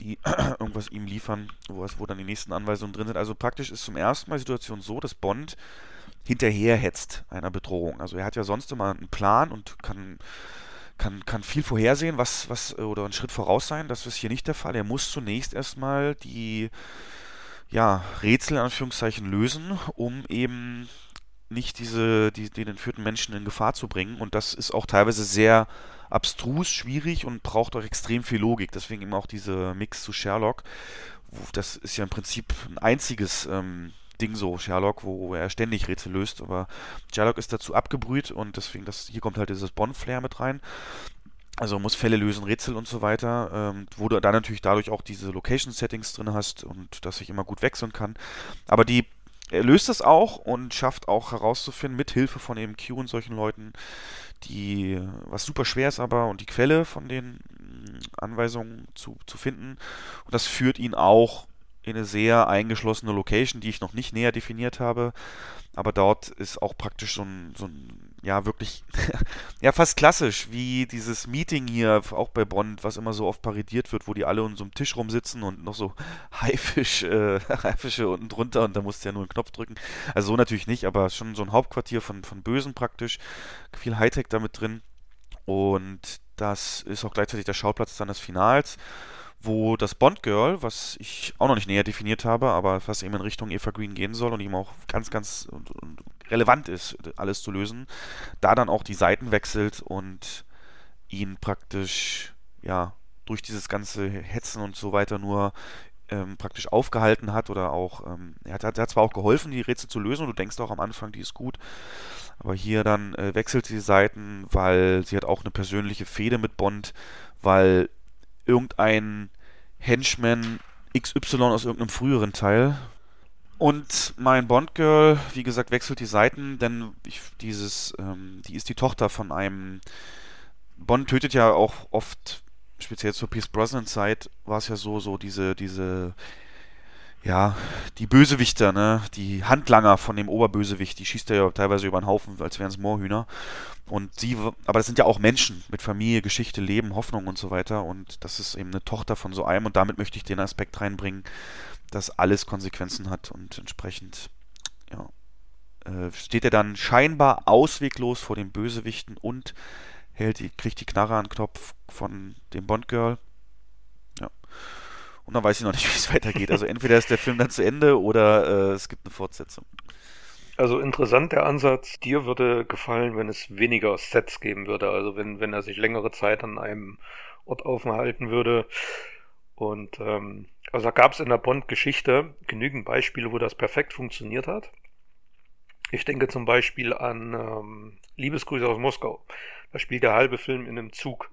die *clears throat* irgendwas ihm liefern, wo, wo dann die nächsten Anweisungen drin sind. Also praktisch ist zum ersten Mal die Situation so, dass Bond hinterherhetzt einer Bedrohung. Also er hat ja sonst immer einen Plan und kann kann, kann viel vorhersehen, was, was, oder einen Schritt voraus sein. Das ist hier nicht der Fall. Er muss zunächst erstmal die ja, Rätsel in Anführungszeichen lösen, um eben nicht diese, die, den entführten Menschen in Gefahr zu bringen. Und das ist auch teilweise sehr abstrus, schwierig und braucht auch extrem viel Logik. Deswegen eben auch diese Mix zu Sherlock. Das ist ja im Prinzip ein einziges ähm, Ding so, Sherlock, wo er ständig Rätsel löst. Aber Sherlock ist dazu abgebrüht und deswegen, das, hier kommt halt dieses Bond-Flair mit rein. Also muss Fälle lösen, Rätsel und so weiter, ähm, wo du dann natürlich dadurch auch diese Location-Settings drin hast und dass ich immer gut wechseln kann. Aber die er löst es auch und schafft auch herauszufinden, mit Hilfe von eben Q und solchen Leuten, die, was super schwer ist aber, und die Quelle von den mm, Anweisungen zu, zu finden. Und das führt ihn auch in eine sehr eingeschlossene Location, die ich noch nicht näher definiert habe. Aber dort ist auch praktisch so ein, so ein ja, wirklich, *laughs* ja, fast klassisch, wie dieses Meeting hier, auch bei Bond, was immer so oft parodiert wird, wo die alle um so einem Tisch rumsitzen und noch so *laughs* Haifisch, äh, *laughs* Haifische unten drunter und da musst du ja nur einen Knopf drücken. Also so natürlich nicht, aber schon so ein Hauptquartier von, von Bösen praktisch. Viel Hightech damit drin. Und das ist auch gleichzeitig der Schauplatz dann des Finals wo das Bond Girl, was ich auch noch nicht näher definiert habe, aber was eben in Richtung Eva Green gehen soll und ihm auch ganz, ganz relevant ist, alles zu lösen, da dann auch die Seiten wechselt und ihn praktisch, ja, durch dieses ganze Hetzen und so weiter nur ähm, praktisch aufgehalten hat oder auch, ähm, er, hat, er hat zwar auch geholfen, die Rätsel zu lösen und du denkst auch am Anfang, die ist gut, aber hier dann äh, wechselt sie die Seiten, weil sie hat auch eine persönliche Fehde mit Bond, weil irgendein Henchman XY aus irgendeinem früheren Teil. Und mein Bond-Girl, wie gesagt, wechselt die Seiten, denn ich, dieses, ähm, die ist die Tochter von einem. Bond tötet ja auch oft, speziell zur Pierce Brosnan-Zeit, war es ja so, so diese, diese ja, die Bösewichter, ne, die Handlanger von dem Oberbösewicht, die schießt er ja teilweise über den Haufen, als wären es Moorhühner. Und sie, aber das sind ja auch Menschen mit Familie, Geschichte, Leben, Hoffnung und so weiter. Und das ist eben eine Tochter von so einem. Und damit möchte ich den Aspekt reinbringen, dass alles Konsequenzen hat und entsprechend, ja, äh, steht er dann scheinbar ausweglos vor den Bösewichten und hält die, kriegt die Knarre an den Knopf von dem Bond-Girl. Ja. Und dann weiß ich noch nicht, *laughs* wie es weitergeht. Also entweder ist der Film dann zu Ende oder äh, es gibt eine Fortsetzung.
Also interessant der Ansatz. Dir würde gefallen, wenn es weniger Sets geben würde. Also wenn, wenn er sich längere Zeit an einem Ort aufhalten würde. Und ähm, also da gab es in der Bond-Geschichte genügend Beispiele, wo das perfekt funktioniert hat. Ich denke zum Beispiel an ähm, Liebesgrüße aus Moskau. Da spielt der halbe Film in einem Zug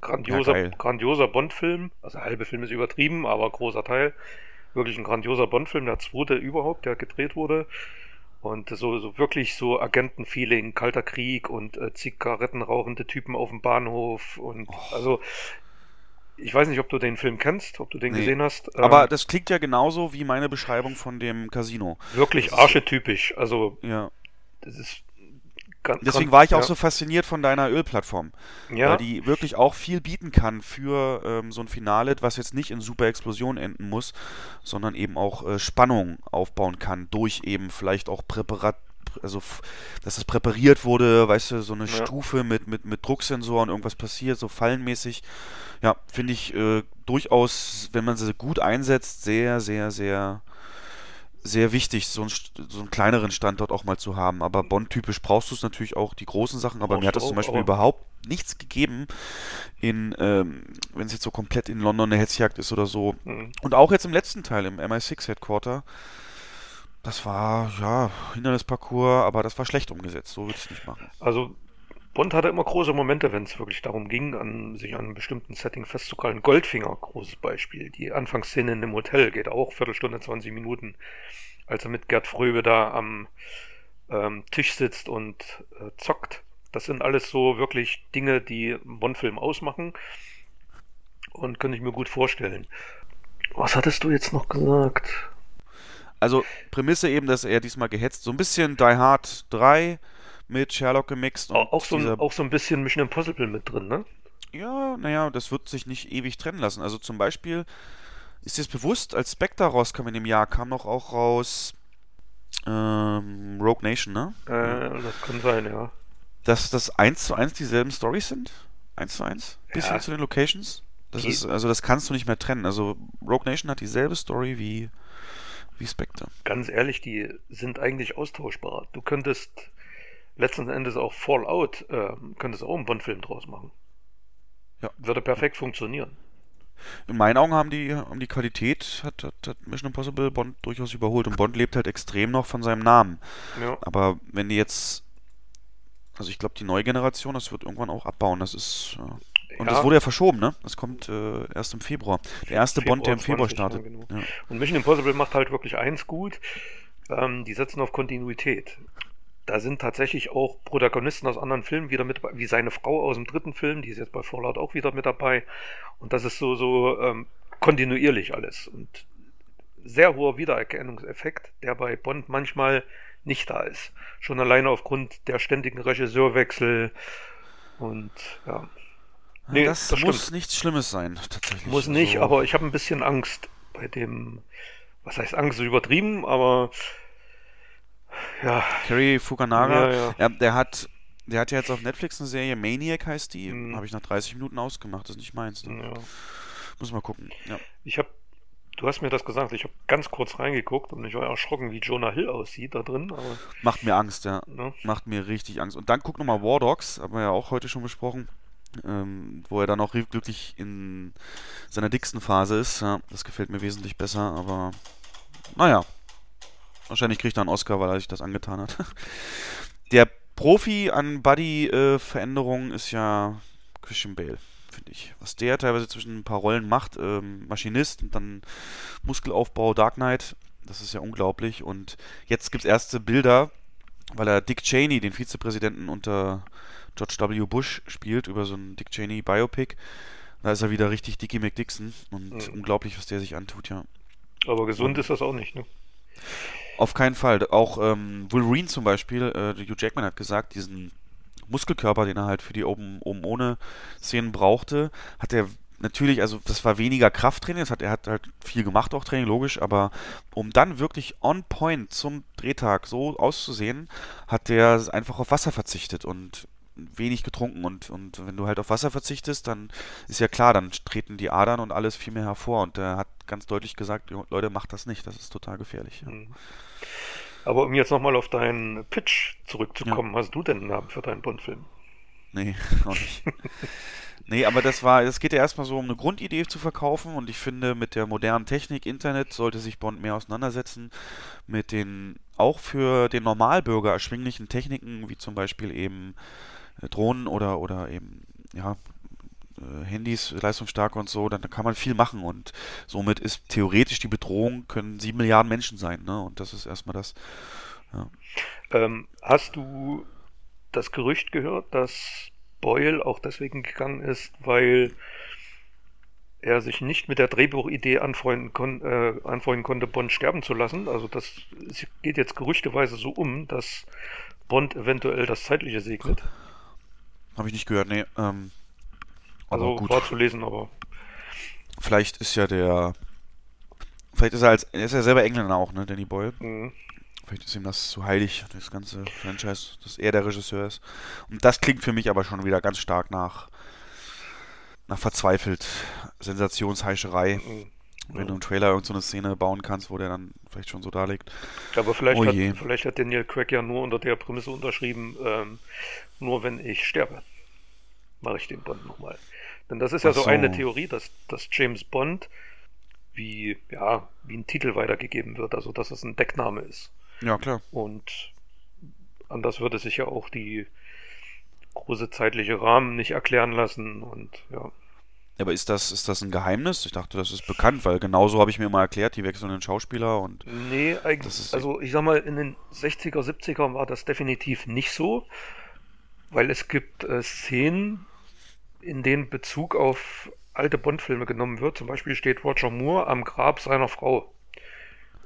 grandioser, ja, grandioser Bond-Film. Also halbe Film ist übertrieben, aber großer Teil. Wirklich ein grandioser Bond-Film, der zweite überhaupt, der gedreht wurde. Und so, so wirklich so Agentenfeeling, kalter Krieg und äh, Zigaretten rauchende Typen auf dem Bahnhof und oh. also ich weiß nicht, ob du den Film kennst, ob du den nee. gesehen hast.
Aber ähm, das klingt ja genauso wie meine Beschreibung von dem Casino.
Wirklich archetypisch. Also
ja.
das ist
Kann, Deswegen war ich auch ja. so fasziniert von deiner Ölplattform. Ja. Weil die wirklich auch viel bieten kann für ähm, so ein Finale, was jetzt nicht in super Explosion enden muss, sondern eben auch äh, Spannung aufbauen kann durch eben vielleicht auch Präparat also dass es präpariert wurde, weißt du, so eine ja. Stufe mit, mit, mit Drucksensoren, irgendwas passiert, so fallenmäßig. Ja, finde ich äh, durchaus, wenn man sie gut einsetzt, sehr, sehr, sehr sehr wichtig, so, ein, so einen kleineren Standort auch mal zu haben. Aber Bonn-typisch brauchst du es natürlich auch, die großen Sachen. Aber mir hat das zum Beispiel überhaupt nichts gegeben, in, ähm, wenn es jetzt so komplett in London eine Hetzjagd ist oder so. Mhm. Und auch jetzt im letzten Teil, im MI6 Headquarter. Das war, ja, Hindernisparcours, aber das war schlecht umgesetzt. So würde ich es nicht machen.
Also Bond hatte immer große Momente, wenn es wirklich darum ging, an, sich an einem bestimmten Setting festzukalten. Goldfinger, großes Beispiel. Die Anfangsszene in dem Hotel geht auch Viertelstunde, 20 Minuten, als er mit Gerd Fröbe da am ähm, Tisch sitzt und äh, zockt. Das sind alles so wirklich Dinge, die einen Bond-Film ausmachen und könnte ich mir gut vorstellen. Was hattest du jetzt noch gesagt?
Also Prämisse eben, dass er diesmal gehetzt, so ein bisschen Die Hard 3 mit Sherlock gemixt.
Auch, auch, so ein, auch so ein bisschen Mission Impossible mit drin, ne?
Ja, naja, das wird sich nicht ewig trennen lassen. Also zum Beispiel ist dir bewusst, als Spectre rauskam in dem Jahr, kam noch auch raus ähm, Rogue Nation, ne?
Äh, das kann sein, ja.
Dass das eins zu eins dieselben Stories sind? Eins zu eins? Bis ja. hin zu den Locations? Das ist, also das kannst du nicht mehr trennen. Also Rogue Nation hat dieselbe Story wie, wie Spectre.
Ganz ehrlich, die sind eigentlich austauschbar. Du könntest letzten Endes auch Fallout, ähm, könntest auch einen Bond-Film draus machen.
Ja.
Würde perfekt funktionieren.
In meinen Augen haben die, haben die Qualität, hat, hat, hat Mission Impossible Bond durchaus überholt. Und Bond lebt halt extrem noch von seinem Namen.
Ja.
Aber wenn die jetzt, also ich glaube, die neue Generation, das wird irgendwann auch abbauen. Das ist, äh, und
Ja.
das wurde ja verschoben, ne? Das kommt äh, erst im Februar. Der erste Bond, der im Februar
20, ja,
startet.
genau.
Ja.
Und Mission Impossible macht halt wirklich eins gut. Ähm, die setzen auf Kontinuität. Da sind tatsächlich auch Protagonisten aus anderen Filmen wieder mit dabei, wie seine Frau aus dem dritten Film, die ist jetzt bei Fallout auch wieder mit dabei. Und das ist so, so ähm, kontinuierlich alles. Und sehr hoher Wiedererkennungseffekt, der bei Bond manchmal nicht da ist. Schon alleine aufgrund der ständigen Regisseurwechsel. Und ja, Nee,
das,
das
muss
stimmt.
nichts Schlimmes sein, tatsächlich.
muss nicht,
Also-
aber ich habe ein bisschen Angst bei dem, was heißt Angst, ist übertrieben, aber ja,
Kerry Fukunaga,
Ja, ja.
ja, der hat, der hat ja jetzt auf Netflix eine Serie, Maniac heißt die,
Mhm.
habe ich nach 30 Minuten ausgemacht, das ist nicht meins. Ne?
ja.
Muss mal gucken. Ja.
ich habe, du hast mir das gesagt, ich habe ganz kurz reingeguckt und ich war erschrocken, wie Jonah Hill aussieht da drin, aber
Macht mir Angst, ja.
ne,
Macht mir richtig Angst. Und dann guck nochmal War Dogs, haben wir ja auch heute schon besprochen, ähm, wo er dann auch glücklich in seiner dicksten Phase ist. Ja, das gefällt mir wesentlich besser, aber naja. Wahrscheinlich kriegt er einen Oscar, weil er sich das angetan hat. *laughs* Der Profi an Buddy-Veränderungen ist ja Christian Bale, finde ich. Was der teilweise zwischen ein paar Rollen macht, ähm, Maschinist und dann Muskelaufbau, Dark Knight, das ist ja unglaublich. Und jetzt gibt es erste Bilder, weil er Dick Cheney, den Vizepräsidenten unter George W. Bush, spielt, über so ein Dick Cheney Biopic. Da ist er wieder richtig Dickie McDixon und
Mhm.
unglaublich, was der sich antut, ja.
aber gesund ist das auch nicht, ne?
Auf keinen Fall. Auch ähm, Wolverine zum Beispiel, äh, Hugh Jackman hat gesagt, diesen Muskelkörper, den er halt für die oben, oben ohne Szenen brauchte, hat er natürlich, also das war weniger Krafttraining, das hat, er hat halt viel gemacht, auch Training, logisch, aber um dann wirklich on point zum Drehtag so auszusehen, hat er einfach auf Wasser verzichtet und wenig getrunken und, und wenn du halt auf Wasser verzichtest, dann ist ja klar, dann treten die Adern und alles viel mehr hervor und er hat ganz deutlich gesagt, "Jo, Leute, macht das nicht, das ist total gefährlich. Ja.
Mhm. Aber um jetzt nochmal auf deinen Pitch zurückzukommen, hast du denn einen Namen für deinen Bond-Film?
Nee, *laughs* noch nicht. nee, aber das war, es geht ja erstmal so um eine Grundidee zu verkaufen und ich finde, mit der modernen Technik, Internet, sollte sich Bond mehr auseinandersetzen mit den auch für den Normalbürger erschwinglichen Techniken, wie zum Beispiel eben äh, Drohnen oder, oder eben, ja, Handys leistungsstark und so, dann kann man viel machen und somit ist theoretisch die Bedrohung, können sieben Milliarden Menschen sein, ne? Und das ist erstmal das.
Ähm, hast du das Gerücht gehört, dass Boyle auch deswegen gegangen ist, weil er sich nicht mit der Drehbuchidee anfreunden, kon äh, anfreunden konnte, Bond sterben zu lassen? Also das geht jetzt gerüchteweise so um, dass Bond eventuell das Zeitliche segnet.
Habe ich nicht gehört, nee. Ähm,
Also
gut.
war zu lesen, aber
Vielleicht ist ja der. Vielleicht ist er als. Er ist ja selber Engländer auch, ne, Danny Boyle.
mh,
Vielleicht ist ihm das zu heilig, das ganze Franchise, dass er der Regisseur ist. Und das klingt für mich aber schon wieder ganz stark nach. nach verzweifelt. Sensationsheischerei.
mh.
Wenn du im Trailer irgend so eine Szene bauen kannst, wo der dann vielleicht schon so da liegt.
aber vielleicht,
Oh
hat, vielleicht hat Daniel Craig ja nur unter der Prämisse unterschrieben, ähm, nur wenn ich sterbe, mache ich den Bond nochmal. Denn das ist ja so,
so.
eine Theorie, dass, dass James Bond wie, ja, wie ein Titel weitergegeben wird, also dass es ein Deckname ist.
Ja, klar.
Und anders würde sich ja auch die große zeitliche Rahmen nicht erklären lassen und ja.
Aber ist das, ist das ein Geheimnis? Ich dachte, das ist bekannt, weil genauso habe ich mir immer erklärt, die wechselnden Schauspieler und.
Nee, eigentlich, also ich sag mal, in den 60er, 70er war das definitiv nicht so, weil es gibt äh, Szenen, in denen Bezug auf alte Bond-Filme genommen wird. Zum Beispiel steht Roger Moore am Grab seiner Frau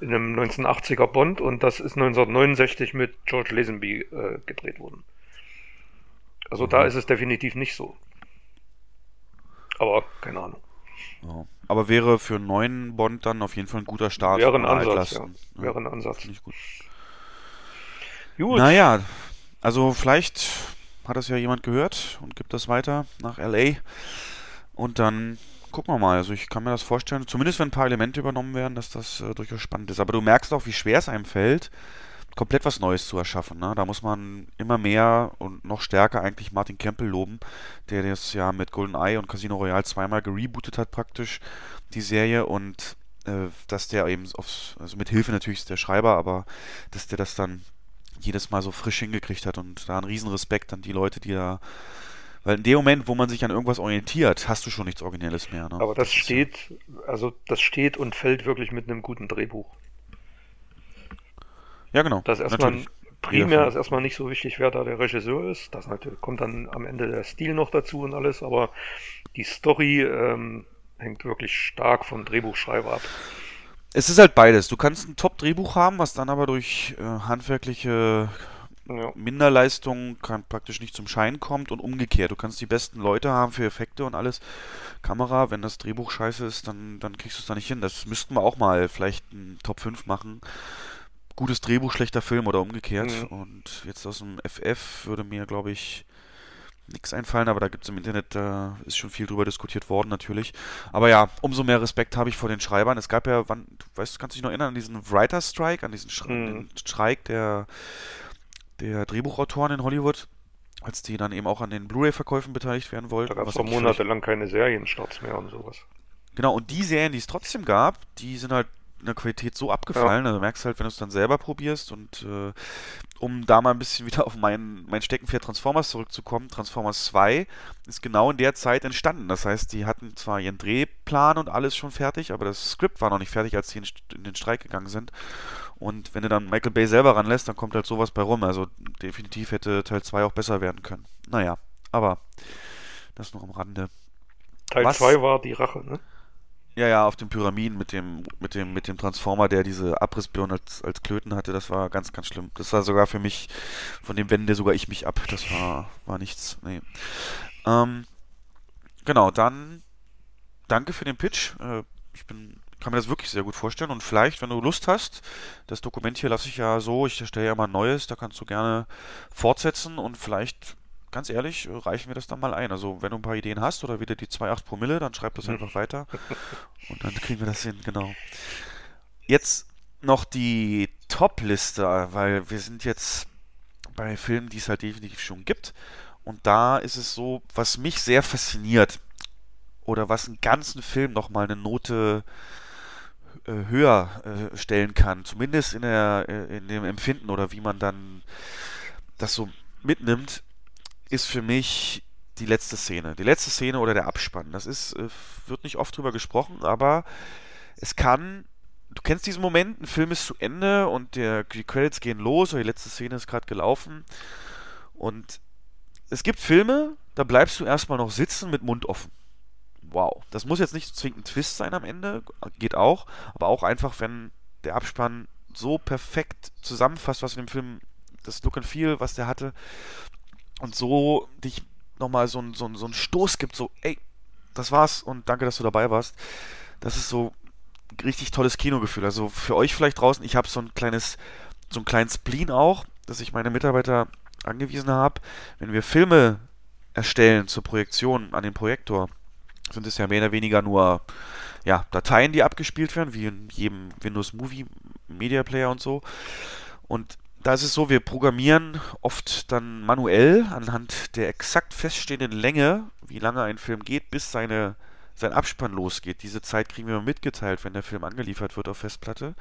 in einem 1980er Bond und das ist 1969 mit George Lazenby äh, gedreht worden. Also da
Mhm.
ist es definitiv nicht so. Aber keine Ahnung.
Ja. Aber wäre für einen neuen Bond dann auf jeden Fall ein guter Start.
Wäre ein Ansatz, ja. Wäre ein Ansatz.
Gut.
Gut.
Naja, also vielleicht hat das ja jemand gehört und gibt das weiter nach LA. Und dann gucken wir mal. Also ich kann mir das vorstellen, zumindest wenn ein paar Elemente übernommen werden, dass das äh, durchaus spannend ist. Aber du merkst auch, wie schwer es einem fällt, komplett was Neues zu erschaffen. Ne? Da muss man immer mehr und noch stärker eigentlich Martin Campbell loben, der das ja mit GoldenEye und Casino Royale zweimal gerebootet hat praktisch, die Serie. Und äh, dass der eben aufs, also mit Hilfe natürlich der Schreiber, aber dass der das dann jedes Mal so frisch hingekriegt hat und da einen riesen Respekt an die Leute, die da weil in dem Moment, wo man sich an irgendwas orientiert, hast du schon nichts Originelles mehr. Ne?
Aber das, das steht, also das steht und fällt wirklich mit einem guten Drehbuch.
Ja, genau.
Das ist erstmal primär ist erstmal nicht so wichtig, wer da der Regisseur ist. Das natürlich kommt dann am Ende der Stil noch dazu und alles, aber die Story ähm, hängt wirklich stark vom Drehbuchschreiber ab.
Es ist halt beides. Du kannst ein Top-Drehbuch haben, was dann aber durch äh, handwerkliche ja. Minderleistung kann praktisch nicht zum Schein kommt und umgekehrt. Du kannst die besten Leute haben für Effekte und alles. Kamera, wenn das Drehbuch scheiße ist, dann, dann kriegst du es da nicht hin. Das müssten wir auch mal vielleicht ein Top 5 machen. Gutes Drehbuch, schlechter Film oder umgekehrt. Mhm. Und jetzt aus dem FF würde mir, glaube ich, nichts einfallen, aber da gibt es im Internet, da ist schon viel drüber diskutiert worden natürlich. Aber ja, umso mehr Respekt habe ich vor den Schreibern. Es gab ja, wann, du weißt, kannst dich noch erinnern an diesen Writer Strike, an diesen Sch mhm. Streik der, der Drehbuchautoren in Hollywood, als die dann eben auch an den Blu-ray-Verkäufen beteiligt werden wollten. Da
gab es monatelang keine Serienstarts mehr und sowas.
Genau, und die Serien, die es trotzdem gab, die sind halt in der Qualität so abgefallen. Ja. Also merkst halt, wenn du es dann selber probierst und äh, um da mal ein bisschen *laughs* wieder auf mein, mein Steckenpferd Transformers zurückzukommen, Transformers 2 ist genau in der Zeit entstanden. Das heißt, die hatten zwar ihren Drehplan und alles schon fertig, aber das Skript war noch nicht fertig, als die in, in den Streik gegangen sind. Und wenn du dann Michael Bay selber ranlässt, dann kommt halt sowas bei rum. Also definitiv hätte Teil 2 auch besser werden können. Naja, aber das noch am Rande.
Teil 2 war die Rache, ne?
Ja, ja, auf den Pyramiden mit dem, mit dem, mit dem Transformer, der diese Abrissbirne als, als Klöten hatte, das war ganz, ganz schlimm. Das war sogar für mich, von dem wende sogar ich mich ab. Das war, war nichts. Nee. Ähm, genau, dann danke für den Pitch. Äh, ich bin, kann mir das wirklich sehr gut vorstellen. Und vielleicht, wenn du Lust hast, das Dokument hier lasse ich ja so, ich erstelle ja mal ein neues, da kannst du gerne fortsetzen und vielleicht ganz ehrlich, reichen wir das dann mal ein. Also, wenn du ein paar Ideen hast oder wieder die 2,8 Promille, dann schreib das einfach weiter. *laughs* Und dann kriegen wir das hin, genau. Jetzt noch die Top-Liste, weil wir sind jetzt bei Filmen, die es halt definitiv schon gibt. Und da ist es so, was mich sehr fasziniert oder was einen ganzen Film nochmal eine Note äh, höher äh, stellen kann, zumindest in, der, äh, in dem Empfinden oder wie man dann das so mitnimmt, ist für mich die letzte Szene. Die letzte Szene oder der Abspann. Das ist, äh, wird nicht oft drüber gesprochen, aber es kann. Du kennst diesen Moment, ein Film ist zu Ende und der, die Credits gehen los oder die letzte Szene ist gerade gelaufen. Und es gibt Filme, da bleibst du erstmal noch sitzen mit Mund offen. Wow. Das muss jetzt nicht zwingend ein Twist sein am Ende, geht auch, aber auch einfach, wenn der Abspann so perfekt zusammenfasst, was in dem Film, das Look and Feel, was der hatte, und so dich nochmal so, so, so einen Stoß gibt, so, ey, das war's und danke, dass du dabei warst. Das ist so ein richtig tolles Kinogefühl. Also für euch vielleicht draußen, ich habe so ein kleines, so einen kleinen Spleen auch, dass ich meine Mitarbeiter angewiesen habe, wenn wir Filme erstellen zur Projektion an den Projektor, sind es ja mehr oder weniger nur ja, Dateien, die abgespielt werden, wie in jedem Windows Movie Media Player und so. Und da ist es so, wir programmieren oft dann manuell anhand der exakt feststehenden Länge, wie lange ein Film geht, bis seine, sein Abspann losgeht. Diese Zeit kriegen wir mitgeteilt, wenn der Film angeliefert wird auf Festplatte.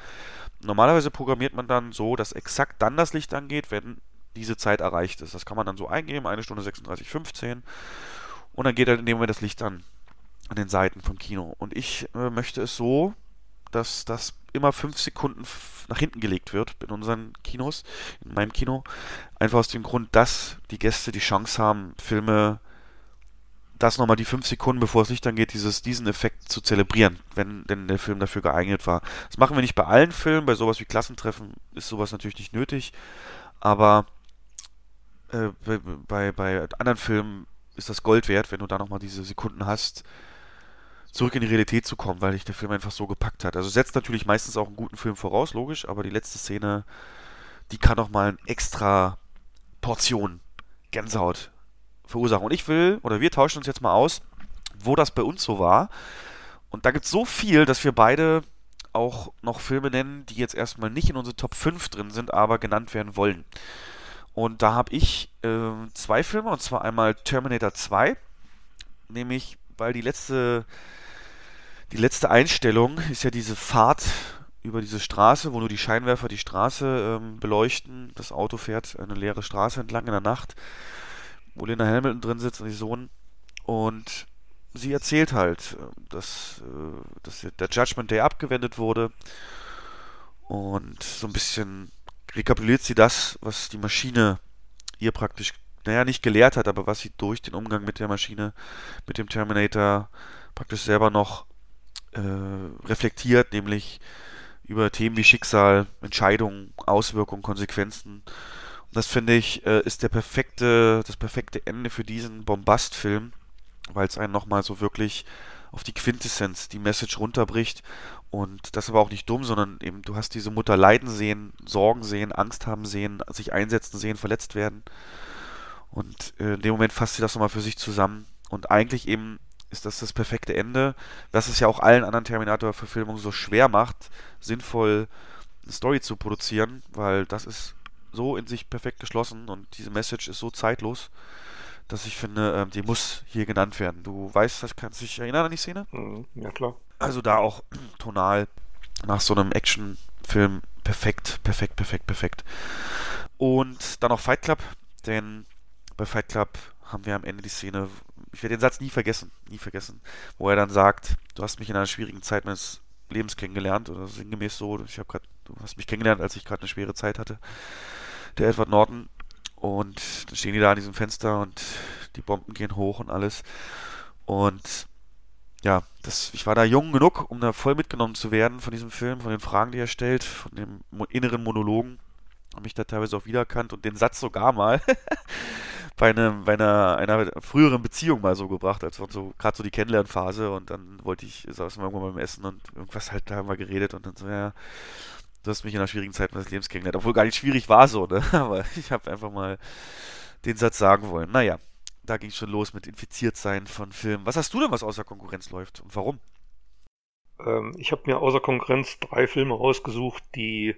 Normalerweise programmiert man dann so, dass exakt dann das Licht angeht, wenn diese Zeit erreicht ist. Das kann man dann so eingeben, eine Stunde 36,15 und dann geht halt in dem Moment das Licht an, an den Seiten vom Kino. Und ich äh, möchte es so, dass das immer fünf Sekunden nach hinten gelegt wird in unseren Kinos, in meinem Kino. Einfach aus dem Grund, dass die Gäste die Chance haben, Filme, das nochmal die fünf Sekunden, bevor es Licht angeht, dieses, diesen Effekt zu zelebrieren, wenn denn der Film dafür geeignet war. Das machen wir nicht bei allen Filmen, bei sowas wie Klassentreffen ist sowas natürlich nicht nötig, aber äh, bei, bei, bei anderen Filmen ist das Gold wert, wenn du da nochmal diese Sekunden hast, zurück in die Realität zu kommen, weil dich der Film einfach so gepackt hat. Also setzt natürlich meistens auch einen guten Film voraus, logisch, aber die letzte Szene, die kann auch mal eine extra Portion Gänsehaut verursachen. Und ich will, oder wir tauschen uns jetzt mal aus, wo das bei uns so war. Und da gibt es so viel, dass wir beide auch noch Filme nennen, die jetzt erstmal nicht in unsere Top 5 drin sind, aber genannt werden wollen. Und da habe ich äh, zwei Filme, und zwar einmal Terminator 2, nämlich weil die letzte, die letzte Einstellung ist ja diese Fahrt über diese Straße, wo nur die Scheinwerfer die Straße ähm, beleuchten. Das Auto fährt eine leere Straße entlang in der Nacht, wo Lena Hamilton drin sitzt und die Sohn. Und sie erzählt halt, dass, äh, dass der Judgment Day abgewendet wurde. Und so ein bisschen rekapituliert sie das, was die Maschine ihr praktisch, naja, nicht gelehrt hat, aber was sie durch den Umgang mit der Maschine, mit dem Terminator praktisch selber noch äh, reflektiert, nämlich über Themen wie Schicksal, Entscheidungen, Auswirkungen, Konsequenzen. Und das finde ich, äh, ist der perfekte, das perfekte Ende für diesen Bombastfilm, weil es einen nochmal so wirklich auf die Quintessenz, die Message runterbricht. Und das aber auch nicht dumm, sondern eben, du hast diese Mutter leiden sehen, Sorgen sehen, Angst haben sehen, sich einsetzen sehen, verletzt werden. Und äh, in dem Moment fasst sie das nochmal für sich zusammen. Und eigentlich eben ist das das perfekte Ende, was es ja auch allen anderen Terminator-Verfilmungen so schwer macht, sinnvoll eine Story zu produzieren, weil das ist so in sich perfekt geschlossen und diese Message ist so zeitlos, dass ich finde, ähm, die muss hier genannt werden. Du weißt, das kannst dich erinnern an die Szene?
Mhm, ja, klar.
Also da auch *clears throat* tonal nach so einem Actionfilm perfekt, perfekt, perfekt, perfekt. Und dann noch Fight Club, denn bei Fight Club haben wir am Ende die Szene, ich werde den Satz nie vergessen, nie vergessen, wo er dann sagt, du hast mich in einer schwierigen Zeit meines Lebens kennengelernt, oder sinngemäß so, ich habe gerade, du hast mich kennengelernt, als ich gerade eine schwere Zeit hatte, der Edward Norton. Und dann stehen die da an diesem Fenster und die Bomben gehen hoch und alles. Und ja, das, ich war da jung genug, um da voll mitgenommen zu werden von diesem Film, von den Fragen, die er stellt, von dem inneren Monologen. Habe mich da teilweise auch wiedererkannt und den Satz sogar mal *laughs* bei, einem, bei einer, einer früheren Beziehung mal so gebracht, als so gerade so die Kennenlernphase und dann wollte ich, saßen wir irgendwann beim Essen und irgendwas halt, da haben wir geredet und dann so, ja, du hast mich in einer schwierigen Zeit meines Lebens kennengelernt, obwohl gar nicht schwierig war so, ne? *laughs* Aber ich habe einfach mal den Satz sagen wollen. Naja, da ging es schon los mit Infiziertsein von Filmen. Was hast du denn, was außer Konkurrenz läuft und warum?
Ähm, ich habe mir außer Konkurrenz drei Filme rausgesucht, die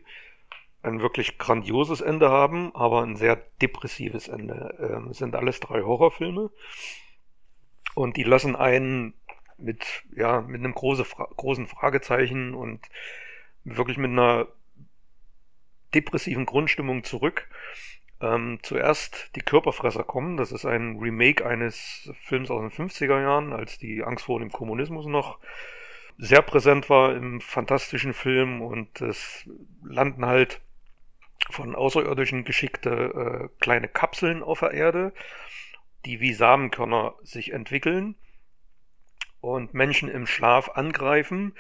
ein wirklich grandioses Ende haben, aber ein sehr depressives Ende. Ähm, es sind alles drei Horrorfilme und die lassen einen mit, ja, mit einem große, großen Fragezeichen und wirklich mit einer depressiven Grundstimmung zurück. Ähm, zuerst die Körperfresser kommen. Das ist ein Remake eines Films aus den 50er Jahren, als die Angst vor dem Kommunismus noch sehr präsent war im fantastischen Film und es landen halt von Außerirdischen geschickte äh, kleine Kapseln auf der Erde, die wie Samenkörner sich entwickeln und Menschen im Schlaf angreifen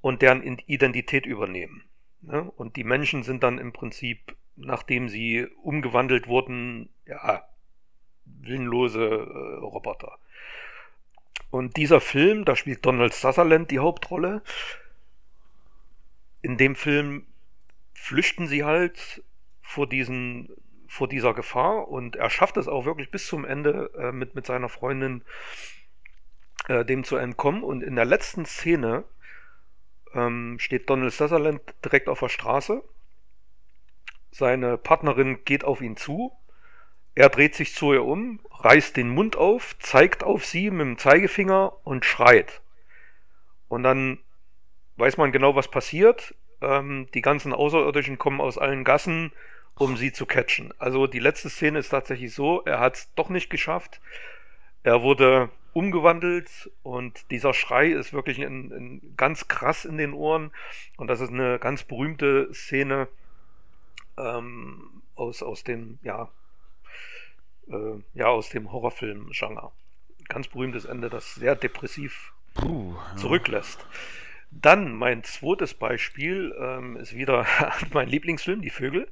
und deren Identität übernehmen. Ne? Und die Menschen sind dann im Prinzip, nachdem sie umgewandelt wurden, ja, willenlose äh, Roboter. Und dieser Film, da spielt Donald Sutherland die Hauptrolle. In dem Film flüchten sie halt vor diesen vor dieser Gefahr und er schafft es auch wirklich bis zum Ende äh, mit, mit seiner Freundin äh, dem zu entkommen. Und in der letzten Szene ähm, steht Donald Sutherland direkt auf der Straße. Seine Partnerin geht auf ihn zu. Er dreht sich zu ihr um, reißt den Mund auf, zeigt auf sie mit dem Zeigefinger und schreit. Und dann weiß man genau, was passiert. Ähm, die ganzen Außerirdischen kommen aus allen Gassen, um sie zu catchen. Also die letzte Szene ist tatsächlich so, er hat es doch nicht geschafft. Er wurde umgewandelt und dieser Schrei ist wirklich in, in ganz krass in den Ohren und das ist eine ganz berühmte Szene ähm, aus, aus dem, ja, äh, ja, aus dem Horrorfilm-Genre. Ganz berühmtes Ende, das sehr depressiv Puh, ja. zurücklässt. Dann mein zweites Beispiel ähm, ist wieder *laughs* mein Lieblingsfilm, Die Vögel.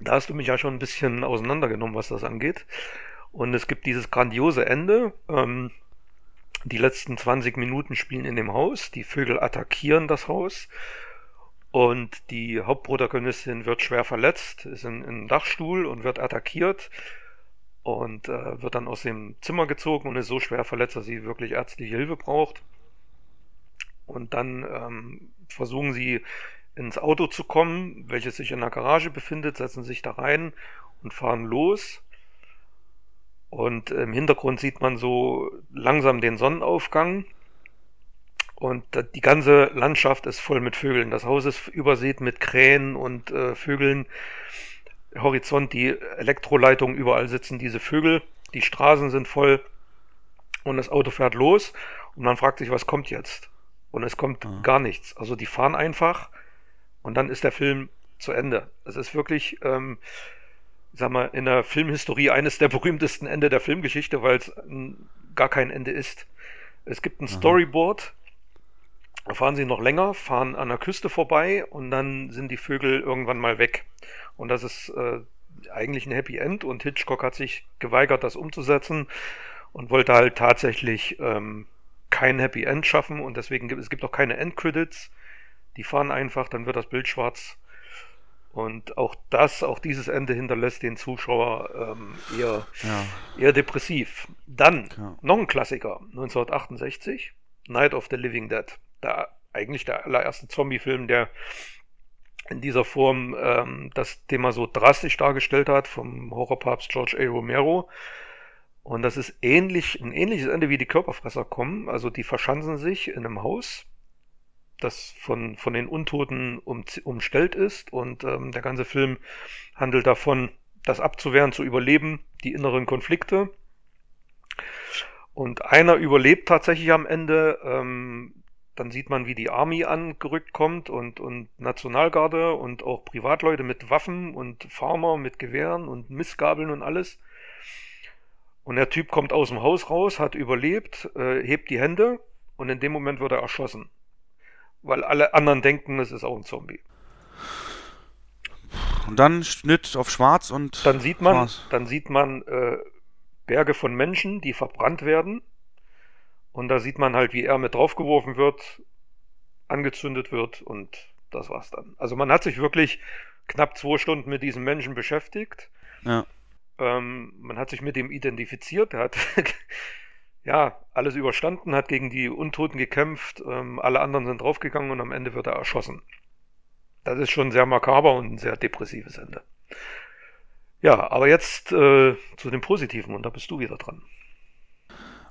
Da hast du mich ja schon ein bisschen auseinandergenommen, was das angeht. Und es gibt dieses grandiose Ende. Ähm, die letzten 20 Minuten spielen in dem Haus. Die Vögel attackieren das Haus. Und die Hauptprotagonistin wird schwer verletzt, ist in, in einem Dachstuhl und wird attackiert. und äh, wird dann aus dem Zimmer gezogen und ist so schwer verletzt, dass sie wirklich ärztliche Hilfe braucht. Und dann ähm, versuchen sie ins Auto zu kommen, welches sich in der Garage befindet, setzen sich da rein und fahren los. Und im Hintergrund sieht man so langsam den Sonnenaufgang. Und die ganze Landschaft ist voll mit Vögeln. Das Haus ist übersät mit Krähen und äh, Vögeln. Horizont, die Elektroleitungen, überall sitzen diese Vögel. Die Straßen sind voll. Und das Auto fährt los. Und man fragt sich, was kommt jetzt? Und es kommt mhm. gar nichts. Also die fahren einfach und dann ist der Film zu Ende. Es ist wirklich, ähm, sag mal, in der Filmhistorie eines der *laughs* berühmtesten Ende der Filmgeschichte, weil es gar kein Ende ist. Es gibt ein mhm. Storyboard, da fahren sie noch länger, fahren an der Küste vorbei und dann sind die Vögel irgendwann mal weg. Und das ist äh, eigentlich ein Happy End und Hitchcock hat sich geweigert, das umzusetzen und wollte halt tatsächlich ähm, kein Happy End schaffen und deswegen gibt es gibt auch keine Endcredits. Die fahren einfach, dann wird das Bild schwarz. Und auch das, auch dieses Ende hinterlässt den Zuschauer ähm, eher, ja. eher depressiv. Dann ja. noch ein Klassiker, 1968, Night of the Living Dead. Da eigentlich der allererste Zombie-Film, der in dieser Form ähm, das Thema so drastisch dargestellt hat, vom Horrorpapst George A. Romero. Und das ist ähnlich, ein ähnliches Ende wie die Körperfresser kommen. Also die verschanzen sich in einem Haus, das von, von den Untoten um, umstellt ist. Und ähm, der ganze Film handelt davon, das abzuwehren, zu überleben, die inneren Konflikte. Und einer überlebt tatsächlich am Ende. Ähm, dann sieht man, wie die Army angerückt kommt und, und Nationalgarde und auch Privatleute mit Waffen und Farmer mit Gewehren und Missgabeln und alles. Und der Typ kommt aus dem Haus raus, hat überlebt, äh, hebt die Hände und in dem Moment wird er erschossen weil alle anderen denken, es ist auch ein Zombie.
Und dann Schnitt auf Schwarz und
dann sieht man, Schwarz. dann sieht man äh, Berge von Menschen, die verbrannt werden. Und da sieht man halt, wie er mit draufgeworfen wird, angezündet wird und das war's dann. Also man hat sich wirklich knapp zwei Stunden mit diesem Menschen beschäftigt. Ja. Ähm, man hat sich mit ihm identifiziert. Er hat *laughs* ja, alles überstanden, hat gegen die Untoten gekämpft, ähm, alle anderen sind draufgegangen und am Ende wird er erschossen. Das ist schon sehr makaber und ein sehr depressives Ende. Ja, aber jetzt äh, zu dem Positiven und da bist du wieder dran.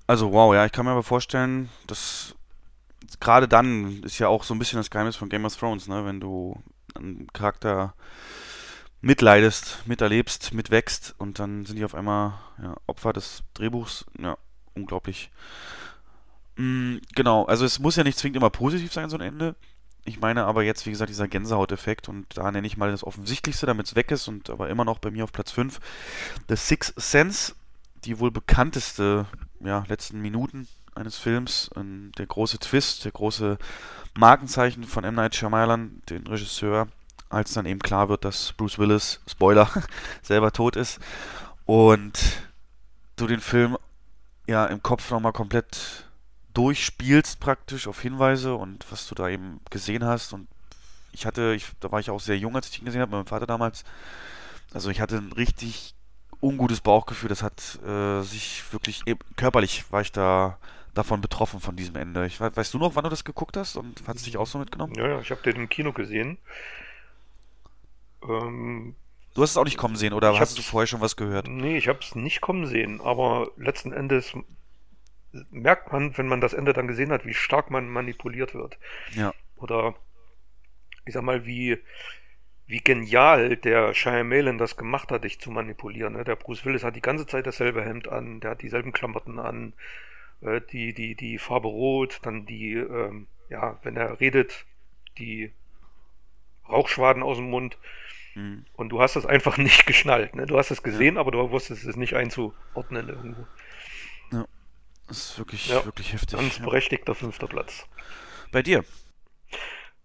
Also wow, ja, ich kann mir aber vorstellen, dass gerade dann ist ja auch so ein bisschen das Geheimnis von Game of Thrones, ne, wenn du einen Charakter mitleidest, miterlebst, mitwächst und dann sind die auf einmal ja, Opfer des Drehbuchs. Ja, unglaublich. Mm, genau, also es muss ja nicht zwingend immer positiv sein, so ein Ende. Ich meine aber jetzt, wie gesagt, dieser Gänsehauteffekt und da nenne ich mal das Offensichtlichste, damit es weg ist und aber immer noch bei mir auf Platz 5. The Sixth Sense, die wohl bekannteste, ja, letzten Minuten eines Films, der große Twist, der große Markenzeichen von M. Night Shyamalan, den Regisseur, als dann eben klar wird, dass Bruce Willis, Spoiler, *laughs* selber tot ist und du den Film ja im Kopf nochmal komplett durchspielst praktisch auf Hinweise und was du da eben gesehen hast und ich hatte, ich, da war ich auch sehr jung, als ich ihn gesehen habe, mit meinem Vater damals. Also ich hatte ein richtig ungutes Bauchgefühl. Das hat äh, sich wirklich körperlich war ich da davon betroffen von diesem Ende. Ich, weißt du noch, wann du das geguckt hast und hat es dich auch so mitgenommen?
Ja, ja, ich habe den im Kino gesehen.
Ähm, Du hast es auch nicht kommen sehen, oder hast du vorher schon was gehört?
Nee, ich habe es nicht kommen sehen, aber letzten Endes merkt man, wenn man das Ende dann gesehen hat, wie stark man manipuliert wird. Ja. Oder ich sag mal, wie, wie genial der Shyamalan das gemacht hat, dich zu manipulieren. Ne? Der Bruce Willis hat die ganze Zeit dasselbe Hemd an, der hat dieselben Klamotten an, äh, die, die, die Farbe rot, dann die, ähm, ja, wenn er redet, die Rauchschwaden aus dem Mund. Mhm. Und du hast es einfach *laughs* nicht geschnallt. Ne? Du hast es gesehen, ja. aber du wusstest es nicht einzuordnen irgendwo.
Ja. Das ist wirklich, ja. wirklich heftig.
Ganz ja. berechtigter fünfter Platz.
Bei dir?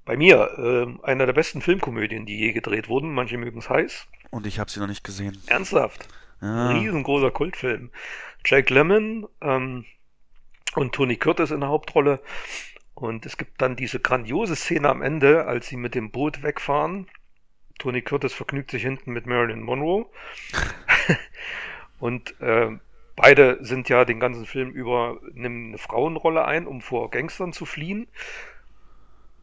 Bei mir, äh, einer der besten Filmkomödien, die je gedreht wurden. Manche mögen es heiß.
Und ich habe sie noch nicht gesehen.
Ernsthaft? Ja. Riesengroßer Kultfilm. Jack Lemmon ähm, und Tony Curtis in der Hauptrolle. Und es gibt dann diese grandiose Szene am Ende, als sie mit dem Boot wegfahren Tony Curtis vergnügt sich hinten mit Marilyn Monroe. *laughs* Und äh, beide sind ja den ganzen Film über nehmen eine Frauenrolle ein, um vor Gangstern zu fliehen.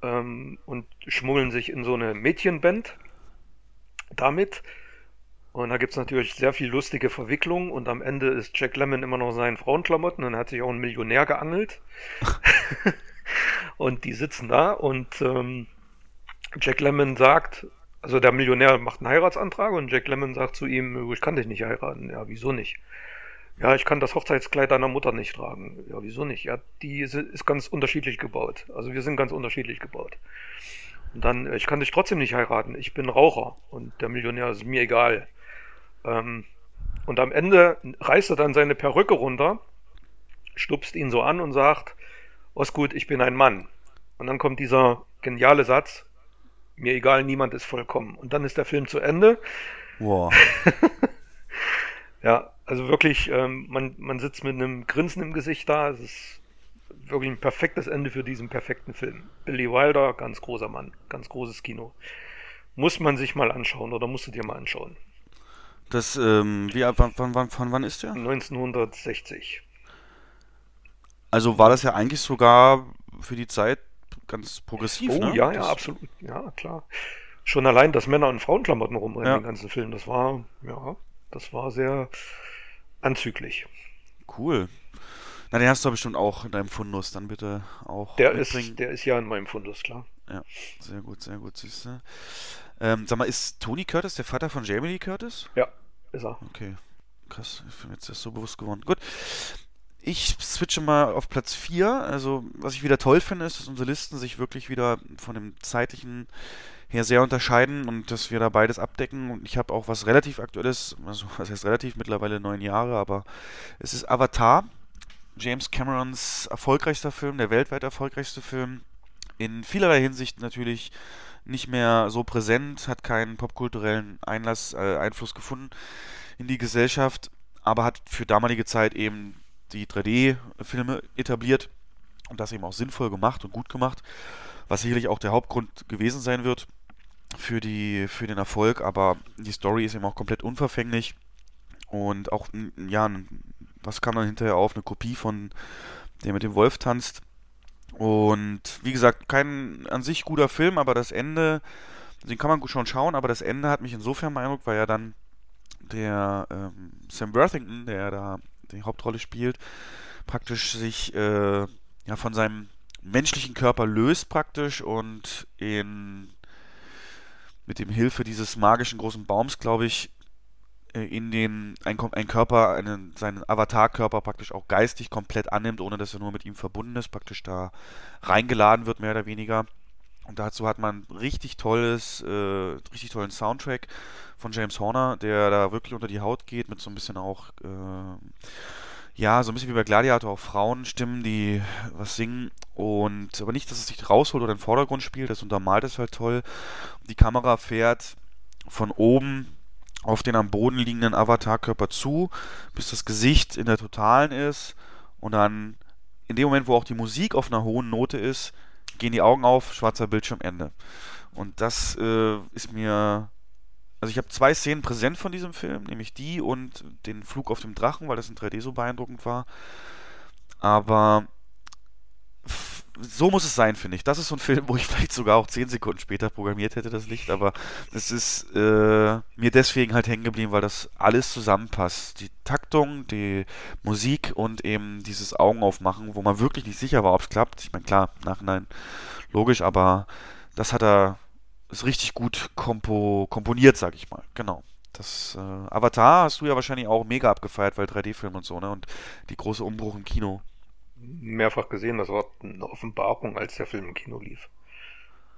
Ähm, und schmuggeln sich in so eine Mädchenband damit. Und da gibt's natürlich sehr viel lustige Verwicklungen und am Ende ist Jack Lemmon immer noch in seinen Frauenklamotten und hat sich auch einen Millionär geangelt. *laughs* und die sitzen da und ähm, Jack Lemmon sagt, also der Millionär macht einen Heiratsantrag und Jack Lemmon sagt zu ihm, ich kann dich nicht heiraten. Ja, wieso nicht? Ja, ich kann das Hochzeitskleid deiner Mutter nicht tragen. Ja, wieso nicht? Ja, die ist ganz unterschiedlich gebaut. Also wir sind ganz unterschiedlich gebaut. Und dann, ich kann dich trotzdem nicht heiraten. Ich bin Raucher und der Millionär ist mir egal. Ähm, und am Ende reißt er dann seine Perücke runter, stupst ihn so an und sagt, Osgut, ich bin ein Mann. Und dann kommt dieser geniale Satz, mir egal, niemand ist vollkommen. Und dann ist der Film zu Ende.
Wow. *laughs*
ja, also wirklich, ähm, man, man sitzt mit einem Grinsen im Gesicht da. Es ist wirklich ein perfektes Ende für diesen perfekten Film. Billy Wilder, ganz großer Mann, ganz großes Kino. Muss man sich mal anschauen oder musst du dir mal anschauen.
Das, ähm, wie, wann, wann, von wann ist der?
1960.
Also war das ja eigentlich sogar für die Zeit ganz progressiv,
oh,
ne?
ja,
das
ja, absolut. Ja, klar. Schon allein, dass Männer in Frauenklamotten rumrennen,
Ja.
den ganzen Film, das war, ja, das war sehr anzüglich.
Cool. Na, den hast du bestimmt auch in deinem Fundus, dann bitte auch
Der
mitbringen.
ist, der ist ja in meinem Fundus, klar.
Sehr gut, sehr gut, siehste. Ähm, sag mal, ist Tony Curtis der Vater von Jamie Lee Curtis?
Ja, ist er.
Okay, krass, ich bin jetzt erst so bewusst geworden. Gut, ich switche mal auf Platz 4. Also, was ich wieder toll finde, ist, dass unsere Listen sich wirklich wieder von dem zeitlichen her sehr unterscheiden und dass wir da beides abdecken. Und ich habe auch was relativ Aktuelles, also was heißt relativ, mittlerweile neun Jahre, aber es ist Avatar, James Camerons erfolgreichster Film, der weltweit erfolgreichste Film. In vielerlei Hinsicht natürlich nicht mehr so präsent, hat keinen popkulturellen Einlass, äh, Einfluss gefunden in die Gesellschaft, aber hat für damalige Zeit eben die 3D-Filme etabliert und das eben auch sinnvoll gemacht und gut gemacht, was sicherlich auch der Hauptgrund gewesen sein wird für, die, für den Erfolg, aber die Story ist eben auch komplett unverfänglich und auch, ja, was kam dann hinterher auf? Eine Kopie von der mit dem Wolf tanzt. Und wie gesagt, kein an sich guter Film, aber das Ende, den kann man schon schauen, aber das Ende hat mich insofern beeindruckt, weil ja dann der ähm, Sam Worthington, der da die Hauptrolle spielt, praktisch sich äh, ja, von seinem menschlichen Körper löst praktisch und in mit dem Hilfe dieses magischen großen Baums, glaube ich, äh, in den ein, ein Körper, einen, seinen Avatar-Körper praktisch auch geistig komplett annimmt, ohne dass er nur mit ihm verbunden ist, praktisch da reingeladen wird, mehr oder weniger. Und dazu hat man richtig tolles, äh, richtig tollen Soundtrack von James Horner, der da wirklich unter die Haut geht, mit so ein bisschen auch, äh, ja, so ein bisschen wie bei Gladiator auch Frauenstimmen, die was singen und aber nicht, dass es sich rausholt oder den Vordergrund spielt, das untermalt es halt toll. Die Kamera fährt von oben auf den am Boden liegenden Avatarkörper zu, bis das Gesicht in der Totalen ist und dann in dem Moment, wo auch die Musik auf einer hohen Note ist, gehen die Augen auf, schwarzer Bildschirm, Ende. Und das äh, ist mir. Also ich habe zwei Szenen präsent von diesem Film, nämlich die und den Flug auf dem Drachen, weil das in 3D so beeindruckend war. Aber so muss es sein, finde ich. Das ist so ein Film, wo ich *laughs* vielleicht sogar auch 10 Sekunden später programmiert hätte, das Licht, aber es ist äh, mir deswegen halt hängen geblieben, weil das alles zusammenpasst. Die Taktung, die Musik und eben dieses Augenaufmachen, wo man wirklich nicht sicher war, ob es klappt. Ich meine, klar, im Nachhinein logisch, aber das hat er ist richtig gut kompo komponiert, sag ich mal. Genau. Das äh, Avatar hast du ja wahrscheinlich auch mega abgefeiert, weil 3D-Film und so, ne? Und die große Umbruch im Kino.
Mehrfach gesehen, das war eine Offenbarung, als der Film im Kino lief.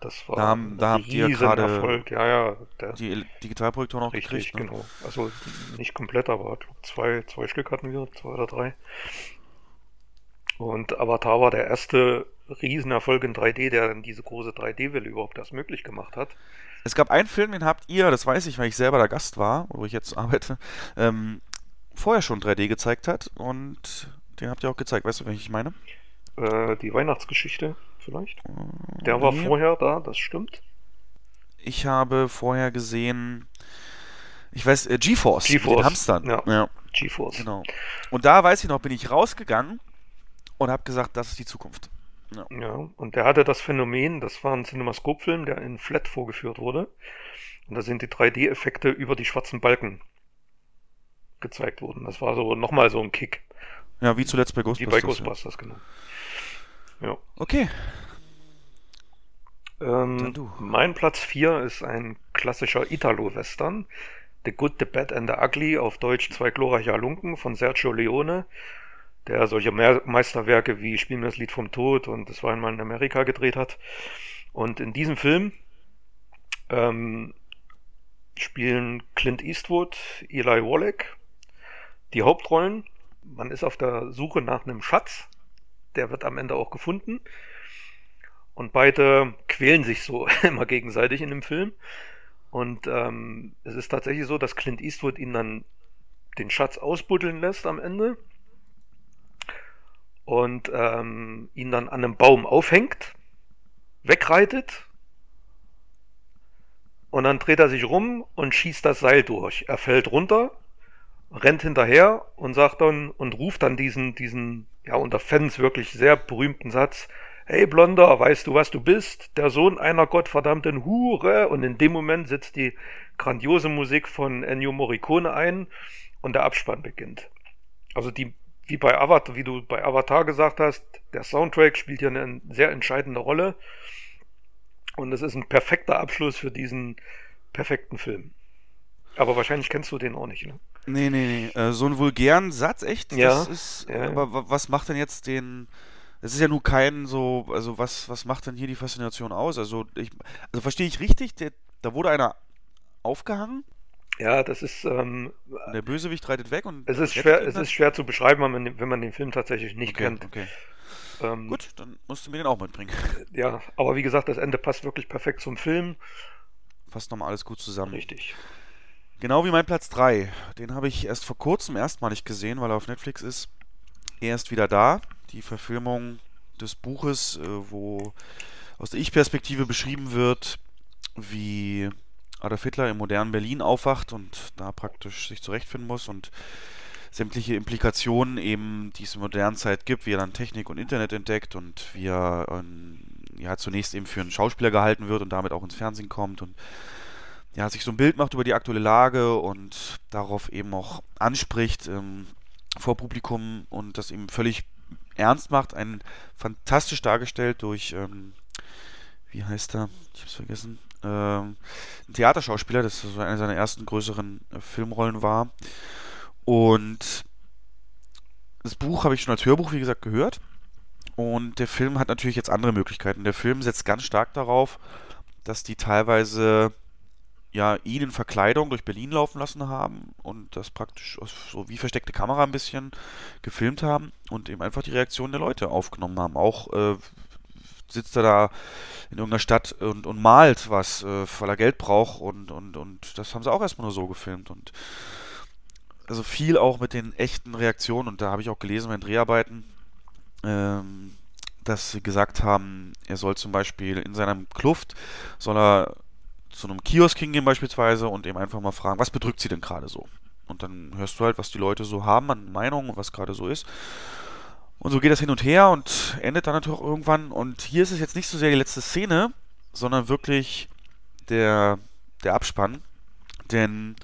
Das war
Da haben-
ein
da habt ihr gerade
Riesenerfolg. Ja, ja, der,
Die Digitalprojektoren auch
richtig,
gekriegt, ne?
genau. Also nicht komplett, aber zwei, zwei Stück hatten wir, zwei oder drei. Und Avatar war der erste Riesenerfolg in 3D, der dann diese große 3D-Welle überhaupt erst möglich gemacht hat.
Es gab einen Film, den habt ihr, das weiß ich, weil ich selber der Gast war, wo ich jetzt arbeite, ähm, vorher schon 3D gezeigt hat und den habt ihr auch gezeigt. Weißt du, welchen ich meine?
Äh, die Weihnachtsgeschichte vielleicht. Der war
Nee.
vorher da, das stimmt.
Ich habe vorher gesehen, Ich weiß, äh, GeForce,
GeForce,
den Hamstern.
ja.
ja.
GeForce.
Genau. Und da weiß ich noch, bin ich rausgegangen und habe gesagt, das ist die Zukunft.
Ja, und der hatte das Phänomen, das war ein Cinemascope-Film, der in Flat vorgeführt wurde. Und da sind die 3D-Effekte über die schwarzen Balken gezeigt worden. Das war so nochmal so ein Kick.
Ja, wie zuletzt bei
Wie
Ghostbusters.
bei Ghostbusters, genau. Ja.
Ja. Okay.
Ähm, mein Platz 4 ist ein klassischer Italo-Western. The Good, the Bad and the Ugly, auf Deutsch Zwei glorreiche Halunken von Sergio Leone, der solche Meisterwerke wie Spiel mir das Lied vom Tod und Das war einmal in Amerika gedreht hat. Und in diesem Film ähm, spielen Clint Eastwood, Eli Wallach die Hauptrollen. Man ist auf der Suche nach einem Schatz. Der wird am Ende auch gefunden. Und beide quälen sich so *laughs* immer gegenseitig in dem Film. Und ähm, es ist tatsächlich so, dass Clint Eastwood ihn dann den Schatz ausbuddeln lässt am Ende. Und ähm, ihn dann an einem Baum aufhängt, wegreitet. Und dann dreht er sich rum und schießt das Seil durch. Er fällt runter, rennt hinterher und sagt dann und ruft dann diesen, diesen, ja, unter Fans wirklich sehr berühmten Satz, Hey Blonder, weißt du, was du bist? Der Sohn einer gottverdammten Hure. Und in dem Moment setzt die grandiose Musik von Ennio Morricone ein und der Abspann beginnt. Also die, wie bei Avatar, wie du bei Avatar gesagt hast, der Soundtrack spielt hier eine sehr entscheidende Rolle. Und es ist ein perfekter Abschluss für diesen perfekten Film. Aber wahrscheinlich kennst du den auch nicht, ne?
Nee, nee, nee. Äh, so einen vulgären Satz, echt?
Ja,
ist,
ja, ja.
aber wa- was macht denn jetzt den. Es ist ja nur kein so, also was, was macht denn hier die Faszination aus? Also, ich, also verstehe ich richtig, der, da wurde einer aufgehangen,
Ja, das ist, ähm,
der Bösewicht reitet weg und.
es ist schwer, es ist schwer zu beschreiben, wenn man, den- wenn man den Film tatsächlich nicht
okay,
kennt.
Okay.
Ähm,
Gut, dann musst du mir den auch mitbringen.
Ja, aber wie gesagt, das Ende passt wirklich perfekt zum Film.
Fasst nochmal alles gut zusammen.
Richtig.
Genau wie mein Platz 3. Den habe ich erst vor kurzem erstmalig gesehen, weil er auf Netflix ist. Er ist wieder da. Die Verfilmung des Buches, äh, wo aus der Ich-Perspektive beschrieben wird, wie Adolf Hitler im modernen Berlin aufwacht und da praktisch sich zurechtfinden muss und sämtliche Implikationen eben, die es in der modernen Zeit gibt, wie er dann Technik und Internet entdeckt und wie er ähm, ja, zunächst eben für einen Schauspieler gehalten wird und damit auch ins Fernsehen kommt und ja, sich so ein Bild macht über die aktuelle Lage und darauf eben auch anspricht ähm, vor Publikum und das eben völlig ernst macht. Ein fantastisch dargestellt durch, ähm, wie heißt er? Ich hab's vergessen. Ähm, ein Theaterschauspieler, das so eine seiner ersten größeren äh, Filmrollen war. Und das Buch habe ich schon als Hörbuch, wie gesagt, gehört. Und der Film hat natürlich jetzt andere Möglichkeiten. Der Film setzt ganz stark darauf, dass die teilweise ja, ihn in Verkleidung durch Berlin laufen lassen haben und das praktisch so wie versteckte Kamera ein bisschen gefilmt haben und eben einfach die Reaktion der Leute aufgenommen haben. Auch äh, sitzt er da in irgendeiner Stadt und, und malt was, äh, weil er Geld braucht und, und, und das haben sie auch erstmal nur so gefilmt und also viel auch mit den echten Reaktionen und da habe ich auch gelesen bei den Dreharbeiten, ähm, dass sie gesagt haben, er soll zum Beispiel in seinem Kluft, soll er zu einem Kiosk hingehen beispielsweise und eben einfach mal fragen, was bedrückt sie denn gerade so? Und dann hörst du halt, was die Leute so haben an Meinungen und was gerade so ist. Und so geht das hin und her und endet dann natürlich auch irgendwann. Und hier ist es jetzt nicht so sehr die letzte Szene, sondern wirklich der, der Abspann. Denn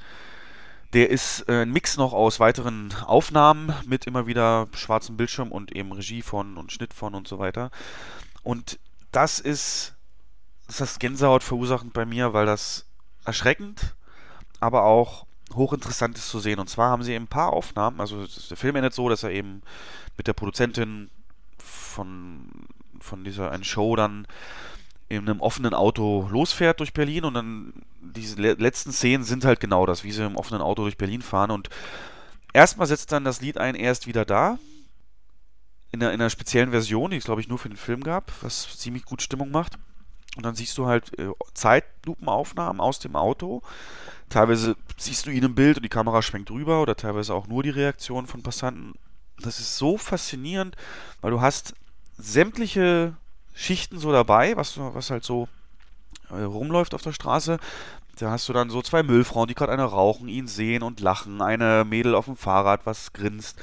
der ist äh, ein Mix noch aus weiteren Aufnahmen mit immer wieder schwarzem Bildschirm und eben Regie von und Schnitt von und so weiter. Und das ist, ist das Gänsehaut verursachend bei mir, weil das erschreckend, aber auch hochinteressant ist zu sehen. Und zwar haben sie eben ein paar Aufnahmen, also der Film endet so, dass er eben mit der Produzentin von, von dieser einen Show dann in einem offenen Auto losfährt durch Berlin und dann diese le letzten Szenen sind halt genau das, wie sie im offenen Auto durch Berlin fahren und erstmal setzt dann das Lied ein, er ist wieder da, in einer, in einer speziellen Version, die es glaube ich nur für den Film gab, was ziemlich gut Stimmung macht und dann siehst du halt äh, Zeitlupenaufnahmen aus dem Auto, teilweise siehst du ihn im Bild und die Kamera schwenkt rüber oder teilweise auch nur die Reaktion von Passanten. Das ist so faszinierend, weil du hast sämtliche Schichten so dabei, was, was halt so äh, rumläuft auf der Straße. Da hast du dann so zwei Müllfrauen, die gerade eine rauchen, ihn sehen und lachen. Eine Mädel auf dem Fahrrad, was grinst.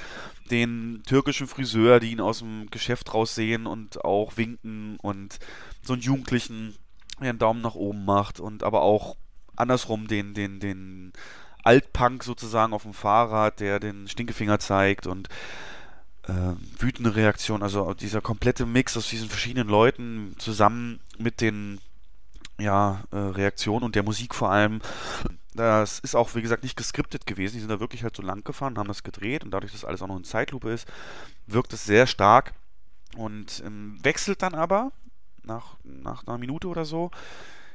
Den türkischen Friseur, die ihn aus dem Geschäft raussehen und auch winken. Und so einen Jugendlichen, der einen Daumen nach oben macht. Und aber auch andersrum den, den, den Altpunk sozusagen auf dem Fahrrad, der den Stinkefinger zeigt. Und äh, wütende Reaktion. Also dieser komplette Mix aus diesen verschiedenen Leuten zusammen mit den ja, äh, Reaktion und der Musik vor allem. Das ist auch, wie gesagt, nicht geskriptet gewesen. Die sind da wirklich halt so lang gefahren, haben das gedreht und dadurch, dass alles auch noch in Zeitlupe ist, wirkt es sehr stark und ähm, wechselt dann aber nach, nach einer Minute oder so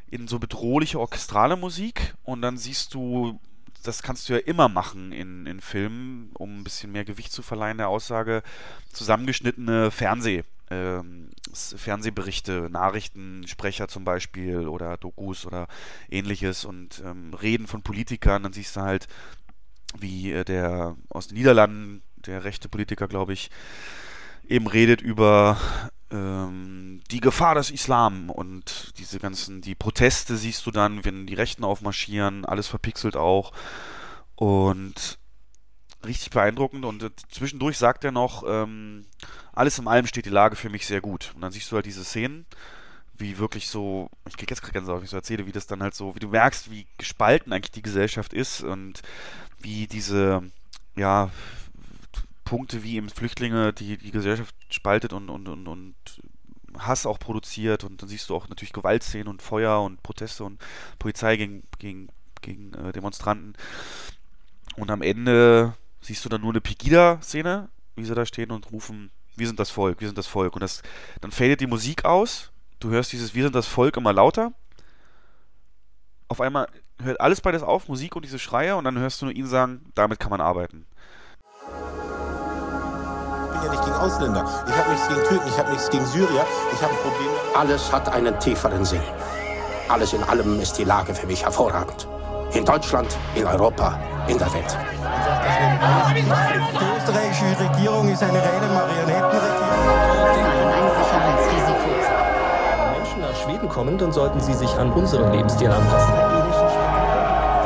in so bedrohliche orchestrale Musik. Und dann siehst du, das kannst du ja immer machen in, in Filmen, um ein bisschen mehr Gewicht zu verleihen. Der Aussage, zusammengeschnittene Fernseh- ähm, Fernsehberichte, Nachrichtensprecher zum Beispiel oder Dokus oder ähnliches und ähm, Reden von Politikern, dann siehst du halt, wie äh, der aus den Niederlanden, der rechte Politiker, glaube ich, eben redet über die Gefahr des Islam und diese ganzen, die Proteste siehst du dann, wenn die Rechten aufmarschieren, alles verpixelt auch und richtig beeindruckend und äh, zwischendurch sagt er noch, ähm, alles in allem steht die Lage für mich sehr gut. Und dann siehst du halt diese Szenen, wie wirklich so, ich krieg jetzt gerade Gänsehaut, wenn ich so erzähle, wie das dann halt so, wie du merkst, wie gespalten eigentlich die Gesellschaft ist und wie diese, ja, Punkte wie eben Flüchtlinge, die die Gesellschaft spaltet und, und, und, und Hass auch produziert und dann siehst du auch natürlich Gewaltszenen und Feuer und Proteste und Polizei gegen, gegen, gegen äh, Demonstranten. Und am Ende siehst du dann nur eine Pegida-Szene, wie sie da stehen und rufen, wir sind das Volk, wir sind das Volk. Und das, dann fadet die Musik aus, du hörst dieses Wir sind das Volk immer lauter. Auf einmal hört alles beides auf, Musik und diese Schreie, und dann hörst du nur ihn sagen, damit kann man arbeiten.
Ja nicht gegen Ausländer. Ich habe nichts gegen Türken, ich habe nichts gegen Syrier. Ich habe ein Problem.
Alles hat einen tieferen Sinn. Alles in allem ist die Lage für mich hervorragend. In Deutschland, in Europa, in der Welt.
Die österreichische Regierung ist eine reine Marionettenregierung.
ein Sicherheitsrisiko.
Wenn Menschen nach Schweden kommen, dann sollten sie sich an unseren Lebensstil anpassen.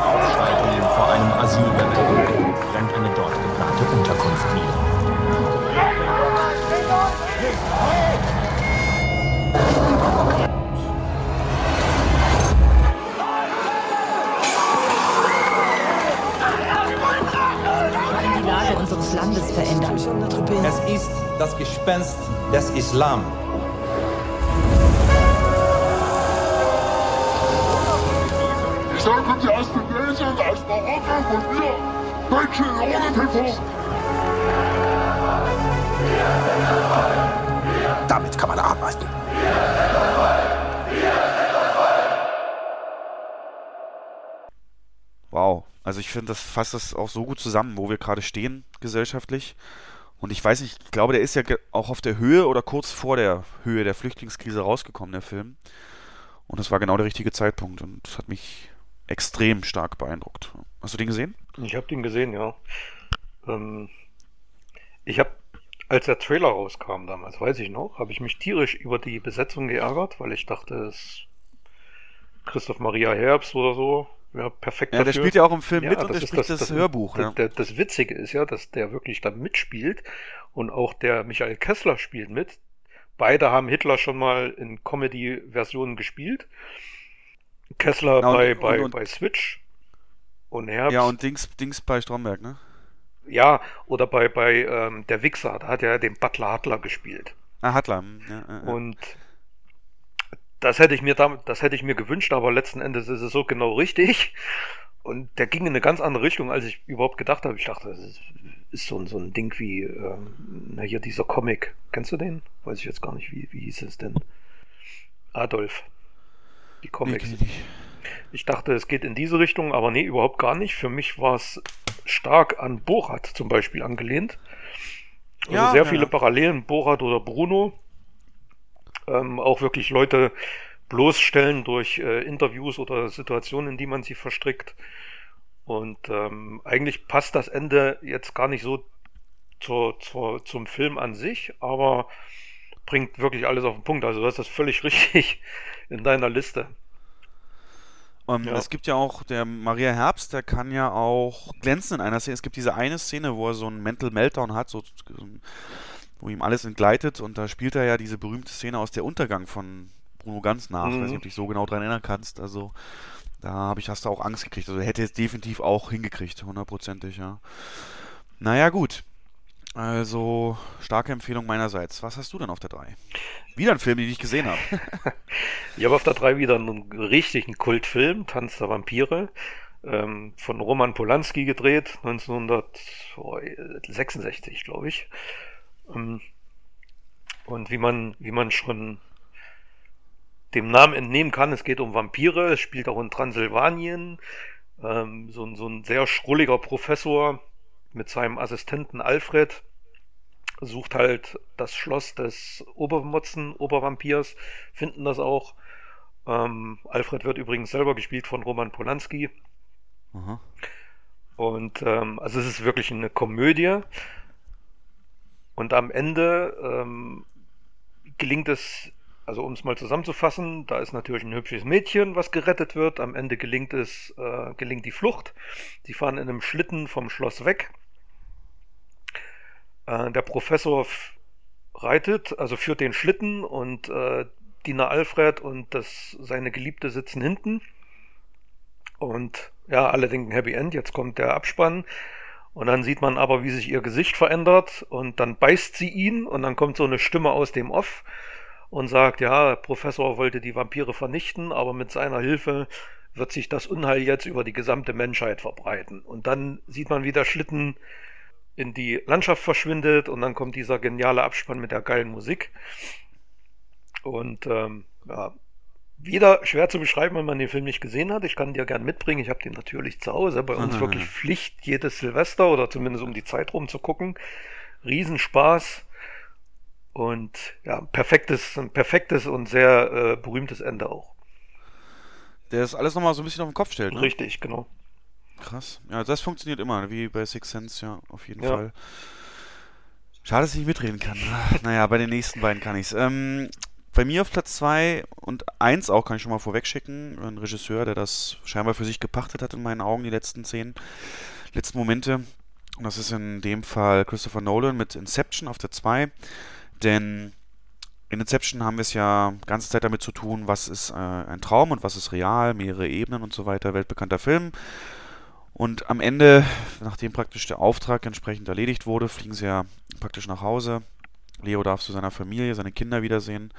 Ausschreitungen vor einem Asylwerk
unseres Landes verändern.
Es ist das Gespenst des Islam.
Ich sage Sie aus Tunesien, aus Marokko und wir Deutsche ohne TV.
Damit kann man arbeiten.
Wow. Also ich finde, das fasst das auch so gut zusammen, wo wir gerade stehen gesellschaftlich. Und ich weiß nicht, ich glaube, der ist ja auch auf der Höhe oder kurz vor der Höhe der Flüchtlingskrise rausgekommen, der Film. Und das war genau der richtige Zeitpunkt und das hat mich extrem stark beeindruckt. Hast du den gesehen?
Ich habe den gesehen, ja. Ähm, ich habe, als der Trailer rauskam damals, weiß ich noch, habe ich mich tierisch über die Besetzung geärgert, weil ich dachte, es ist Christoph Maria Herbst oder so. Ja, perfekt
Ja, der
dafür.
spielt ja auch im Film
Ja,
mit und
das
der spricht
das-
das,
das-
Hörbuch.
Das,
ja.
der, das Witzige ist ja, dass der wirklich da mitspielt und auch der Michael Kessler spielt mit. Beide haben Hitler schon mal in Comedy-Versionen gespielt. Kessler
und-
bei,
und-
bei,
und-
bei Switch und Herbst.
ja, und Dings, Dings bei Stromberg, ne?
Ja, oder bei, bei ähm, Der Wichser, da hat er den Butler Hutler gespielt.
Ah, Hatler. hm, Ja, ja, ja.
Und das hätte ich mir damit, das hätte ich mir gewünscht, aber letzten Endes ist es so genau richtig. Und der ging in eine ganz andere Richtung, als ich überhaupt gedacht habe. Ich dachte, das ist, ist so, ein, so ein Ding wie, ähm, na hier dieser Comic. Kennst du den? Weiß ich jetzt gar nicht, wie, wie hieß es denn? Adolf. Die
Nee,
Comics.
kenn ich
dachte, es geht in diese Richtung, aber nee, überhaupt gar nicht. Für mich war es stark an Borat zum Beispiel angelehnt. Also
Ja,
sehr
ja,
viele. Parallelen, Borat oder Bruno. Ähm, auch wirklich Leute bloßstellen durch äh, Interviews oder Situationen, in die man sie verstrickt. Und ähm, eigentlich passt das Ende jetzt gar nicht so zur, zur, zum Film an sich, aber bringt wirklich alles auf den Punkt. Also du hast das völlig *laughs* richtig in deiner Liste.
Ähm, ja. Es gibt ja auch, der Maria Herbst, der kann ja auch glänzen in einer Szene. Es gibt diese eine Szene, wo er so einen Mental Meltdown hat, so, wo ihm alles entgleitet und da spielt er ja diese berühmte Szene aus der Untergang von Bruno Ganz nach. Mhm. Ich weiß nicht, ob du dich so genau dran erinnern kannst. Also da habe ich, hast du auch Angst gekriegt. Also er hätte es definitiv auch hingekriegt, hundertprozentig, ja. Naja, gut. Also, starke Empfehlung meinerseits. Was hast du denn auf der 3? Wieder ein Film, den ich gesehen habe. *laughs*
ich habe auf der 3 wieder einen richtigen Kultfilm, Tanz der Vampire, ähm, von Roman Polanski gedreht, 1966, glaube ich. Ähm, und wie man, wie man schon dem Namen entnehmen kann, es geht um Vampire, es spielt auch in Transsilvanien. Ähm, so, so ein sehr schrulliger Professor mit seinem Assistenten Alfred sucht halt das Schloss des Obermotzen, Obervampirs, finden das auch. Ähm, Alfred wird übrigens selber gespielt von Roman Polanski. Aha. Und ähm, also es ist wirklich eine Komödie. Und am Ende ähm, gelingt es, also um es mal zusammenzufassen, da ist natürlich ein hübsches Mädchen, was gerettet wird. Am Ende gelingt es, äh, gelingt die Flucht. Sie fahren in einem Schlitten vom Schloss weg. Äh, der Professor reitet, also führt den Schlitten und äh, Diener Alfred und das, seine Geliebte sitzen hinten. Und ja, alle denken Happy End, jetzt kommt der Abspann. Und dann sieht man aber, wie sich ihr Gesicht verändert und dann beißt sie ihn und dann kommt so eine Stimme aus dem Off und sagt, ja, Professor wollte die Vampire vernichten, aber mit seiner Hilfe wird sich das Unheil jetzt über die gesamte Menschheit verbreiten. Und dann sieht man, wie der Schlitten in die Landschaft verschwindet und dann kommt dieser geniale Abspann mit der geilen Musik. Und ähm, ja, wieder schwer zu beschreiben, wenn man den Film nicht gesehen hat. Ich kann dir gern mitbringen. Ich habe den natürlich zu Hause. Bei uns ah. wirklich Pflicht, jedes Silvester oder zumindest um die Zeit rum zu gucken. Riesenspaß. Und ja, perfektes, ein perfektes und sehr äh, berühmtes Ende auch.
Der ist alles nochmal so ein bisschen auf den Kopf stellt. Ne?
Richtig, genau.
Krass. Ja, das funktioniert immer, wie bei Six Sense, ja, auf jeden ja. Fall. Schade, dass ich nicht mitreden kann. naja, bei den nächsten beiden kann ich's. Ähm, bei mir auf Platz 2 und 1 auch, kann ich schon mal vorwegschicken. Ein Regisseur, der das scheinbar für sich gepachtet hat, in meinen Augen, die letzten zehn, letzten Momente. Und das ist in dem Fall Christopher Nolan mit Inception auf der 2. Denn in Inception haben wir es ja ganze Zeit damit zu tun, was ist äh, ein Traum und was ist real, mehrere Ebenen und so weiter. Weltbekannter Film. Und am Ende, nachdem praktisch der Auftrag entsprechend erledigt wurde, fliegen sie ja praktisch nach Hause. Leo darf zu seiner Familie, seine Kinder wiedersehen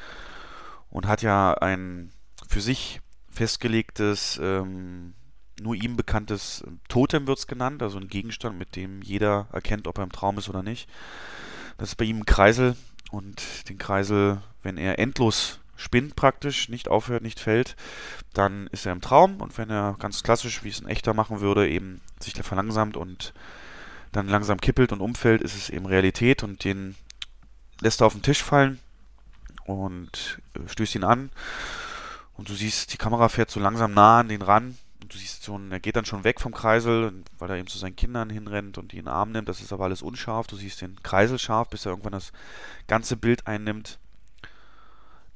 und hat ja ein für sich festgelegtes, ähm, nur ihm bekanntes Totem wird es genannt, also ein Gegenstand, mit dem jeder erkennt, ob er im Traum ist oder nicht. Das ist bei ihm ein Kreisel und den Kreisel, wenn er endlos spinnt praktisch, nicht aufhört, nicht fällt, dann ist er im Traum und wenn er ganz klassisch, wie es ein echter machen würde, eben sich verlangsamt und dann langsam kippelt und umfällt, ist es eben Realität und den lässt er auf den Tisch fallen und äh, stößt ihn an. Und du siehst, die Kamera fährt so langsam nah an den ran. Du siehst so, er geht dann schon weg vom Kreisel, weil er eben zu seinen Kindern hinrennt und die in den Arm nimmt. Das ist aber alles unscharf. Du siehst den Kreisel scharf, bis er irgendwann das ganze Bild einnimmt.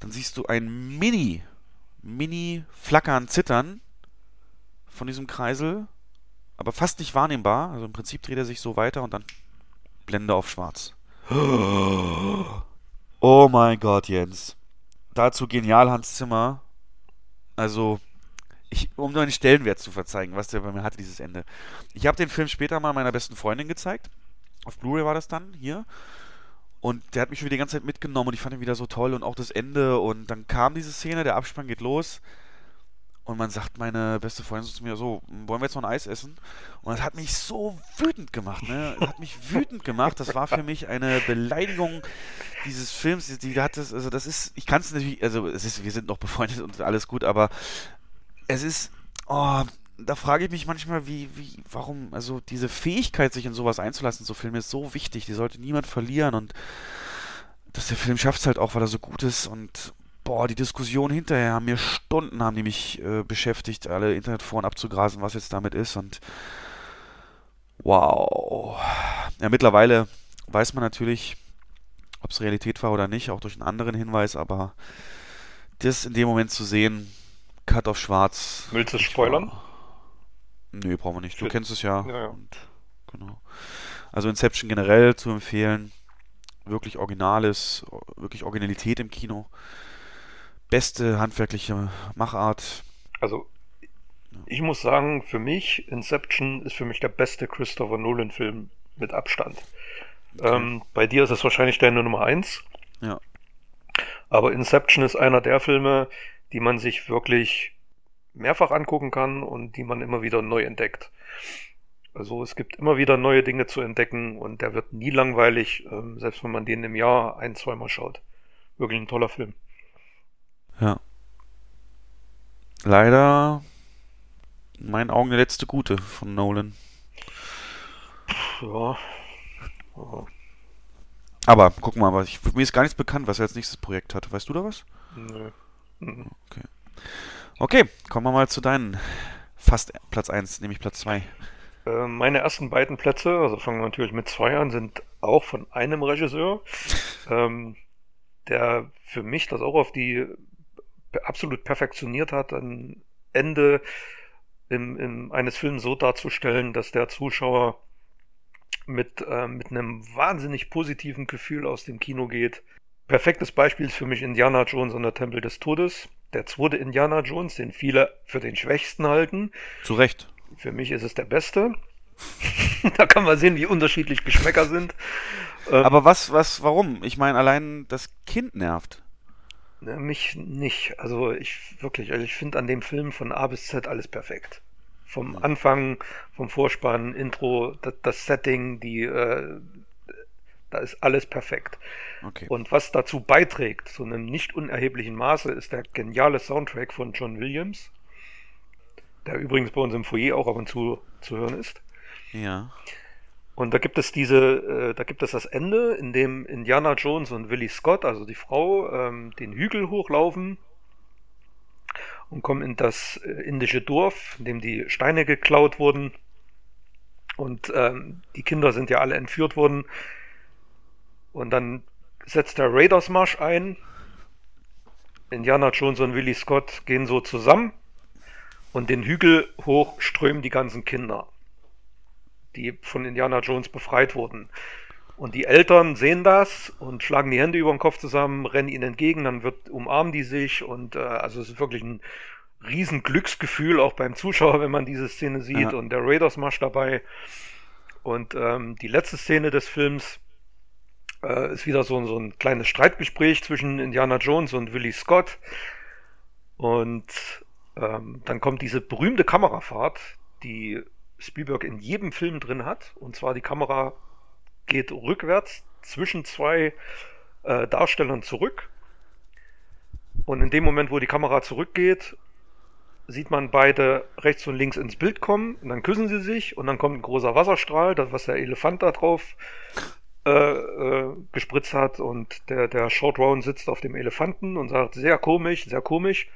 Dann siehst du ein Mini, Mini Flackern, Zittern von diesem Kreisel, aber fast nicht wahrnehmbar. Also im Prinzip dreht er sich so weiter und dann Blende auf schwarz. Oh mein Gott, Jens. Dazu genial Hans Zimmer. Also, ich, um nur einen Stellenwert zu verzeigen, was der bei mir hatte, dieses Ende. Ich habe den Film später mal meiner besten Freundin gezeigt. Auf Blu-ray war das dann, hier. Und der hat mich schon wieder die ganze Zeit mitgenommen und ich fand ihn wieder so toll und auch das Ende. Und dann kam diese Szene, der Abspann geht los. Und man sagt meine beste Freundin so zu mir so, wollen wir jetzt noch ein Eis essen? Und das hat mich so wütend gemacht, ne? Das hat mich wütend gemacht. Das war für mich eine Beleidigung dieses Films. Die, die hat das, also das ist, ich kann es natürlich, also es ist, wir sind noch befreundet und alles gut, aber es ist, oh, da frage ich mich manchmal, wie, wie, warum, also diese Fähigkeit, sich in sowas einzulassen, so Filme ist so wichtig, die sollte niemand verlieren und dass der Film schafft es halt auch, weil er so gut ist und boah, die Diskussion hinterher haben mir Stunden haben die mich äh, beschäftigt, alle Internetforen abzugrasen, was jetzt damit ist und wow. Ja, mittlerweile weiß man natürlich, ob es Realität war oder nicht, auch durch einen anderen Hinweis, aber das in dem Moment zu sehen, Cut auf schwarz.
Willst du es spoilern?
Nö, brauchen wir nicht. Du
Für-
kennst es ja.
Ja, ja.
Und, genau. Also Inception generell zu empfehlen. Wirklich Originales, wirklich Originalität im Kino. Beste handwerkliche Machart.
Also, ich muss sagen, für mich, Inception ist für mich der beste Christopher Nolan-Film mit Abstand. Ähm, bei dir ist es wahrscheinlich deine Nummer eins.
Ja.
Aber Inception ist einer der Filme, die man sich wirklich mehrfach angucken kann und die man immer wieder neu entdeckt. Also es gibt immer wieder neue Dinge zu entdecken und der wird nie langweilig, ähm, selbst wenn man den im Jahr ein, zweimal schaut. Wirklich ein toller Film.
Ja. Leider in meinen Augen der letzte gute von Nolan.
Ja. Ja.
Aber guck mal, aber ich, mir ist gar nichts bekannt, was er als nächstes Projekt hat. Weißt du da was?
Nö. Mhm.
Okay. Okay, kommen wir mal zu deinen fast Platz 1, nämlich Platz 2.
Äh, Meine ersten beiden Plätze, also fangen wir natürlich mit zwei an, sind auch von einem Regisseur, ähm, der für mich das auch auf die absolut perfektioniert hat, ein Ende im, im, eines Films so darzustellen, dass der Zuschauer mit, äh, mit einem wahnsinnig positiven Gefühl aus dem Kino geht. Perfektes Beispiel ist für mich Indiana Jones und der Tempel des Todes. Der zweite Indiana Jones, den viele für den schwächsten halten.
Zu Recht.
Für mich ist es der beste. *laughs* da kann man sehen, wie unterschiedlich Geschmäcker sind. Ähm,
Aber was, was, warum? Ich meine, allein das Kind nervt.
ne, mich nicht. Also ich wirklich, also ich finde an dem Film von A bis Z alles perfekt. Vom Anfang, vom Vorspann, Intro, das, das Setting, die, äh, da ist alles perfekt.
Okay.
Und was dazu beiträgt, zu einem nicht unerheblichen Maße, ist der geniale Soundtrack von John Williams, der übrigens bei uns im Foyer auch ab und zu zu hören ist.
Ja.
Und da gibt es diese, äh, da gibt es das Ende, in dem Indiana Jones und Willie Scott, also die Frau, ähm, den Hügel hochlaufen und kommen in das äh, indische Dorf, in dem die Steine geklaut wurden. Und ähm, die Kinder sind ja alle entführt worden. Und dann setzt der Raiders Marsch ein. Indiana Jones und Willie Scott gehen so zusammen. Und den Hügel hoch strömen die ganzen Kinder die von Indiana Jones befreit wurden. Und die Eltern sehen das und schlagen die Hände über den Kopf zusammen, rennen ihnen entgegen, dann wird, umarmen die sich und äh, also es ist wirklich ein riesen Glücksgefühl auch beim Zuschauer, *laughs* wenn man diese Szene sieht
Ja.
und der Raiders Marsch dabei. Und ähm, die letzte Szene des Films äh, ist wieder so, ein- so ein kleines Streitgespräch zwischen Indiana Jones und Willie Scott. Und ähm, dann kommt diese berühmte Kamerafahrt, die Spielberg in jedem Film drin hat. Und zwar die Kamera geht rückwärts zwischen zwei äh, Darstellern zurück. Und in dem Moment, wo die Kamera zurückgeht, sieht man beide rechts und links ins Bild kommen. Und dann küssen sie sich und dann kommt ein großer Wasserstrahl, das was der Elefant da drauf äh, äh, gespritzt hat. Und der, der Short Round sitzt auf dem Elefanten und sagt, sehr komisch, sehr komisch.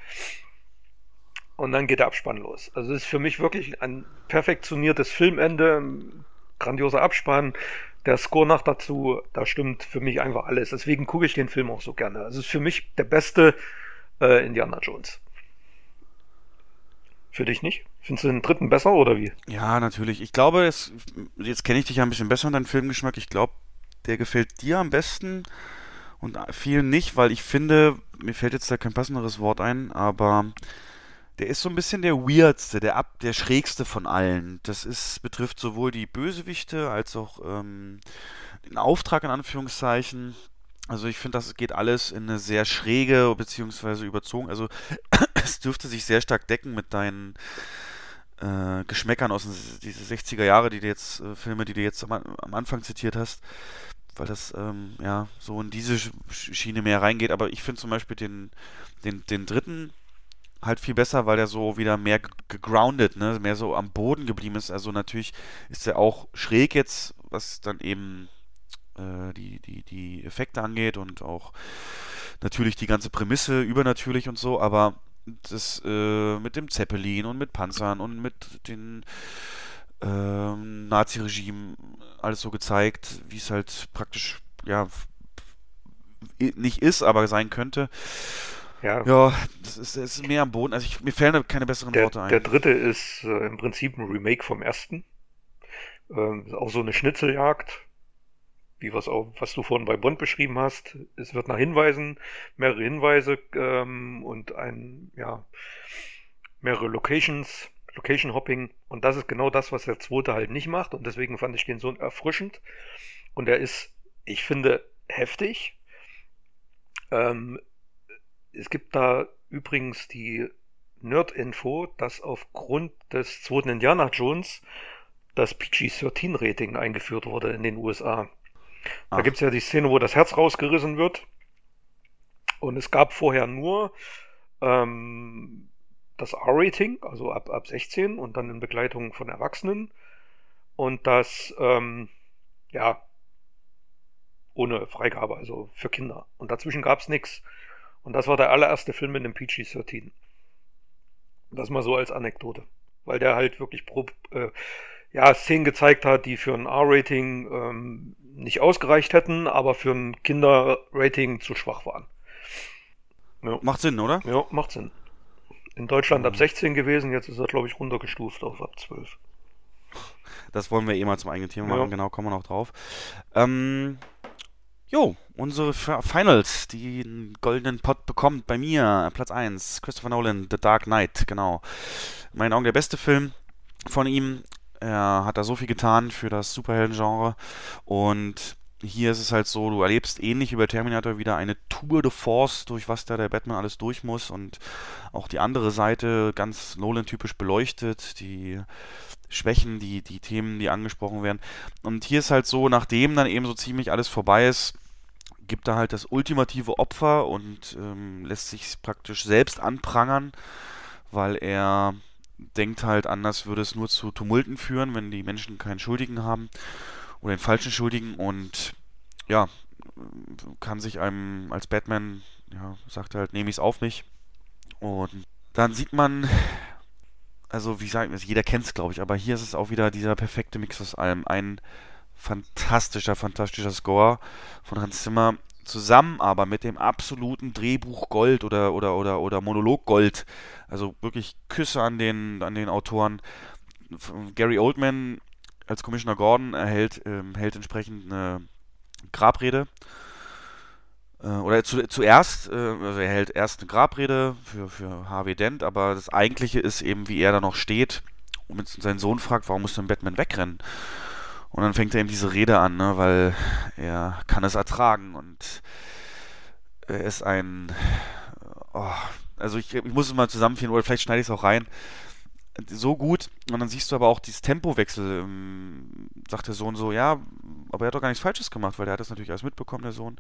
Und dann geht der Abspann los. Also es ist für mich wirklich ein perfektioniertes Filmende, grandioser Abspann. Der Score nach dazu, da stimmt für mich einfach alles. Deswegen gucke ich den Film auch so gerne. Also es ist für mich der beste äh, Indiana Jones. Für dich nicht? Findest du den dritten besser oder wie?
Ja, natürlich. Ich glaube, es, jetzt kenne ich dich ja ein bisschen besser und deinen Filmgeschmack. Ich glaube, der gefällt dir am besten und vielen nicht, weil ich finde, mir fällt jetzt da kein passenderes Wort ein, aber der ist so ein bisschen der weirdste, der ab, der schrägste von allen. Das ist, betrifft sowohl die Bösewichte als auch ähm, den Auftrag in Anführungszeichen. Also ich finde, das geht alles in eine sehr schräge beziehungsweise überzogen. Also *coughs* es dürfte sich sehr stark decken mit deinen äh, Geschmäckern aus den diese 60er Jahre, die du jetzt, äh, Filme, die du jetzt am, am Anfang zitiert hast, weil das ähm, ja so in diese Sch- Schiene mehr reingeht. Aber ich finde zum Beispiel den, den, den dritten halt viel besser, weil der so wieder mehr ge- gegroundet, ne, mehr so am Boden geblieben ist. Also natürlich ist er auch schräg jetzt, was dann eben äh, die, die, die Effekte angeht und auch natürlich die ganze Prämisse übernatürlich und so, aber das äh, mit dem Zeppelin und mit Panzern und mit den ähm, Nazi-Regime alles so gezeigt, wie es halt praktisch ja nicht ist, aber sein könnte. Ja, ja das ist, das ist mehr am Boden. Also ich, mir fällen da keine besseren
der,
Worte ein.
Der dritte ist äh, im Prinzip ein Remake vom ersten. Ähm, auch so eine Schnitzeljagd, wie was auch, was du vorhin bei Bond beschrieben hast. Es wird nach Hinweisen, mehrere Hinweise ähm, und ein, ja, mehrere Locations, Location Hopping. Und das ist genau das, was der zweite halt nicht macht. Und deswegen fand ich den so erfrischend. Und er ist, ich finde, heftig. Ähm, es gibt da übrigens die Nerd-Info, dass aufgrund des zweiten Indiana Jones das PG-13-Rating eingeführt wurde in den USA. Da gibt es ja die Szene, wo das Herz rausgerissen wird. Und es gab vorher nur ähm, das R-Rating, also ab, ab 16 und dann in Begleitung von Erwachsenen. Und das, ähm, ja, ohne Freigabe, also für Kinder. Und dazwischen gab es nichts. Und das war der allererste Film mit einem PG-13. Das mal so als Anekdote. Weil der halt wirklich pro, äh, ja, Szenen gezeigt hat, die für ein R-Rating ähm, nicht ausgereicht hätten, aber für ein Kinder-Rating zu schwach waren.
Ja. Macht Sinn, oder?
Ja, macht Sinn. In Deutschland mhm. ab 16 gewesen, jetzt ist er, glaube ich, runtergestuft auf ab 12.
Das wollen wir eh mal zum eigenen Thema machen, ja. genau, kommen wir noch drauf. Ähm, Jo, unsere Finals, die einen goldenen Pot bekommt bei mir. Platz 1, Christopher Nolan, The Dark Knight, genau. In meinen Augen der beste Film von ihm. Er hat da so viel getan für das Superhelden-Genre. Und hier ist es halt so, du erlebst ähnlich wie bei Terminator wieder eine Tour de Force, durch was da der Batman alles durch muss und auch die andere Seite ganz Nolan-typisch beleuchtet, die Schwächen, die, die Themen, die angesprochen werden. Und hier ist halt so, nachdem dann eben so ziemlich alles vorbei ist, gibt er halt das ultimative Opfer und ähm, lässt sich praktisch selbst anprangern, weil er denkt halt, anders würde es nur zu Tumulten führen, wenn die Menschen keinen Schuldigen haben oder den falschen Schuldigen und ja, kann sich einem als Batman, ja, sagt halt, nehme ich es auf mich. Und dann sieht man also wie gesagt, jeder kennt es, glaube ich, aber hier ist es auch wieder dieser perfekte Mix aus allem. Ein fantastischer, fantastischer Score von Hans Zimmer, zusammen aber mit dem absoluten Drehbuch Gold oder, oder, oder, oder Monolog Gold. Also wirklich Küsse an den, an den Autoren. Gary Oldman als Commissioner Gordon erhält, ähm, hält entsprechend eine Grabrede. Äh, oder zu, zuerst, äh, also er hält erst eine Grabrede für, für Harvey Dent, aber das Eigentliche ist eben, wie er da noch steht. Und seinen Sohn fragt, warum muss denn Batman wegrennen? Und dann fängt er eben diese Rede an, ne, weil er kann es ertragen und er ist ein, oh, also ich, ich muss es mal zusammenführen, oder vielleicht schneide ich es auch rein, so gut und dann siehst du aber auch dieses Tempowechsel, ähm, sagt der Sohn so, ja, aber er hat doch gar nichts Falsches gemacht, weil er hat das natürlich alles mitbekommen, der Sohn.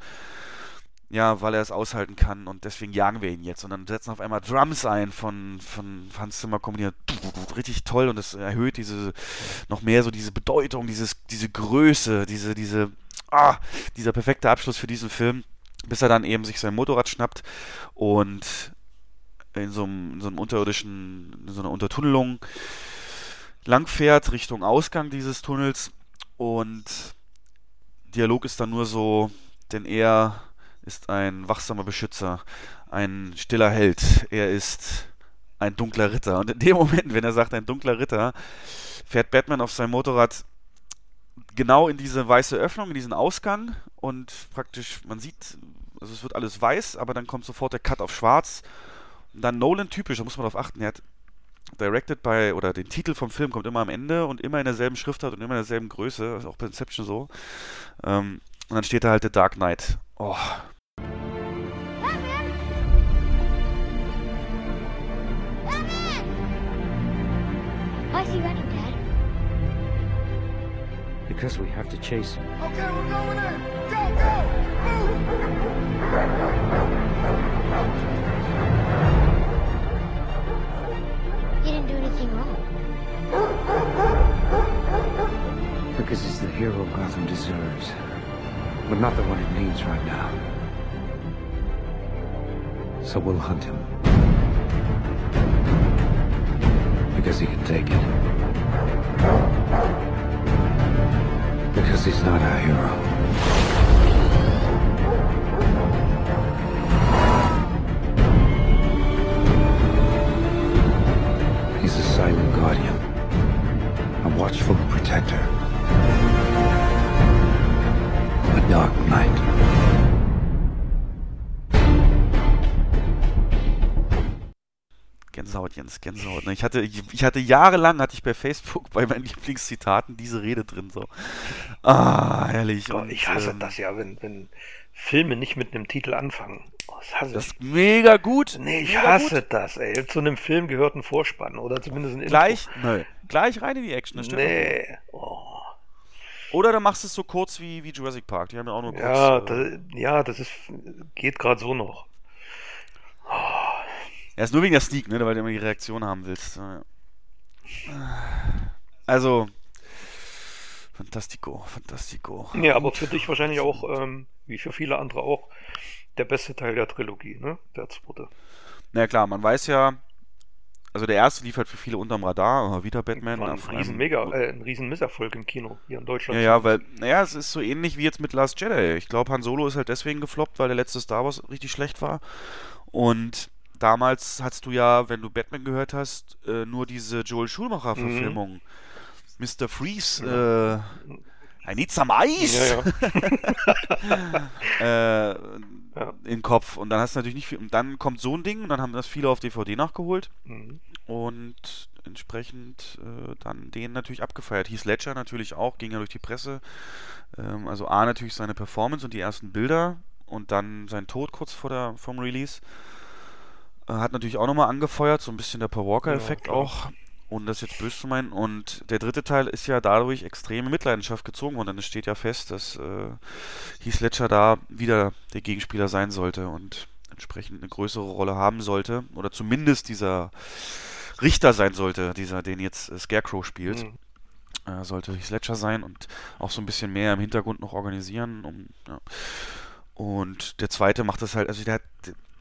Ja, weil er es aushalten kann und deswegen jagen wir ihn jetzt. Und dann setzen auf einmal Drums ein von, von Hans Zimmer kombiniert. Richtig toll und das erhöht diese, noch mehr so diese Bedeutung, dieses, diese Größe, diese, diese, ah, dieser perfekte Abschluss für diesen Film, bis er dann eben sich sein Motorrad schnappt und in so einem, in so einem unterirdischen, in so einer Untertunnelung langfährt Richtung Ausgang dieses Tunnels und Dialog ist dann nur so, denn er ist ein wachsamer Beschützer, ein stiller Held. Er ist ein dunkler Ritter. Und in dem Moment, wenn er sagt, ein dunkler Ritter, fährt Batman auf seinem Motorrad genau in diese weiße Öffnung, in diesen Ausgang und praktisch, man sieht, also es wird alles weiß, aber dann kommt sofort der Cut auf schwarz. Dann Nolan typisch, da muss man darauf achten, er hat directed by, oder den Titel vom Film kommt immer am Ende und immer in derselben Schriftart und immer in derselben Größe, das ist auch bei Inception so. Ähm, und dann steht da halt The Dark Knight. Oh?
Because we have to chase him. Okay, we're going in! Go, go! Move! He didn't do anything wrong. Because he's the hero Gotham deserves. But not the one it needs right now. So we'll hunt him. because he can take it. Because he's not our hero. watchful protector, a dark night.
Gänsehaut, Jens, Gänsehaut. Ne? Ich hatte, ich, hatte jahrelang, hatte ich bei Facebook bei meinen *laughs* Lieblingszitaten diese Rede drin. So. Ah, herrlich.
Oh, ich hasse ähm, das ja, wenn, wenn Filme nicht mit einem Titel anfangen.
Oh, das hasse das ich. Ist mega gut.
Nee, ich hasse gut. das, ey. Zu einem Film gehört ein Vorspann oder zumindest ein
Gleich? Intro. Gleich? Nein rein in die Action,
das Nee. Oh.
Oder du machst es so kurz wie, wie Jurassic Park. Die haben ja auch nur kurz.
Ja, äh, das, ja, das ist, geht gerade so noch.
Er ist nur wegen der Sneak, ne, weil du immer die Reaktion haben willst. Also, Fantastico, Fantastico.
Ja, aber für dich wahrscheinlich auch, ähm, wie für viele andere auch, der beste Teil der Trilogie, ne? Der zweite.
Na ja, klar, man weiß ja, also der erste lief halt für viele unterm Radar, wieder Batman.
War ein riesen, Mega, äh, ein riesen Misserfolg im Kino hier in Deutschland.
Ja, ja, weil, naja, es ist so ähnlich wie jetzt mit Last Jedi. Ich glaube, Han Solo ist halt deswegen gefloppt, weil der letzte Star Wars richtig schlecht war. Und damals hast du ja, wenn du Batman gehört hast, äh, nur diese Joel Schumacher-Verfilmung. Mhm. Mr. Freeze, ja. äh, I need some ice! Ja, ja. *laughs* äh, ja. in Kopf. Und dann hast du natürlich nicht viel. Und dann kommt so ein Ding und dann haben das viele auf DVD nachgeholt. Mhm. Und entsprechend äh, dann den natürlich abgefeiert. Heath Ledger natürlich auch, ging ja durch die Presse. Ähm, also A natürlich seine Performance und die ersten Bilder und dann sein Tod kurz vor der, vom Release. Äh, hat natürlich auch nochmal angefeuert, so ein bisschen der Paul Walker-Effekt ja, auch ohne das jetzt böse zu meinen. Und der dritte Teil ist ja dadurch extreme Mitleidenschaft gezogen worden, denn es steht ja fest, dass äh, Heath Ledger da wieder der Gegenspieler sein sollte und entsprechend eine größere Rolle haben sollte. Oder zumindest dieser Richter sein sollte, dieser, den jetzt äh, Scarecrow spielt. Mhm. Äh, sollte Heath Ledger sein und auch so ein bisschen mehr im Hintergrund noch organisieren. Um, ja. Und der zweite macht das halt, also der hat,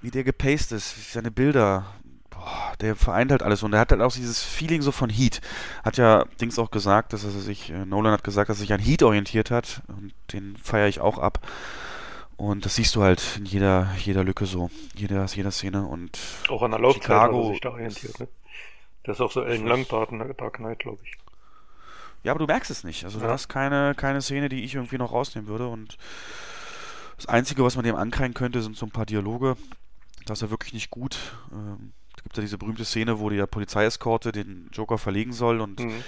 wie der gepaced ist, seine Bilder, der vereint halt alles und er hat halt auch dieses Feeling so von Heat. Hat ja Dings auch gesagt, dass er sich, äh, Nolan hat gesagt, dass er sich an Heat orientiert hat und den feiere ich auch ab. Und das siehst du halt in jeder, jeder Lücke so, jeder, jeder Szene und
auch an der Laufzeit Chicago, hat er sich da orientiert, ne? Das ist auch so ellenlang Dark Knight, glaube ich.
Ja, aber du merkst es nicht. Also ja. du hast keine, keine Szene, die ich irgendwie noch rausnehmen würde und das Einzige, was man dem ankreien könnte, sind so ein paar Dialoge. Das ist er wirklich nicht gut. Ähm, gibt ja diese berühmte Szene, wo die Polizeieskorte den Joker verlegen soll und mhm.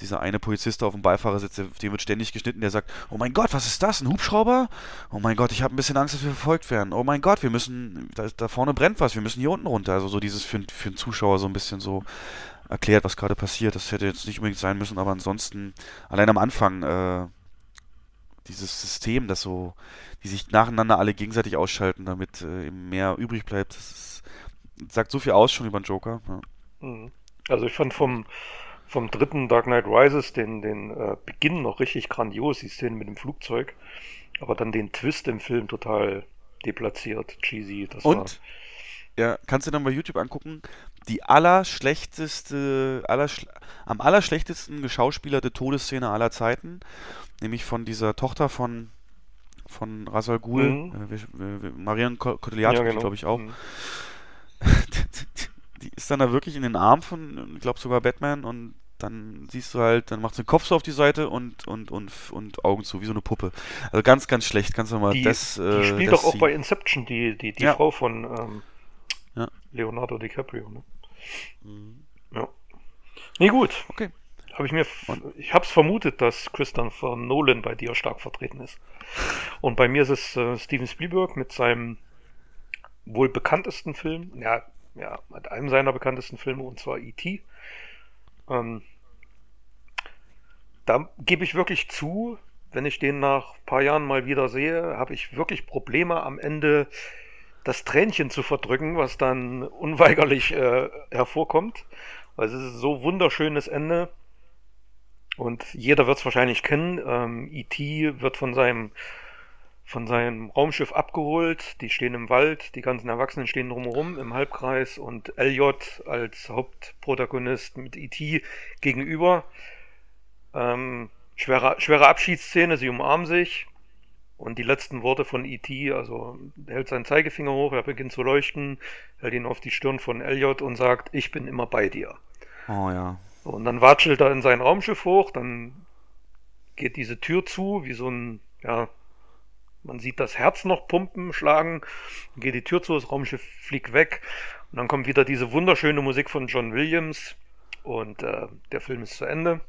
dieser eine Polizist auf dem Beifahrersitz, dem wird ständig geschnitten, der sagt, oh mein Gott, was ist das, ein Hubschrauber? Oh mein Gott, ich habe ein bisschen Angst, dass wir verfolgt werden. Oh mein Gott, wir müssen, da, da vorne brennt was, wir müssen hier unten runter. Also so dieses für, für einen Zuschauer so ein bisschen so erklärt, was gerade passiert. Das hätte jetzt nicht unbedingt sein müssen, aber ansonsten, allein am Anfang, äh, dieses System, das so, die sich nacheinander alle gegenseitig ausschalten, damit äh, mehr übrig bleibt, das ist sagt so viel aus schon über den Joker. Ja.
Mhm. Also ich fand vom, vom dritten Dark Knight Rises den, den äh, Beginn noch richtig grandios, die Szene mit dem Flugzeug, aber dann den Twist im Film total deplatziert, cheesy. Das
Und? War, ja, kannst du dann bei YouTube angucken, die allerschlechteste, allersch am allerschlechtesten geschauspielerte Todesszene aller Zeiten, nämlich von dieser Tochter von von Rasal Ghul, mhm. äh, Marion Cotillard, ja, genau. glaube ich auch. Mhm. *laughs* die ist dann da wirklich in den Arm von, ich glaube sogar Batman und dann siehst du halt, dann macht sie den Kopf so auf die Seite und, und, und, und Augen zu, wie so eine Puppe. Also ganz, ganz schlecht. Kannst du mal
die,
das.
Äh, die spielt doch auch bei Inception, die, die, die ja. Frau von ähm, ja. Leonardo DiCaprio. Ne? Mhm. Ja. Nee, gut. Okay. Hab ich mir, ich habe es vermutet, dass Christopher Nolan bei dir stark vertreten ist. Und bei mir ist es äh, Steven Spielberg mit seinem wohl bekanntesten Film, ja, ja, mit einem seiner bekanntesten Filme, und zwar E.T. Ähm, da gebe ich wirklich zu, wenn ich den nach ein paar Jahren mal wieder sehe, habe ich wirklich Probleme am Ende das Tränchen zu verdrücken, was dann unweigerlich äh, hervorkommt. Weil es ist so wunderschönes Ende. Und jeder wird es wahrscheinlich kennen. Ähm, E.T. wird von seinem von seinem Raumschiff abgeholt. Die stehen im Wald, die ganzen Erwachsenen stehen drumherum im Halbkreis und Elliot als Hauptprotagonist mit E.T. gegenüber. Ähm, schwere, schwere Abschiedsszene, sie umarmen sich. Und die letzten Worte von E.T., also er hält seinen Zeigefinger hoch, er beginnt zu leuchten, hält ihn auf die Stirn von Elliot und sagt, ich bin immer bei dir.
Oh ja.
Und dann watschelt er in sein Raumschiff hoch, dann geht diese Tür zu, wie so ein, ja, man sieht das Herz noch pumpen, schlagen, geht die Tür zu, das Raumschiff fliegt weg. Und Und dann kommt wieder diese wunderschöne Musik von John Williams und äh, der Film ist zu Ende.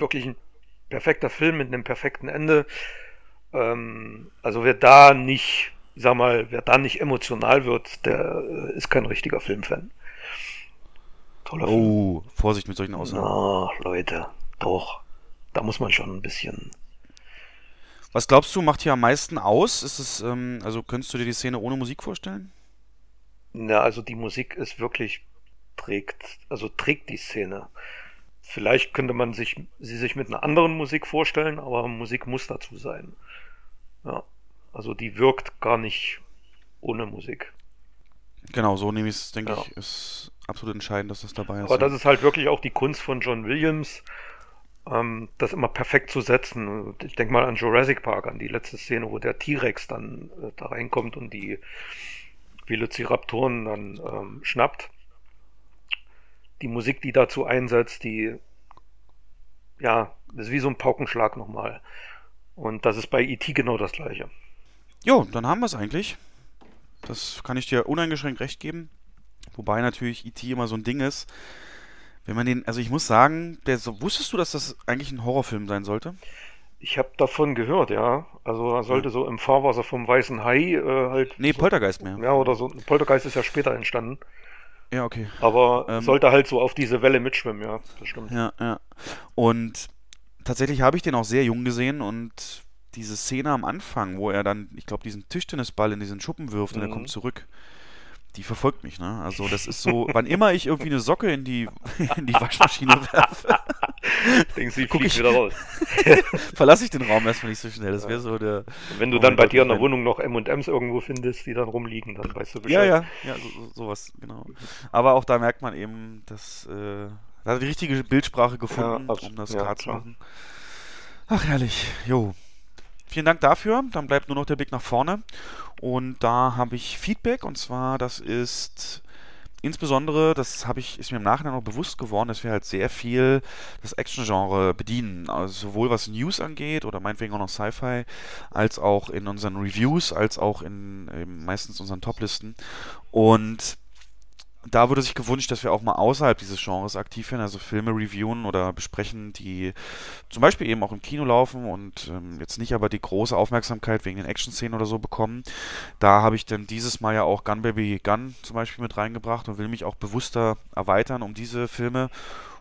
Wirklich ein perfekter Film mit einem perfekten Ende. Ähm, also wer da nicht, ich sag mal, wer da nicht emotional wird, der äh, ist kein richtiger Filmfan.
Toller oh, Film. Vorsicht mit solchen Aussagen.
Na, Leute, doch. Da muss man schon ein bisschen.
Was glaubst du, macht hier am meisten aus? Ist es, ähm, also könntest du dir die Szene ohne Musik vorstellen?
Na, also die Musik ist wirklich trägt, also trägt die Szene. Vielleicht könnte man sich, sie sich mit einer anderen Musik vorstellen, aber Musik muss dazu sein. Ja. Also die wirkt gar nicht ohne Musik.
Genau, so nehme ich es, denke ja. ich, ist absolut entscheidend, dass das dabei ist.
Aber das ist halt wirklich auch die Kunst von John Williams, ähm, das immer perfekt zu setzen. Ich denke mal an Jurassic Park, an die letzte Szene, wo der T-Rex dann äh, da reinkommt und die Velociraptoren dann ähm, schnappt die Musik, die dazu einsetzt, die, ja, das ist wie so ein Paukenschlag nochmal. Und das ist bei E.T. genau das gleiche.
Jo, dann haben wir es eigentlich. Das kann ich dir uneingeschränkt recht geben. Wobei natürlich E.T. immer so ein Ding ist. Wenn man den, also ich muss sagen, der, so, wusstest du, dass das eigentlich ein Horrorfilm sein sollte?
Ich habe davon gehört, ja. Also er sollte ja. so im Fahrwasser vom Weißen Hai äh, halt.
Nee,
so,
Poltergeist mehr.
Ja, oder so. Poltergeist ist ja später entstanden.
Ja, okay.
Aber ähm, sollte halt so auf diese Welle mitschwimmen, ja,
das stimmt. Ja, ja. Und tatsächlich habe ich den auch sehr jung gesehen und diese Szene am Anfang, wo er dann, ich glaube, diesen Tischtennisball in diesen Schuppen wirft mhm. und er kommt zurück, die verfolgt mich, ne? Also das ist so, wann immer ich irgendwie eine Socke in die, *laughs* in die Waschmaschine werfe, *laughs*
denkst du, fliegt ich, wieder raus. *laughs*
verlasse ich den Raum erstmal nicht so schnell. Das wäre so der.
Wenn du dann bei dir in der Wohnung noch M&Ms irgendwo findest, die dann rumliegen, dann weißt du
Bescheid. Ja, ja, ja, so, sowas, genau. Aber auch da merkt man eben, dass äh, da hat die richtige Bildsprache gefunden, ja, um das ja, klar zu machen. Ach herrlich, jo. Vielen Dank dafür. Dann bleibt nur noch der Blick nach vorne. Und da habe ich Feedback und zwar, das ist insbesondere, das habe ich, ist mir im Nachhinein noch bewusst geworden, dass wir halt sehr viel das Action-Genre bedienen. Also sowohl was News angeht oder meinetwegen auch noch Sci-Fi, als auch in unseren Reviews, als auch in meistens unseren Toplisten. Und da wurde sich gewünscht, dass wir auch mal außerhalb dieses Genres aktiv werden, also Filme reviewen oder besprechen, die zum Beispiel eben auch im Kino laufen und ähm, jetzt nicht aber die große Aufmerksamkeit wegen den Action-Szenen oder so bekommen. Da habe ich dann dieses Mal ja auch Gun Baby Gun zum Beispiel mit reingebracht und will mich auch bewusster erweitern um diese Filme.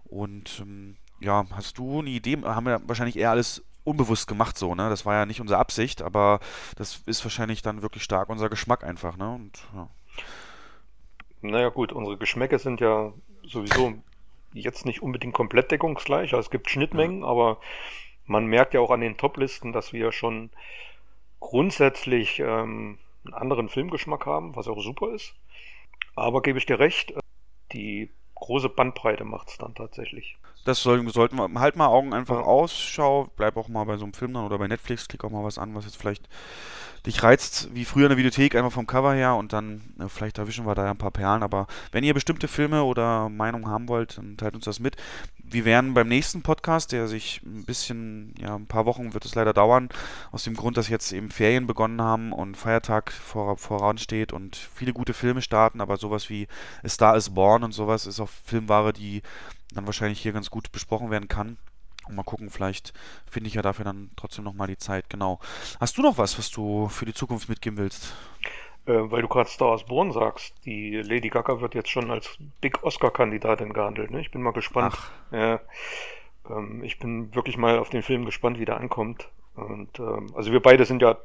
Und ähm, ja, hast du eine Idee? Haben wir wahrscheinlich eher alles unbewusst gemacht so, ne? Das war ja nicht unsere Absicht, aber das ist wahrscheinlich dann wirklich stark unser Geschmack einfach, ne? Und ja.
Naja gut, unsere Geschmäcke sind ja sowieso jetzt nicht unbedingt komplett deckungsgleich. Also es gibt Schnittmengen, ja. aber man merkt ja auch an den Toplisten, dass wir schon grundsätzlich ähm, einen anderen Filmgeschmack haben, was auch super ist. Aber gebe ich dir recht, äh, die große Bandbreite macht es dann tatsächlich.
Das soll, sollten wir halt mal Augen einfach. Ausschau, bleib auch mal bei so einem Film dann oder bei Netflix, klick auch mal was an, was jetzt vielleicht dich reizt, wie früher in der Videothek, einfach vom Cover her und dann, äh, vielleicht erwischen wir da ja ein paar Perlen, aber wenn ihr bestimmte Filme oder Meinungen haben wollt, dann teilt uns das mit. Wir werden beim nächsten Podcast, der sich ein bisschen, ja, ein paar Wochen wird es leider dauern, aus dem Grund, dass jetzt eben Ferien begonnen haben und Feiertag vor, voransteht und viele gute Filme starten, aber sowas wie A Star is Born und sowas ist auch Filmware, die dann wahrscheinlich hier ganz gut besprochen werden kann. Und mal gucken, vielleicht finde ich ja dafür dann trotzdem nochmal die Zeit. Genau. Hast du noch was, was du für die Zukunft mitgeben willst?
Äh, weil du gerade Star Wars Born sagst, die Lady Gaga wird jetzt schon als Big Oscar-Kandidatin gehandelt. Ne? Ich bin mal gespannt. Ach. Ja, ähm, ich bin wirklich mal auf den Film gespannt, wie der ankommt. Und ähm, also wir beide sind ja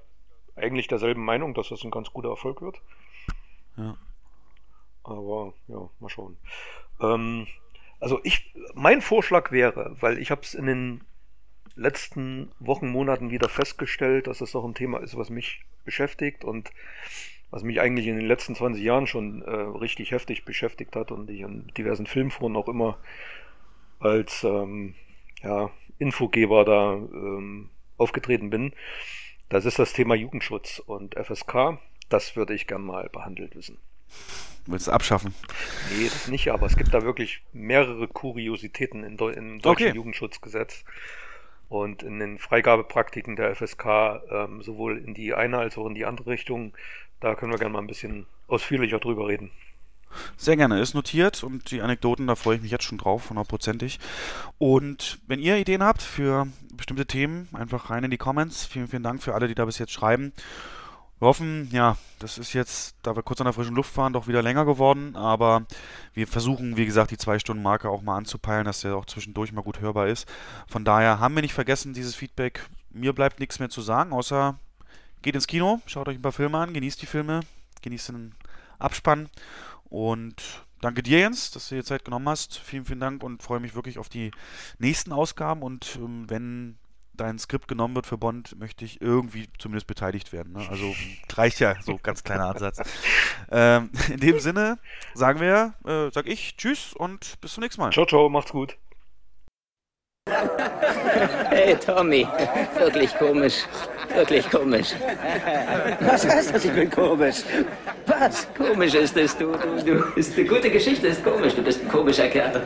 eigentlich derselben Meinung, dass das ein ganz guter Erfolg wird.
Ja.
Aber ja, mal schauen. Ähm, Also ich, mein Vorschlag wäre, weil ich habe es in den letzten Wochen, Monaten wieder festgestellt, dass es doch ein Thema ist, was mich beschäftigt und was mich eigentlich in den letzten 20 Jahren schon äh, richtig heftig beschäftigt hat und ich in diversen Filmforen auch immer als ähm, ja, Infogeber da ähm, aufgetreten bin. Das ist das Thema Jugendschutz und FSK. Das würde ich gern mal behandelt wissen.
Willst du abschaffen?
Nee, das nicht, aber es gibt da wirklich mehrere Kuriositäten im deutschen okay. Jugendschutzgesetz und in den Freigabepraktiken der FSK, ähm, sowohl in die eine als auch in die andere Richtung. Da können wir gerne mal ein bisschen ausführlicher drüber reden.
Sehr gerne, ist notiert und die Anekdoten, da freue ich mich jetzt schon drauf, hundertprozentig. Und wenn ihr Ideen habt für bestimmte Themen, einfach rein in die Comments. Vielen, vielen Dank für alle, die da bis jetzt schreiben. Wir hoffen, ja, das ist jetzt, da wir kurz an der frischen Luft fahren, doch wieder länger geworden, aber wir versuchen, wie gesagt, die Zwei-Stunden-Marke auch mal anzupeilen, dass der auch zwischendurch mal gut hörbar ist. Von daher haben wir nicht vergessen, dieses Feedback. Mir bleibt nichts mehr zu sagen, außer geht ins Kino, schaut euch ein paar Filme an, genießt die Filme, genießt den Abspann und danke dir, Jens, dass du dir Zeit genommen hast. Vielen, vielen Dank und freue mich wirklich auf die nächsten Ausgaben. Und ähm, wenn dein Skript genommen wird für Bond, möchte ich irgendwie zumindest beteiligt werden. Ne? Also reicht ja so ganz kleiner Ansatz. *laughs* ähm, in dem Sinne sagen wir, äh, sag ich Tschüss und bis zum nächsten Mal.
Ciao, ciao, macht's gut. *laughs*
Hey Tommy, wirklich komisch. Wirklich komisch.
Was heißt das, ich bin komisch?
Was? Komisch ist es, du, du, du. Ist eine gute Geschichte, ist komisch. Du bist ein komischer Kerl.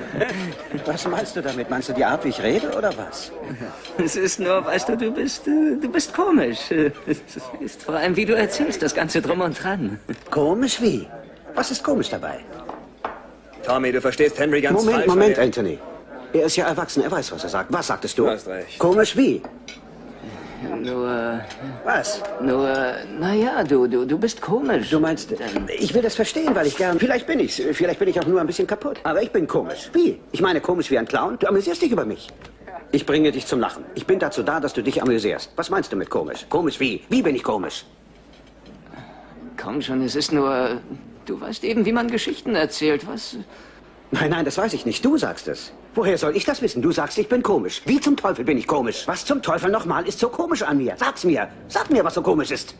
Was meinst du damit? Meinst du die Art, wie ich rede, oder was?
Es ist nur, weißt du, du bist, du bist komisch. Es ist vor allem, wie du erzählst, das Ganze drum und dran.
Komisch wie? Was ist komisch dabei?
Tommy, du verstehst Henry ganz
Moment,
falsch.
Moment, Moment, Anthony. Er ist ja erwachsen, er weiß, was er sagt. Was sagtest du?
Du hast recht.
Komisch wie?
Nur.
Was?
Nur, naja, du, du, du bist komisch.
Du meinst, ich will das verstehen, weil ich gern. Vielleicht bin ich's. Vielleicht bin ich auch nur ein bisschen kaputt. Aber ich bin komisch. Wie? Ich meine, komisch wie ein Clown? Du amüsierst dich über mich. Ich bringe dich zum Lachen. Ich bin dazu da, dass du dich amüsierst. Was meinst du mit komisch? Komisch wie? Wie bin ich komisch?
Komm schon, es ist nur. Du weißt eben, wie man Geschichten erzählt. Was.
Nein, nein, das weiß ich nicht. Du sagst es. Woher soll ich das wissen? Du sagst, ich bin komisch. Wie zum Teufel bin ich komisch? Was zum Teufel nochmal ist so komisch an mir? Sag's mir. Sag mir, was so komisch ist.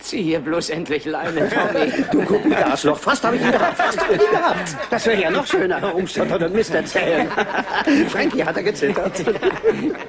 Zieh hier bloß endlich Leine, Tommy. *laughs*
Du Kopie-Arschloch. Fast habe ich ihn gehabt. Fast habe ich ihn gehabt. Das wäre ja noch schöner. Herumstottern und Mist erzählen. *laughs* Frankie hat er gezittert.